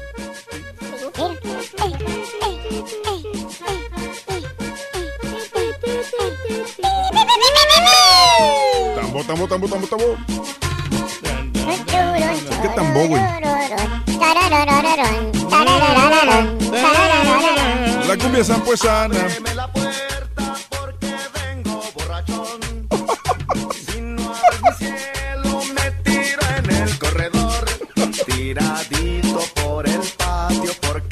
Tambo, tambo, tambo, tambo, tambo. ¿Qué tambo, güey? La cumbia zampuesana. en el corredor, tiradito por el patio porque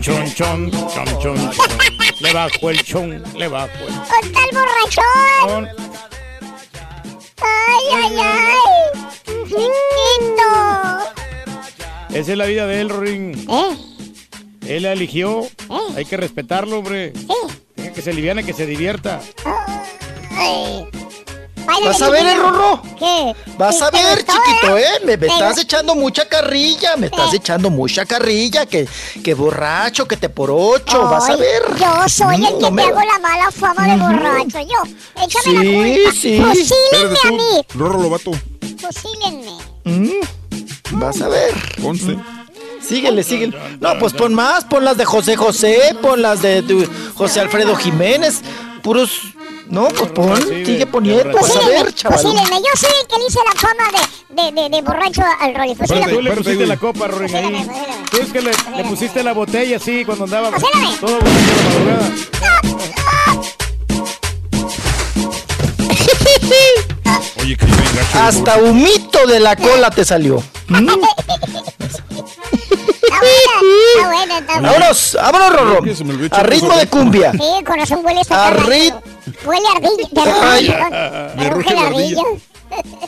Chon, chon, chon. Chon, chon, chon. Le bajo el chon, le bajo el ¡Está el borrachón! ¡Ay, ay, ay! ¡Chiquito! Esa es la vida de él, Rorín. ¿Eh? Él la eligió. Hay que respetarlo, hombre. Deja que se liviane, que se divierta. Ay. Vas a ver, eh, Rorro. ¿Qué? Vas a ¿Te ver, gustó, chiquito, eh? ¿eh? Me, estás echando mucha carrilla, me estás echando mucha carrilla, que, que borracho, que te por ocho, vas a ver. Yo soy el que no te me- hago la mala fama de borracho. Yo. Échame Sí, la culpa. sí. Fusílenme a mí. Rorro Lobato. Fusílenme. Mm, vas a ver. Conste. Síguele, síguele. No, pues pon más, pon las de José José, pon las de, de José Alfredo Jiménez, puros... No, pues pon, sigue poniendo, vas a Fusílenme, ver, chaval. fusílenme. Yo soy el que le hice la fama de, de, de, de borracho al Rolly. Pero Fusílenme. tú le pusiste la copa, ahí. Tú es que le, le pusiste la botella así cuando andaba Fusílame. todo borracho de la madrugada. Oye, que. Hasta humito de la cola te salió. Mm. Está buena, está buena. Vámonos, vámonos, Rorro. A ritmo de cumbia. Sí, el corazón huele A a rit- Huele a ardilla. De ruge la ardilla.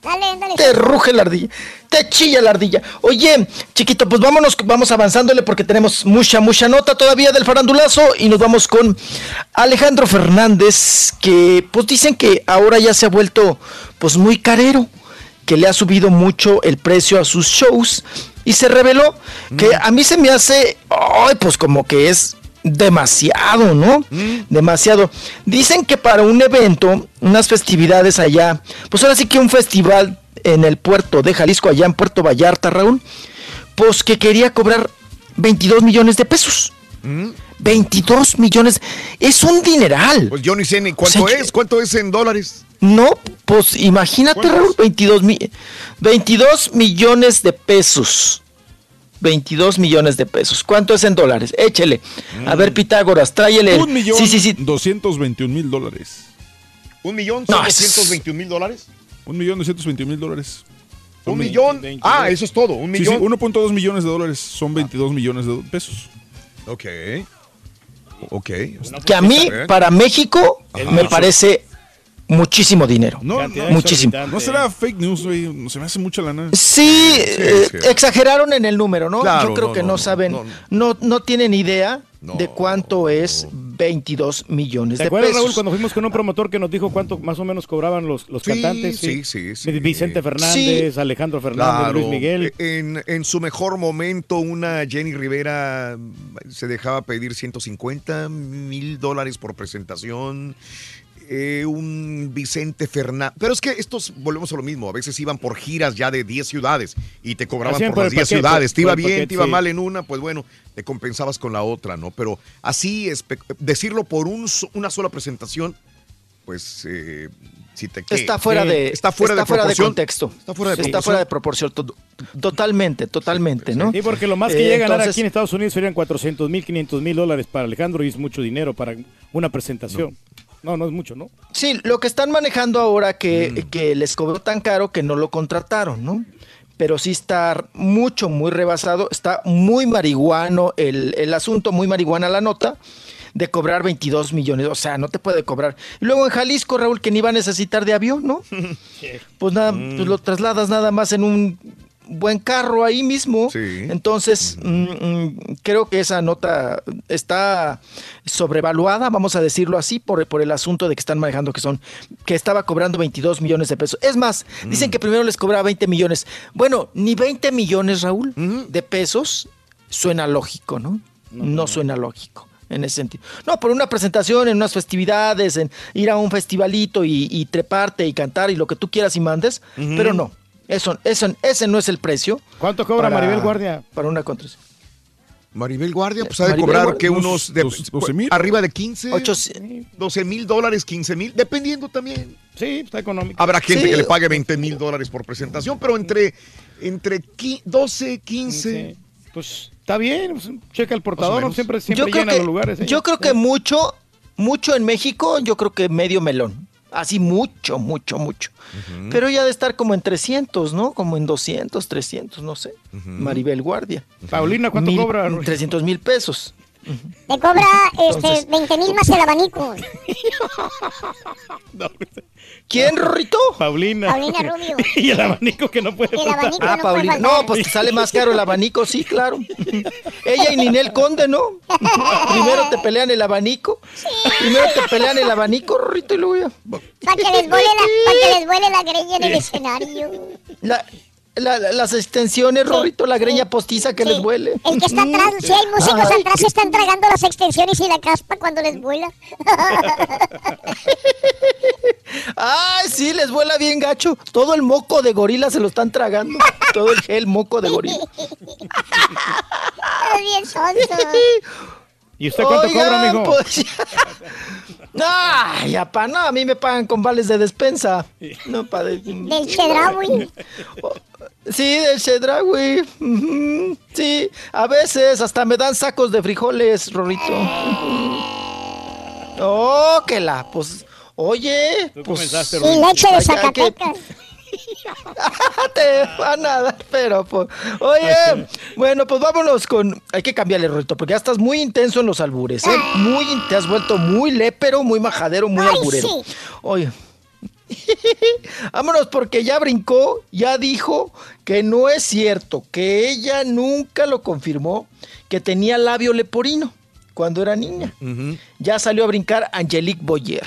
Dale, dale. Te ruge la ardilla. Te chilla la ardilla. Oye, chiquito, pues vámonos, vamos avanzándole porque tenemos mucha, mucha nota todavía del farandulazo y nos vamos con Alejandro Fernández, que pues dicen que ahora ya se ha vuelto pues muy carero, que le ha subido mucho el precio a sus shows y se reveló que a mí se me hace, ay, pues como que es demasiado, ¿no? Demasiado. Dicen que para un evento, unas festividades allá, pues ahora sí que un festival en el puerto de Jalisco, allá en Puerto Vallarta, Raúl, pues que quería cobrar 22 millones de pesos. 22 millones. Es un dineral. Pues yo ni sé ni cuánto O sea, es, cuánto es en dólares. No, pues imagínate, Raúl, 22, mi- 22 millones de pesos. 22 millones de pesos. ¿Cuánto es en dólares? Échele. A ver, Pitágoras, tráele. el- Un millón Sí, sí, sí. 221 mil dólares. ¿Un millón No, son es- 221 mil dólares? Un millón 221 mil dólares. ¿Un Son millón? 20, Ah, eso es todo, un Sí, millón. sí, 1.2 millones de dólares son 22 millones de pesos. Ok. Ok. Que a mí, para México, me parece muchísimo dinero. No, muchísimo. No será fake news, güey. No se me hace mucha lana. Sí, eh, exageraron en el número, ¿no? Claro, Yo creo no, que no, saben, no, no, tienen idea de cuánto es 22 millones ¿Te de acuerdas, pesos. Raúl, cuando fuimos con un promotor que nos dijo cuánto más o menos cobraban los, los Sí, cantantes? sí, sí, sí. Vicente Fernández, Alejandro Fernández, Claro. Luis Miguel. En, en su mejor momento, una Jenny Rivera se dejaba pedir 150 mil dólares por presentación. Eh, un Vicente Fernández. Pero es que estos, volvemos a lo mismo, a veces iban por giras ya de 10 ciudades y te cobraban Hacían por, por las el 10 paquete, ciudades. Te iba bien, paquete, te iba sí. mal en una, pues bueno, te compensabas con la otra, ¿no? Pero así, decirlo por un una sola presentación, pues eh, si te Está fuera de, está fuera de contexto. Está fuera de Está proporción. fuera de proporción. to- Totalmente, totalmente, ¿no? Sí, porque lo más que Eh, llega a ganar aquí en Estados Unidos serían 400 mil, 500 mil dólares para Alejandro y es mucho dinero para una presentación. No, no, es mucho, ¿no? Sí, lo que están manejando ahora que, Mm. que les cobró tan caro que no lo contrataron, ¿no? Pero sí está mucho, muy rebasado, está muy marihuano el, el asunto, muy marihuana la nota de cobrar 22 millones, o sea, no te puede cobrar. Y luego en Jalisco, Raúl, que ni va a necesitar de avión, ¿no? Pues nada, Mm. pues lo trasladas nada más en un buen carro ahí mismo. Entonces, mm, mm, creo que esa nota está sobrevaluada, vamos a decirlo así, por, por el asunto de que están manejando que son, que estaba cobrando 22 millones de pesos. Es más, Mm. dicen que primero les cobraba 20 millones. Bueno, ni 20 millones, Raúl, de pesos suena lógico, ¿no? No, suena lógico. En ese sentido. No, por una presentación, en unas festividades, en ir a un festivalito y, y treparte y cantar y lo que tú quieras y mandes, pero no. Eso, eso, ese no es el precio. ¿Cuánto cobra para- Maribel Guardia? Para una contratación. Maribel Guardia, pues ha de Maribel cobrar que unos de, 12 mil. arriba de 15, Ocho- 12 mil dólares, 15 mil, dependiendo también. Sí, está económico. Habrá gente Sí. que le pague 20 mil dólares por presentación, pero entre, entre qui- 12, 15. Pues está bien, pues, checa el portador, siempre, siempre yo creo llena que, los lugares. ¿eh? yo creo que mucho, mucho en México, yo creo que medio melón. Así mucho, mucho, mucho. Pero ya de estar como en 300, ¿no? Como en 200, 300, no sé. Maribel Guardia. Paulina, ¿cuánto Mil- cobra? 300 mil pesos. Te cobra Entonces- este 20 mil más el abanico. ¿Quién, Rorrito? Paulina. Paulina Rubio. y el abanico que no puede El faltar. abanico Ah, no puede Paulina. faltar. No, pues te sale más caro el abanico, sí, claro. Ella y Ninel Conde, ¿no? Primero te pelean el abanico. Primero te pelean el abanico, Rorrito, y luego ya. Para que les vuele la, para que les vuele la greña en el escenario. La- la- la- las extensiones, Rorrito, la greña postiza que les huele. El que está atrás, si hay músicos Ay, atrás, se están tragando las extensiones y la caspa cuando les vuela. Ay, sí, les vuela bien gacho. Todo el moco de gorila se lo están tragando. Todo el gel moco de gorila. Bien sonso. ¿Y usted cuánto Oigan, cobra, mijo? pues, Ay, apa, no, a mí me pagan con vales de despensa. No, pa de- Del Chedraui. Sí, del Chedraui. Ujú, Sí, a veces hasta me dan sacos de frijoles, Rorrito. Oh, que la, pues, oye. Tú pues, comenzaste, Y leche de Zacatecas. te van a dar, pero pues. Oye, bueno, pues vámonos con. Hay que cambiarle, Rorrito, porque ya estás muy intenso en los albures, ¿eh? Muy, te has vuelto muy lépero, muy majadero, muy Ay, alburero. sí. Oye. Vámonos porque ya brincó, ya dijo que no es cierto, que ella nunca lo confirmó, que tenía labio leporino cuando era niña. Ya salió a brincar Angelique Boyer.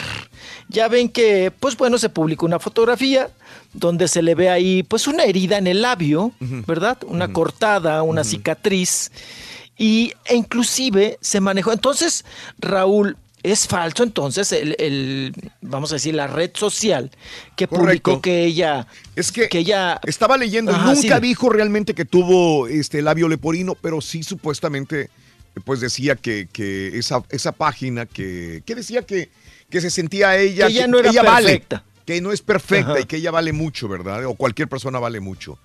Ya ven que, pues bueno, se publicó una fotografía donde se le ve ahí, pues una herida en el labio, ¿verdad? Una cortada, una cicatriz. Y e inclusive se manejó. Entonces, Raúl, es falso entonces el, el- vamos a decir, la red social que publicó que ella... Es que, ella... Estaba leyendo, Ajá, nunca sí. dijo realmente que tuvo este labio leporino, pero sí supuestamente pues decía que, que esa, esa página que, que decía que, que se sentía ella Que ella no era perfecta. que no es perfecta Ajá. y que ella vale mucho, ¿verdad? O cualquier persona vale mucho.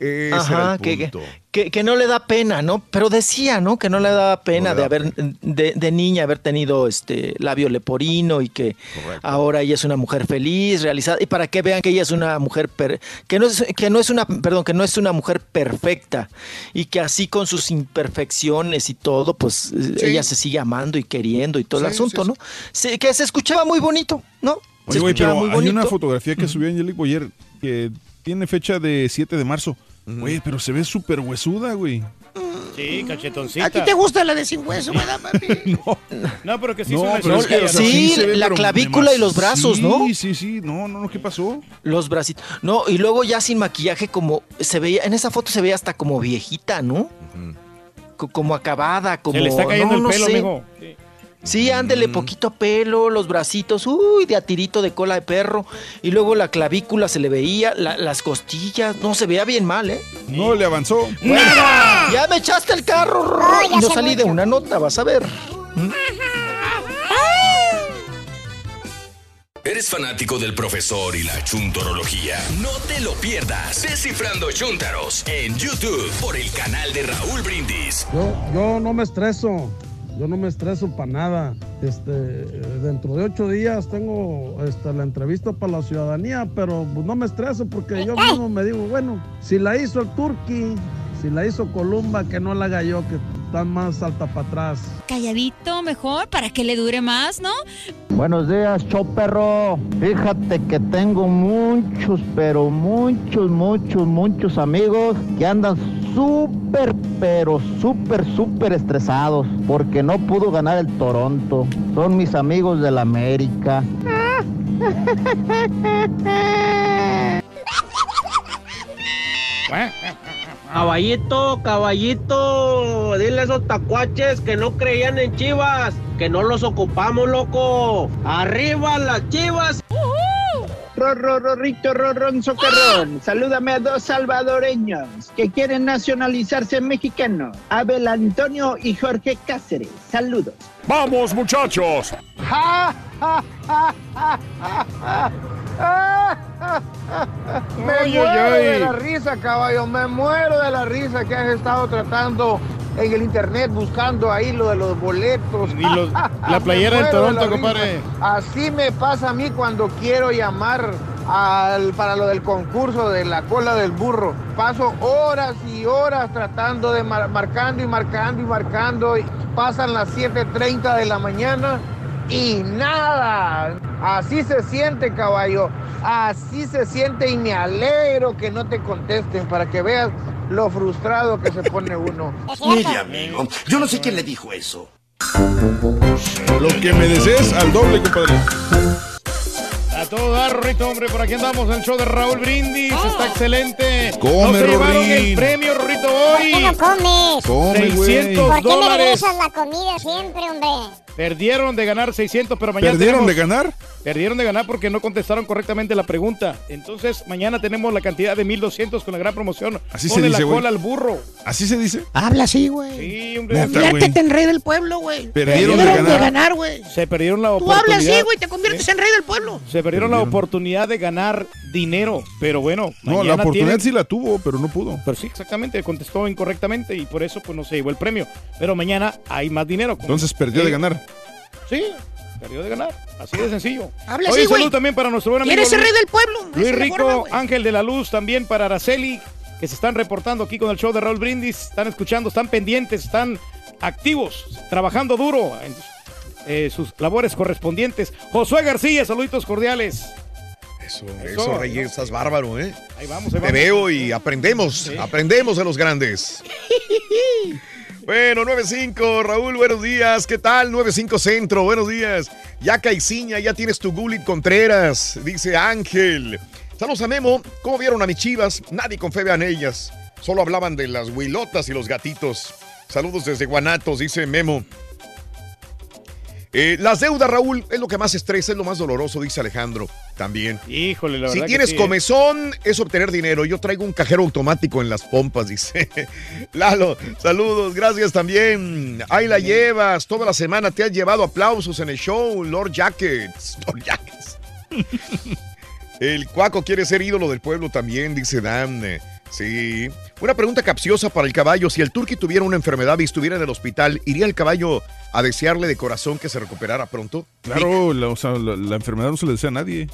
Ese era Ajá, el que, punto. que, que no le da pena, ¿no? Pero decía, ¿no? Que no le daba pena No le de haber, de, de niña haber tenido este labio leporino y que ahora ella es una mujer feliz, realizada, y para que vean que ella es una mujer per- que no es, que no es una, perdón, que no es una mujer perfecta, y que así con sus imperfecciones y todo, pues eh, Sí. ella se sigue amando y queriendo y todo el Sí, asunto, sí, ¿no? Sí, que se escuchaba muy bonito, ¿no? Oye, güey, escuchaba pero muy hay bonito. una fotografía que subió Angelic Boyer que tiene fecha de 7 de marzo. Güey, pero se ve súper huesuda, güey. Sí, cachetoncita. ¿A ti te gusta la de sin hueso, verdad, papi? No, pero que sí No, es una pero es que, o sea, Sí, ve, la clavícula y los brazos, ¿no? Sí, sí, sí. No, no, no, ¿qué pasó? Los bracitos. No, y luego ya sin maquillaje, como se veía, en esa foto se veía hasta como viejita, ¿no? Co- Como acabada, como. Se le está cayendo no, el no pelo, sé. mijo. Sí, ándele, poquito pelo, los bracitos, uy, de a tirito de cola de perro. Y luego la clavícula se le veía, la- las costillas, no, se veía bien mal, ¿eh? No, le avanzó. Bueno, ya me echaste el carro, No, ya y no sé salí de una nota, vas a ver. ¿Eres fanático del profesor y la chuntorología? No te lo pierdas. Descifrando Chuntaros en YouTube por el canal de Raúl Brindis. Yo, yo no me estreso, yo no me estreso para nada. Este, dentro de ocho días tengo este, la entrevista para la ciudadanía, pero pues, no me estreso porque yo mismo me digo, bueno, si la hizo el Turqui, si la hizo Columba, que no la haga yo, que está más alta para atrás. Calladito mejor para que le dure más, ¿no? Buenos días, show perro. Fíjate que tengo muchos, pero muchos, muchos, muchos amigos que andan súper, pero súper, súper estresados porque no pudo ganar el Toronto. Son mis amigos del América. Caballito, caballito, dile a esos tacuaches que no creían en chivas, que no los ocupamos, loco. Arriba las chivas. Rorro, rorrito, rorrón, socarrón. Salúdame a dos salvadoreños que quieren nacionalizarse mexicanos. Abel Antonio y Jorge Cáceres. Saludos. ¡Vamos, muchachos! Me muero de la risa, caballo. Me muero de la risa que has estado tratando en el internet buscando ahí lo de los boletos. Y los- la playera del de Toronto, risa. compadre. Así me pasa a mí cuando quiero llamar al, para lo del concurso de la cola del burro. Paso horas y horas tratando de mar- marcando y marcando y marcando. Y pasan las 7.30 de la mañana y nada. Así se siente, caballo. Así se siente y me alegro que no te contesten para que veas lo frustrado que se pone uno. Mire, amigo, yo no sé quién le dijo eso. Lo que me desees al doble, compadre. A todo dar, Rorrito, hombre, por aquí andamos en el show de Raúl Brindis. Está excelente. Come, no se llevaron el premio, Rorrito, ¿Por hoy. qué no comes? Come, güey. 600 ¿Por qué me dólares. regresas la comida siempre, hombre? Perdieron de ganar 600, pero mañana ¿Perdieron tenemos- de ganar? Perdieron de ganar porque no contestaron correctamente la pregunta. Entonces, mañana tenemos la cantidad de 1200 con la gran promoción. Así se Ponle dice, la cola al burro. ¿Así se dice? Habla así, güey. Sí, hombre. Conviértete en rey del pueblo, güey. Perdieron de de ganar. güey. Se perdieron la Tú oportunidad. hablas así, güey, te conviertes en rey del pueblo. Se perdieron la Perdieron. oportunidad de ganar dinero, pero bueno. No, la oportunidad tienen- sí la tuvo, pero no pudo. Pero sí, exactamente, contestó incorrectamente y por eso pues no se llevó el premio. Pero mañana hay más dinero. Entonces perdió de ganar. Sí, perdió de ganar. Así de sencillo. Habla Oye, así, güey. salud también para nuestro buen amigo ¿Quieres ser rey del pueblo? Luis Rico, güey. Ángel de la Luz, también para Araceli, que se están reportando aquí con el show de Raúl Brindis. Están escuchando, están pendientes, están activos, trabajando duro en eh, sus labores correspondientes. Josué García, saluditos cordiales. Eso, Eso, eso, Reyes, estás bárbaro, ¿eh? Ahí vamos, ahí Te vamos. veo y aprendemos, aprendemos de los grandes. Bueno, 9-5, Raúl, buenos días. ¿Qué tal? 9-5 Centro, buenos días. Ya Caiciña, ya tienes tu Gulit Contreras, dice Ángel. Saludos a Memo. ¿Cómo vieron a mis chivas? Nadie con fe vean ellas. Solo hablaban de las huilotas y los gatitos. Saludos desde Guanatos, dice Memo. Eh, las deudas, Raúl, es lo que más estresa, es lo más doloroso, dice Alejandro también. Híjole, la Si verdad que tienes ¿eh? comezón, es obtener dinero. Yo traigo un cajero automático en las pompas, dice. Lalo, saludos, gracias también. Ahí la llevas, toda la semana te has llevado aplausos en el show, Lord Jackets. Lord Jackets. El cuaco quiere ser ídolo del pueblo también, dice Dan. Sí. Una pregunta capciosa para el caballo. Si el turqui tuviera una enfermedad y estuviera en el hospital, ¿iría el caballo a desearle de corazón que se recuperara pronto? Claro, la, la enfermedad no se le desea a nadie.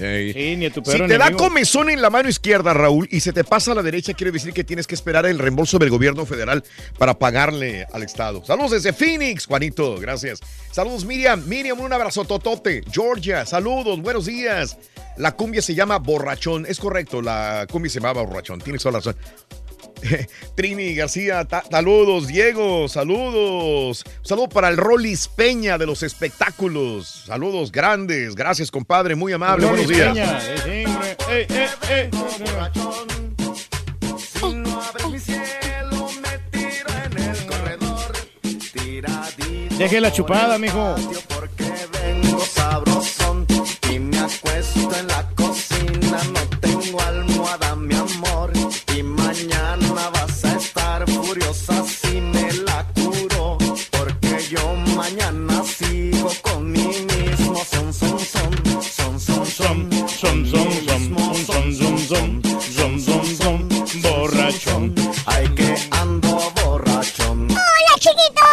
Sí, ni a tu Si te da comezón en la mano izquierda, Raúl, y se te pasa a la derecha, quiere decir que tienes que esperar el reembolso del gobierno federal para pagarle al Estado. Saludos desde Phoenix, Juanito, gracias. Saludos, Miriam. Miriam, un abrazo totote. Georgia, saludos, buenos días. La cumbia se llama Borrachón. Es correcto, la cumbia se llama Borrachón. Tienes toda la razón. Trini García, saludos. Diego, saludos. Saludo para el Rolis Peña de los espectáculos. Saludos grandes. Gracias, compadre. Muy amable. Rolis Buenos días. Peña, eh, eh, eh. Deje la chupada, mijo. porque vengo sabrosón. Y me acuesto en la Son, son, son. Son, son, son, son, son, son, son, son, son, son, borrachón. Ay, que ando borrachón. ¡Hola, chiquito!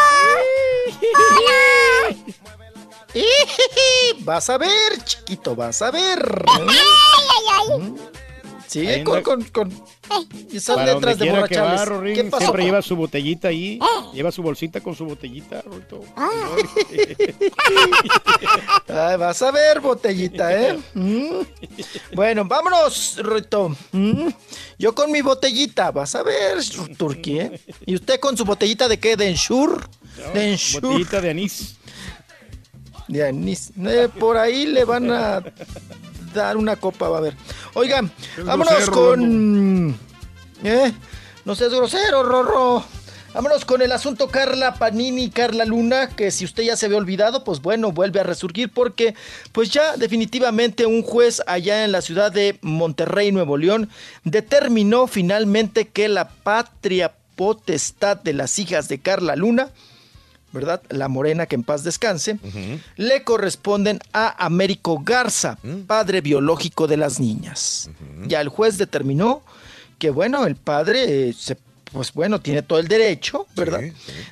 ¡Hola! Vas a ver, chiquito, vas a ver. ¡Ay, ay, ay! Sí, Ahí con, con, con esas Para letras de que va, borrachales. Rorín, ¿Qué pasó? siempre lleva su botellita ahí, lleva su bolsita con su botellita, Rorito. Ay, vas a ver, botellita, ¿eh? Mm. Bueno, vámonos, Rito. Mm. Yo con mi botellita, vas a ver, Turquía. ¿eh? ¿Y usted con su botellita de qué? ¿De Ensure? ¿De Ensure? Botellita de anís. De anís. Eh, por ahí le van a dar una copa, va a ver. Oigan, vámonos grosero, con... ¿Eh? No seas grosero, Rorro. Vámonos con el asunto Carla Panini y Carla Luna, que si usted ya se había olvidado, pues bueno, vuelve a resurgir porque pues ya definitivamente un juez allá en la ciudad de Monterrey, Nuevo León, determinó finalmente que la patria potestad de las hijas de Carla Luna, ¿verdad? La morena que en paz descanse, le corresponden a Américo Garza, padre biológico de las niñas. Ya el juez determinó que, bueno, el padre, eh, se- pues bueno, tiene todo el derecho, ¿verdad?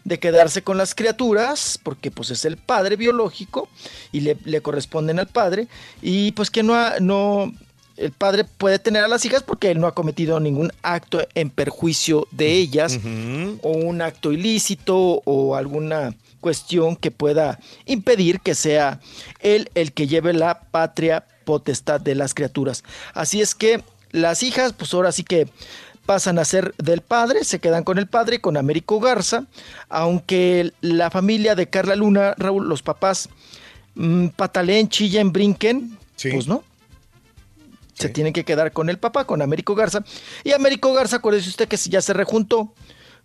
De quedarse con las criaturas, porque pues es el padre biológico y le, le corresponden al padre, y pues que no, no, el padre puede tener a las hijas porque él no ha cometido ningún acto en perjuicio de ellas o un acto ilícito o alguna cuestión que pueda impedir que sea él el que lleve la patria potestad de las criaturas. Así es que las hijas, pues ahora sí que pasan a ser del padre, se quedan con el padre, con Américo Garza, aunque la familia de Carla Luna, Raúl, los papás, mm, pataleen, chillen, brinquen, pues no, se tienen que quedar con el papá, con Américo Garza. Y Américo Garza, acuérdese usted que ya se rejuntó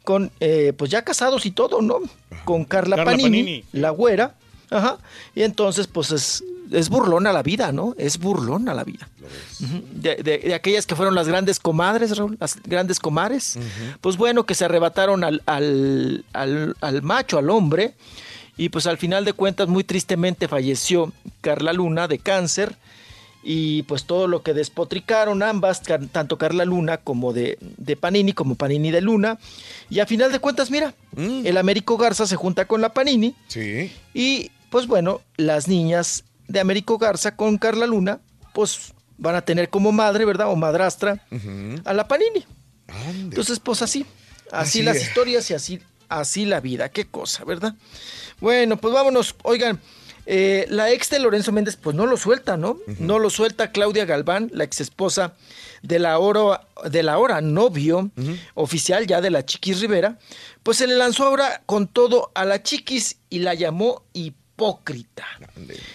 con, eh, pues ya casados y todo, ¿no? Con Carla, Carla Panini, Panini. la güera. Ajá. Y entonces, pues es, es burlona la vida, ¿no? Es burlona la vida. De, de- de aquellas que fueron las grandes comadres, Raúl, las grandes comares. Pues bueno, que se arrebataron al, al, al, al macho, al hombre. Y pues al final de cuentas, muy tristemente falleció Carla Luna de cáncer y pues todo lo que despotricaron ambas, tanto Carla Luna como de, de Panini, como Panini de Luna. Y a final de cuentas, mira, el Américo Garza se junta con la Panini. Sí. Y pues bueno, las niñas de Américo Garza con Carla Luna, pues van a tener como madre, ¿verdad? O madrastra a la Panini. Entonces, pues así, así, Así las es. historias y así, así la vida, qué cosa, ¿verdad? Bueno, pues vámonos, oigan, eh, la ex de Lorenzo Méndez, pues no lo suelta, ¿no? No lo suelta Claudia Galván, la ex esposa de la, oro, de la hora novio oficial ya de la Chiquis Rivera, pues se le lanzó ahora con todo a la Chiquis y la llamó hipócrita.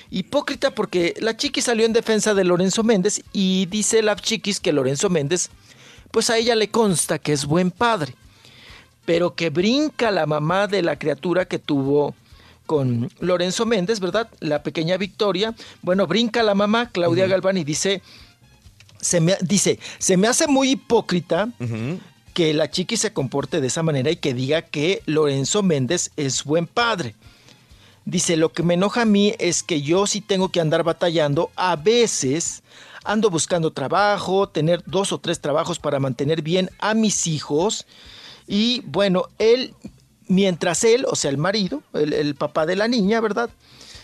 Hipócrita porque la Chiquis salió en defensa de Lorenzo Méndez y dice la Chiquis que Lorenzo Méndez, pues a ella le consta que es buen padre. pero que brinca la mamá de la criatura que tuvo con Lorenzo Méndez, ¿verdad? La pequeña Victoria. Bueno, brinca la mamá, Claudia Galván, y dice, se me, dice, se me hace muy hipócrita que la chiqui se comporte de esa manera y que diga que Lorenzo Méndez es buen padre. Dice, lo que me enoja a mí es que yo sí tengo que andar batallando. A veces ando buscando trabajo, tener dos o tres trabajos para mantener bien a mis hijos. Y bueno, él, mientras él, o sea, el marido, el, el papá de la niña, ¿verdad?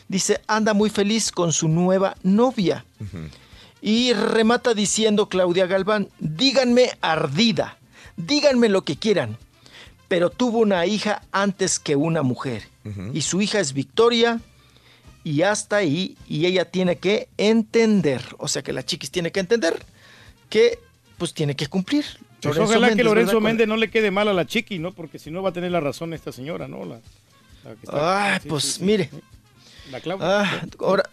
Dice, anda muy feliz con su nueva novia. Y remata diciendo Claudia Galván, díganme ardida, díganme lo que quieran, pero tuvo una hija antes que una mujer. Y su hija es Victoria, y hasta ahí, y ella tiene que entender, o sea que la chiquis tiene que entender que pues tiene que cumplir. Pues Lorenzo ojalá que Lorenzo ¿verdad? Méndez no le quede mal a la chiqui, ¿no? Porque si no va a tener la razón esta señora, ¿no? La, la que está- Ay, sí, pues sí, sí. mire. La Claudia. Ah, ahora,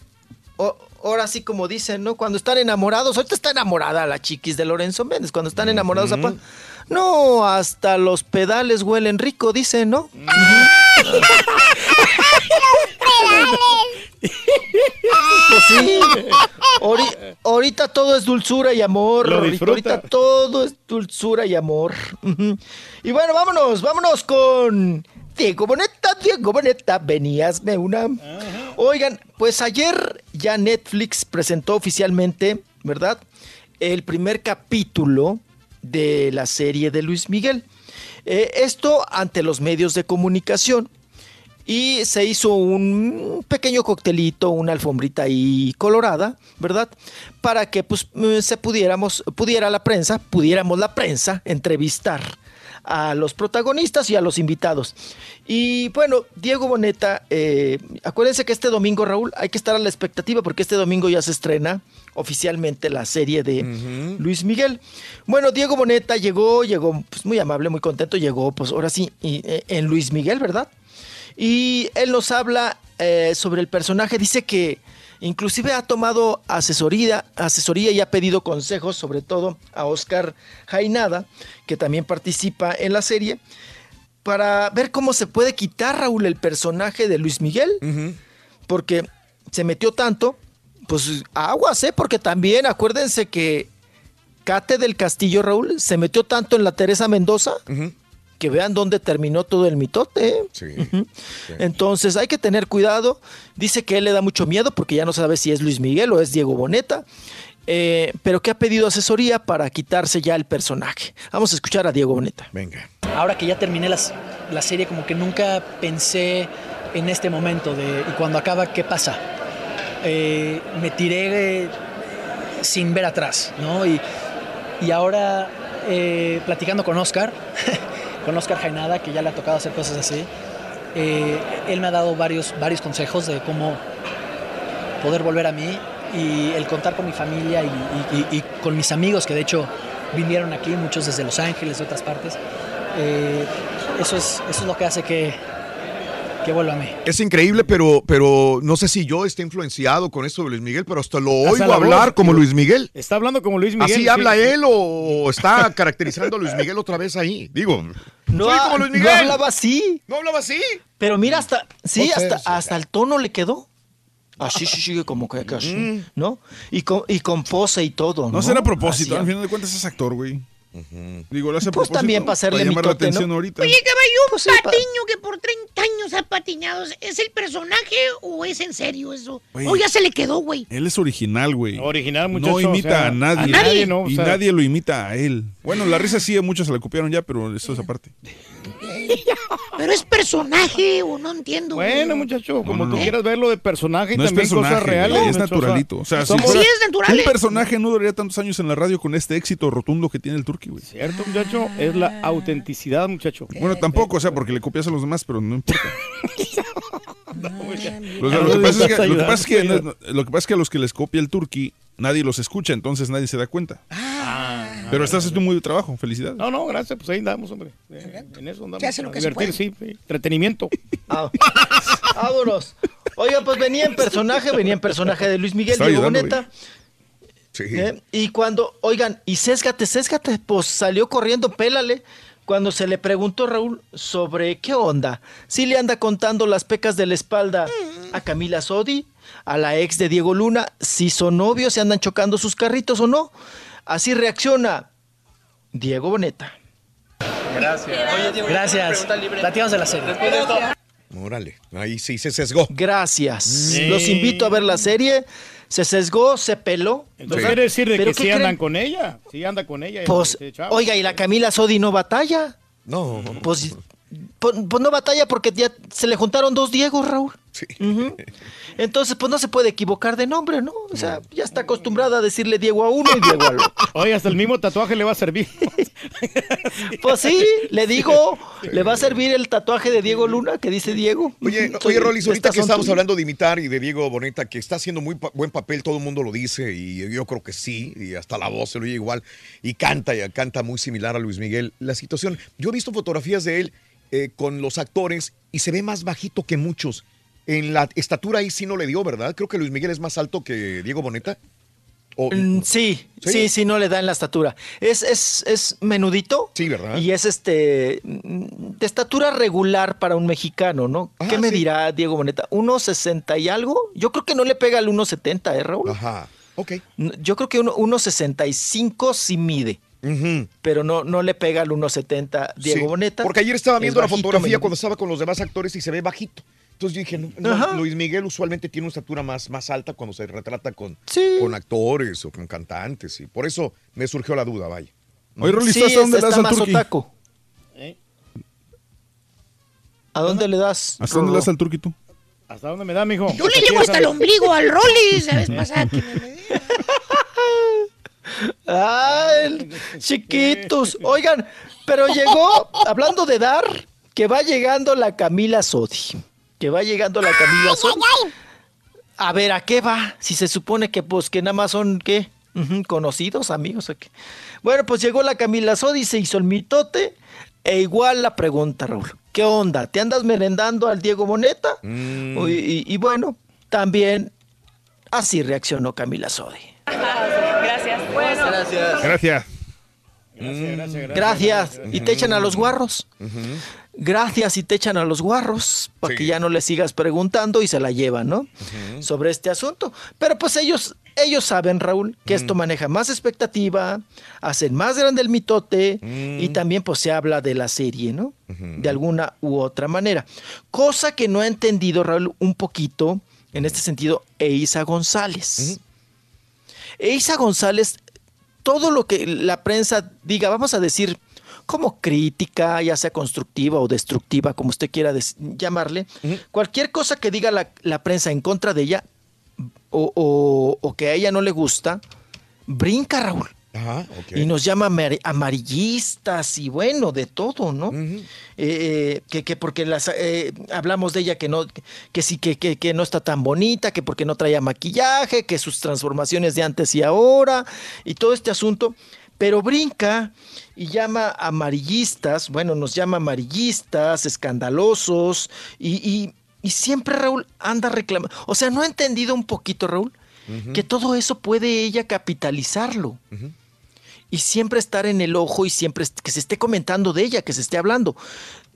ahora sí como dicen, ¿no? Cuando están enamorados, ahorita está enamorada la chiquis de Lorenzo Méndez, cuando están enamorados, apa, no, hasta los pedales huelen rico, dicen, ¿no? Pues sí, Ahori- ahorita todo es dulzura y amor, Lo Rorrito, disfruta. ahorita todo es dulzura y amor. Y bueno, vámonos, vámonos con Diego Boneta, Diego Boneta, veníasme una. Oigan, pues ayer ya Netflix presentó oficialmente, ¿verdad? El primer capítulo de la serie de Luis Miguel. Eh, esto ante los medios de comunicación. Y se hizo un pequeño coctelito, una alfombrita ahí colorada, ¿verdad? Para que pues eh, se pudiéramos, pudiera la prensa, pudiéramos la prensa entrevistar a los protagonistas y a los invitados. Y bueno, Diego Boneta, eh, acuérdense que este domingo, Raúl, hay que estar a la expectativa porque este domingo ya se estrena oficialmente la serie de Luis Miguel. Bueno, Diego Boneta llegó, llegó pues, muy amable, muy contento, llegó pues ahora sí y, eh, en Luis Miguel, ¿verdad? Y él nos habla eh, sobre el personaje, dice que inclusive ha tomado asesoría, asesoría y ha pedido consejos, sobre todo a Oscar Jainada, que también participa en la serie, para ver cómo se puede quitar, Raúl, el personaje de Luis Miguel, porque se metió tanto, pues aguas, ¿eh? Porque también acuérdense que Cate del Castillo, Raúl, se metió tanto en la Teresa Mendoza que vean dónde terminó todo el mitote. ¿eh? Ujú. Entonces hay que tener cuidado. Dice que él le da mucho miedo porque ya no sabe si es Luis Miguel o es Diego Boneta. eh, pero que ha pedido asesoría para quitarse ya el personaje. Vamos a escuchar a Diego Boneta. Venga. Ahora que ya terminé las- la serie, como que nunca pensé en este momento de y cuando acaba, ¿qué pasa? Eh, me tiré eh, sin ver atrás, ¿no? Y, y ahora, eh, platicando con Oscar, con Oscar Jainada, que ya le ha tocado hacer cosas así, eh, él me ha dado varios, varios consejos de cómo poder volver a mí y el contar con mi familia y, con mis amigos que de hecho vinieron aquí, muchos desde Los Ángeles, de otras partes. Eh, eso, es, eso es lo que hace que, que vuelva a mí. Es increíble, pero, pero no sé si yo esté influenciado con esto de Luis Miguel, pero hasta lo Hasta oigo la hablar voz, como Luis Miguel. Está hablando como Luis Miguel. ¿Así sí. habla él o está caracterizando a Luis Miguel otra vez ahí? Digo, No, soy ha- como Luis no Miguel. hablaba así. No hablaba así. Pero mira, hasta, sí, hasta, sí, hasta el tono le quedó. Así, sí, sigue como que que así, ¿no? Y con, y con pose y todo, ¿no? No será a propósito, Así, al final de cuentas es actor, güey. Digo, lo hace Pues también para hacerle llamar la atención ahorita. Oye, caballo, un Pues patiño que por 30 años ha patinado, ¿es el personaje o es en serio eso? Oye. O ya se le quedó, güey. Él es original, güey. Original, muchacho, No imita o sea, a nadie. a nadie, ¿no? O Y sea- nadie lo imita a él. Bueno, la risa sí, a muchos se la copiaron ya, pero eso es aparte. Pero es personaje o no entiendo. Bueno, muchacho, como no, tú no. quieras verlo de personaje y No es también personaje, cosas reales. es naturalito. O sea, si somos- fuera- Sí, es natural, Un ¿eh? personaje no duraría tantos años en la radio con este éxito rotundo que tiene el Turqui, güey. Cierto, muchacho, es la autenticidad, muchacho. Bueno, tampoco, o sea, porque le copias a los demás, pero no importa. O sea, lo, No, que no pasa es que, lo, que pasa es que, ayuda. lo que pasa es que a los que les copia el Turqui, nadie los escucha, entonces nadie se da cuenta. Pero estás haciendo un muy buen trabajo, felicidades. No, no, gracias, pues ahí andamos, hombre. Eh, En eso andamos. Se hace lo que se divertir, sí, sí, entretenimiento. Ah, vámonos. Oiga, pues venía en personaje, venía en personaje de Luis Miguel, Diego Boneta. Sí. ¿eh? Y cuando, oigan, y sésgate, sésgate, pues salió corriendo, pélale. cuando se le preguntó Raúl sobre qué onda, si le anda contando las pecas de la espalda a Camila Sodi, a la ex de Diego Luna, si son novios, se andan chocando sus carritos o no. Así reacciona Diego Boneta. Gracias. Gracias. Platicamos de la serie. Órale, ahí sí se sesgó. Gracias. Sí. Los invito a ver la serie. Se sesgó, se peló. Entonces quiere decir de ¿Pero que qué sí creen? andan con ella. Sí anda con ella. Pues, este oiga, ¿y la Camila Sodi no batalla? No. Pues, pues, pues no batalla porque ya se le juntaron dos Diegos, Raúl. Ujú. Entonces, pues no se puede equivocar de nombre, ¿no? O sea, ya está acostumbrada a decirle Diego a uno y Diego al otro. Oye, hasta el mismo tatuaje le va a servir. Pues sí, le digo, le va a servir el tatuaje de Diego Luna que dice Diego. Oye, Soy- oye Rolis, ahorita que estamos hablando de imitar y de Diego Boneta, que está haciendo muy pa- buen papel, todo el mundo lo dice, y yo creo que sí, y hasta la voz se lo oye igual, y canta, y canta muy similar a Luis Miguel. La situación, yo he visto fotografías de él eh, con los actores y se ve más bajito que muchos. En la estatura ahí sí no le dio, ¿verdad? Creo que Luis Miguel es más alto que Diego Boneta. O- Mm, sí, sí, sí, no le da en la estatura. Es, es, es menudito. Sí, ¿verdad? Y es este de estatura regular para un mexicano, ¿no? Ah, ¿Qué me sí. dirá Diego Boneta? ¿1.60 y algo? Yo creo que no le pega al 1.70, ¿eh, Raúl? Ajá, ok. Yo creo que uno- 1.65 sí mide. Pero no, no le pega al 1.70 Diego Sí, Boneta. Porque ayer estaba Es viendo la bajito, fotografía cuando estaba con los demás actores y se ve bajito. Entonces yo dije, no, no, Ajá. Luis Miguel usualmente tiene una estatura más, más alta cuando se retrata con, Sí. con actores o con cantantes. Y por eso me surgió la duda, vaya. Oye, Rolly, Sí, ¿tú hasta dónde le das al turqui? ¿Eh? ¿A dónde le das? ¿Hasta dónde le das al turqui tú? ¿Hasta dónde me da, mijo? Yo le llevo hasta el ombligo al Rolly, ¿sabes? Pasa que me- Ay, chiquitos. Oigan, pero llegó, hablando de dar, que va llegando la Camila Sodi. Que va llegando la Camila Sodi. A ver, ¿a qué va? Si se supone que, pues, que nada más son, ¿qué? ¿Conocidos, amigos? ¿o qué? Bueno, pues llegó la Camila Sodi, se hizo el mitote. E igual la pregunta, Raúl. ¿Qué onda? ¿Te andas merendando al Diego Boneta? Mm. Y, y- y bueno, también así reaccionó Camila Sodi. Gracias. Gracias. Gracias, Mm. gracias, Gracias. Y te echan a los guarros. Gracias y te echan a los guarros para que ya no le sigas preguntando y se la llevan, ¿no? Sobre este asunto. Pero pues ellos, ellos saben, Raúl, que esto maneja más expectativa, hacen más grande el mitote y también pues se habla de la serie, ¿no? De alguna u otra manera. Cosa que no ha entendido, Raúl, un poquito en este sentido, Eiza González. Eiza González, todo lo que la prensa diga, vamos a decir, como crítica, ya sea constructiva o destructiva, como usted quiera llamarle, cualquier cosa que diga la, la prensa en contra de ella o, o- o que a ella no le gusta, brinca, Raúl. Ajá. Y nos llama amar- amarillistas y bueno, de todo, ¿no? Eh, que, que porque las, eh, hablamos de ella que no, que sí, que, que, que no está tan bonita, que porque no traía maquillaje, que sus transformaciones de antes y ahora, y todo este asunto, pero brinca y llama amarillistas, bueno, nos llama amarillistas, escandalosos, y, y- y siempre Raúl anda reclamando, o sea, no ha entendido un poquito, Raúl, que todo eso puede ella capitalizarlo y siempre estar en el ojo y siempre que se esté comentando de ella, que se esté hablando.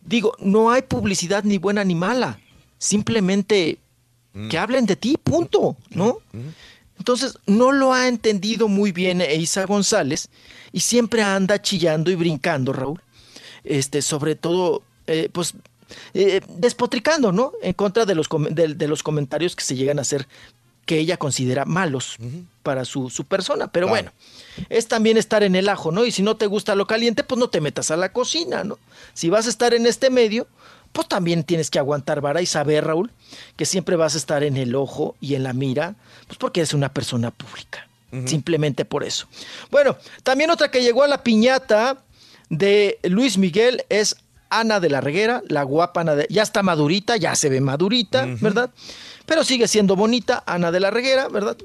Digo, no hay publicidad ni buena ni mala, simplemente que hablen de ti, punto, ¿no? Entonces, no lo ha entendido muy bien Eiza González y siempre anda chillando y brincando, Raúl. Este, sobre todo, eh, pues, eh, despotricando, ¿no? En contra de los, de los comentarios que se llegan a hacer que ella considera malos para su, su persona. Pero bueno, es también estar en el ajo, ¿no? Y si no te gusta lo caliente, pues no te metas a la cocina, ¿no? Si vas a estar en este medio, pues también tienes que aguantar vara y saber, Raúl, que siempre vas a estar en el ojo y en la mira, pues porque eres una persona pública. Simplemente por eso. Bueno, también otra que llegó a la piñata de Luis Miguel es Ana de la Reguera, la guapa Ana de... Ya está madurita, ya se ve madurita, ¿verdad? Pero sigue siendo bonita, Ana de la Reguera, ¿verdad?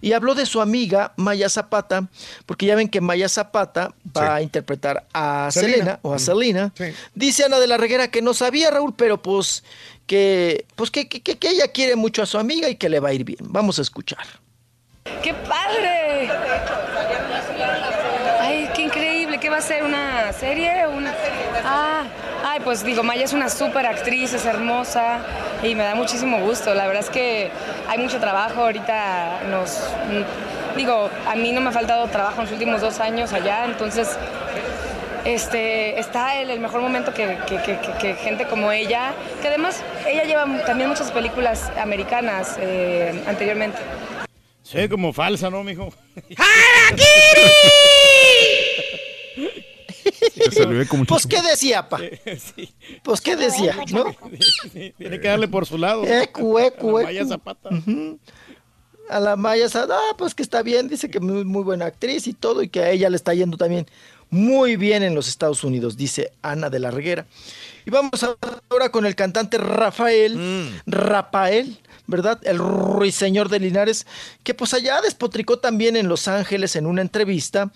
Y habló de su amiga Maya Zapata, porque ya ven que Maya Zapata va a interpretar a Selena. Selena, o a Selena. Dice Ana de la Reguera que no sabía, Raúl, pero pues que, pues que, que- que ella quiere mucho a su amiga y que le va a ir bien. Vamos a escuchar. ¡Qué padre! Ay, qué increíble, qué va a ser una serie? Una... Ay, pues digo, Maya es una súper actriz, es hermosa y me da muchísimo gusto. La verdad es que hay mucho trabajo ahorita. Nos, digo, a mí no me ha faltado trabajo en los últimos dos años allá, entonces este, está el, el mejor momento que, que- que- que- que gente como ella, que además ella lleva también muchas películas americanas eh, anteriormente. Sí, como falsa, ¿no, mijo? Como Pues, ¿qué decía, pa? Pues, ¿qué decía? ¿No? Tiene que darle por su lado. Ecu, ecu, A la Maya. Zapata. A la Maya Zapata, ah, pues que está bien, dice que muy, muy buena actriz y todo, y que a ella le está yendo también muy bien en los Estados Unidos, dice Ana de la Reguera. Y vamos ahora con el cantante Rafael, Rafael, ¿verdad? El ruiseñor de Linares, que pues allá despotricó también en Los Ángeles en una entrevista.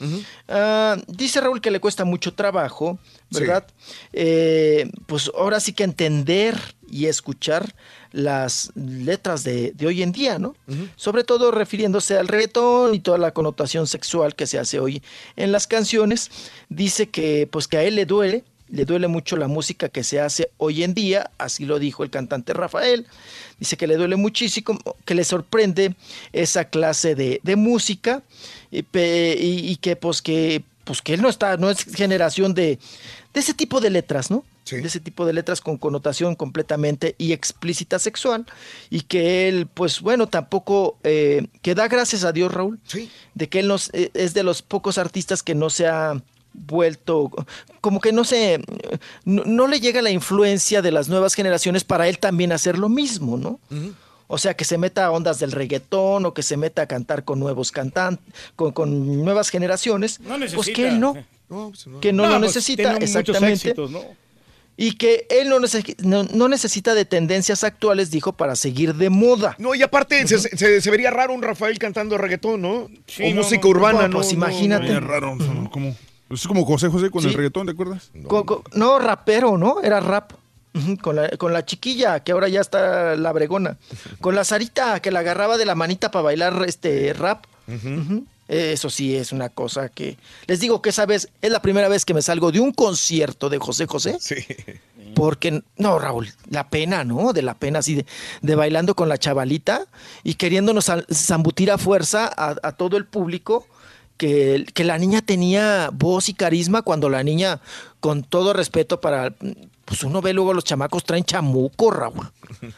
Ah, dice Raúl que le cuesta mucho trabajo, ¿verdad? Eh, pues ahora sí que entender y escuchar las letras de, de hoy en día, ¿no? Sobre todo refiriéndose al reggaetón y toda la connotación sexual que se hace hoy en las canciones. Dice que pues que a él le duele, le duele mucho la música que se hace hoy en día, así lo dijo el cantante Rafael. Dice que le duele muchísimo, que le sorprende esa clase de, de música y, pe- y- y que pues que pues que él no está, no es generación de, de ese tipo de letras, ¿no? De ese tipo de letras con connotación completamente y explícita sexual. Y que él, pues bueno, tampoco, eh, que da gracias a Dios, Raúl, de que él nos, eh, es de los pocos artistas que no se ha vuelto, como que no se, no, no le llega la influencia de las nuevas generaciones para él también hacer lo mismo, ¿no? O sea, que se meta a ondas del reggaetón o que se meta a cantar con nuevos cantantes, con, con nuevas generaciones. No Pues necesita. que él no. Que no, No, lo pues, necesita, exactamente. éxitos, ¿no? Y que él no, necesi- no, no necesita de tendencias actuales, dijo, para seguir de moda. No, y aparte se, se- se vería raro un Rafael cantando reggaetón, ¿no? o no, música no, urbana, no, pues no, imagínate. raro, como, es como José José con Sí. el reggaetón, ¿te acuerdas? No, rapero, ¿no? Era rap. Con la, con la chiquilla, que ahora ya está la bregona. Con la Sarita, que la agarraba de la manita para bailar este rap. Eso sí es una cosa que... Les digo que esa vez es la primera vez que me salgo de un concierto de José José. Sí. Porque, no, Raúl, la pena, ¿no? De la pena así de, de bailando con la chavalita y queriéndonos zambutir a fuerza a, a todo el público que, que la niña tenía voz y carisma cuando la niña, con todo respeto para... Pues uno ve luego los chamacos traen chamuco, Raúl.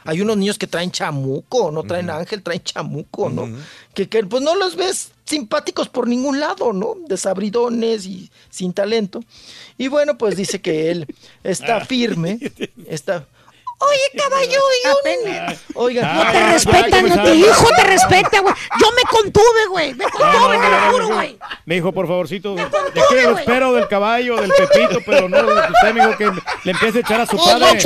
Hay unos niños que traen chamuco, no traen ángel, traen chamuco, ¿no? que, que pues no los ves simpáticos por ningún lado, ¿no? Desabridones y sin talento. Y bueno, pues dice que él está firme, está... Oye, caballo, y un... Oiga, No te respetan, no tu hijo te respeta, güey. Yo me contuve, güey. Me contuve, te lo juro, güey. Me dijo, por favorcito, de aquí lo espero del caballo, del pepito, pero no, usted me dijo que le empiece a echar a su padre. al,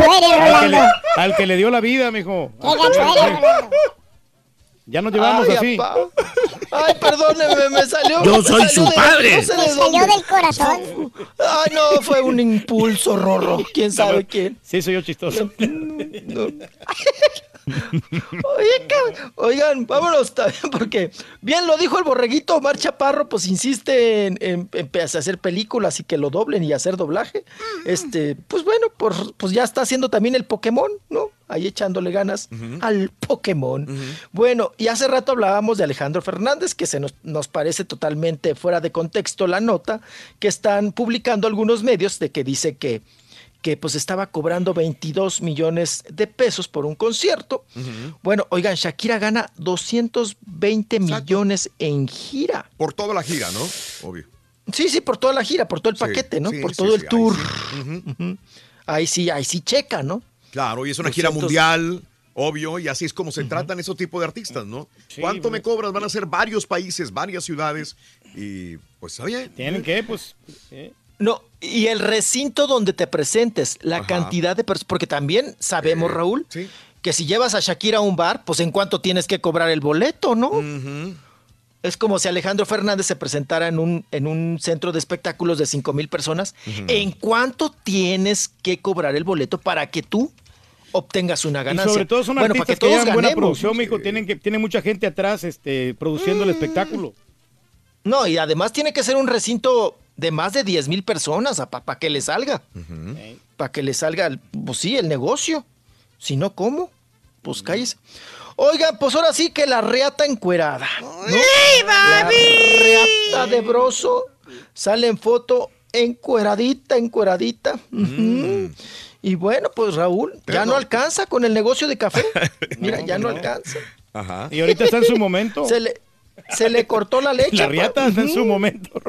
que le, al que le dio la vida, mijo. Qué gacho eres, Rolando. Ya nos llevamos Ay, así. apá. Ay, perdóneme, me salió. Yo me soy salió su de- padre. no sé Me salió del corazón. Ay, no, fue un impulso, Rorro. ¿Quién sabe quién? Sí, soy yo chistoso. Oye, cab- Oigan, vámonos también, porque bien lo dijo el borreguito, Omar Chaparro, pues insiste en, en, en hacer películas y que lo doblen y hacer doblaje. Este, pues bueno, por- pues ya está haciendo también el Pokémon, ¿no? Ahí echándole ganas al Pokémon. Bueno, y hace rato hablábamos de Alejandro Fernández, que se nos, nos parece totalmente fuera de contexto la nota que están publicando algunos medios de que dice que que pues estaba cobrando 22 millones de pesos por un concierto. Bueno, oigan, Shakira gana 220 millones en gira. Por toda la gira, ¿no? Obvio. Sí, sí, por toda la gira, por todo el Sí, paquete, ¿no? sí, por todo sí, el ahí tour. sí. Ahí sí, ahí sí checa, ¿no? Claro, y es una gira 200. mundial, obvio, y así es como se tratan esos tipos de artistas, ¿no? ¿Cuánto me cobras? Van a ser varios países, varias ciudades, y pues está bien. ¿Tienen que? Pues. eh. No, y el recinto donde te presentes, la Ajá. cantidad de personas, porque también sabemos, Raúl, que si llevas a Shakira a un bar, pues en cuánto tienes que cobrar el boleto, ¿no? Es como si Alejandro Fernández se presentara en un, en un centro de espectáculos de 5 mil personas. ¿En cuánto tienes que cobrar el boleto para que tú obtengas una Y ganancia? sobre todo son bueno, para artistas que que, todos llevan buena producción, mijo. Tienen, que, tienen mucha gente atrás este, produciendo Mm. el espectáculo. No, y además tiene que ser un recinto de más de 10 mil personas para que le salga. Para que le salga, el- pues sí, el negocio. Si no, ¿cómo? Pues cállese. Oigan, pues ahora sí que la reata encuerada. ¿no? La reata de broso sale en foto encueradita, encueradita. Ujú. Y bueno, pues Raúl, ya no alcanza con el negocio de café. Mira, ya no, alcanza. Ajá. Y ahorita está en su momento. Se le, se le cortó la leche. La riata está en su momento.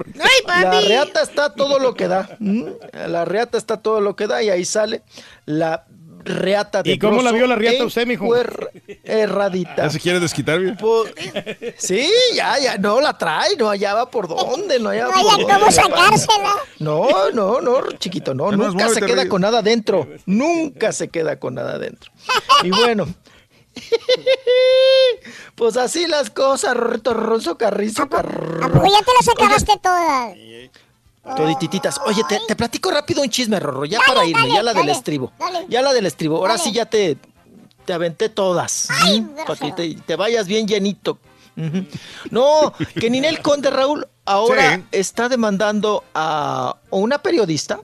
La reata está todo lo que da. La reata está todo lo que da y ahí sale la reata de ¿Y cómo la vio la riata usted, mijo? Erradita. ¿Ya se quiere desquitar, bien? Pues, sí, ya, ya, no la trae, no hallaba por dónde, no hallaba No por dónde. cómo sacársela. No, no, no, chiquito, no, Además, nunca se queda con nada adentro, nunca se queda con nada adentro. Y bueno, pues así las cosas, Rorrito Ronzo Carrizo, Carr- ¿A poco ya te las acabaste todas? Toditititas. Oye, te, te platico rápido un chisme, Rorro, ya Dale, para irme, dale, ya la del estribo. dale. Ya la del estribo. Ahora Dale. sí ya te, te aventé todas. Ay, ¿sí? Para que te, te vayas bien llenito. No, que Ninel Conde Raúl ahora Sí. está demandando a una periodista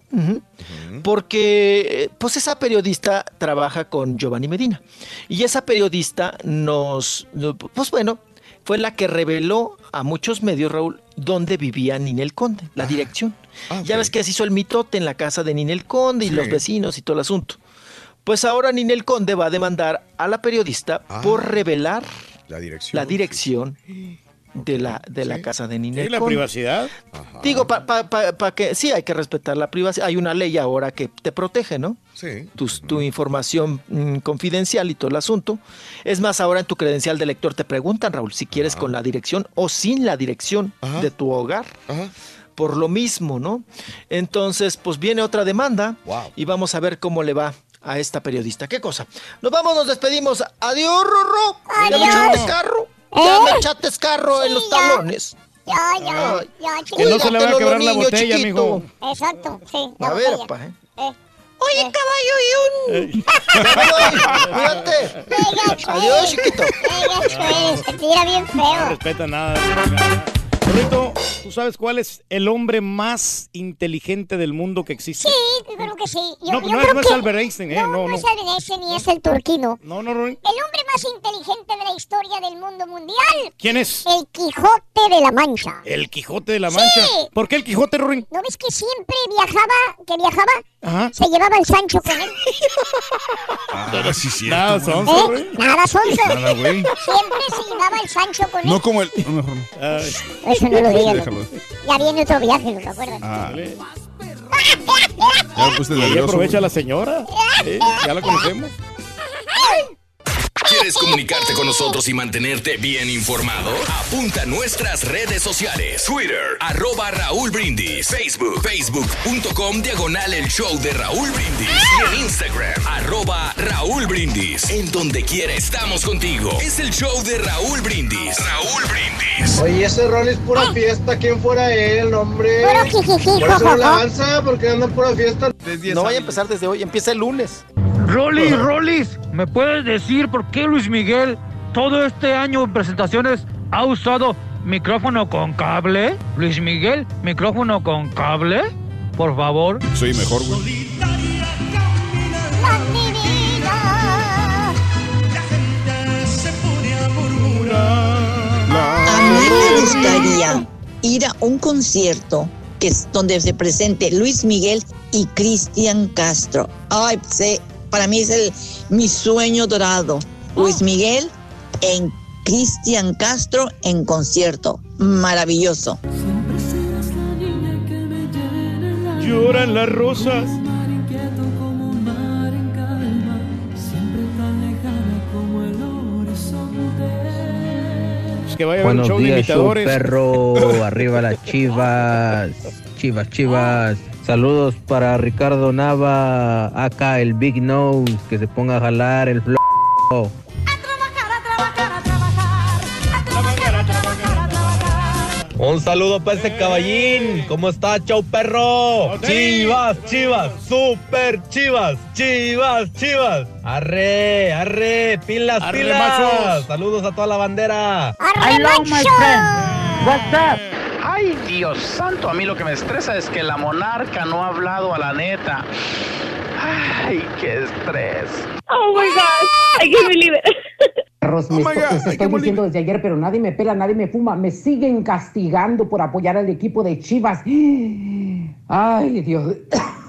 porque pues esa periodista trabaja con Giovanni Medina y esa periodista nos pues bueno fue la que reveló a muchos medios Raúl dónde vivía Ninel Conde la dirección Ah, ya ves que se hizo el mitote en la casa de Ninel Conde y Sí. los vecinos y todo el asunto pues ahora Ninel Conde va a demandar a la periodista Ah. por revelar La dirección. la dirección de la, de la casa de Ninel la Conde. privacidad. Digo, para que sí hay que respetar la privacidad. Hay una ley ahora que te protege, ¿no? Sí. Tu, tu información mm, confidencial y todo el asunto. Es más, ahora en tu credencial de lector te preguntan, Raúl, si quieres con la dirección o sin la dirección Ajá. de tu hogar. Ajá. Por lo mismo, ¿no? Entonces, pues viene otra demanda Wow. y vamos a ver cómo le va a esta periodista. ¿Qué cosa? Nos vamos, nos despedimos. Adiós, Rorro. Adiós. echaste carro. Ya ¿Eh? me echaste carro en los Sí, ya. talones. Ya, ya, Ay. ya, Que no se le vaya a quebrar la niño botella, chiquito. mijo. Exacto, sí. la A ver, botella. pa, ¿eh? Eh. Oye, Eh. caballo, y un... Cuídate. Gacho Adiós, chiquito. Te tira bien No feo. respeta nada. Rorrito, ¿tú sabes cuál es el hombre más inteligente del mundo que existe? Sí, yo creo que sí. Yo, No, yo no es- no es Albert Einstein, ¿eh? No, No, no, no. es Albert Einstein ni es el turquino. No, no, no. El hombre más inteligente de la historia del mundo mundial. ¿Quién es? El Quijote de la Mancha. El Quijote de la Mancha. Sí. ¿Por qué el Quijote, Rorín? ¿No ves que siempre viajaba, que viajaba? Ajá. Se llevaba el Sancho con él. Ah, sí, sí. Nada, sonso, ¿Eh? Nada, sonso. Nada, güey. Siempre se llevaba el Sancho con él. No como el. No, mejor no. Ay, Eso no lo digas. Ya viene otro viaje, ¿lo recuerdas? Ah, dale. ya me puse nervioso. aprovecha güey. la señora. Sí, ya la conocemos. ¿Quieres comunicarte con nosotros y mantenerte bien informado? Apunta a nuestras redes sociales. Twitter, arroba Raúl Brindis. Facebook, facebook.com, diagonal el show de Raúl Brindis. Y en Instagram, arroba Raúl Brindis. En donde quiera estamos contigo. Es el show de Raúl Brindis. Raúl Brindis. Oye, ese rol es pura fiesta. ¿Quién fuera él, hombre? Puro Por eso no la avanza, porque anda pura fiesta. No vaya a empezar desde hoy, empieza el lunes. Rolis, Rolis, ¿me puedes decir por qué Luis Miguel todo este año en presentaciones ha usado micrófono con cable? Luis Miguel, micrófono con cable, por favor. Soy mejor, güey. A mí me gustaría ir a un concierto que es donde se presente Luis Miguel y Cristian Castro. Ay, sé, para mí es el mi sueño dorado. Luis Miguel en Cristian Castro en concierto. Maravilloso. Lloran las rosas. Que vaya a haber un Buenos show de días, show imitadores. perro. Arriba las chivas. Chivas, chivas. Saludos para Ricardo Nava. Acá el Big Nose. Que se ponga a jalar el flow. Un saludo para ese caballín. ¿Cómo está, chau perro? Chivas, chivas, super chivas, chivas, chivas. Arre, arre, pilas, Arre, pilas. machos. Saludos a toda la bandera. ¡Arre, Hello, my friend. What's up? Ay, Dios santo, a mí lo que me estresa es que la monarca no ha hablado a la neta. Ay, qué estrés. Oh my God, I can't believe it. Perros, Oh my God, estoy diciendo desde ayer, pero nadie me pela, nadie me fuma. Me siguen castigando por apoyar al equipo de Chivas. Ay, Dios.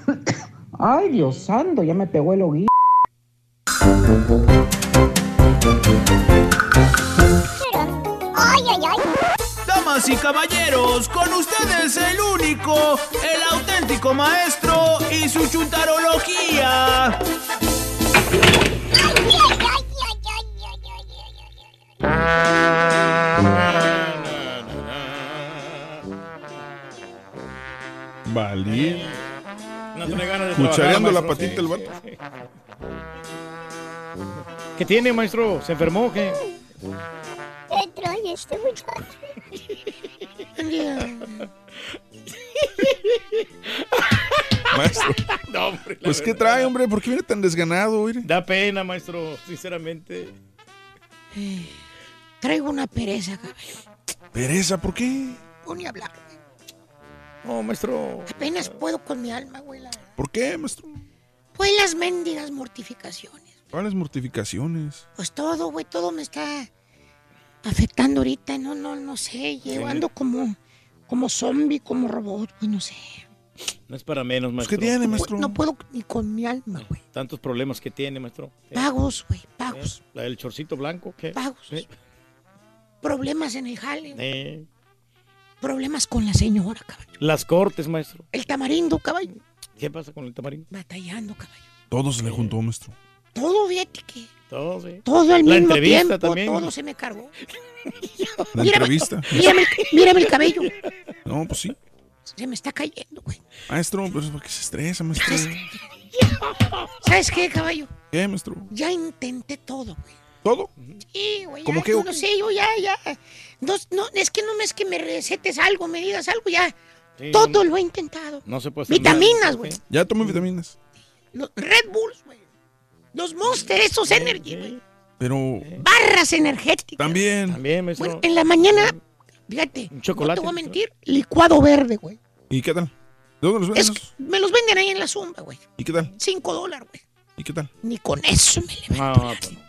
Ay, Dios santo, ya me pegó el oído. Damas y caballeros, con ustedes el único, el auténtico maestro y su chuntarología. Valí. No tiene ganas de Cuchareando la patita el vato. ¿Qué tiene, maestro? ¿Se enfermó o qué? ¿Qué trae este muchacho? Maestro. No, hombre, Pues, ¿qué trae, hombre? ¿Por qué viene tan desganado, oye? Da pena, maestro, sinceramente. Traigo una pereza, caballo. Pereza, ¿por qué? No ni hablar. No, maestro. Apenas puedo con mi alma, güey. la- ¿Por qué, maestro? Pues las mendigas mortificaciones. ¿Cuáles mortificaciones? Pues todo, güey, todo me está afectando ahorita. No, no, no sé. Llevando como, como zombie, como robot, güey, no sé. No es para menos, maestro. ¿qué tiene, maestro? No puedo ni con mi alma, güey. Tantos problemas que tiene, maestro. Pagos, güey, pagos. ¿Eh? ¿La del chorcito blanco? ¿Qué? Pagos. ¿Eh? Problemas en el jale. güey. Eh, Problemas con la señora, caballo. Las cortes, maestro. El tamarindo, caballo. ¿Qué pasa con el tamarindo? Batallando, caballo. Todo se le juntó, maestro. Todo, fíjate que Todo, sí. todo al La mismo entrevista tiempo, también. todo se me cargó. La Mírame- entrevista. Mírame, el- mírame el cabello. No, pues sí. Se me está cayendo, güey. Maestro, pues ¿por qué se estresa, maestro? ¿Sabes qué, caballo? ¿Qué, maestro? Ya intenté todo, güey. ¿Todo? Sí, güey. ¿Cómo ya, yo no sé, yo ya, ya. No, no, es que no me es que me recetes algo, me digas algo, ya. Sí, todo no- lo he intentado. No se puede hacer Vitaminas, güey. Ya tomé vitaminas. Los Red Bulls, güey. Los Monster, esos Energy, güey. Pero Barras energéticas. también. También, maestro. Bueno, en la mañana, fíjate, Un chocolate. no te voy a mentir, licuado verde, güey. ¿Y qué tal? ¿De dónde los venden? Es- me los venden ahí en la zumba, güey. ¿Y qué tal? Cinco dólares, güey. ¿Y qué tal? Ni con eso me le No, pues no.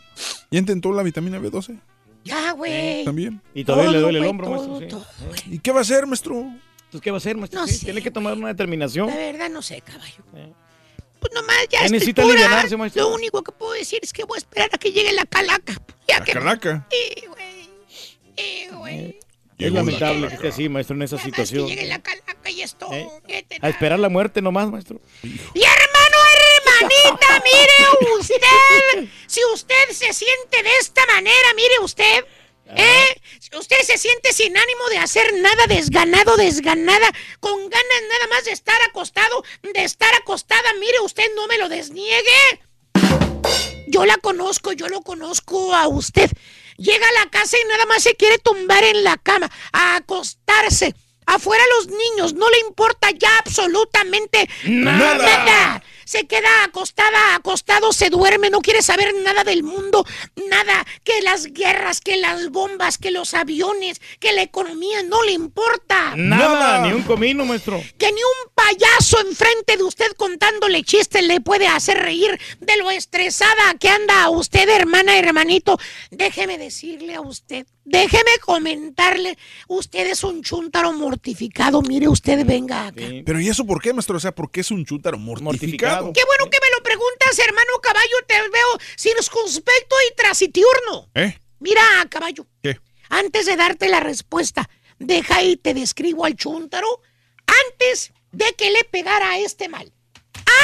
¿Ya intentó la vitamina B12? Ya, güey. También. Y todavía le Todo, duele el hombro, todo, maestro. sí. todo, ¿Y qué va a hacer, maestro? Pues, ¿qué va a hacer, maestro? No Sí, sé, Tiene que tomar una determinación. La verdad no sé, caballo. Pues nomás ya necesita maestro. Lo único que puedo decir es que voy a esperar a que llegue la calaca. Ya La que calaca. Sí, güey. Sí, güey. Es lamentable que esté así, maestro, en esa situación. Llegue la calaca y esto. Eh. A esperar la muerte nomás, maestro. Y hermano, hermanita, mire usted. Si usted se siente de esta manera, mire usted. ¿Eh? Usted se siente sin ánimo de hacer nada, desganado, desganada, con ganas nada más de estar acostado, de estar acostada, mire usted, no me lo desniegue. Yo la conozco, yo lo conozco a usted. Llega a la casa y nada más se quiere tumbar en la cama, a acostarse. Afuera los niños, no le importa ya absolutamente Nada. nada. Se queda acostada, acostado, se duerme, no quiere saber nada del mundo, nada, que las guerras, que las bombas, que los aviones, que la economía, no le importa. Nada, ni un comino, maestro. Que ni un payaso enfrente de usted contándole chistes le puede hacer reír de lo estresada que anda usted, hermana, hermanito. Déjeme decirle a usted, déjeme comentarle, usted es un chúntaro mortificado. Mire, usted venga acá. Pero ¿y eso por qué, maestro? O sea, ¿por qué es un chútaro mortificado? Qué bueno que me lo preguntas, hermano caballo. Te veo circunspecto y trasitiurno. ¿Eh? Mira, caballo. ¿Qué? Antes de darte la respuesta, deja y te describo al chúntaro antes de que le pegara a este mal.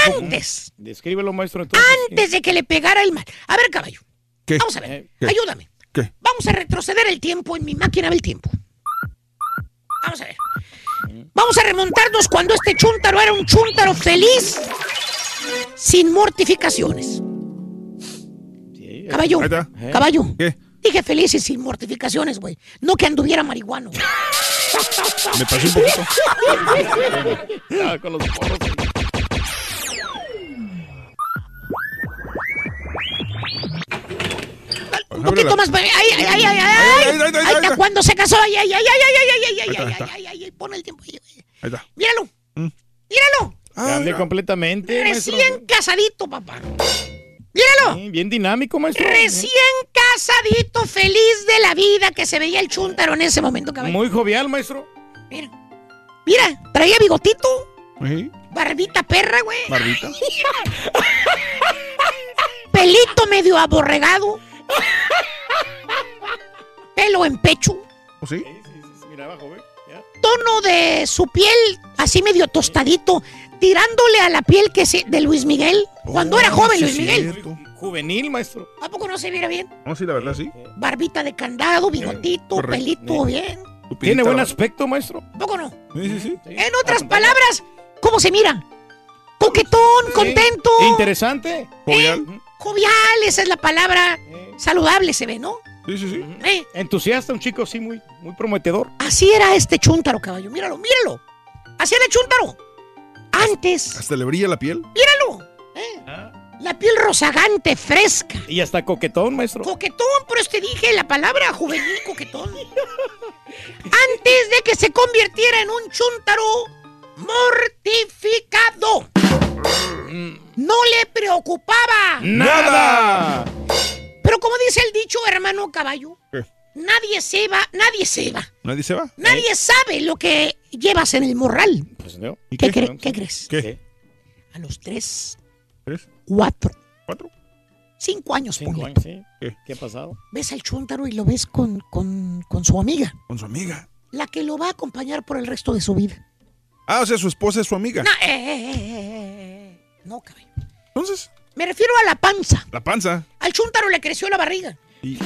Antes, Descríbelo, maestro, entonces. antes de que le pegara el mal. A ver, caballo. ¿Qué? Vamos a ver. ¿Qué? Ayúdame. ¿Qué? Vamos a retroceder el tiempo en mi máquina del tiempo. Vamos a ver. Vamos a remontarnos cuando este chúntaro era un chúntaro feliz, sin mortificaciones. Caballo, caballo. ¿Qué? Dije feliz y sin mortificaciones, güey. No que anduviera marihuano. Me pasé un poquito. Ah, con los porros. Un poquito más. Ay, ay, ay, ay, ay. ay, ay, ay, Ahí está ay. cuando se casó. Ay, ay, ay, ay, ay, ay, ay, ay, Ahí está, ay, ay, ay, ay, pon el tiempo ahí. Ahí está. Míralo. Mm. Míralo. Cambié completamente, maestro. Recién casadito, papá. Míralo. Sí, bien dinámico, maestro. Recién casadito, feliz de la vida que se veía el chúntaro en ese momento, caballo. Muy jovial, maestro. Mira, traía bigotito, Sí, barbita perra, güey. barbita. Pelito medio aborregado. Pelo en pecho. ¿O sí? Mira abajo, ve. Ya. Tono de su piel así medio tostadito, tirándole a la piel que se, de Luis Miguel. Cuando era joven Luis Miguel. Juvenil, maestro. ¿A poco no se mira bien? No, sí, la verdad, sí. Barbita de candado, bigotito, correcto. pelito bien. Tiene buen aspecto, maestro. ¿A poco no? Sí, sí, sí. En otras palabras, ¿cómo se mira? Coquetón, contento. Interesante. Jovial. Jovial, esa es la palabra. Saludable se ve, ¿no? Sí, sí, sí. Eh, Entusiasta, un chico así muy, muy prometedor. así era este chúntaro, caballo. Míralo, míralo. Así era el chúntaro. Antes, Hasta le brilla la piel. míralo. eh, La piel rozagante, fresca. Y hasta coquetón, maestro. Coquetón, por eso te dije la palabra juvenil coquetón. Antes de que se convirtiera en un chúntaro mortificado. No le preocupaba. ¡Nada! Pero como dice el dicho, hermano caballo, ¿Qué? nadie se va, nadie se va. ¿Nadie se va? Nadie sabe lo que llevas en el morral. Pues no. ¿Y ¿Qué, qué? cre- qué crees? ¿Qué? A los tres, ¿Tres? cuatro, ¿Cuatro? cinco años, Cinco ponle. años, sí. ¿Qué? ¿Qué ha pasado? Ves al chúntaro y lo ves con, con, con su amiga, Con su amiga. la que lo va a acompañar por el resto de su vida. Ah, o sea, su esposa es su amiga. No, eh, eh, eh, eh, eh. no caballo. Entonces, Me refiero a la panza. la panza. Al chúntaro le creció la barriga. Y-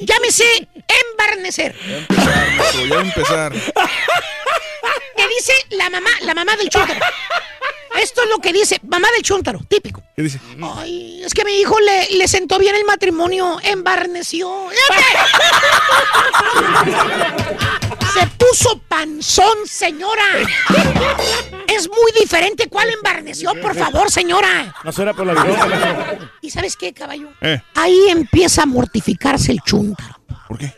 Llámese embarnecer. Ya va a empezar. Dice la mamá, la mamá del chúntaro. Esto es lo que dice mamá del chúntaro, típico. ¿Qué dice? Ay, es que a mi hijo le, le sentó bien el matrimonio, embarneció. Se puso panzón, señora. Es muy diferente. ¿Cuál embarneció, por favor, señora? No será por la maestro. ¿Y sabes qué, caballo? Eh, Ahí empieza a mortificarse el chúntaro. ¿por qué?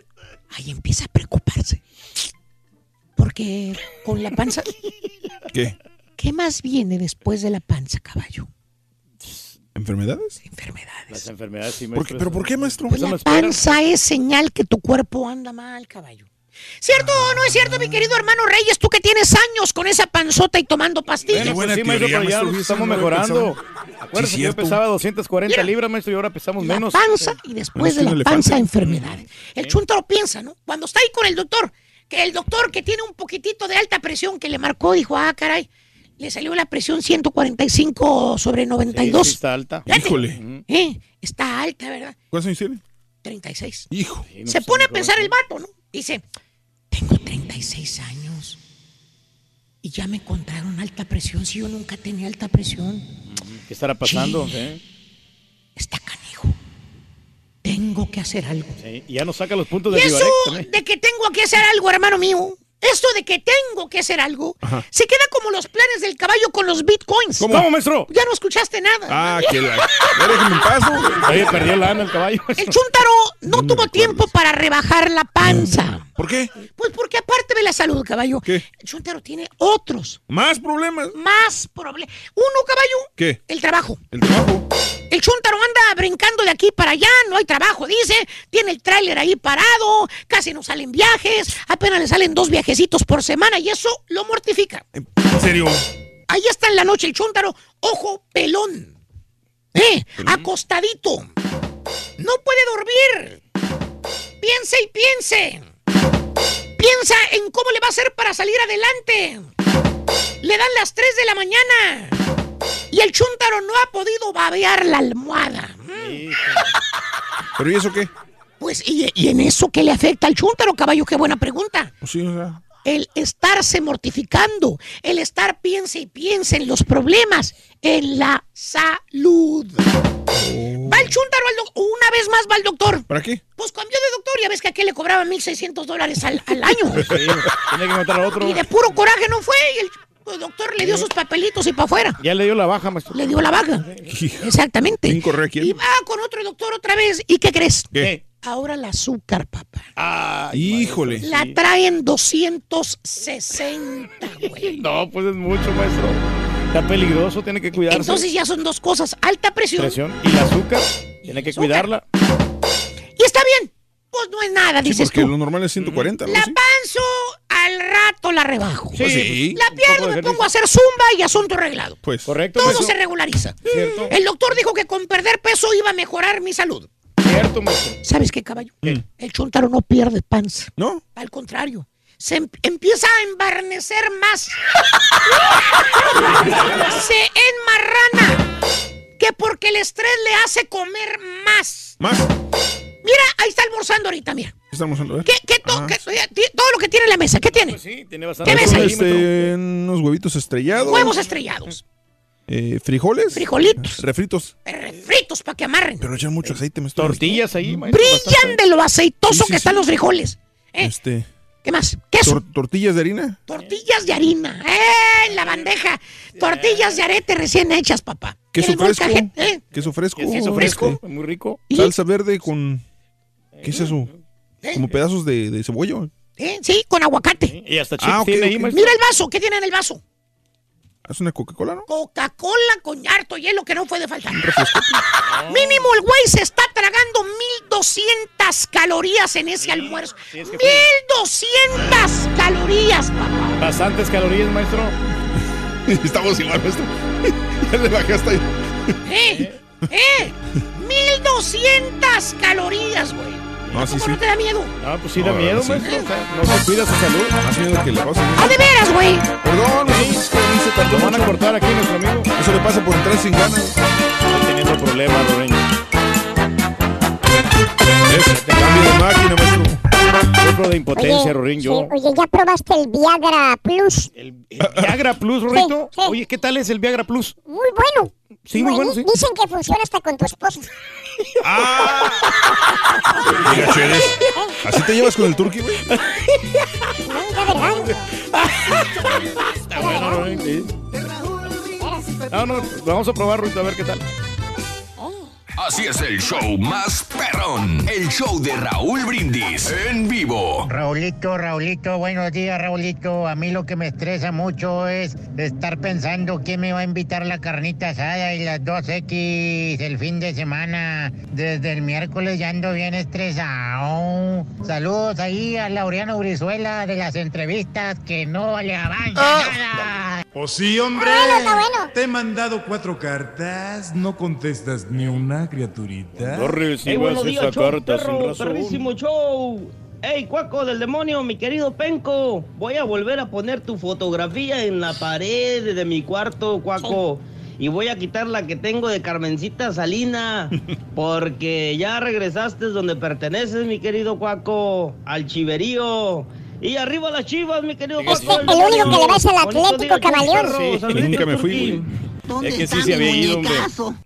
Ahí empieza a preocuparse. Porque con la panza... ¿Qué? ¿Qué más viene después de la panza, caballo? ¿Enfermedades? Las enfermedades sí, ¿Por qué- ¿Pero por qué, maestro? La panza es señal que tu cuerpo anda mal, caballo. ¿Cierto o no es cierto, mi querido hermano Reyes? Tú que tienes años con esa panzota y tomando pastillas. Bueno, buena sí, maestro, pero ya maestro, estamos no mejorando. Sí, que yo pesaba 240 Mira. libras, maestro, y ahora pesamos la menos. panza y después de la panza elefante. enfermedades. El chúntaro piensa, ¿no? Cuando está ahí con el doctor, que el doctor que tiene un poquitito de alta presión que le marcó, dijo, ah, caray, le salió la presión 145 sobre Sí, 92. sí está alta. Fíjate. Híjole. Eh, está alta, ¿verdad? ¿Cuántos años tiene? 36. Hijo. Sí, no Se pone a pensar el vato, ¿no? Dice, tengo 36 años y ya me encontraron alta presión si yo nunca tenía alta presión. ¿Qué estará pasando? Sí, Está canijo. Tengo que hacer algo. sí. Y ya nos saca los puntos Y de eso Vivarex también. de que tengo que hacer algo, hermano mío, esto de que tengo que hacer algo, se queda como los planes del caballo con los bitcoins. ¿Cómo, maestro? Ya no escuchaste nada. Ah, que la. Paz, ¿no? Oye, perdió lana el caballo. El chúntaro no tuvo tiempo para rebajar la panza. ¿Por qué? Pues porque aparte de la salud, caballo, ¿Qué? el chúntaro tiene otros ¿Más problemas? más problemas. Uno, caballo, ¿Qué? el trabajo. ¿El trabajo? El chúntaro anda brincando de aquí para allá, no hay trabajo, dice. Tiene el tráiler ahí parado, casi no salen viajes, apenas le salen dos por semana y eso lo mortifica. ¿En serio? Ahí está en la noche el chúntaro, ojo pelón. Eh, acostadito. No puede dormir. Piense y piense. Piensa en cómo le va a hacer para salir adelante. Le dan las 3 de la mañana. Y el chúntaro no ha podido babear la almohada. ¿Pero y eso qué? Pues, ¿y, y en eso qué le afecta al chúntaro, caballo? Qué buena pregunta. Pues sí, o sea. El estarse mortificando, el estar piense y piense en los problemas, en la salud. Va el chúntaro al doc- una vez más va al doctor. ¿Para qué? Pues cambió de doctor, ya ves que aquel le cobraba 1.600 dólares al, al año. Sí, tiene que encontrar otro. Y de puro coraje no fue. Y el el doctor le dio sus papelitos y para afuera. Ya le dio la baja, maestro. Le dio la baja. Exactamente. ¿Quién corre a quién? Y va con otro doctor otra vez. ¿Y qué crees? ¿Qué? Ahora el azúcar, papá. Híjole. La traen 260, güey. No, pues es mucho, maestro. Está peligroso, tiene que cuidarse. Entonces ya son dos cosas. Alta presión. Presión. Y el azúcar, tiene que cuidarla. Y está bien. Pues no es nada, Sí, dices porque tú. lo normal es 140, ¿no? La Sí. panzo al rato la rebajo. Pues sí. La pierdo, me pongo a hacer zumba y asunto arreglado. Pues. Correcto. Todo se regulariza. Cierto. El doctor dijo que con perder peso iba a mejorar mi salud. Cierto, maestro. ¿Sabes qué, caballo? El chuntaro no pierde panza. ¿No? Al contrario. Se em- empieza a embarnecer más. se enmarrana. Que porque el estrés le hace comer más. Más. Mira, ahí está almorzando ahorita, mira. ¿Qué estamos hablando? ¿Qué, qué to- qué- todo lo que tiene en la mesa, ¿qué tiene? Sí, tiene bastante. ¿Qué ahí? este, unos huevitos estrellados. Huevos estrellados, eh, frijoles. Frijolitos. Refritos. fritos para que amarren. Pero echan mucho aceite, maestro. Tortillas ahí, maestro. Brillan de lo aceitoso Sí, sí, que están los frijoles. ¿Eh? Este. ¿Qué más? Queso. tor- tortillas de harina. Tortillas de harina. ¡Eh! En la bandeja. Tortillas de arete recién hechas, papá. Queso fresco. ¿eh? Queso fresco. Queso fresco. este, Muy rico. salsa verde con. ¿Qué es eso? Como pedazos de, de cebolla. ¿Eh? Sí, con aguacate. Y hasta chips Ah, ok, tiene ahí. Mira el vaso. ¿Qué tiene en el vaso? ¿Es una Coca-Cola, no? Coca-Cola con harto hielo que no puede faltar. Mínimo el güey se está tragando 1200 calorías en ese almuerzo. 1200 calorías, papá. Bastantes calorías, maestro. Estamos igual, maestro. ya le bajaste ahí. ¿Eh? ¿Eh? 1200 calorías, güey. No, sí, ¿Cómo sí. no te da miedo? Ah, pues sí da miedo, maestro. No se cuida su salud. Más miedo que le pase. ¡Ah, de veras, güey! Perdón, no sé si se tardó Lo van a cortar aquí, nuestro amigo. Eso le pasa por entrar sin ganas. Está teniendo problemas, Loreño. Es cambio de máquina, maestro. Sufro de impotencia, Oye, Rorín, sí, yo. oye, ¿ya probaste el Viagra Plus? El Viagra Plus, Rorito. Sí, sí. Oye, ¿qué tal es el Viagra Plus? Muy bueno. Sí, muy bueno, sí. Dicen que funciona hasta con tu esposa. Cheres. ¿Así te llevas con el turqui, güey? No, de verdad. Está bueno, Rorín. sí. No, no, vamos a probar, Rorito, a ver qué tal. Así es el show más perrón. El show de Raúl Brindis en vivo. Raulito, Raulito, buenos días, Raulito. A mí lo que me estresa mucho es estar pensando quién me va a invitar la carnita asada y las 2X el fin de semana. Desde el miércoles ya ando bien estresado. Saludos ahí a Laureano Brizuela de las entrevistas que no le avanza nada. Pues sí, hombre. Bueno, está bueno. Te he mandado cuatro cartas, no contestas ni una, criaturita. No recibas Hey, buenos días, esa show, carta sin perro, razón. perrísimo show. Hey, cuaco del demonio, mi querido Penco. Voy a volver a poner tu fotografía en la pared de mi cuarto, cuaco. Y voy a quitar la que tengo de Carmencita Salina. Porque ya regresaste donde perteneces, mi querido cuaco. Al chiverío. Y arriba las chivas, mi querido cuaco. el único que le va es el Bonito Atlético Camaleón. Sí, nunca me fui, Es que sí se había ido, hombre.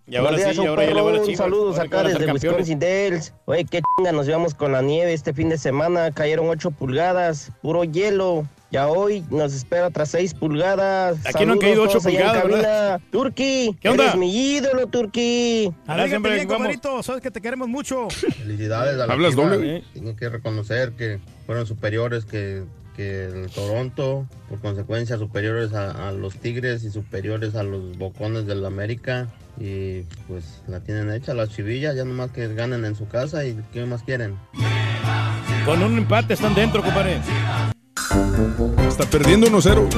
Y ahora sí, y ahora ya le va a chivas. Saludos Ahora acá desde. Wisconsin Dells. Oye, qué chinga, nos llevamos con la nieve este fin de semana. Cayeron 8 pulgadas, puro hielo. Ya hoy nos espera tras 6 pulgadas. Aquí no han caído Saludos ocho todos allá en pulgadas, ¿verdad? Turqui, ¿Qué onda? eres mi ídolo, Turqui. Bien, vamos. compadrito, sabes que te queremos mucho. Felicidades a la ¿Hablas doble, güey? Tienen que reconocer que fueron superiores que, que el Toronto, por consecuencia superiores a, a los Tigres y superiores a los Bocones del América. Y pues la tienen hecha las chivillas, ya nomás que ganen en su casa y ¿qué más quieren? Con un empate están dentro, compadre. Está perdiendo 1-0.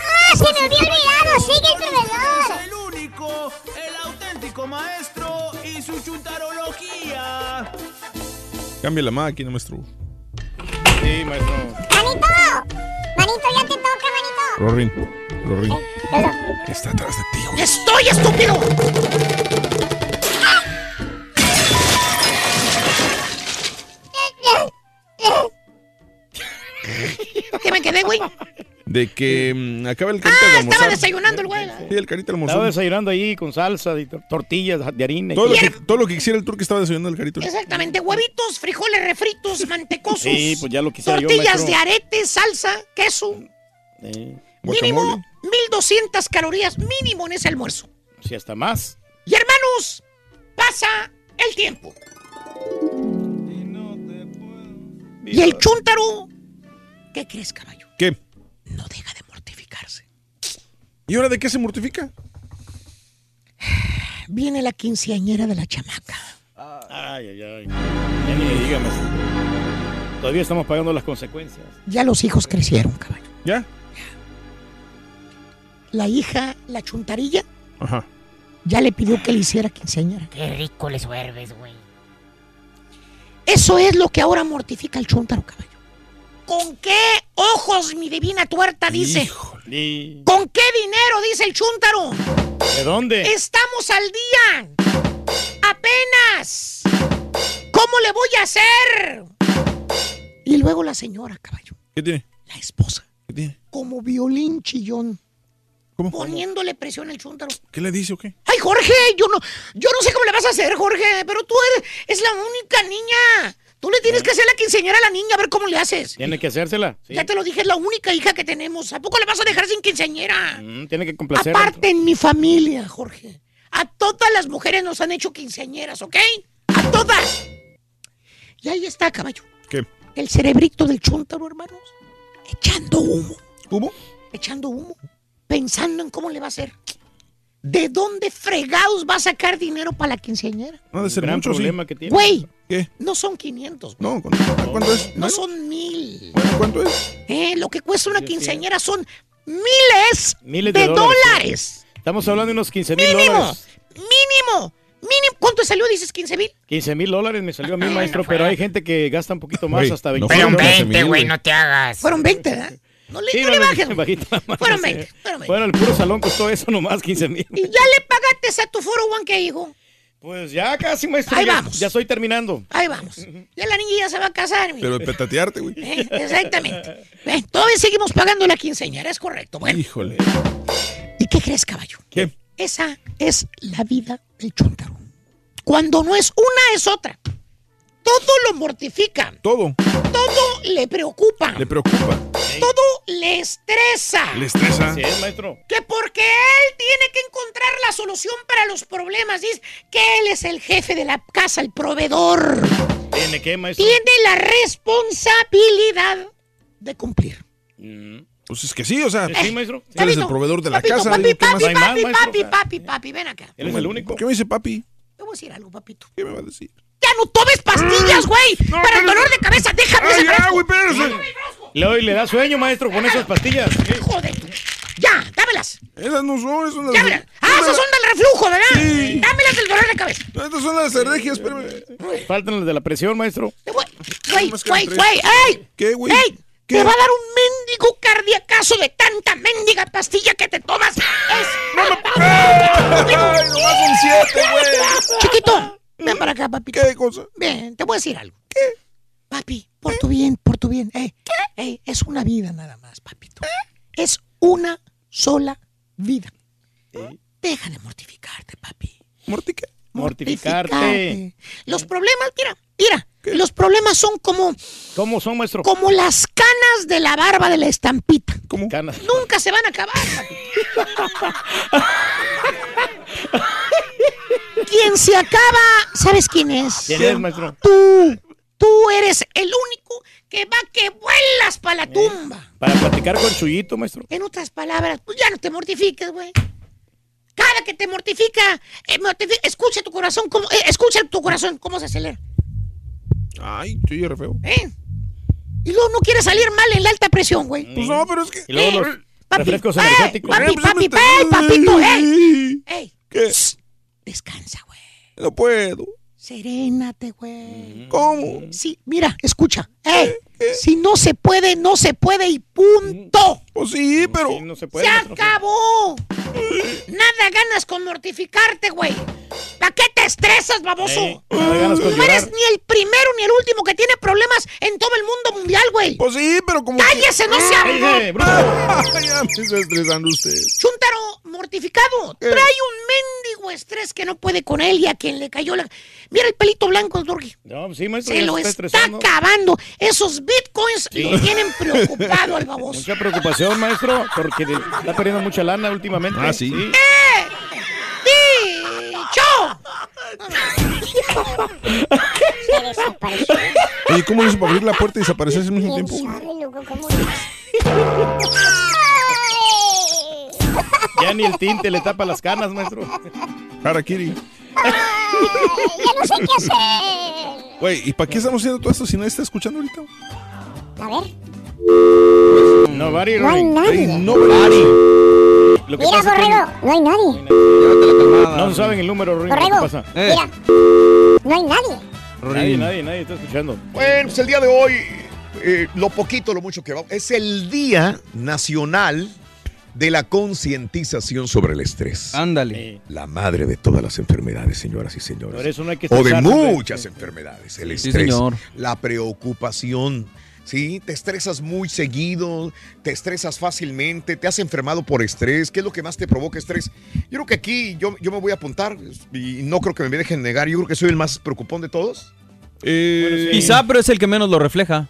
¡Ah, se me había olvidado! ¡Sigue el proveedor! El único, el auténtico maestro y su chuntarología. Cambia la máquina, maestro. Sí, maestro. ¡Manito! ¡Manito, ya te toca, manito! Rorín. Rorín. Perdón. Está atrás de ti, güey. ¡Estoy estúpido! ¿Qué me quedé, güey? De que mm, acaba el carita de Ah, almorzar. estaba desayunando el güey. Sí, el carita almorzó. Estaba desayunando ahí con salsa y tortillas de harina. y Todo lo, todo. que, todo lo que quisiera el turco estaba desayunando el carito. Exactamente, huevitos, frijoles refritos, mantecosos. Sí, pues ya lo quisiera Tortillas de arete, salsa, queso. Eh, Mínimo guacamole. 1200 calorías mínimo en ese almuerzo. Sí, hasta más. Y hermanos, Pasa el tiempo. Y el chúntaro, ¿qué crees, caballo? No deja de mortificarse. ¿Y ahora de qué se mortifica? Viene la quinceañera de la chamaca. Ay, ay, ay. Ya ni. Todavía estamos pagando las consecuencias. Ya los hijos crecieron, caballo. ¿Ya? La hija, la chuntarilla, Ajá. ya le pidió que le hiciera quinceañera. Qué rico les vuelves, güey. Eso es lo que ahora mortifica al chúntaro, caballo. ¿Con qué ojos, mi divina tuerta, dice? Híjole. ¿Con qué dinero, dice el chúntaro? ¿De dónde? Estamos al día. Apenas. ¿Cómo le voy a hacer? Y luego la señora, caballo, ¿Qué tiene? la esposa, ¿Qué tiene? como violín chillón, ¿Cómo? poniéndole presión al chúntaro. ¿Qué le dice o qué? Ay, Jorge, yo no, yo no sé cómo le vas a hacer, Jorge, pero tú eres, es la única niña. Tú le tienes que hacer la quinceañera a la niña, a ver cómo le haces. Tiene que hacérsela. Sí. Ya te lo dije, es la única hija que tenemos. ¿A poco le vas a dejar sin quinceañera? Mm, tiene que complacer. Aparte en mi familia, Jorge. A todas las mujeres nos han hecho quinceañeras, ¿ok? A todas. Y ahí está, caballo. ¿Qué? El cerebrito del chúntaro, hermanos. Echando humo. ¿Humo? Echando humo. Pensando en cómo le va a hacer. ¿De dónde fregados va a sacar dinero para la quinceañera? No de ser Gran mucho, sí. problema que tiene. Güey, ¿Qué? no son 500. güey. No, ¿cuánto, ¿a cuánto es? No son mil. Bueno, ¿cuánto es? Eh, lo que cuesta una quinceañera son miles, Miles de, de dólares. dólares. Estamos hablando de unos 15 mil Mínimo, dólares. mínimo, mínimo. ¿Cuánto salió? Dices 15 mil. 15 mil dólares me salió a mí, maestro, pero hay gente que gasta un poquito más, Güey, hasta no 20 Fueron fueron 15 20, mil, güey, no te hagas. Fueron 20, ¿verdad? No le, Sí, no le no, bajita la mano, Fueron sí. 20, fueron 20. Bueno, el puro salón costó eso nomás, 15 mil. Y ya le pagaste a tu foro one que hijo. Pues ya casi, maestro. Ahí ya, vamos. Ya estoy terminando. Ahí vamos. Ya la niña ya se va a casar, mi. Pero de petatearte, güey. Eh, exactamente. Ven, todavía seguimos pagando la quinceañera, es correcto. Bueno, Híjole. ¿y qué crees, caballo? ¿Qué? Esa es la vida del chúntaro. Cuando no es una, es otra. Todo lo mortifica. Todo. Todo le preocupa. Le preocupa. Todo le estresa. Le estresa. Es, maestro. Que porque él tiene que encontrar la solución para los problemas. Dice que él es el jefe de la casa, el proveedor. ¿Tiene qué, maestro? Tiene la responsabilidad de cumplir. Mm. Pues es que sí, o sea. Sí, maestro. Tú eres el proveedor de la Papito, casa. papi, digo, ¿qué papi, papi, maestro? papi, papi, papi, ven acá. Él es el único. ¿Por qué me dice papi? Te voy a decir algo, papito. ¿Qué me va a decir? Ya no tomes pastillas, güey. No, para el dolor de cabeza, déjame ¡Ay, ese ya, güey! Le, doy- le da sueño, maestro, con esas pastillas. Hijo de tu... Ya, dámelas. Esas no son, son las. Dámelas. Ah, esas son del reflujo, ¿verdad? Sí. Dámelas del dolor de cabeza. No, Estas son las regias, espérame. Faltan las de la presión, maestro. Güey, más güey, güey, ¡ey! ¿Qué, güey? ¡Ey! ¿Qué? Te va a dar un mendigo cardiacazo de tanta mendiga pastilla que te tomas. Es... ¡Ay, nomás son siete, güey! Chiquito, ven para acá, papito. ¿Qué cosa? Ven, te voy a decir algo. ¿Qué? Papi, por tu bien, por tu bien. Eh, eh, es una vida nada más, papito. Es una sola vida. Deja de mortificarte, papi. ¿Mortique? Mortificarte. Los problemas, mira, mira, los problemas son como, ¿Cómo son, maestro? como las canas de la barba de la estampita. ¿Cómo? Canas. Nunca se van a acabar, papi. Quien se acaba, ¿sabes quién es? ¿Quién es, maestro? Tú. Tú eres el único que va que vuelas para la tumba. Para platicar con Chuyito, maestro. En otras palabras, pues ya no te mortifiques, güey. Cada que te mortifica, eh, escucha tu corazón, cómo, eh, escucha tu corazón cómo se acelera. Ay, estoy re feo. ¿eh? Y luego no quiere salir mal en la alta presión, güey. Pues no, pero es que. Y luego los Papi, refrescos eh, energéticos. papi, papi, te- ey, papito, ey. Ey, ¿Qué? Descansa, güey. No puedo. Serénate, güey. ¿Cómo? Sí, mira, escucha. Ey, si no se puede, no se puede y punto. Pues sí, pero. Sí, no se puede. ¡Se maestro. acabó! Nada ganas con mortificarte, güey. ¿Para qué te estresas, baboso? Ey, nada ganas con no eres ni el primero ni el último que tiene problemas en todo el mundo mundial, güey. Pues sí, pero como. que- ¡Cállese, no se bruto. ya me está estresando usted. Chúntaro mortificado. Trae un mendigo estrés que no puede con él y a quien le cayó la... Mira el pelito blanco, Dorgi. No, sí, maestro. Se lo está, acabando. Esos bitcoins lo tienen preocupado al baboso. Mucha preocupación, maestro, porque está perdiendo mucha lana últimamente. Ah, sí. ¡Eh! ¡Dicho! Oye, ¿cómo hizo para abrir la puerta y desaparecerse al mismo ¿Quién tiempo? Ya ni el tinte le tapa las canas, maestro. Harakiri. Ya no sé qué hacer. Güey, ¿y para qué estamos haciendo todo esto si nadie está escuchando ahorita? A ver. Nobody No hay nadie. Nobody. Lo que Mira, pasa que no hay nadie. no saben el número, Ring. ¿Qué Borrego, pasa? mira. No hay nadie. Nadie, nadie, nadie está escuchando. Bueno, pues el día de hoy, eh, lo poquito, lo mucho que va, es el Día Nacional de la Concientización sobre el Estrés. Ándale. La madre de todas las enfermedades, señoras y señores. Por eso no hay que o de pues. muchas enfermedades. El Sí, estrés, señor. la preocupación. Sí, te estresas muy seguido, te estresas fácilmente, te has enfermado por estrés. ¿Qué es lo que más te provoca estrés? Yo creo que aquí yo, yo me voy a apuntar y no creo que me dejen negar. Yo creo que soy el más preocupón de todos. Eh, Quizá, pero es el que menos lo refleja.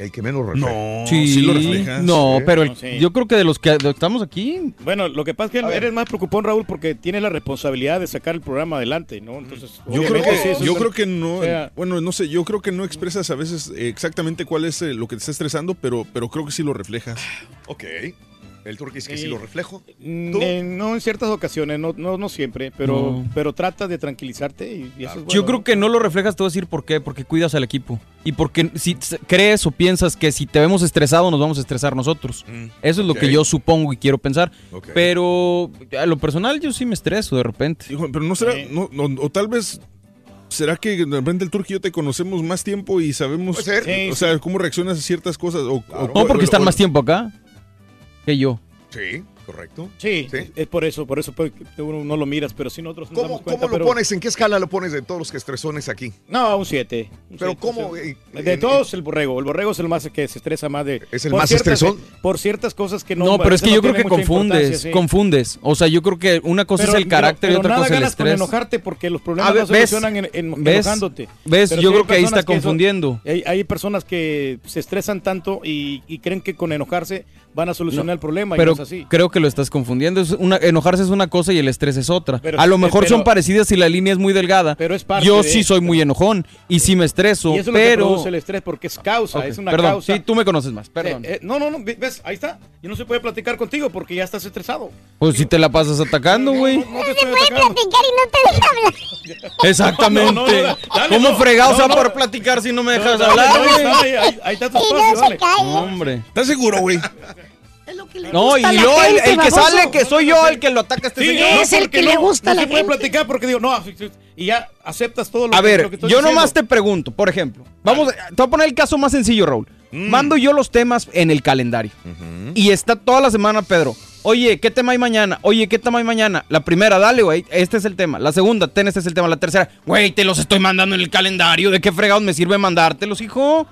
El que menos refleja. No, Sí, sí lo reflejas. No, Sí. pero el- No, sí. yo creo que de los que estamos aquí, Bueno, lo que pasa es que eres más preocupón, Raúl, porque tienes la responsabilidad de sacar el programa adelante, ¿no? Entonces, Yo creo que, sí, eso yo es- creo que no, o sea, bueno, no sé, yo creo que no expresas a veces eh, exactamente cuál es eh, lo que te está estresando, pero, pero creo que sí lo reflejas. Ok. El turquí es que sí Sí. lo reflejo. mm, eh, no en ciertas ocasiones, no, no, no siempre, pero, No. pero trata de tranquilizarte y, y eso es bueno, yo creo que no lo reflejas, te voy a decir por qué, porque cuidas al equipo. Y porque si crees o piensas que si te vemos estresado nos vamos a estresar nosotros. Mm, Eso es lo que yo supongo y quiero pensar. Pero a lo personal yo sí me estreso de repente. Hijo, pero no será, no, no- o tal vez será que de repente el yo te conocemos más tiempo y sabemos, Puede ser. Sí, o sea, cómo reaccionas a ciertas cosas. O, o- No, porque están o- más tiempo acá que yo. Sí, correcto. Sí, Sí. es por eso, por eso pues, uno no lo miras, pero si nosotros nos ¿Cómo, damos cuenta. cómo lo pero- pones? ¿En qué escala lo pones de todos los que estresones aquí? No, un 7. Pero ¿cómo? eh, De eh, todos el borrego. El borrego es el más que se estresa más de. ¿Es el por más ciertas- estresón? Por ciertas cosas que no. No, pero es que no yo creo que confundes, sí. confundes. O sea, yo creo que una cosa Pero- es el carácter pero, y otra nada cosa es el ganas con estrés. enojarte porque los problemas ver, no se ¿ves? solucionan en, en- ¿Ves? enojándote. ¿Ves? Pero Yo creo que ahí está confundiendo. hay, hay personas que se estresan tanto y, y creen que con enojarse van a solucionar el problema y Pero no es así. creo que lo estás confundiendo. Es una, enojarse es una cosa y el estrés es otra. Pero a lo mejor pero- son parecidas y la línea es muy delgada. Pero es parte Yo de- sí soy muy enojón y sí me estreso, Y eso es lo que pero... produce el estrés porque es causa, Ok, es una perdón, causa. sí, tú me conoces más, perdón. Eh, eh, no, no, no, ve- ves, ahí está. Yo no se puede platicar contigo porque ya estás estresado. Pues si te la pasas atacando, güey. No te estoy Puede atacando. platicar y no te deja hablar. Exactamente. No, no, no, dale, ¿Cómo no, fregados no, a no. poder platicar si no me No, dejas hablar, no, güey? ahí, ahí- ahí está tu Y espacio, no se dale. cae. Hombre. ¿Estás seguro, güey? Es lo que le No, y gusta a la luego el, gente, el que baboso. sale, que soy yo el que lo ataca a este Sí, señor. no, Es el que le no, gusta a no la se puede platicar porque digo, no, y ya aceptas todo lo, A que, lo ver, que estoy yo diciendo. nomás te pregunto, por ejemplo, vamos, a- te voy a poner el caso más sencillo, Raúl. Mm. Mando yo los temas en el calendario. Y está toda la semana, Pedro. Oye, ¿qué tema hay mañana? Oye, ¿qué tema hay mañana? La primera, dale, güey, este es el tema. La segunda, ten, este es el tema. La tercera, güey, te los estoy mandando en el calendario. ¿De qué fregados me sirve mandártelos, hijo?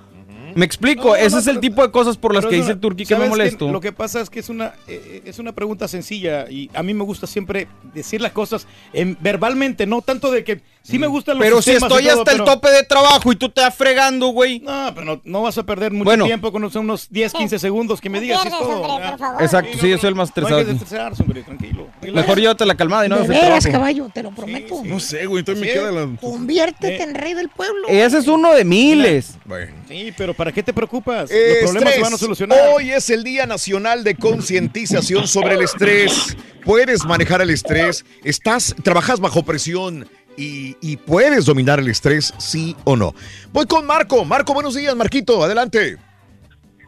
Me explico, No, ese no, es el pero- tipo de cosas por las que dice el Turqui que me molesto. Lo que pasa es que es una, eh, es una pregunta sencilla y a mí me gusta siempre decir las cosas en- verbalmente, no tanto de que sí me gustan los Pero si estoy todo, hasta el tope de trabajo y tú te vas fregando, güey. No, pero no, no vas a perder mucho Bueno. tiempo con unos- unos 10, 15 segundos que me digas. es pierdes, todo, hombre, ya. por favor. Exacto, sí, yo soy el más No hay que estresado. aquí. estresarse, hombre, tranquilo. Mejor llévate la calmada y no hagas veras, caballo, te lo prometo. No sé, güey, entonces me queda la... Conviértete en rey del pueblo. Ese es uno de miles. Bueno. Sí, pero ¿para qué te preocupas? Eh, Los problemas se van a solucionar. Hoy es el Día Nacional de Concientización sobre el Estrés. Puedes manejar el estrés, estás, trabajas bajo presión y, y puedes dominar el estrés, sí o no. Voy con Marco. Marco, buenos días, Marquito, adelante.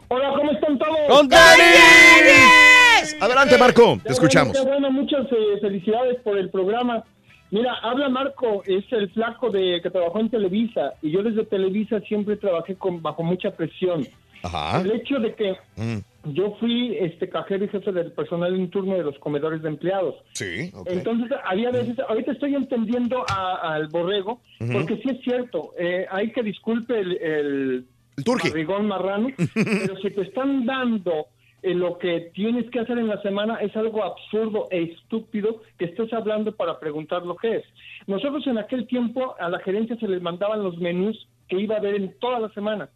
Hola, ¿cómo están todos? ¡Con! Adelante, Marco, te escuchamos. Bueno, qué bueno, muchas eh, felicidades por el programa. Mira, habla Marco, es el flaco de que trabajó en Televisa y yo desde Televisa siempre trabajé con bajo mucha presión. Ajá. El hecho de que Mm, yo fui este cajero y jefe del personal en turno de los comedores de empleados. Sí. Entonces, había veces, ahorita estoy entendiendo al borrego, porque sí es cierto, eh, hay que disculpe el, el, El marrano, pero si te están dando eh, lo que tienes que hacer en la semana, es algo absurdo e estúpido que estés hablando para preguntar lo que es. Nosotros en aquel tiempo a la gerencia se les mandaban los menús que iba a ver en toda la semana.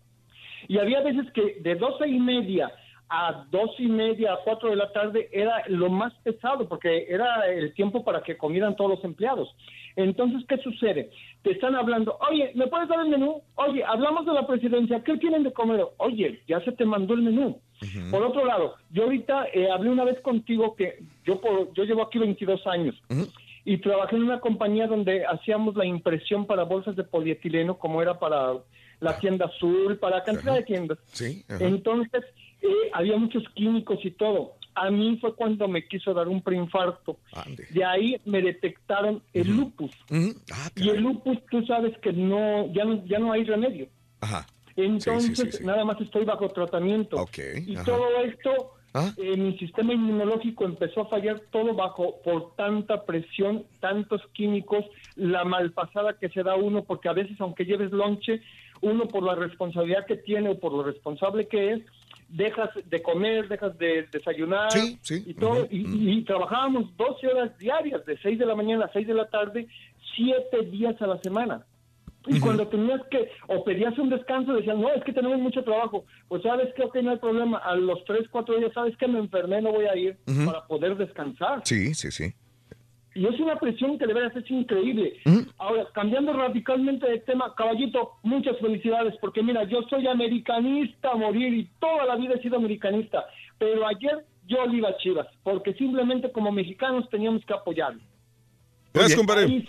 Y había veces que de doce y media a dos y media, a cuatro de la tarde era lo más pesado porque era el tiempo para que comieran todos los empleados. Entonces, ¿qué sucede? Te están hablando, oye, ¿me puedes dar el menú? Oye, hablamos de la presidencia, ¿qué tienen de comer? Oye, ya se te mandó el menú. Por otro lado, yo ahorita eh, hablé una vez contigo que yo, por- yo llevo aquí 22 años y trabajé en una compañía donde hacíamos la impresión para bolsas de polietileno como era para la tienda azul, para cantidad de tiendas. Sí. Entonces, eh, había muchos químicos y todo. A mí fue cuando me quiso dar un preinfarto. De ahí me detectaron el lupus. Ah, y el lupus, tú sabes que no ya no, ya no hay remedio. Ajá. Entonces, Sí, sí, sí, sí. nada más estoy bajo tratamiento. y ajá. todo esto, Ah. eh, mi sistema inmunológico empezó a fallar todo bajo por tanta presión, tantos químicos, la malpasada que se da uno, porque a veces, aunque lleves lonche, uno por la responsabilidad que tiene o por lo responsable que es, dejas de comer, dejas de desayunar Sí, sí. y todo. y, y trabajábamos 12 horas diarias, de 6 de la mañana a 6 de la tarde, 7 días a la semana. Y cuando tenías que, o pedías un descanso, decían, no, es que tenemos mucho trabajo. Pues sabes que, ok, no hay problema. A los 3, 4 días, sabes que me enfermé, no voy a ir para poder descansar. Sí, sí, sí. Y es una presión que de veras es increíble. Ahora, cambiando radicalmente de tema, caballito, muchas felicidades, porque mira, yo soy americanista a morir y toda la vida he sido americanista. Pero ayer yo le iba a Chivas, porque simplemente como mexicanos teníamos que apoyarlo. Gracias, compadre.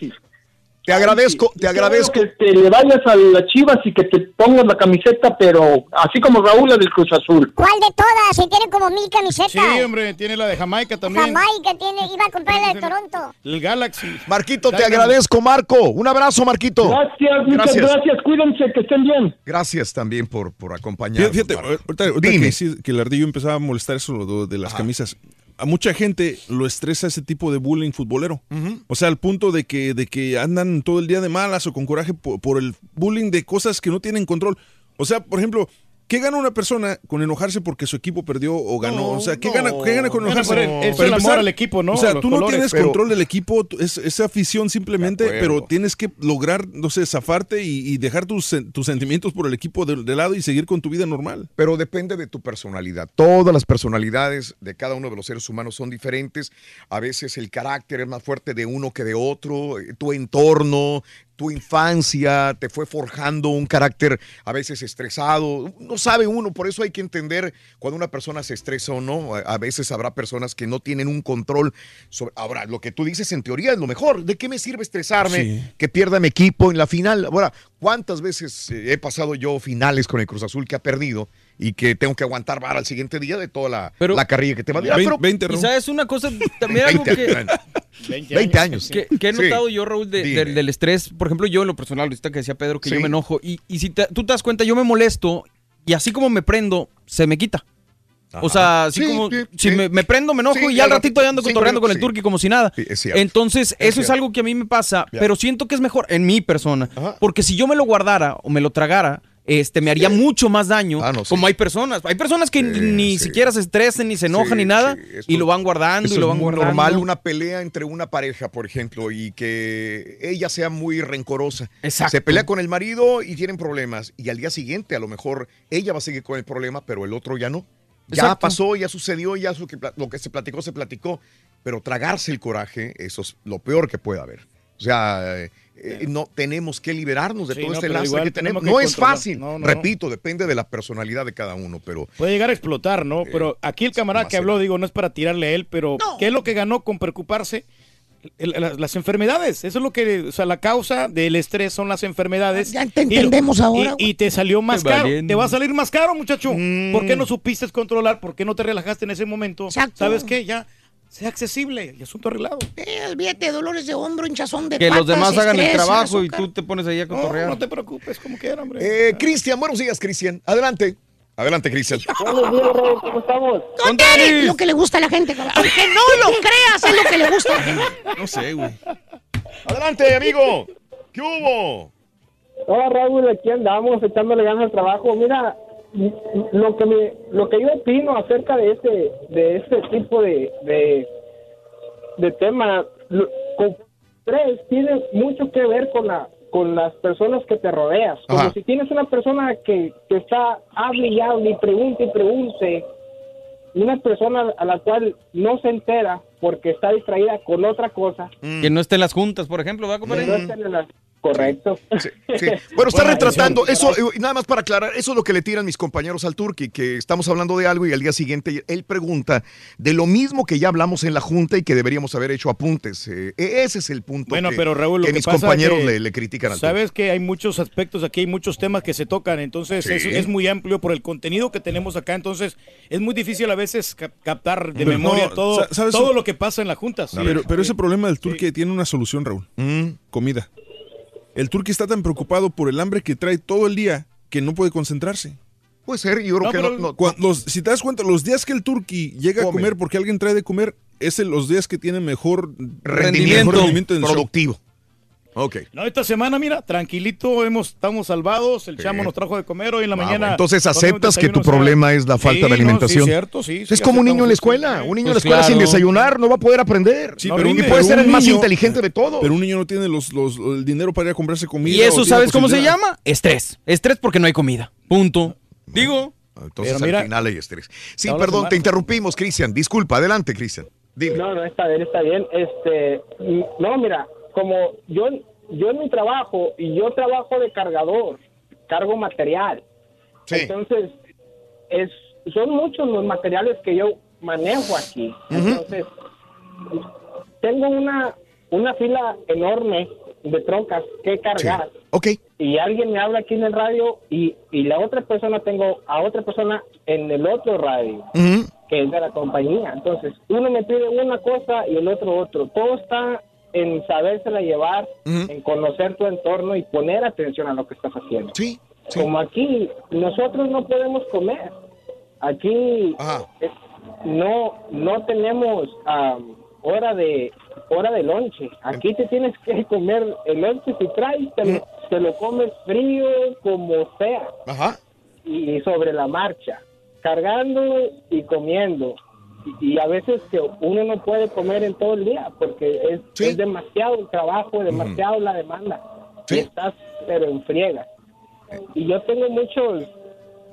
Te agradezco, te agradezco. Que te le vayas a las Chivas y que te pongas la camiseta, pero así como Raúl la del Cruz Azul. ¿Cuál de todas? Si tiene como mil camisetas. Sí, hombre, tiene la de Jamaica también. Jamaica tiene, iba a comprar la de Toronto. El Galaxy. Marquito, te agradezco, Marco. Un abrazo, Marquito. Gracias, muchas gracias. Cuídense, que estén bien. Gracias también por, por acompañarnos. Fíjate, ahorita, ahorita Dime. que, que el ardillo empezaba a molestar eso de las camisas. A mucha gente lo estresa ese tipo de bullying futbolero. O sea, al punto de que, de que andan todo el día de malas o con coraje por, por el bullying de cosas que no tienen control. O sea, por ejemplo, ¿qué gana una persona con enojarse porque su equipo perdió o ganó? o sea, ¿qué, no. gana, ¿qué gana con enojarse? es Para el amor al equipo, ¿no? O sea, Los tú no colores. tienes Pero- control del equipo, es, esa afición simplemente, pero tienes que lograr, no sé, zafarte y, y dejar tus, tus sentimientos por el equipo de, de lado y seguir con tu vida normal. Pero depende de tu personalidad. Todas las personalidades de cada uno de los seres humanos son diferentes. A veces el carácter es más fuerte de uno que de otro. Eh, Tu entorno, tu infancia te fue forjando un carácter a veces estresado. No sabe uno, por eso hay que entender cuando una persona se estresa o no. A veces habrá personas que no tienen un control sobre... Ahora, lo que tú dices en teoría es lo mejor. ¿De qué me sirve estresarme? Sí. Que pierda mi equipo en la final. Ahora, ¿cuántas veces eh, he pasado yo finales con el Cruz Azul que ha perdido y que tengo que aguantar vara al siguiente día de toda la, Pero- la carrilla que te va a dar? Vein- Pero- 20, Y Raúl. sabes una cosa, también algo 20 que, años. 20 años. que, que he Sí. notado yo, Raúl, de- del- del estrés. Por ejemplo, yo en lo personal, ahorita que decía Pedro que Sí. yo me enojo. Y, y si te- tú te das cuenta, yo me molesto y así como me prendo, se me quita. O sea, así Sí, como sí, si sí. me, me prendo, me enojo Sí, y y ya al ratito ya ando cotorreando con el sí. turqui como si nada. Sí, es cierto. Entonces, Es eso es algo que a mí me pasa, pero siento que es mejor en mi persona. Porque si yo me lo guardara o me lo tragara, este, me haría mucho más daño. Ah, no, sí. Como hay personas. Hay personas que ni sí. siquiera se estresan, ni se enojan, Sí, ni nada. esto- y lo van guardando y lo es van muy guardando. normal una pelea entre una pareja, por ejemplo, y que ella sea muy rencorosa. Exacto. Se pelea con el marido y tienen problemas. Y al día siguiente, a lo mejor, ella va a seguir con el problema, pero el otro ya no. Ya Exacto. pasó, ya sucedió, ya su- lo que se platicó, se platicó. Pero tragarse el coraje, eso es lo peor que puede haber. O sea, eh, eh, no tenemos que liberarnos de Sí, todo no, este lastre que tenemos. tenemos No es fácil. No, no, no. Repito, depende de la personalidad de cada uno, pero Puede llegar a explotar, ¿no? Pero aquí el camarada que habló, digo, no es para tirarle a él, pero ¿qué es lo que ganó con preocuparse? Las enfermedades, eso es lo que, o sea, la causa del estrés son las enfermedades. Ya te Y entendemos ahora, Y, y te salió más caro, te va a salir más caro, muchacho. Mm. ¿Por qué no supiste controlar? ¿Por qué no te relajaste en ese momento? Exacto. ¿Sabes qué? Ya, sea accesible y asunto arreglado. Eh, olvídate dolores de hombro, hinchazón de Que los demás hagan el trabajo y tú te pones ahí a No, cotorrear. no te preocupes, como quiera, hombre. Eh, Cristian, buenos días, Cristian. Adelante. Adelante, Cristian. Buenos días, Raúl, ¿cómo estamos? Con lo que le gusta a la gente, cabrón. Aunque no lo creas, es lo que le gusta a la gente. No sé, güey. Adelante, amigo. ¿Qué hubo? Hola Raúl, aquí andamos echándole ganas al trabajo. Mira, lo que me, lo que yo opino acerca de este, de este tipo de, de, de tema, lo- con estrés tiene mucho que ver con la, con las personas que te rodeas. Como Ajá. si tienes una persona que, que está hable y hable y pregunte y pregunte una persona a la cual no se entera porque está distraída con otra cosa. Que no esté en las juntas, por ejemplo, ¿va, compadre? no está en la- Correcto. Sí. Bueno, está retratando eso, eh, nada más para aclarar, eso es lo que le tiran mis compañeros al Turqui, que estamos hablando de algo y al día siguiente él pregunta de lo mismo que ya hablamos en la Junta y que deberíamos haber hecho apuntes. Eh, ese es el punto Bueno, que, pero Raúl, lo que que mis pasa compañeros que le, le critican al Turqui. Sabes que hay muchos aspectos aquí, hay muchos temas que se tocan, entonces Sí. es, es muy amplio por el contenido que tenemos acá, entonces es muy difícil a veces cap- captar de Pero memoria no, todo, todo lo que pasa en las juntas. Pero, pero ese problema del turque tiene una solución, Raúl. Comida. El turque está tan preocupado por el hambre que trae todo el día que no puede concentrarse. Puede ser, yo creo que no- no- Cuan- los- si te das cuenta, los días que el turqui llega a Come. comer porque alguien trae de comer, es en los días que tiene mejor Rendimiento, mejor rendimiento en el show. productivo. Ok. No, esta semana, mira, tranquilito, hemos, estamos salvados, el chamo nos trajo de comer hoy en la Ah, mañana. Entonces aceptas que tu problema es la falta sí, de no, alimentación. sí, cierto, sí, sí, es como un niño en la escuela. Un niño en la Pues escuela sin desayunar no va a poder aprender. Sí, No pero y puede pero ser el más niño- inteligente de todos. Pero un niño no tiene los, los- el dinero para ir a comprarse comida. Y eso, ¿sabes cómo se llama? Estrés. Estrés porque no hay comida. Punto. Digo. Entonces Pero mira- al final hay estrés. Sí, perdón, te interrumpimos, Cristian. Disculpa, adelante, Cristian. Dime. No, no, está bien, está bien. Este, mm, no, mira, como yo, yo en mi trabajo, y yo trabajo de cargador, cargo material. Entonces, es, son muchos los materiales que yo manejo aquí. Entonces, tengo una, una fila enorme de troncas que cargar. Ok. Y alguien me habla aquí en el radio y, y la otra persona, tengo a otra persona en el otro radio que es de la compañía. Entonces, uno me pide una cosa y el otro otro. Todo está en sabérsela llevar, en conocer tu entorno y poner atención a lo que estás haciendo. Sí. Como aquí, nosotros no podemos comer. Aquí es- no no tenemos am, hora de hora de lonche. Aquí te tienes que comer el lonche si traes, te, lo, te lo comes frío como sea Ajá. y sobre la marcha, cargando y comiendo. Y, a veces que uno no puede comer en todo el día porque es, es demasiado el trabajo, demasiado la demanda. Y estás pero en friega. Y yo tengo muchos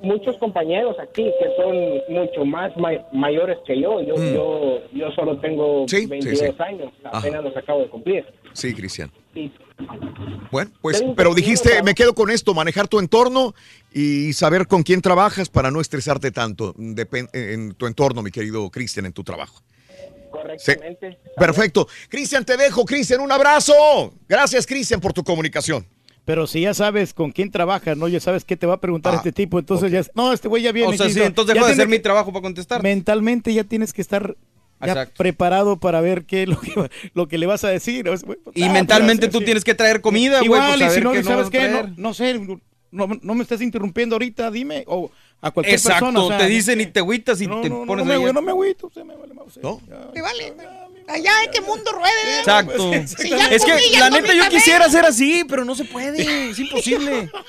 muchos compañeros aquí que son mucho más ma- mayores que yo. Yo, Mm. yo yo solo tengo Sí, sí, 22 sí. años, Ajá. apenas los acabo de cumplir. Sí, Cristian. Y Bueno, pues, pero dijiste, me quedo con esto, manejar tu entorno y saber con quién trabajas para no estresarte tanto depen- en tu entorno, mi querido Cristian, en tu trabajo. correctamente. Perfecto. Cristian, te dejo. Cristian, un abrazo. Gracias, Cristian, por tu comunicación. Pero si ya sabes con quién trabajas, ¿no? Ya sabes qué te va a preguntar Ah, este tipo, entonces ya... No, este güey ya viene. O sea, aquí, sí, no, entonces ya dejo de hacer mi trabajo para contestar. Mentalmente ya tienes que estar ya Exacto. preparado para ver qué es lo que, lo que le vas a decir. Güey, Y ah, mentalmente pues, tú sí. tienes que traer comida, güey. Igual, pues, y si no, ¿sabes qué? No, sé, no, no me estás interrumpiendo ahorita, dime, o a cualquier Exacto, persona. o sea, te dicen y te agüitas y no, te no, pones no, me, ahí. no me agüito, o sea, me vale más, o sea, ¿No? Me vale. Allá hay que mundo ruede. Exacto. Si ya Es que comí, la neta yo quisiera ser así, pero no se puede, es imposible.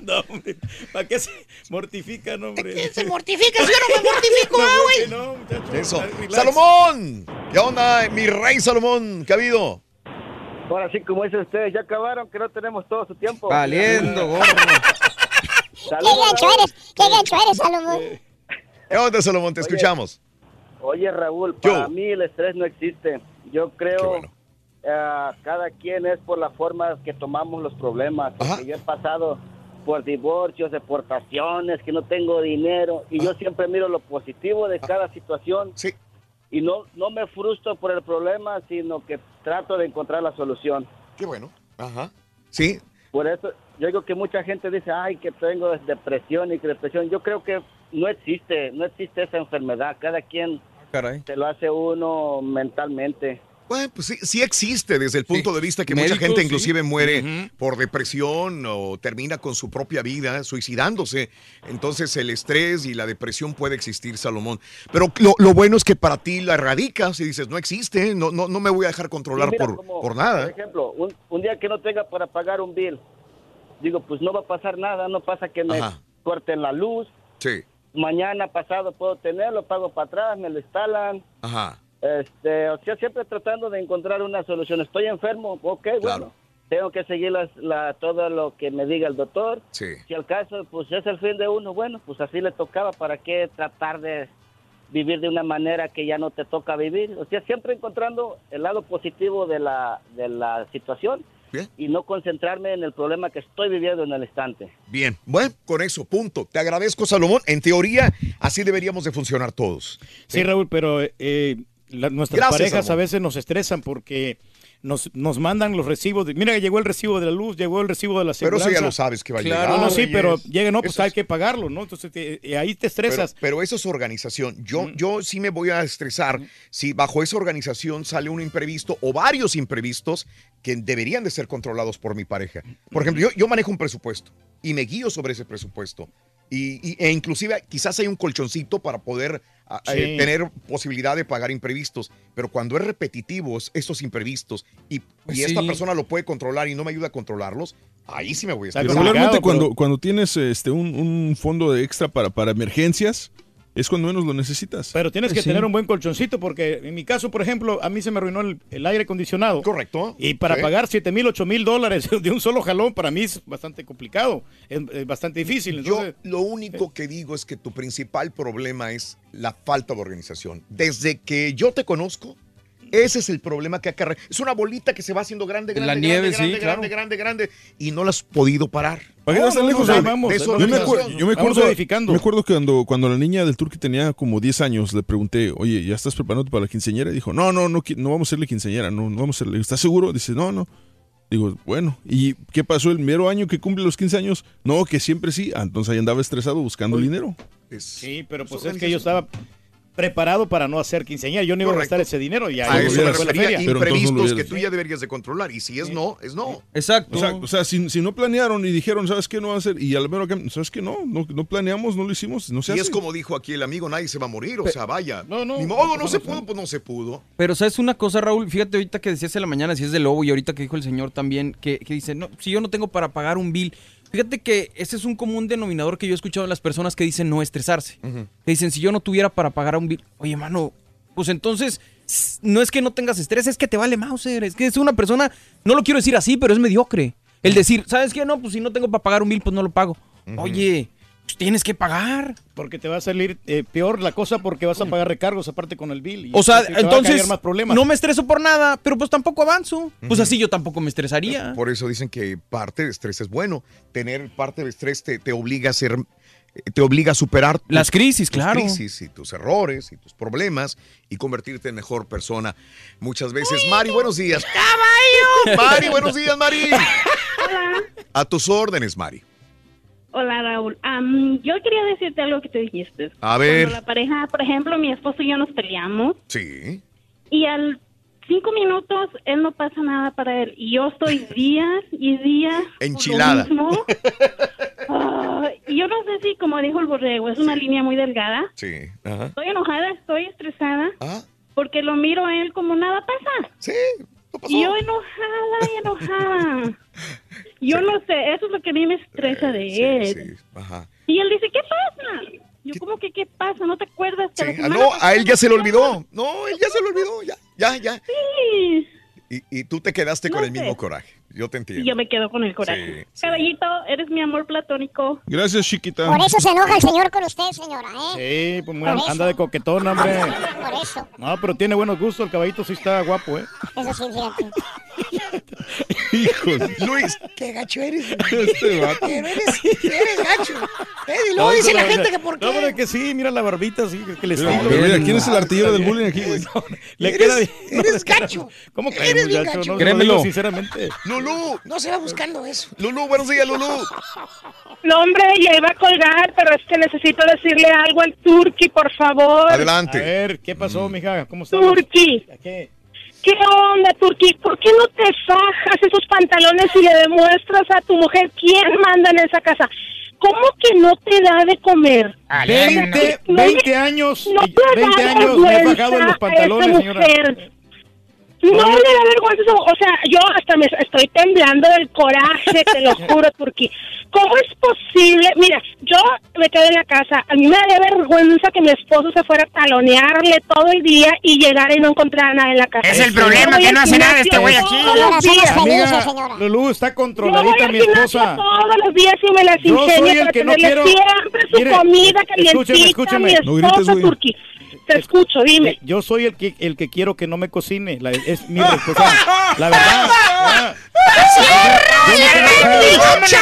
No, hombre, ¿para qué se mortifican, hombre? Se mortifica, si yo no me mortifico, güey. No, muchacho, Eso. Salomón. ¿Qué onda, mi rey Salomón? ¿Qué ha habido? Ahora sí, como dicen ustedes, ya acabaron, que no tenemos todo su tiempo. Valiendo, gorro. ¿Qué gacho eres? ¿Qué gacho eres, Salomón? ¿Qué onda, Salomón? Te Oye. escuchamos. Oye, Raúl, Yo. para mí el estrés no existe. Yo creo ah, cada quien es por la forma que tomamos los problemas. Porque yo he pasado por divorcios, deportaciones, que no tengo dinero, y yo siempre miro lo positivo de cada situación. Sí. Y no, no me frustro por el problema, sino que trato de encontrar la solución. Qué bueno. Ajá. Sí. Por eso, yo digo que mucha gente dice, ay, que tengo depresión y que depresión. Yo creo que no existe, no existe esa enfermedad. Cada quien Caray. se lo hace uno mentalmente. Bueno, pues sí, sí existe desde el punto de vista que mucha gente sí. inclusive muere por depresión o termina con su propia vida, suicidándose. Entonces el estrés y la depresión puede existir, Salomón. Pero lo, lo bueno es que para ti la erradicas y dices, no existe, no, no, no me voy a dejar controlar Sí, mira, por, como, por nada. Por ejemplo, un, un día que no tenga para pagar un bill, digo, pues no va a pasar nada, no pasa que me Ajá. corten la luz. Sí. Mañana pasado puedo tenerlo, pago para atrás, me lo instalan. Ajá. Este, o sea, siempre tratando de encontrar una solución. Estoy enfermo, ok, bueno. Tengo que seguir las, la, todo lo que me diga el doctor. Sí. Si al caso, pues es el fin de uno, bueno, pues así le tocaba. ¿Para qué tratar de, vivir de una manera que ya no te toca vivir. O sea, siempre encontrando el lado positivo de la, de la situación y no concentrarme en el problema que estoy viviendo en el instante. Bien, bueno, con eso, punto. Te agradezco, Salomón. En teoría, así deberíamos de funcionar todos. Sí, Raúl, pero eh, la- nuestras Gracias, parejas a veces nos estresan porque nos, nos mandan los recibos. de- mira, llegó el recibo de la luz, llegó el recibo de la Pero seguridad. eso ya lo sabes que va a llegar. No, no, sí, pero llega, no, pues Eso hay que pagarlo, ¿no? Entonces te- eh, ahí te estresas. Pero, pero eso es organización. Yo, yo sí me voy a estresar si bajo esa organización sale un imprevisto o varios imprevistos que deberían de ser controlados por mi pareja. Por ejemplo, yo, yo manejo un presupuesto y me guío sobre ese presupuesto. Y, y- e inclusive quizás hay un colchoncito para poder tener posibilidad de pagar imprevistos. Pero cuando es repetitivo es- estos imprevistos y, Pues y esta persona lo puede controlar y no me ayuda a controlarlos, ahí sí me voy a Y estresar. regularmente cuando, cuando tienes este un, un fondo de extra para, para emergencias, es cuando menos lo necesitas. Pero tienes que tener un buen colchoncito porque en mi caso, por ejemplo, a mí se me arruinó el, el aire acondicionado. Correcto. Y para Sí. pagar 7 mil, 8 mil dólares de un solo jalón, para mí es bastante complicado, es, es bastante difícil. Entonces, Yo lo único que digo es que tu principal problema es la falta de organización. Desde que yo te conozco, ese es el problema que acarrea. Es una bolita que se va haciendo grande, grande, La grande, nieve, grande, sí, grande, claro. grande, grande, y no la has podido parar. ¿Para qué tan lejos? de- Raúl? de yo, me acuerdo, yo me acuerdo, me acuerdo que cuando, cuando la niña del Turqui tenía como 10 años, le pregunté, oye, ¿ya estás preparándote para la quinceañera? Y dijo, no, no, no, no vamos a hacerle quinceañera, no, no vamos a hacerle. ¿Estás seguro? Dice, no, no. Digo, bueno, ¿y qué pasó el mero año que cumple los 15 años? No, que siempre sí. Ah, entonces ahí andaba estresado buscando dinero. sí, pero pues es que yo estaba preparado para no hacer quinceañera. Yo no iba a gastar ese dinero y ahí A eso me la feria. imprevistos que tú ya deberías de controlar. Y si es no, es no. Exacto. O sea, o sea, si, si no planearon y dijeron, ¿sabes qué? No va a hacer. Y al menos, ¿sabes qué? No, no, no planeamos, no lo hicimos, no se Y hace. es como dijo aquí el amigo, nadie se va a morir. O sea, vaya. No, no. Ni modo, no se pudo, pues no se pudo. Pero sabes una cosa, Raúl, fíjate ahorita que decías en la mañana si es de lobo y ahorita que dijo el señor también que, que dice, no, si yo no tengo para pagar un bill, fíjate que ese es un común denominador que yo he escuchado en las personas que dicen no estresarse. Que dicen, si yo no tuviera para pagar un bill, oye, mano, pues entonces no es que no tengas estrés, es que te vale Mauser, es que es una persona, no lo quiero decir así, pero es mediocre. El decir, ¿sabes qué? No, pues si no tengo para pagar un bill, pues no lo pago. Oye, tienes que pagar. Porque te va a salir eh, peor la cosa porque vas a pagar recargos aparte con el bill. y O sea, te va a entonces caer más problemas. no me estreso por nada, pero pues tampoco avanzo. Pues así yo tampoco me estresaría. Por eso dicen que parte de estrés es bueno. Tener parte de estrés te, te obliga a ser, te obliga a superar tus- Las crisis, tus claro. crisis y tus errores y tus problemas y convertirte en mejor persona. Muchas veces, Mari, buenos días. ¡Caballo! Mari, buenos días, Mari. Hola. A tus órdenes, Mari. Hola, Raúl. Am, yo quería decirte algo que tú dijiste. A ver. Cuando la pareja, por ejemplo, mi esposo y yo nos peleamos Sí. y al cinco minutos él no pasa nada para él y yo estoy días y días Enchilada. mismo. Ah, y yo no sé si, como dijo el borrego, es una línea muy delgada. Sí. Ajá. Estoy enojada, estoy estresada Ah. porque lo miro a él como nada pasa. Sí, Y yo enojada y enojada. Yo no sé, eso es lo que a mí me estresa de él. Ajá. Y él dice, ¿qué pasa? Yo, como que qué pasa? ¿No te acuerdas que la Ah, no, a él ya se le olvidó. No, él ya se le olvidó. Ya, ya, ya. Sí. Y, y tú te quedaste No con el sé. mismo coraje. Yo te Y entiendo. yo me quedo con el coraje. Sí, Caballito, eres mi amor platónico. Gracias, chiquita. Por eso se enoja el señor con usted, señora, ¿eh? Sí, pues muy- anda de coquetón, hombre. Por eso. No, pero tiene buenos gustos, el caballito sí está guapo, ¿eh? Eso sí, fíjate. Hijos. Luis, qué gacho eres. Este vato. Pero eres, eres gacho. Eh, y luego No, dice la no, gente no. que por qué. No, pero que sí, mira la barbita, sí, que le Mira, ¿quién es el artillero del bullying aquí, güey? Le Eres- queda bien. eres gacho. ¿Cómo crees, Eres bien gacho. No, no lo Créemelo. sinceramente. Lulú, No se va buscando eso. Lulú, buenos días, Lulú. No, hombre, ya iba a colgar, pero es que necesito decirle algo al Turki, por favor. A Adelante. ver, ¿qué pasó, mija? ¿Cómo estás? Turki. ¿Qué? ¿Qué onda, Turki? ¿Por qué no te fajas esos pantalones y le demuestras a tu mujer quién manda en esa casa? ¿Cómo que no te da de comer? 20, No 20 le- años, no te 20 da años me he bajado en los pantalones, esa señora. mujer. No le da vergüenza eso. O sea, yo hasta me estoy temblando del coraje, te lo juro, Turki. ¿Cómo es posible? Mira, yo me quedé en la casa. A mí me daría vergüenza que mi esposo se fuera a talonearle todo el día y llegara y no encontrara nada en la casa. Es el problema, que no hace nada este güey aquí. todos los días. Amiga, Lulú, está controladita mi esposa. todos los días y me las ingenio para que no tenerle quiero- siempre su Mire, comida calientita escúcheme. mi No esposa güey. Te escucho, dime. Yo soy el que, el que quiero que no me cocine. La- es mi respuesta. La verdad. ya.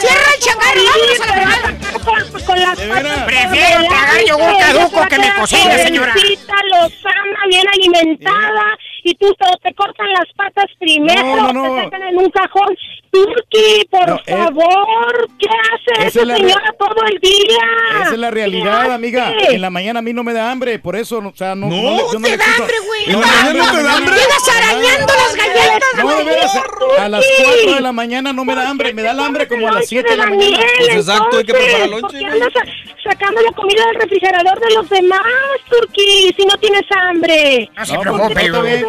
¡Cierra el changarro! ¡Vámonos a la fregada! Con, con las patas Prefiero tragar yogur caduco que me cocine, señora. lozana, bien alimentada, y tú te, te cortan las patas primero, No, no, no. te sacan en un cajón. Turki, por No, eh, favor, ¿qué hace esa señora todo el día? Esa es la realidad, ¿Qué amiga. En la mañana a mí no me da hambre, por eso, no- o sea, no. No, no, yo no te da hambre, güey. En la ¿En la mañana mañana te da hambre? Llegas arañando las galletas, No, de veras, a las 4 de la mañana no me da hambre, me da el hambre como a las 7 de la mañana. Pues exacto, hay que preparar lonche, ¿Por qué güey. andas sa- sacando la comida del refrigerador de los demás, Turki, si no tienes hambre? No se No, preocupe,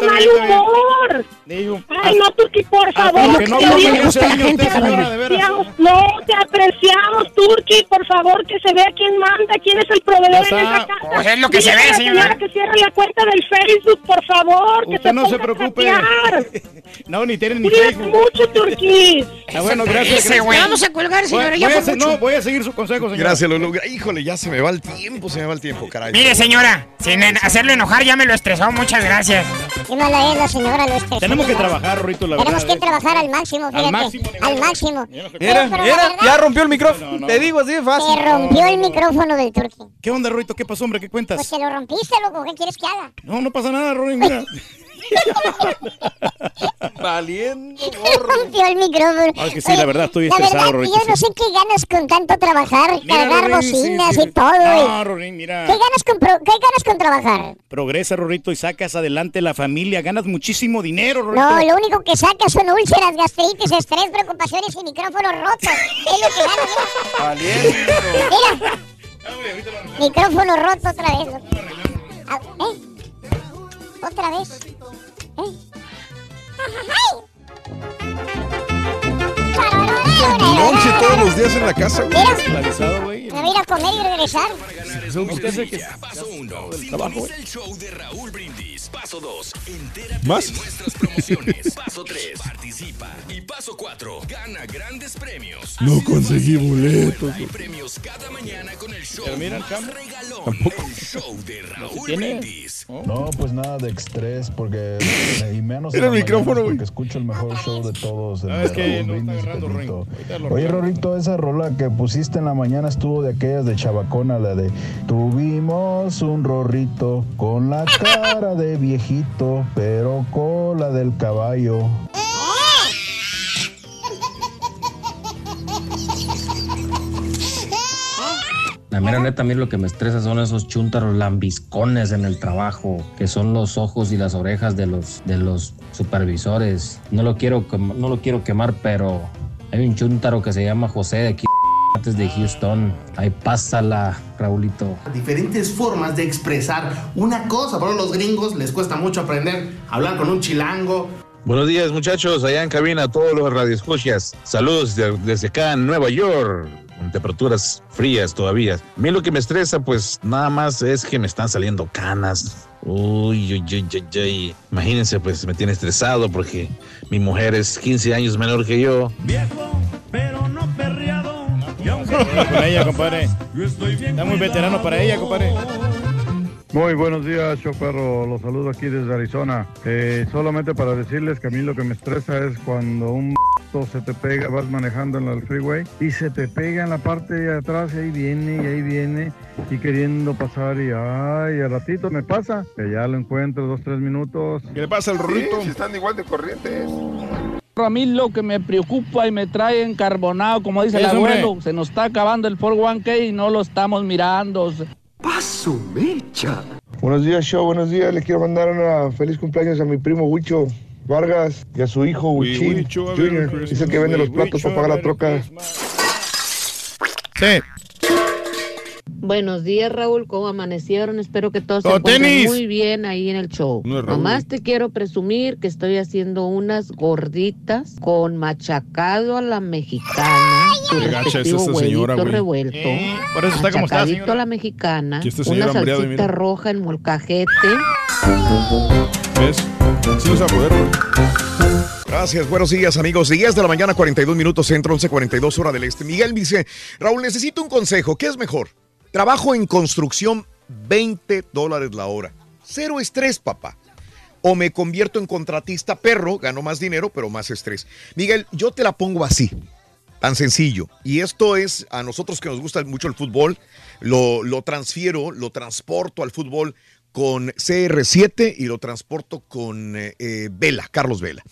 pues, mal bien, está bien. humor. Digo, Ay, no, Turki, por hasta favor. que no te apreciamos. No, te apreciamos, Turki, por favor, que se vea quién manda, quién es el proveedor en esa casa. Pues es lo que se ve, señora. Que cierre la cuenta del Facebook, por favor, que se no se preocupe. No, ni tiene ni Cuídate Facebook. mucho, Turki. Ah, bueno, gracias. Ese, gracias. güey. Vamos a colgar, señora. voy Ya a fue se- mucho. no, voy a seguir su consejo, señora. Gracias, Lulu. Híjole, ya se me va el tiempo, se me va el tiempo, caray. Mire, señora, sin hacerlo enojar ya me lo estresó. Muchas gracias. Qué mala es la señora, lo estresó. Tenemos que trabajar, Rorito, la Tenemos verdad. que trabajar al máximo, fíjate. máximo nivel. Al máximo. Mira, mira, verdad, ya rompió el micrófono. No, no. Te digo así de fácil. Se rompió el micrófono del turqui. ¿Qué onda, Rorito? ¿Qué pasó, hombre? ¿Qué Pues cuentas? se lo rompiste, loco. ¿Qué quieres que haga? No, no pasa nada, Rory, mira. Valiendo. Se rompió el micrófono. Ah, que sí, la verdad, estoy estresado, La verdad, Rorito, yo no sé qué ganas con tanto trabajar, Mira, cargar Rorín, bocinas sí. y todo. No, Rorín, mira. ¿Qué ganas con, pro- ¿Qué ganas con trabajar? Progresa, Rorito, y sacas adelante la familia. Ganas muchísimo dinero, Rorito. No, lo único que sacas son úlceras, gastritis, estrés, preocupaciones y micrófonos rotos. Es lo que ganas, mira. Valiendo. Mira. Micrófono roto otra vez. ¿Eh? Otra vez. Lonche todos los días en la casa, güey. Güey. me voy a ir a comer y regresar. Paso 1. Sintoniza el show de Raúl Brindis. Paso 2. Entérate ¿Más? de nuestras promociones. Paso 3. Participa. Y paso 4. Gana grandes premios. No conseguí boletos. Hay premios cada mañana con el show mira el más regalón. El show de Raúl tiene. Brindis. No, pues nada de estrés, porque. Y menos. En el micrófono, güey. Porque escucho el mejor show de todos. No, es que no está agarrando, Oye. Rorrito, esa rola que pusiste en la mañana estuvo de aquellas de Chabacona, la de Tuvimos un rorrito con la cara de viejito, pero cola del caballo. La mera neta, a mí lo que me estresa son esos chúntaros lambiscones en el trabajo, que son los ojos y las orejas de los, de los supervisores. No lo quiero, no lo quiero quemar, pero hay un chúntaro que se llama José de aquí de Houston. Ahí pásala, Raulito. diferentes formas de expresar una cosa. Por los gringos les cuesta mucho aprender a hablar con un chilango. Buenos días, muchachos. Allá en cabina, todos los radioescuchas. Saludos de- desde acá en Nueva York, con temperaturas frías todavía. A mí lo que me estresa, pues nada más es que me están saliendo canas. Uy, uy, uy, uy, uy. Imagínense, pues me tiene estresado porque mi mujer es 15 años menor que yo. Con ella, compadre. Está muy veterano para ella, compadre. Muy buenos días, Choperro. Los saludo aquí desde Arizona. Eh, solamente para decirles que a mí lo que me estresa es cuando un se te pega, vas manejando en el freeway y se te pega en la parte de atrás y ahí viene y ahí viene y queriendo pasar y ay, al ratito me pasa, que ya lo encuentro dos, tres minutos. ¿Qué le pasa al Rorrito? están igual de corrientes. A mí lo que me preocupa y me trae encarbonado, como dice el hombre. abuelo, se nos está acabando el 401k y no lo estamos mirando. ¡Paso, mecha! Buenos días, show. Buenos días. Le quiero mandar una feliz cumpleaños a mi primo Huicho Vargas y a su hijo Huichín Jr. Dice que vende los platos para pagar la troca. Sí. Buenos días, Raúl. ¿Cómo amanecieron? Espero que todos se ¡Oh, encuentren muy bien ahí en el show. No es Raúl. Nomás te quiero presumir que estoy haciendo unas gorditas con machacado a la mexicana, su Qué gacha es respectivo esa señora, revuelto, Eh, por eso está como está, machacadito señora. a la mexicana, señora una salsita roja en molcajete. ¿Ves? Sí a poder. Gracias, buenos días amigos. 10 de la mañana, 42 minutos centro, 11, 42 hora del este. Miguel dice, Raúl, necesito un consejo. ¿Qué es mejor? ¿Trabajo en construcción 20 dólares la hora. Cero estrés, papá. O me convierto en contratista perro, gano más dinero, pero más estrés. Miguel, yo te la pongo así, tan sencillo. Y esto es a nosotros que nos gusta mucho el fútbol, lo, lo transfiero, lo transporto al fútbol con CR7 y lo transporto con eh, eh, Vela, Carlos Vela.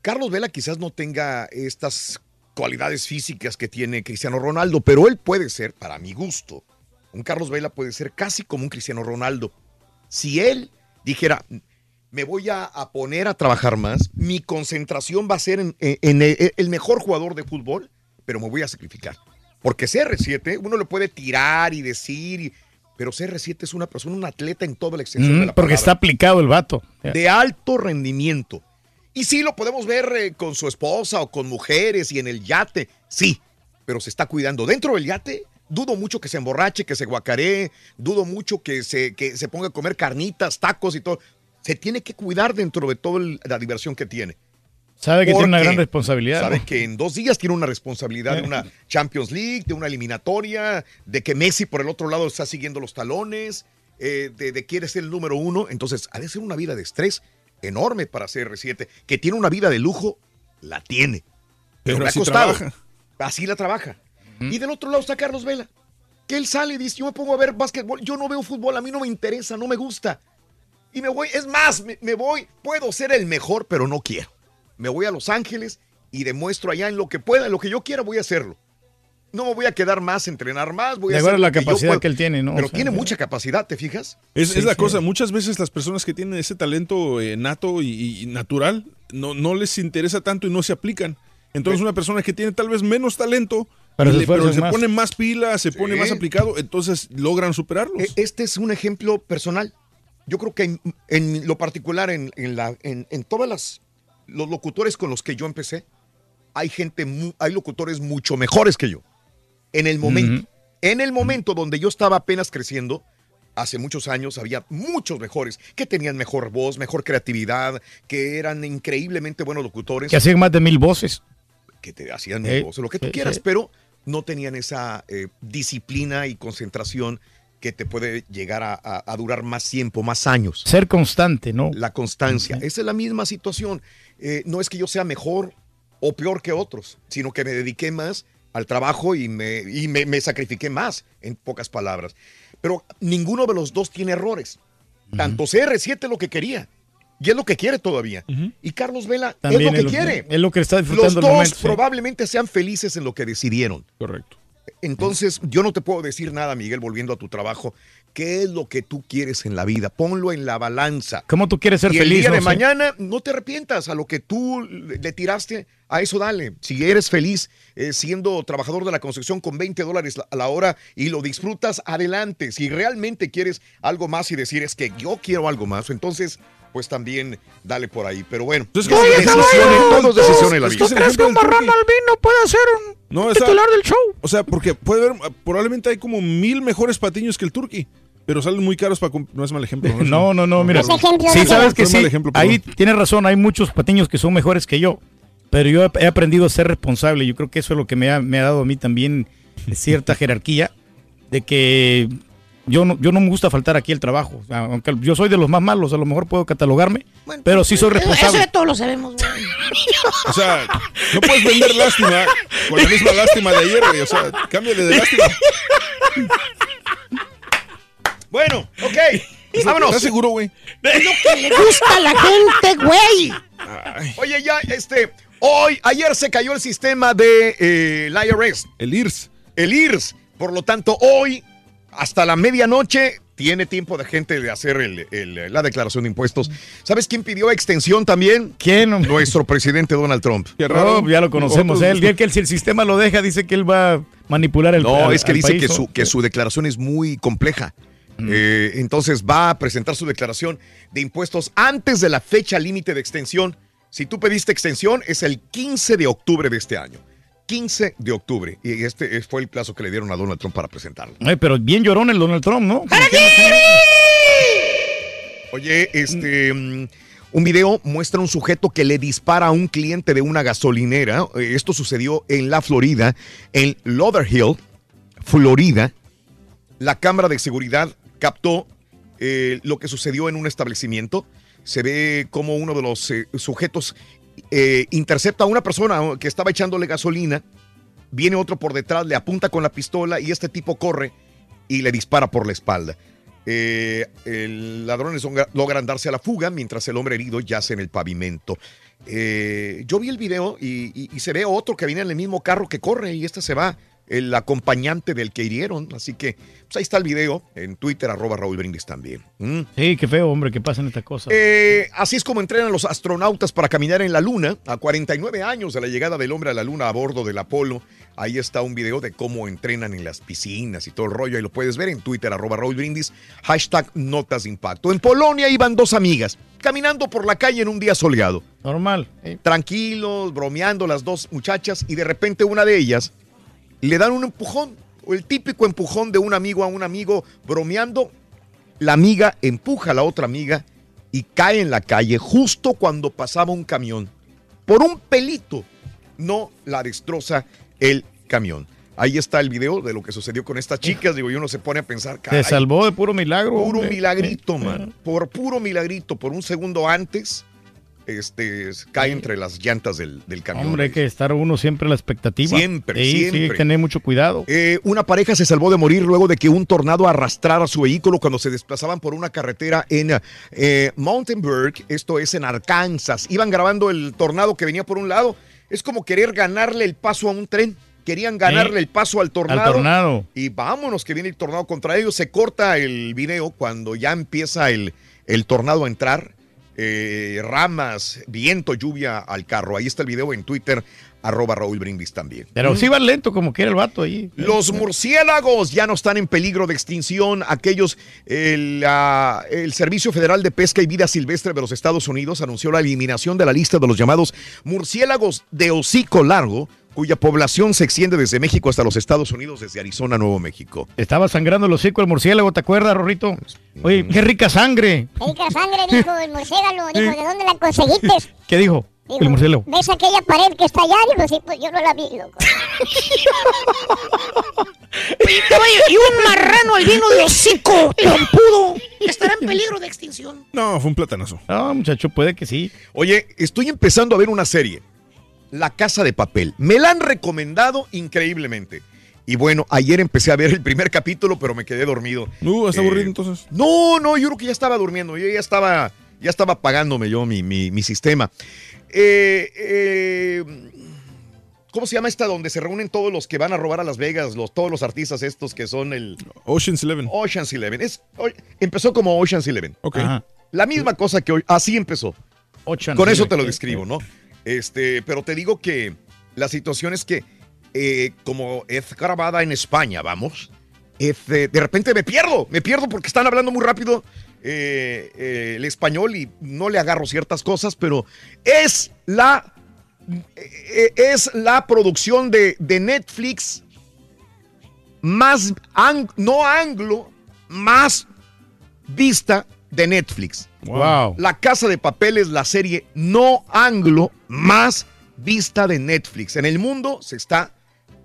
Carlos Vela quizás no tenga estas cualidades físicas que tiene Cristiano Ronaldo, pero él puede ser, para mi gusto, un Carlos Vela puede ser casi como un Cristiano Ronaldo. Si él dijera, me voy a, a poner a trabajar más, mi concentración va a ser en, en el, el mejor jugador de fútbol, pero me voy a sacrificar. Porque CR7, uno le puede tirar y decir, y- pero CR7 es una persona, un atleta en toda la extensión Mm, de la porque palabra está aplicado el vato. de alto rendimiento. Y sí, lo podemos ver eh, con su esposa o con mujeres y en el yate, sí, pero se está cuidando. Dentro del yate, dudo mucho que se emborrache, que se guacaree, dudo mucho que se, que se ponga a comer carnitas, tacos y todo. Se tiene que cuidar dentro de toda la diversión que tiene. Sabe que tiene una gran responsabilidad. Sabe ¿no? que en dos días tiene una responsabilidad de una Champions League, de una eliminatoria, de que Messi por el otro lado está siguiendo los talones, eh, de, de quiere ser el número uno. Entonces, ha de ser una vida de estrés enorme para CR7. Que tiene una vida de lujo, la tiene. Pero, Pero le ha así costado. trabaja. Así la trabaja. Y del otro lado está Carlos Vela, que él sale y dice, yo me pongo a ver básquetbol, yo no veo fútbol, a mí no me interesa, no me gusta. Y me voy, es más, me, me voy, puedo ser el mejor, pero no quiero. Me voy a Los Ángeles y demuestro allá en lo que pueda, en lo que yo quiera, voy a hacerlo. No me voy a quedar más, entrenar más, voy De a acuerdo hacer a la capacidad puedo. que él tiene, ¿no? Pero O sea, tiene mucha capacidad, ¿te fijas? Es, Sí, es la sí. cosa, muchas veces las personas que tienen ese talento eh, nato y, y natural no, no les interesa tanto y no se aplican. Entonces una persona que tiene tal vez menos talento, Pero se le- pero esfuerza se más. pone más pila, se pone más aplicado, entonces logran superarlos. E- Este es un ejemplo personal. Yo creo que en, en lo particular, en, en la, en, en todas las los locutores con los que yo empecé, hay gente, hay locutores mucho mejores que yo. En el momento, en el momento donde yo estaba apenas creciendo, hace muchos años había muchos mejores que tenían mejor voz, mejor creatividad, que eran increíblemente buenos locutores Que hacían más de mil voces. que te hacían Eh, voz, lo que tú quieras, pero no tenían esa eh, disciplina y concentración que te puede llegar a, a- a durar más tiempo, más años. Ser constante, ¿no? La constancia. Esa es la misma situación. Eh, no es que yo sea mejor o peor que otros, sino que me dediqué más al trabajo y me, y me, me sacrifiqué más, en pocas palabras. Pero ninguno de los dos tiene errores. Tanto CR7 es lo que quería y es lo que quiere todavía. Y Carlos Vela También es lo que quiere. Es lo que está disfrutando Los el dos sí. probablemente sean felices en lo que decidieron. Correcto. Entonces, yo no te puedo decir nada, Miguel, volviendo a tu trabajo. ¿Qué es lo que tú quieres en la vida? Ponlo en la balanza. ¿Cómo tú quieres ser y feliz? el día no de sé? mañana no te arrepientas a lo que tú le tiraste, a eso dale. Si eres feliz eh, siendo trabajador de la construcción con 20 dólares la- a la hora y lo disfrutas, adelante. Si realmente quieres algo más y decir es que yo quiero algo más, entonces pues también dale por ahí. Pero bueno, es ¿qué- decisiones, caballo, todo es tú- decisión en la que vida. es el ejemplo del turqui. Albino puede ser un No, esa- titular del show. O sea, porque puede haber, probablemente hay como mil mejores patiños que el turqui, pero salen muy caros para... No es mal ejemplo. No, no, no, mira. Ese ejemplo Sí, no sabes que sí. ejemplo, ahí tienes razón, hay muchos patiños que son mejores que yo. Pero yo he, aprendido a ser responsable. Yo creo que eso es lo que me ha, me ha dado a mí también cierta jerarquía. De que yo no, yo no me gusta faltar aquí el trabajo. Aunque yo soy de los más malos, a lo mejor puedo catalogarme. pero sí soy Eso, eso responsable. de todos lo sabemos, güey. O sea, no puedes vender lástima con la misma lástima de ayer, güey. O sea, cámbiale de lástima. Bueno, ok, vámonos. ¿Estás seguro, güey? Es lo que le gusta a la gente, güey. Oye, ya, este, hoy, ayer se cayó el sistema de eh, el IRS. El IRS. El IRS. Por lo tanto, hoy, hasta la medianoche, tiene tiempo de gente de hacer el- el- la declaración de impuestos. ¿Sabes quién pidió extensión también? ¿Quién? Nuestro presidente Donald Trump. Qué raro. No, ya lo conocemos. Él, el que si el sistema lo deja, dice que él va a manipular el No, al- es que dice país, que, ¿no? su, que su declaración es muy compleja. Eh, entonces va a presentar su declaración de impuestos antes de la fecha límite de extensión. Si tú pediste extensión, es el 15 de octubre de este año. 15 de octubre. Y este fue el plazo que le dieron a Donald Trump para presentarlo. Ay, pero bien llorón el Donald Trump, ¿no? Oye, este. mm, Un video muestra un sujeto que le dispara a un cliente de una gasolinera. Eh, Esto sucedió en la Florida, en Lauderhill, Florida. la cámara de seguridad captó eh, lo que sucedió en un establecimiento. Se ve como uno de los eh, sujetos eh, intercepta a una persona que estaba echándole gasolina. Viene otro por detrás, le apunta con la pistola y este tipo corre y le dispara por la espalda. Eh, ladrones logran darse a la fuga mientras el hombre herido yace en el pavimento. Yo vi el video y- y se ve otro que viene en el mismo carro que corre y este se va, el acompañante del que hirieron. Así que pues ahí está el video en Twitter, arroba Raúl Brindis también. Mm. Sí, qué feo, hombre, que pasen estas cosas. Eh, así es como entrenan los astronautas para caminar en la Luna. A 49 años de la llegada del hombre a la Luna a bordo del Apolo. Ahí está un video de cómo entrenan en las piscinas y todo el rollo. Ahí lo puedes ver en Twitter, arroba Raúl Brindis, hashtag Notas de Impacto. En Polonia iban dos amigas caminando por la calle en un día soleado. Normal. Tranquilos, bromeando las dos muchachas y de repente una de ellas le dan un empujón. O el típico empujón de un amigo a un amigo bromeando. La amiga empuja a la otra amiga y cae en la calle justo cuando pasaba un camión. Por un pelito no la destroza el camión. Ahí está el video de lo que sucedió con estas chicas. Digo, y uno se pone a pensar, Se salvó de puro milagro. Puro hombre. milagrito, man. Por puro milagrito, por un segundo antes, este, cae entre las llantas del, del camión. Hombre, hay que estar uno siempre a la expectativa. Siempre, Sí, Sí, hay siempre. que tener mucho cuidado. Eh, una pareja se salvó de morir luego de que un tornado arrastrara su vehículo cuando se desplazaban por una carretera en eh, Mountainburg, esto es en Arkansas. Iban grabando el tornado que venía por un lado. Es como querer ganarle el paso a un tren. Querían ganarle Sí. el paso al tornado. Al tornado. Y vámonos, que viene el tornado contra ellos. Se corta el video cuando ya empieza el, el tornado a entrar. Eh, ramas, viento, lluvia al carro. Ahí está el video en Twitter, arroba Raúl Brindis también. Pero sí va lento como quiera el vato ahí. Los murciélagos ya no están en peligro de extinción. Aquellos, el, el Servicio Federal de Pesca y Vida Silvestre de los Estados Unidos anunció la eliminación de la lista de los llamados murciélagos de hocico largo, cuya población se extiende desde México hasta los Estados Unidos, desde Arizona Nuevo México. Estaba sangrando el hocico el murciélago, ¿te acuerdas, Rorrito? Oye, qué rica sangre. Rica sangre, dijo el murciélago. Dijo, ¿de dónde la conseguiste? ¿Qué dijo? Dijo, El murciélago. ¿Ves aquella pared que está allá? Dijo, sí, pues yo no la vi, loco. Y un marrano albino de hocico trompudo estará en peligro de extinción. No, fue un platanazo. No, muchacho, puede que sí. Oye, estoy empezando a ver una serie, La Casa de Papel. Me la han recomendado increíblemente. Y bueno, ayer empecé a ver el primer capítulo, pero me quedé dormido. Uh, ¿está Eh, aburrido entonces? No, no, yo creo que ya estaba durmiendo. Yo ya estaba, ya estaba apagándome yo mi, mi- mi sistema. Eh, eh, ¿Cómo se llama esta donde se reúnen todos los que van a robar a Las Vegas? Los, todos los artistas estos que son el... Ocean's Eleven. Ocean's Eleven. Es, o- empezó como Ocean's Eleven. Ok. Ajá. La misma cosa que hoy. Así empezó. Ocean's Con eso Eleven. te lo describo, ¿no? Este, pero te digo que la situación es que, eh, como es grabada en España, vamos, este, de repente me pierdo, me pierdo porque están hablando muy rápido eh, eh, el español y no le agarro ciertas cosas, pero es la, es la producción de, de Netflix más, ang- no anglo, más vista de Netflix. Wow. La Casa de Papel es la serie no anglo más vista de Netflix. En el mundo se está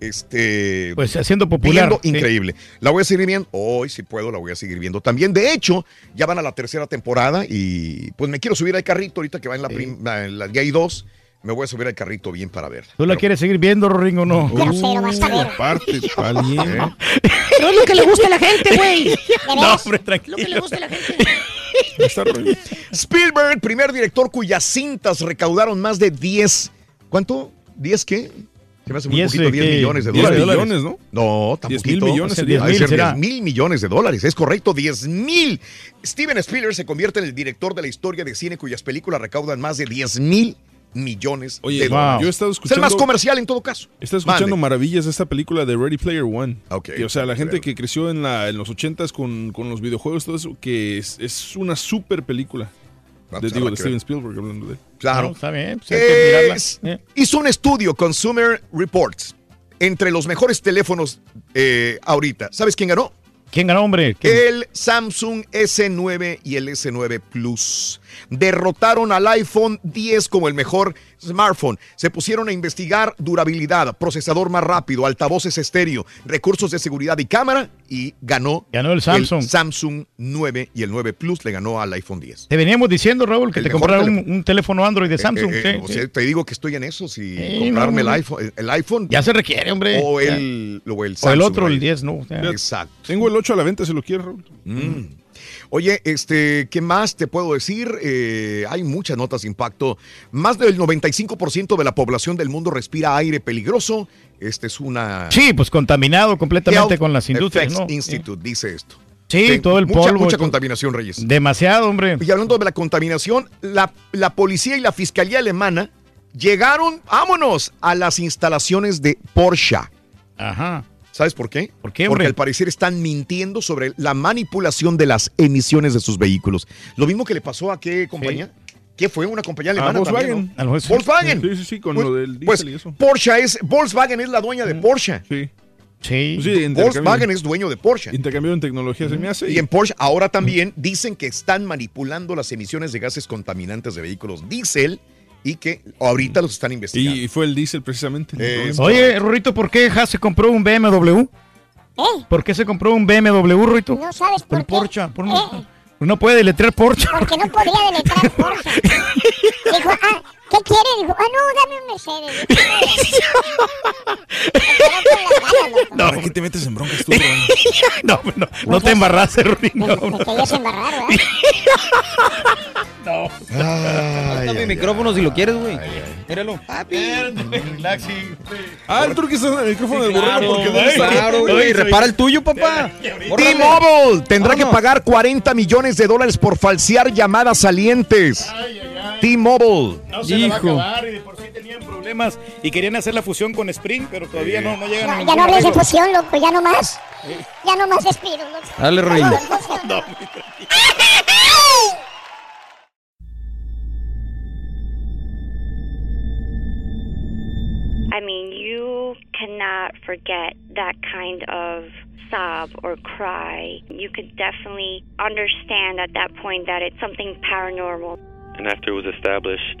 este Pues haciendo popular. viendo sí. increíble. La voy a seguir viendo. Hoy si puedo la voy a seguir viendo también. De hecho, ya van a la tercera temporada y pues me quiero subir al carrito ahorita que va en la, en la ya hay dos. Me voy a subir al carrito bien para ver. ¿Tú la quieres seguir viendo, Rorín, o no? Grosero, vas a ver. Aparte, alguien. No es lo que le gusta a la gente, güey. ¿De No, hombre, Lo que tranquilo. le gusta a la gente. Spielberg, primer director cuyas cintas recaudaron más de 10. ¿Cuánto? ¿10 qué? Se me hace muy 10, poquito, eh, 10 ¿qué? millones de 10 dólares. millones, ¿no? No, 10 tampoco. mil millones sería. Ha de 10 ser será. 10 mil millones de dólares, es correcto, 10 mil. Steven Spielberg se convierte en el director de la historia de cine cuyas películas recaudan más de 10 mil millones Oye, de wow. dólares. yo he estado Es el escuchando. más comercial en todo caso. Está escuchando Mande. maravillas de esta película de Ready Player One. Ok, Que, o sea, la gente claro. que creció en, la, en los 80s con, con los videojuegos, todo eso, que es, es una super película. De, digo, de Steven. Spielberg hablando de. Claro. No, está bien. pues hay que mirarla. Es- Eh. hizo un estudio, Consumer Reports, entre los mejores teléfonos eh, ahorita. ¿Sabes quién ganó? ¿Quién ganó, hombre? ¿Quién? El Samsung S9 y el S9 Plus. Derrotaron al iPhone 10 como el mejor smartphone. Se pusieron a investigar durabilidad, procesador más rápido, altavoces estéreo, recursos de seguridad y cámara y ganó, Ganó el Samsung. Samsung 9 y el 9 Plus le ganó al iPhone 10. Te veníamos diciendo, Raúl, que El te compraron un, teléfono. un teléfono Android de Samsung. Eh, eh, sí, o sí. sea, te digo que estoy en eso, si Sí, comprarme no, el iPhone, el iPhone. Ya se requiere, hombre. O el, o el O Samsung. el otro, el ahí. 10, ¿no? O sea, Exacto. Tengo el 8 a la venta si lo quieres, Raúl. Mm. Oye, este, ¿qué más te puedo decir? Eh, hay muchas notas de impacto. Más del 95% de la población del mundo respira aire peligroso. Esta es una Sí, pues contaminado completamente Health con las industrias, Effects ¿no? Institute dice esto. Sí, todo el mucha, polvo. Mucha contaminación, Reyes. Demasiado, hombre. Y hablando de la contaminación, la, la policía y la fiscalía alemana llegaron, vámonos, a las instalaciones de Porsche. Ajá. ¿Sabes por qué? ¿Por qué, Porque al parecer están mintiendo sobre la manipulación de las emisiones de sus vehículos. Lo mismo que le pasó a qué compañía? ¿Qué fue? Una compañía alemana Volkswagen. también, ¿no? A Volkswagen. Sí, sí, sí, con Pues- lo del pues, diésel y eso. Porsche es, Volkswagen es la dueña de Porsche. Sí. Sí. Pues sí, intercambio- Volkswagen es dueño de Porsche. Intercambiaron tecnología, se me hace. Y en Porsche ahora también dicen que están manipulando las emisiones de gases contaminantes de vehículos diésel y que ahorita los están investigando. Y fue el diésel precisamente. Eh, Oye, Rorrito, ¿por qué Haas se compró un BMW? ¿Eh? ¿Por qué se compró un BMW, Rorrito? No sabes por Un qué. Porsche. Por Eh, no, no puede deletrear Porsche. porque no podría deletrear Porsche. Dijo, ah, ¿qué quiere? Dijo, ah, no, dame un Mercedes. No, ¿Para qué te metes en broncas tú, no, no, no te embarraste, Rorrito. Me, me querías embarrar, ¿verdad? No. Dame mi micrófono si lo quieres, güey. Míralo. Ah, el truco está en el micrófono del Claro, borrego porque güey, claro, güey. Repara el tuyo, papá. T-Mobile tendrá que pagar 40 millones de dólares por falsear llamadas salientes. T-Mobile. No se le va a Hijo. acabar y de por sí tenían problemas y querían hacer la fusión con Spring, pero todavía no, no llegan a No, ningún ya no hables de arreglo. fusión, loco, ya no más. Ya no más despido, loco. Dale, Rorín. No, I mean, you cannot forget that kind of sob or cry. You could definitely understand at that point that it's something paranormal. And after it was established,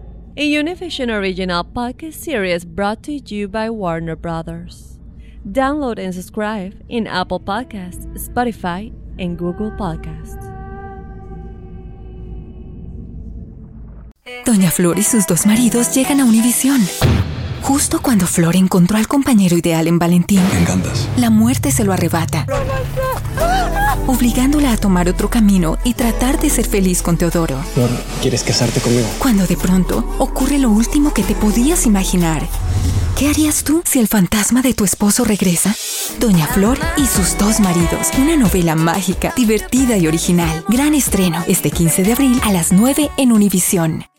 a Univision original podcast series brought to you by Warner Brothers. Download and subscribe in Apple Podcasts, Spotify, and Google Podcasts. Doña Flor y sus dos maridos llegan a Univisión. Justo cuando Flor encontró al compañero ideal en Valentín. Me encantas. La muerte se lo arrebata, obligándola a tomar otro camino y tratar de ser feliz con Teodoro. Flor, ¿quieres casarte conmigo? Cuando de pronto ocurre lo último que te podías imaginar. ¿Qué harías tú si el fantasma de tu esposo regresa? Doña Flor y sus dos maridos. Una novela mágica, divertida y original. Gran estreno este 15 de abril a las 9 en Univisión.